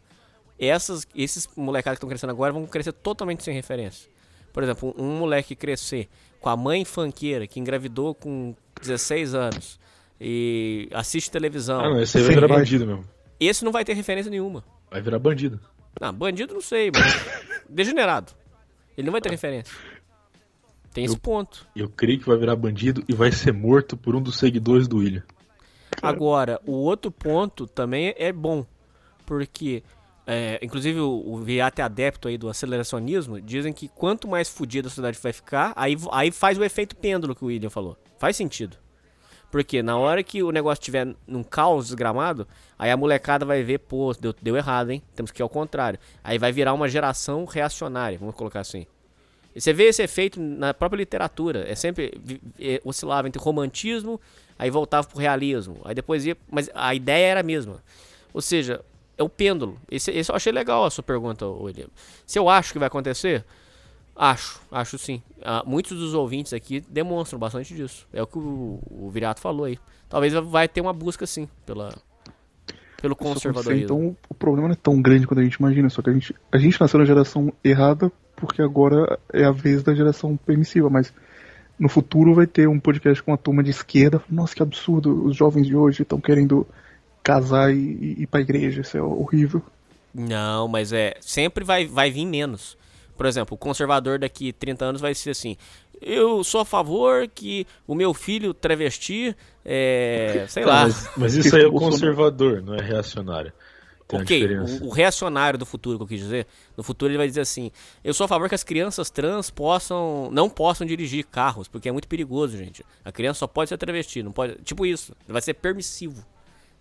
Essas, esses molecados que estão crescendo agora vão crescer totalmente sem referência. Por exemplo, um, moleque crescer com a mãe fanqueira que engravidou com 16 anos e assiste televisão. Ah, não, esse aí vai virar bandido mesmo. Esse não vai ter referência nenhuma. Vai virar bandido. Não, bandido não sei, mas degenerado. Ele não vai ter referência. Tem esse ponto. Eu creio que vai virar bandido e vai ser morto por um dos seguidores do William. Agora, o outro ponto também é bom, porque, é, inclusive o, o Viate é adepto aí do aceleracionismo, dizem que quanto mais fodida a sociedade vai ficar, aí, aí faz o efeito pêndulo que o William falou. Faz sentido. Porque na hora que o negócio estiver num caos desgramado, aí a molecada vai ver, pô, deu, deu errado, hein? Temos que ir ao contrário. Aí vai virar uma geração reacionária, vamos colocar assim. E você vê esse efeito na própria literatura. É sempre é, oscilava entre romantismo, aí voltava pro realismo. Aí depois ia. Mas a ideia era a mesma. Ou seja, é o pêndulo. Esse, esse eu achei legal a sua pergunta, William. Se eu acho que vai acontecer, acho, acho sim. Ah, muitos dos ouvintes aqui demonstram bastante disso. É o que o, o Virato falou aí. Talvez vai ter uma busca sim pela, pelo conservadorismo. Então o problema não é tão grande quanto a gente imagina, só que a gente, a gente nasceu na geração errada porque agora é a vez da geração permissiva, mas no futuro vai ter um podcast com uma turma de esquerda. Nossa, que absurdo, os jovens de hoje estão querendo casar e, e ir pra igreja, isso é horrível. Não, mas é. Sempre vai, vai vir menos. Por exemplo, o conservador daqui 30 anos vai ser assim. Eu sou a favor que o meu filho travesti, é, sei Tá, lá. Mas, mas isso aí é conservador, não é reacionário. Tem Ok, o, o reacionário do futuro que eu quis dizer, no futuro ele vai dizer assim: eu sou a favor que as crianças trans possam, não possam dirigir carros, porque é muito perigoso, gente. A criança só pode ser travesti, não pode, tipo isso, vai ser permissivo.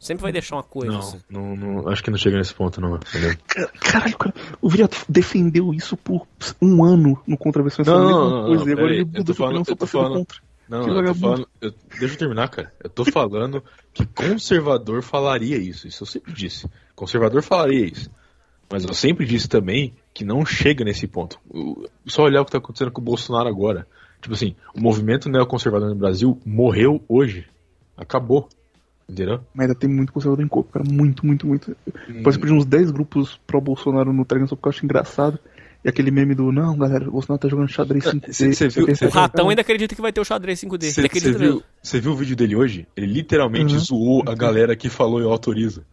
Sempre vai deixar uma coisa Não, assim. não, não, acho que não chega nesse ponto, não. entendeu? Caralho, cara, o Viriato defendeu isso por um ano no Contravenção. Não, não, não, coisa, não, e agora ele mudou opinião só pra ser contra. Não, Que não, eu tô falando. eu- deixa eu terminar, cara. Eu tô falando que conservador falaria isso. Isso eu sempre disse. Conservador falaria isso. Mas eu sempre disse também que não chega nesse ponto. Só olhar o que tá acontecendo com o Bolsonaro agora. Tipo assim, o movimento neoconservador no Brasil morreu hoje. Acabou. Entendeu? Mas ainda tem muito conservador em corpo, cara. Muito, muito, muito. Pode pedir uns 10 grupos pró-Bolsonaro no Telegram só porque eu acho engraçado. E aquele meme do, não, galera, o Bolsonaro tá jogando xadrez 5D. cê- cê viu- pensa, O ratão cara, ainda acredita que vai ter o xadrez 5D. Você ele acredita viu, viu o vídeo dele hoje? Ele literalmente Uhum. zoou a galera que falou eu autorizo.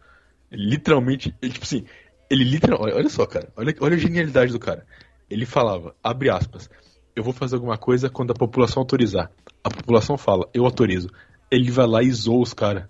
Ele literalmente, ele, tipo assim, ele literalmente, olha, olha só, cara, olha, olha a genialidade do cara. Ele falava, abre aspas, eu vou fazer alguma coisa quando a população autorizar. A população fala, eu autorizo. Ele vai lá e zoa os caras.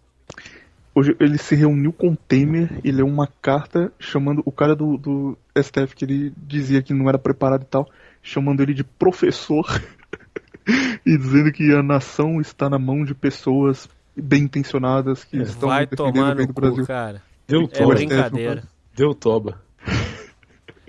Hoje ele se reuniu com o Temer e leu uma carta chamando o cara do, do STF que ele dizia que não era preparado e tal, chamando ele de professor e dizendo que a nação está na mão de pessoas bem intencionadas que estão Vai defendendo tomar o bem no do Brasil. cu, cara. Deu É toba, brincadeira. deu toba.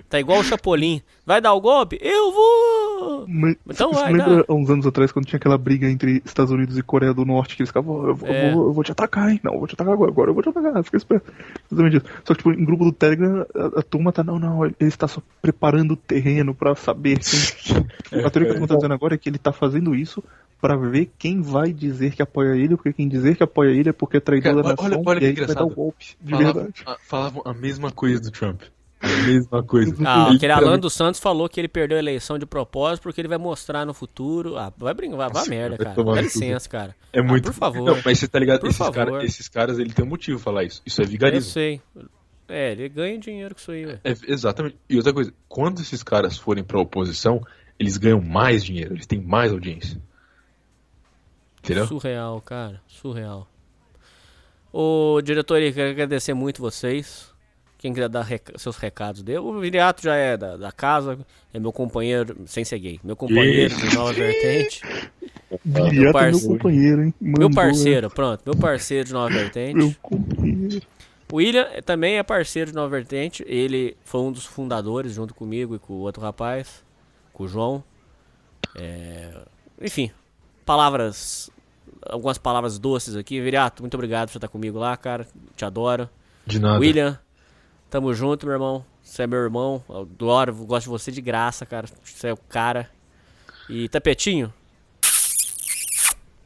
Tá igual o Chapolin. Vai dar o golpe? Eu vou! Oh! Mas, Então vai, lembra dá. há uns anos atrás quando tinha aquela briga entre Estados Unidos e Coreia do Norte que eles ficavam, eu vou, É. eu vou, eu vou te atacar, hein? Não, eu vou te atacar agora, agora eu vou te atacar, fica esperto. Exatamente isso. Só que, tipo, em grupo do Telegram, a, a turma tá, não, não, ele está só preparando o terreno pra saber quem... A teoria que eu tô dizendo agora é que ele tá fazendo isso pra ver quem vai dizer que apoia ele, porque quem dizer que apoia ele é porque é traidor Cara, da olha- nação, olha e que aí vai dar engraçado. o golpe, de Falavam, verdade. a, falavam a mesma coisa do Trump. A mesma coisa. Ah, aquele Alan dos Santos falou que ele perdeu a eleição de propósito porque ele vai mostrar no futuro. Ah, vai brincar, vai, vai Nossa, merda, vai cara. Dá licença, cara. É Ah, muito. por favor. Não, mas você tá ligado? Por Esses, favor. cara- esses caras, ele tem um motivo pra falar isso. Isso é Eu vigarismo. sei. É, ele ganha dinheiro com isso aí, velho. É, exatamente. E outra coisa, quando esses caras forem pra oposição, eles ganham mais dinheiro, eles têm mais audiência. Entendeu? Surreal, cara. Surreal. Ô, diretoria, quero agradecer muito vocês. Quem quiser dar reca- seus recados dele. O Viriato já é da, da casa, é meu companheiro, sem ser gay, meu companheiro de nova vertente. Viriato é meu parceiro. companheiro, hein? Meu Mandou, parceiro, pronto, meu parceiro de nova é. vertente. Meu companheiro. O William eh, também é parceiro de Nova Vertente. Ele foi um dos fundadores, junto comigo e com o outro rapaz, com o João. É, Enfim, palavras. Algumas palavras doces aqui. Viriato, muito obrigado por você estar comigo lá, cara. Te adoro. De nada. William, tamo junto, meu irmão. Você é meu irmão. Eu adoro, gosto de você de graça, cara. Você é o cara. E Tapetinho?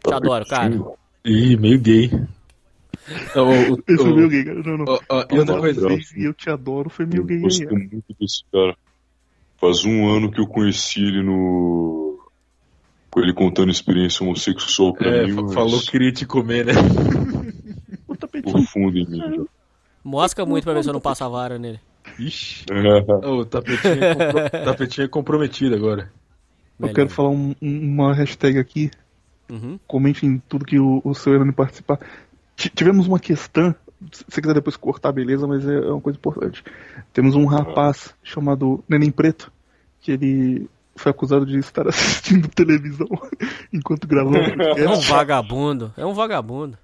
Te adoro, cara. Ih, meio gay. Esse é ô, meio gay, cara. Não, não. ó, ó, e outra coisa, E eu te adoro, foi meio Eu gay aí. gosto ó. muito desse cara. Faz um ano que eu conheci ele no. Com ele contando experiência homossexual pra é, mim, mas falou que queria te comer, né? O tapetinho. profundo em mim. já. Mosca muito pra ver se eu não passo a vara nele. Ixi. O tapetinho é, compro- tapetinho é comprometido agora. Eu Melhor. quero falar um- um- uma hashtag aqui. Uhum. Comente em tudo que o, o seu Hernani participar. T- tivemos uma questão. Se você quiser depois cortar, beleza, mas é, é uma coisa importante. Temos um rapaz chamado Neném Preto, que ele foi acusado de estar assistindo televisão enquanto gravava o É um vagabundo. É um vagabundo.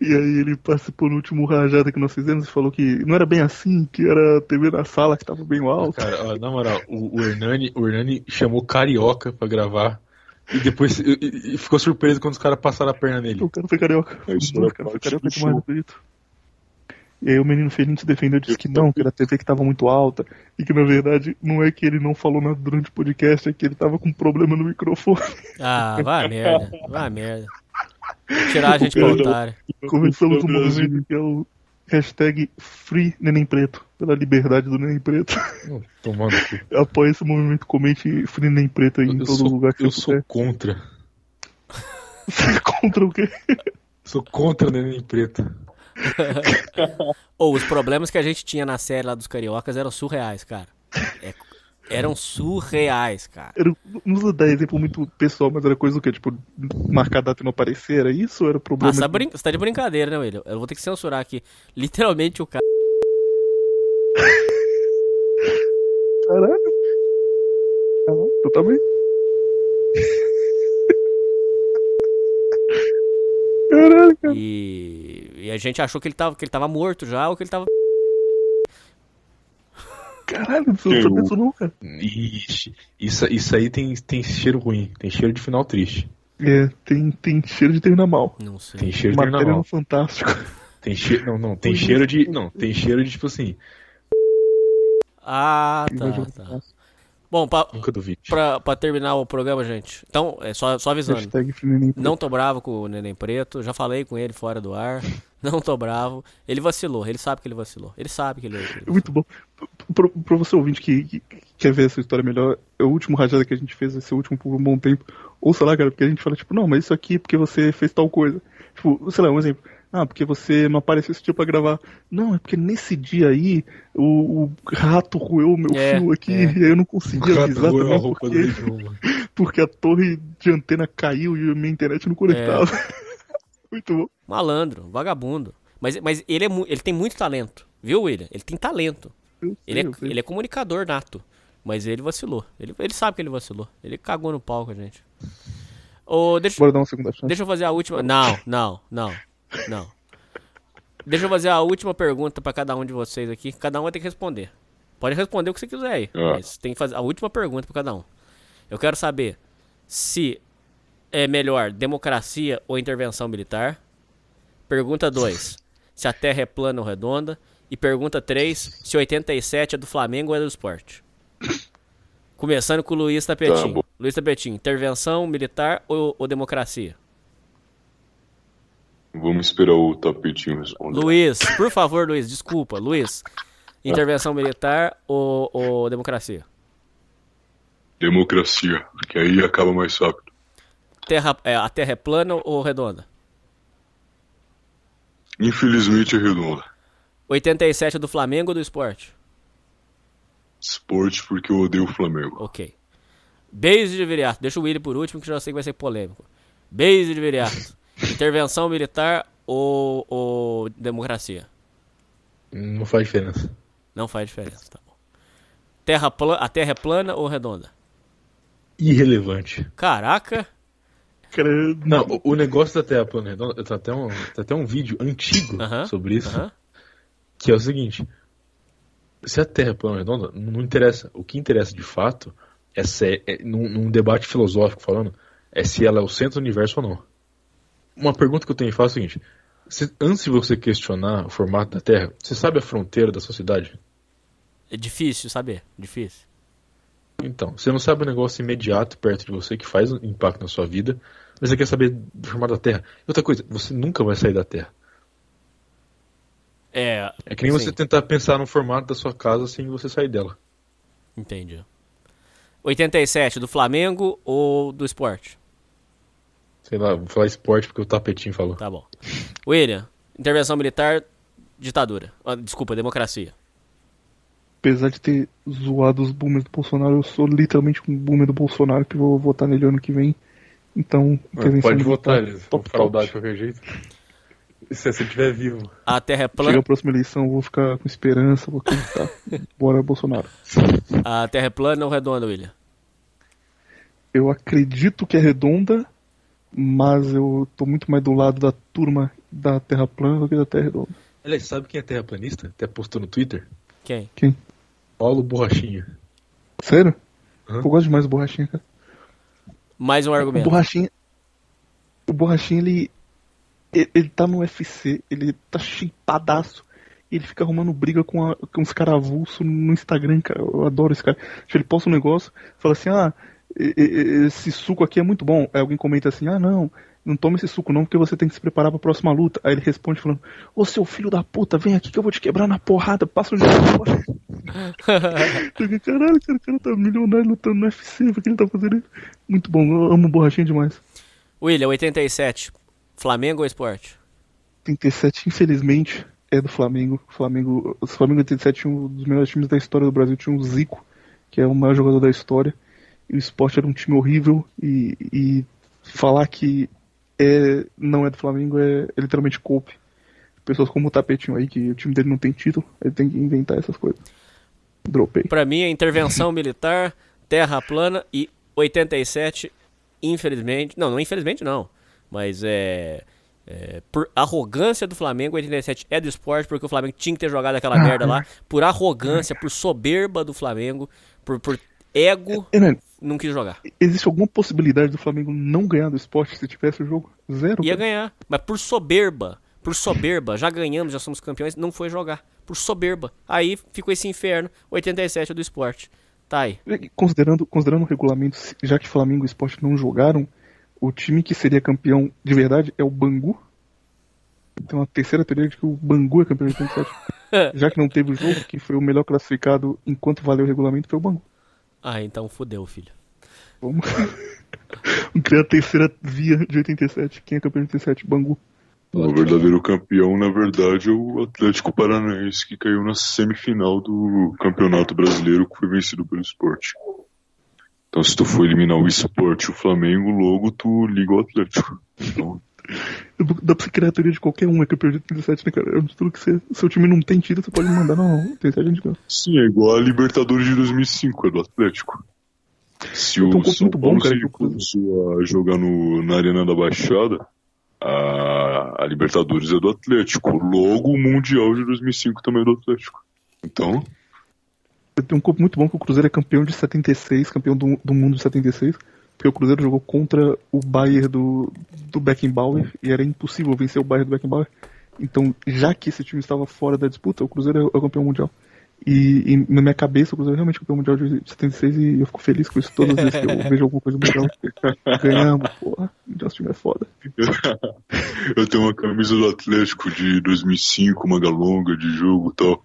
E aí ele participou no último rajada que nós fizemos e falou que não era bem assim, que era a TV na sala que tava bem alto. Cara, ó, na moral, o, o, Hernani, o Hernani chamou Carioca pra gravar. E depois e- e- ficou surpreso quando os caras passaram a perna nele. O cara foi carioca. É, isso o cara foi carioca demais show. E aí o menino feliz se defendeu disse que não, que era a TV que tava muito alta. E que na verdade não é que ele não falou nada durante o podcast, é que ele tava com problema no microfone. Ah, vai a merda. Vai a merda. Vou Tirar a gente pro otário. Começamos um movimento que é o hashtag Free Neném Preto, pela liberdade do Neném Preto. Tomando. Apoie esse movimento, comente Free Neném Preto aí em Eu todo sou, lugar que eu você sou puder. contra. Você é contra o quê? Sou contra o neném preto. Ou os problemas que a gente tinha na série lá dos cariocas eram surreais, cara. É- eram surreais, cara. Era, não vou dar exemplo muito pessoal, mas era coisa do que? Tipo, marcar data e não aparecer, era isso? Era Ah, problema? você tá, de- você tá de brincadeira, né, William? Eu vou ter que censurar aqui. Literalmente o cara. Caralho. Caralho, tu tá bem? Caralho, cara. E, e a gente achou que ele, tava, que ele tava morto já, ou que ele tava. Caralho, não Quem, sabia o- disso não, cara. Ixi, isso, isso aí tem, tem cheiro ruim. Tem cheiro de final triste. É, tem, tem cheiro de terminar mal. Não sei. Tem cheiro de terminar Matéria no mal. Fantástico. Tem cheiro. Não, não. Tem cheiro de. Não, tem cheiro de tipo assim. Ah, tá, tá. Bom, pra, Nunca pra, pra terminar o programa, gente. Então, é só, só avisando. Não tô bravo com o Neném Preto. Já falei com ele fora do ar. Não tô bravo. Ele vacilou. Ele sabe que ele vacilou. Ele sabe que ele. ele É muito bom. Pra, pra você ouvinte que, que quer ver essa história melhor, é o último rajada que a gente fez, ser o último por um bom tempo. Ouça lá, cara, porque a gente fala, tipo, não, mas isso aqui é porque você fez tal coisa. Tipo, sei lá, um exemplo. Ah, porque você não apareceu esse dia pra gravar. Não, é porque nesse dia aí o, o rato roeu o meu É, fio aqui é. e aí eu não consegui avisar a também roupa porque, porque a torre de antena caiu e a minha internet não conectava. É. Muito bom. Malandro, vagabundo. Mas, mas ele, é, ele tem muito talento. Viu, William? Ele tem talento. Sei, Ele é, ele é comunicador nato. Mas ele vacilou. Ele, ele sabe que ele vacilou. Ele cagou no a gente. Ô, deixa, Bora dar uma segunda chance. deixa eu fazer a última. Não, não, não, não. Deixa eu fazer a última pergunta pra cada um de vocês aqui. Cada um vai ter que responder. Pode responder o que você quiser aí. Ah. Mas tem que fazer a última pergunta pra cada um. Eu quero saber se é melhor democracia ou intervenção militar. Pergunta 2, se a Terra é plana ou redonda. E pergunta 3, se 87 é do Flamengo ou é do esporte. Começando com o Luiz Tapetinho. Tá. Luiz Tapetinho, intervenção militar ou, ou democracia? Vamos esperar o tapetinho responder. Luiz, por favor, Luiz, desculpa. Luiz, intervenção militar ou, ou democracia? Democracia, que aí acaba mais rápido. Terra, é, a Terra é plana ou redonda? Infelizmente é redonda. 87 é do Flamengo ou do esporte? Esporte porque eu odeio o Flamengo. Ok. Beijo de viriato. Deixa o Willi por último, que já sei que vai ser polêmico. Beijo de viriato. Intervenção militar ou, ou democracia? Não faz diferença. Não faz diferença, tá bom. Terra a Terra é plana ou redonda? Irrelevante. Caraca. Não, o, o negócio da Terra plana redonda, tem até um, tem até um vídeo antigo Aham, sobre isso, aham. que é o seguinte. Se a Terra é plana redonda, não interessa. O que interessa de fato é, se, é num, num debate filosófico falando, é se ela é o centro do universo ou não. Uma pergunta que eu tenho que fazer é o seguinte: se- antes de você questionar o formato da Terra, você sabe a fronteira da sociedade? É difícil saber, difícil. Então, você não sabe um negócio imediato perto de você que faz um impacto na sua vida, mas você quer saber do formato da Terra. E outra coisa, você nunca vai sair da Terra. É, É que nem sim, você tentar pensar no formato da sua casa sem você sair dela. Entendi. 87 do Flamengo ou do esporte? Sei lá, vou falar esporte porque o tapetinho falou. Tá bom. William, intervenção militar, ditadura. Ah, Desculpa, democracia. Apesar de ter zoado os boomers do Bolsonaro, eu sou literalmente um boomer do Bolsonaro que vou votar nele ano que vem. Então, intervenção Pode votar, eles vão top, fraudar de qualquer jeito. Se você estiver vivo. A Terra é Chega plana, a próxima eleição, eu vou ficar com esperança, vou acreditar. Bora, Bolsonaro. a Terra é plana ou redonda, William? Eu acredito que é redonda, mas eu tô muito mais do lado da turma da Terra plana do que da Terra redonda. Aliás, sabe quem é terraplanista? Até postou no Twitter? Quem? Quem? Paulo Borrachinha. Sério? Hã? Eu gosto demais do Borrachinha, cara. Mais um O argumento. Borrachinha. O Borrachinha, ele. Ele, ele tá no UFC, ele tá chipadaço. E ele fica arrumando briga com, a- com os caras avulsos no Instagram, cara. Eu adoro esse cara. Ele posta um negócio, fala assim: ah, esse suco aqui é muito bom. Aí alguém comenta assim: ah, não, não toma esse suco não, porque você tem que se preparar pra próxima luta. Aí ele responde falando: ô seu filho da puta, vem aqui que eu vou te quebrar na porrada, passa o jogo fora. Caralho, cara, o cara tá milionário lutando no UFC, que ele tá fazendo isso? Muito bom, eu amo borrachinha demais. William, 87. Flamengo ou esporte? 87, infelizmente, é do Flamengo. Flamengo, o Flamengo 87 tinha um dos melhores times da história do Brasil, tinha o Zico, que é o maior jogador da história. E o esporte era um time horrível e, e falar que é, não é do Flamengo é, é literalmente coupe. Pessoas como o Tapetinho aí, que o time dele não tem título, ele tem que inventar essas coisas. Dropei. Pra mim é intervenção militar, terra plana e 87, infelizmente. Não, não infelizmente não. Mas é. é, por arrogância do Flamengo, 87 é do esporte, porque o Flamengo tinha que ter jogado aquela merda lá. Por arrogância, por soberba do Flamengo, por, por ego, Renan, não quis jogar. existe alguma possibilidade do Flamengo não ganhar do esporte se tivesse o jogo? Zero. Ia cara. ganhar, mas por soberba. Por soberba, já ganhamos, já somos campeões, não foi jogar. Por soberba. Aí ficou esse inferno, 87 é do esporte. Tá aí. Considerando, considerando o regulamento, já que Flamengo e Sport não jogaram, o time que seria campeão de verdade é o Bangu. Tem uma terceira teoria de que o Bangu é campeão de 87. já que não teve o jogo, quem foi o melhor classificado enquanto valeu o regulamento foi o Bangu. Ah, então fudeu, filho. Vamos, Vamos criar a terceira via de 87. Quem é campeão de 87? Bangu. O verdadeiro campeão, na verdade, é o Atlético Paranaense, que caiu na semifinal do Campeonato Brasileiro, que foi vencido pelo esporte. Então, se tu for eliminar o esporte e o Flamengo, logo tu liga o Atlético. Então, Dá pra você criar a teoria de qualquer um é campeão de 87, né, cara? De tudo que você, seu time não tem título, você pode mandar, não, não. 87 a gente ganha. sim, é igual a Libertadores de 2005, é do Atlético. Se Tem um o São bom, Paulo cara, se que recusou a jogar no, na Arena da Baixada, a, a Libertadores é do Atlético. Logo, o Mundial de 2005 também é do Atlético. Então, tem um corpo muito bom que o Cruzeiro é campeão de 76, campeão do, do mundo de 76, porque o Cruzeiro jogou contra o Bayern do, do Beckenbauer e era impossível vencer o Bayern do Beckenbauer. Então, já que esse time estava fora da disputa, o Cruzeiro é o campeão mundial. E, e na minha cabeça, o Cruzeiro é realmente campeão mundial de 76 e eu fico feliz com isso todas as vezes que eu vejo alguma coisa mundial. Ganhamos, porra, o nosso time é foda. Eu tenho uma camisa do Atlético de 2005, manga longa de jogo e tal.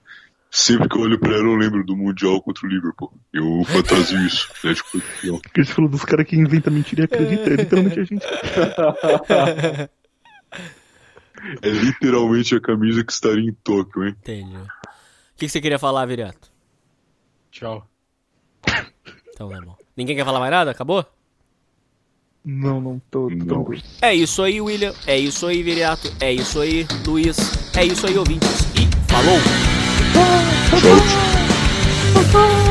Sempre que eu olho pra ela, eu lembro do Mundial contra o Liverpool. Eu fantasio isso. Foi campeão. Porque a gente falou dos caras que inventam mentira e acredita, é literalmente a gente. É literalmente a camisa que estaria em Tóquio, hein? Entendi. O que, você queria falar, Viriato? Tchau. Então tá bom. Ninguém quer falar mais nada? Acabou? Não, não, tô, tô Não. tranquilo. É isso aí, William. É isso aí, Viriato. É isso aí, Luiz. É isso aí, ouvintes. E falou! Tchau, tchau.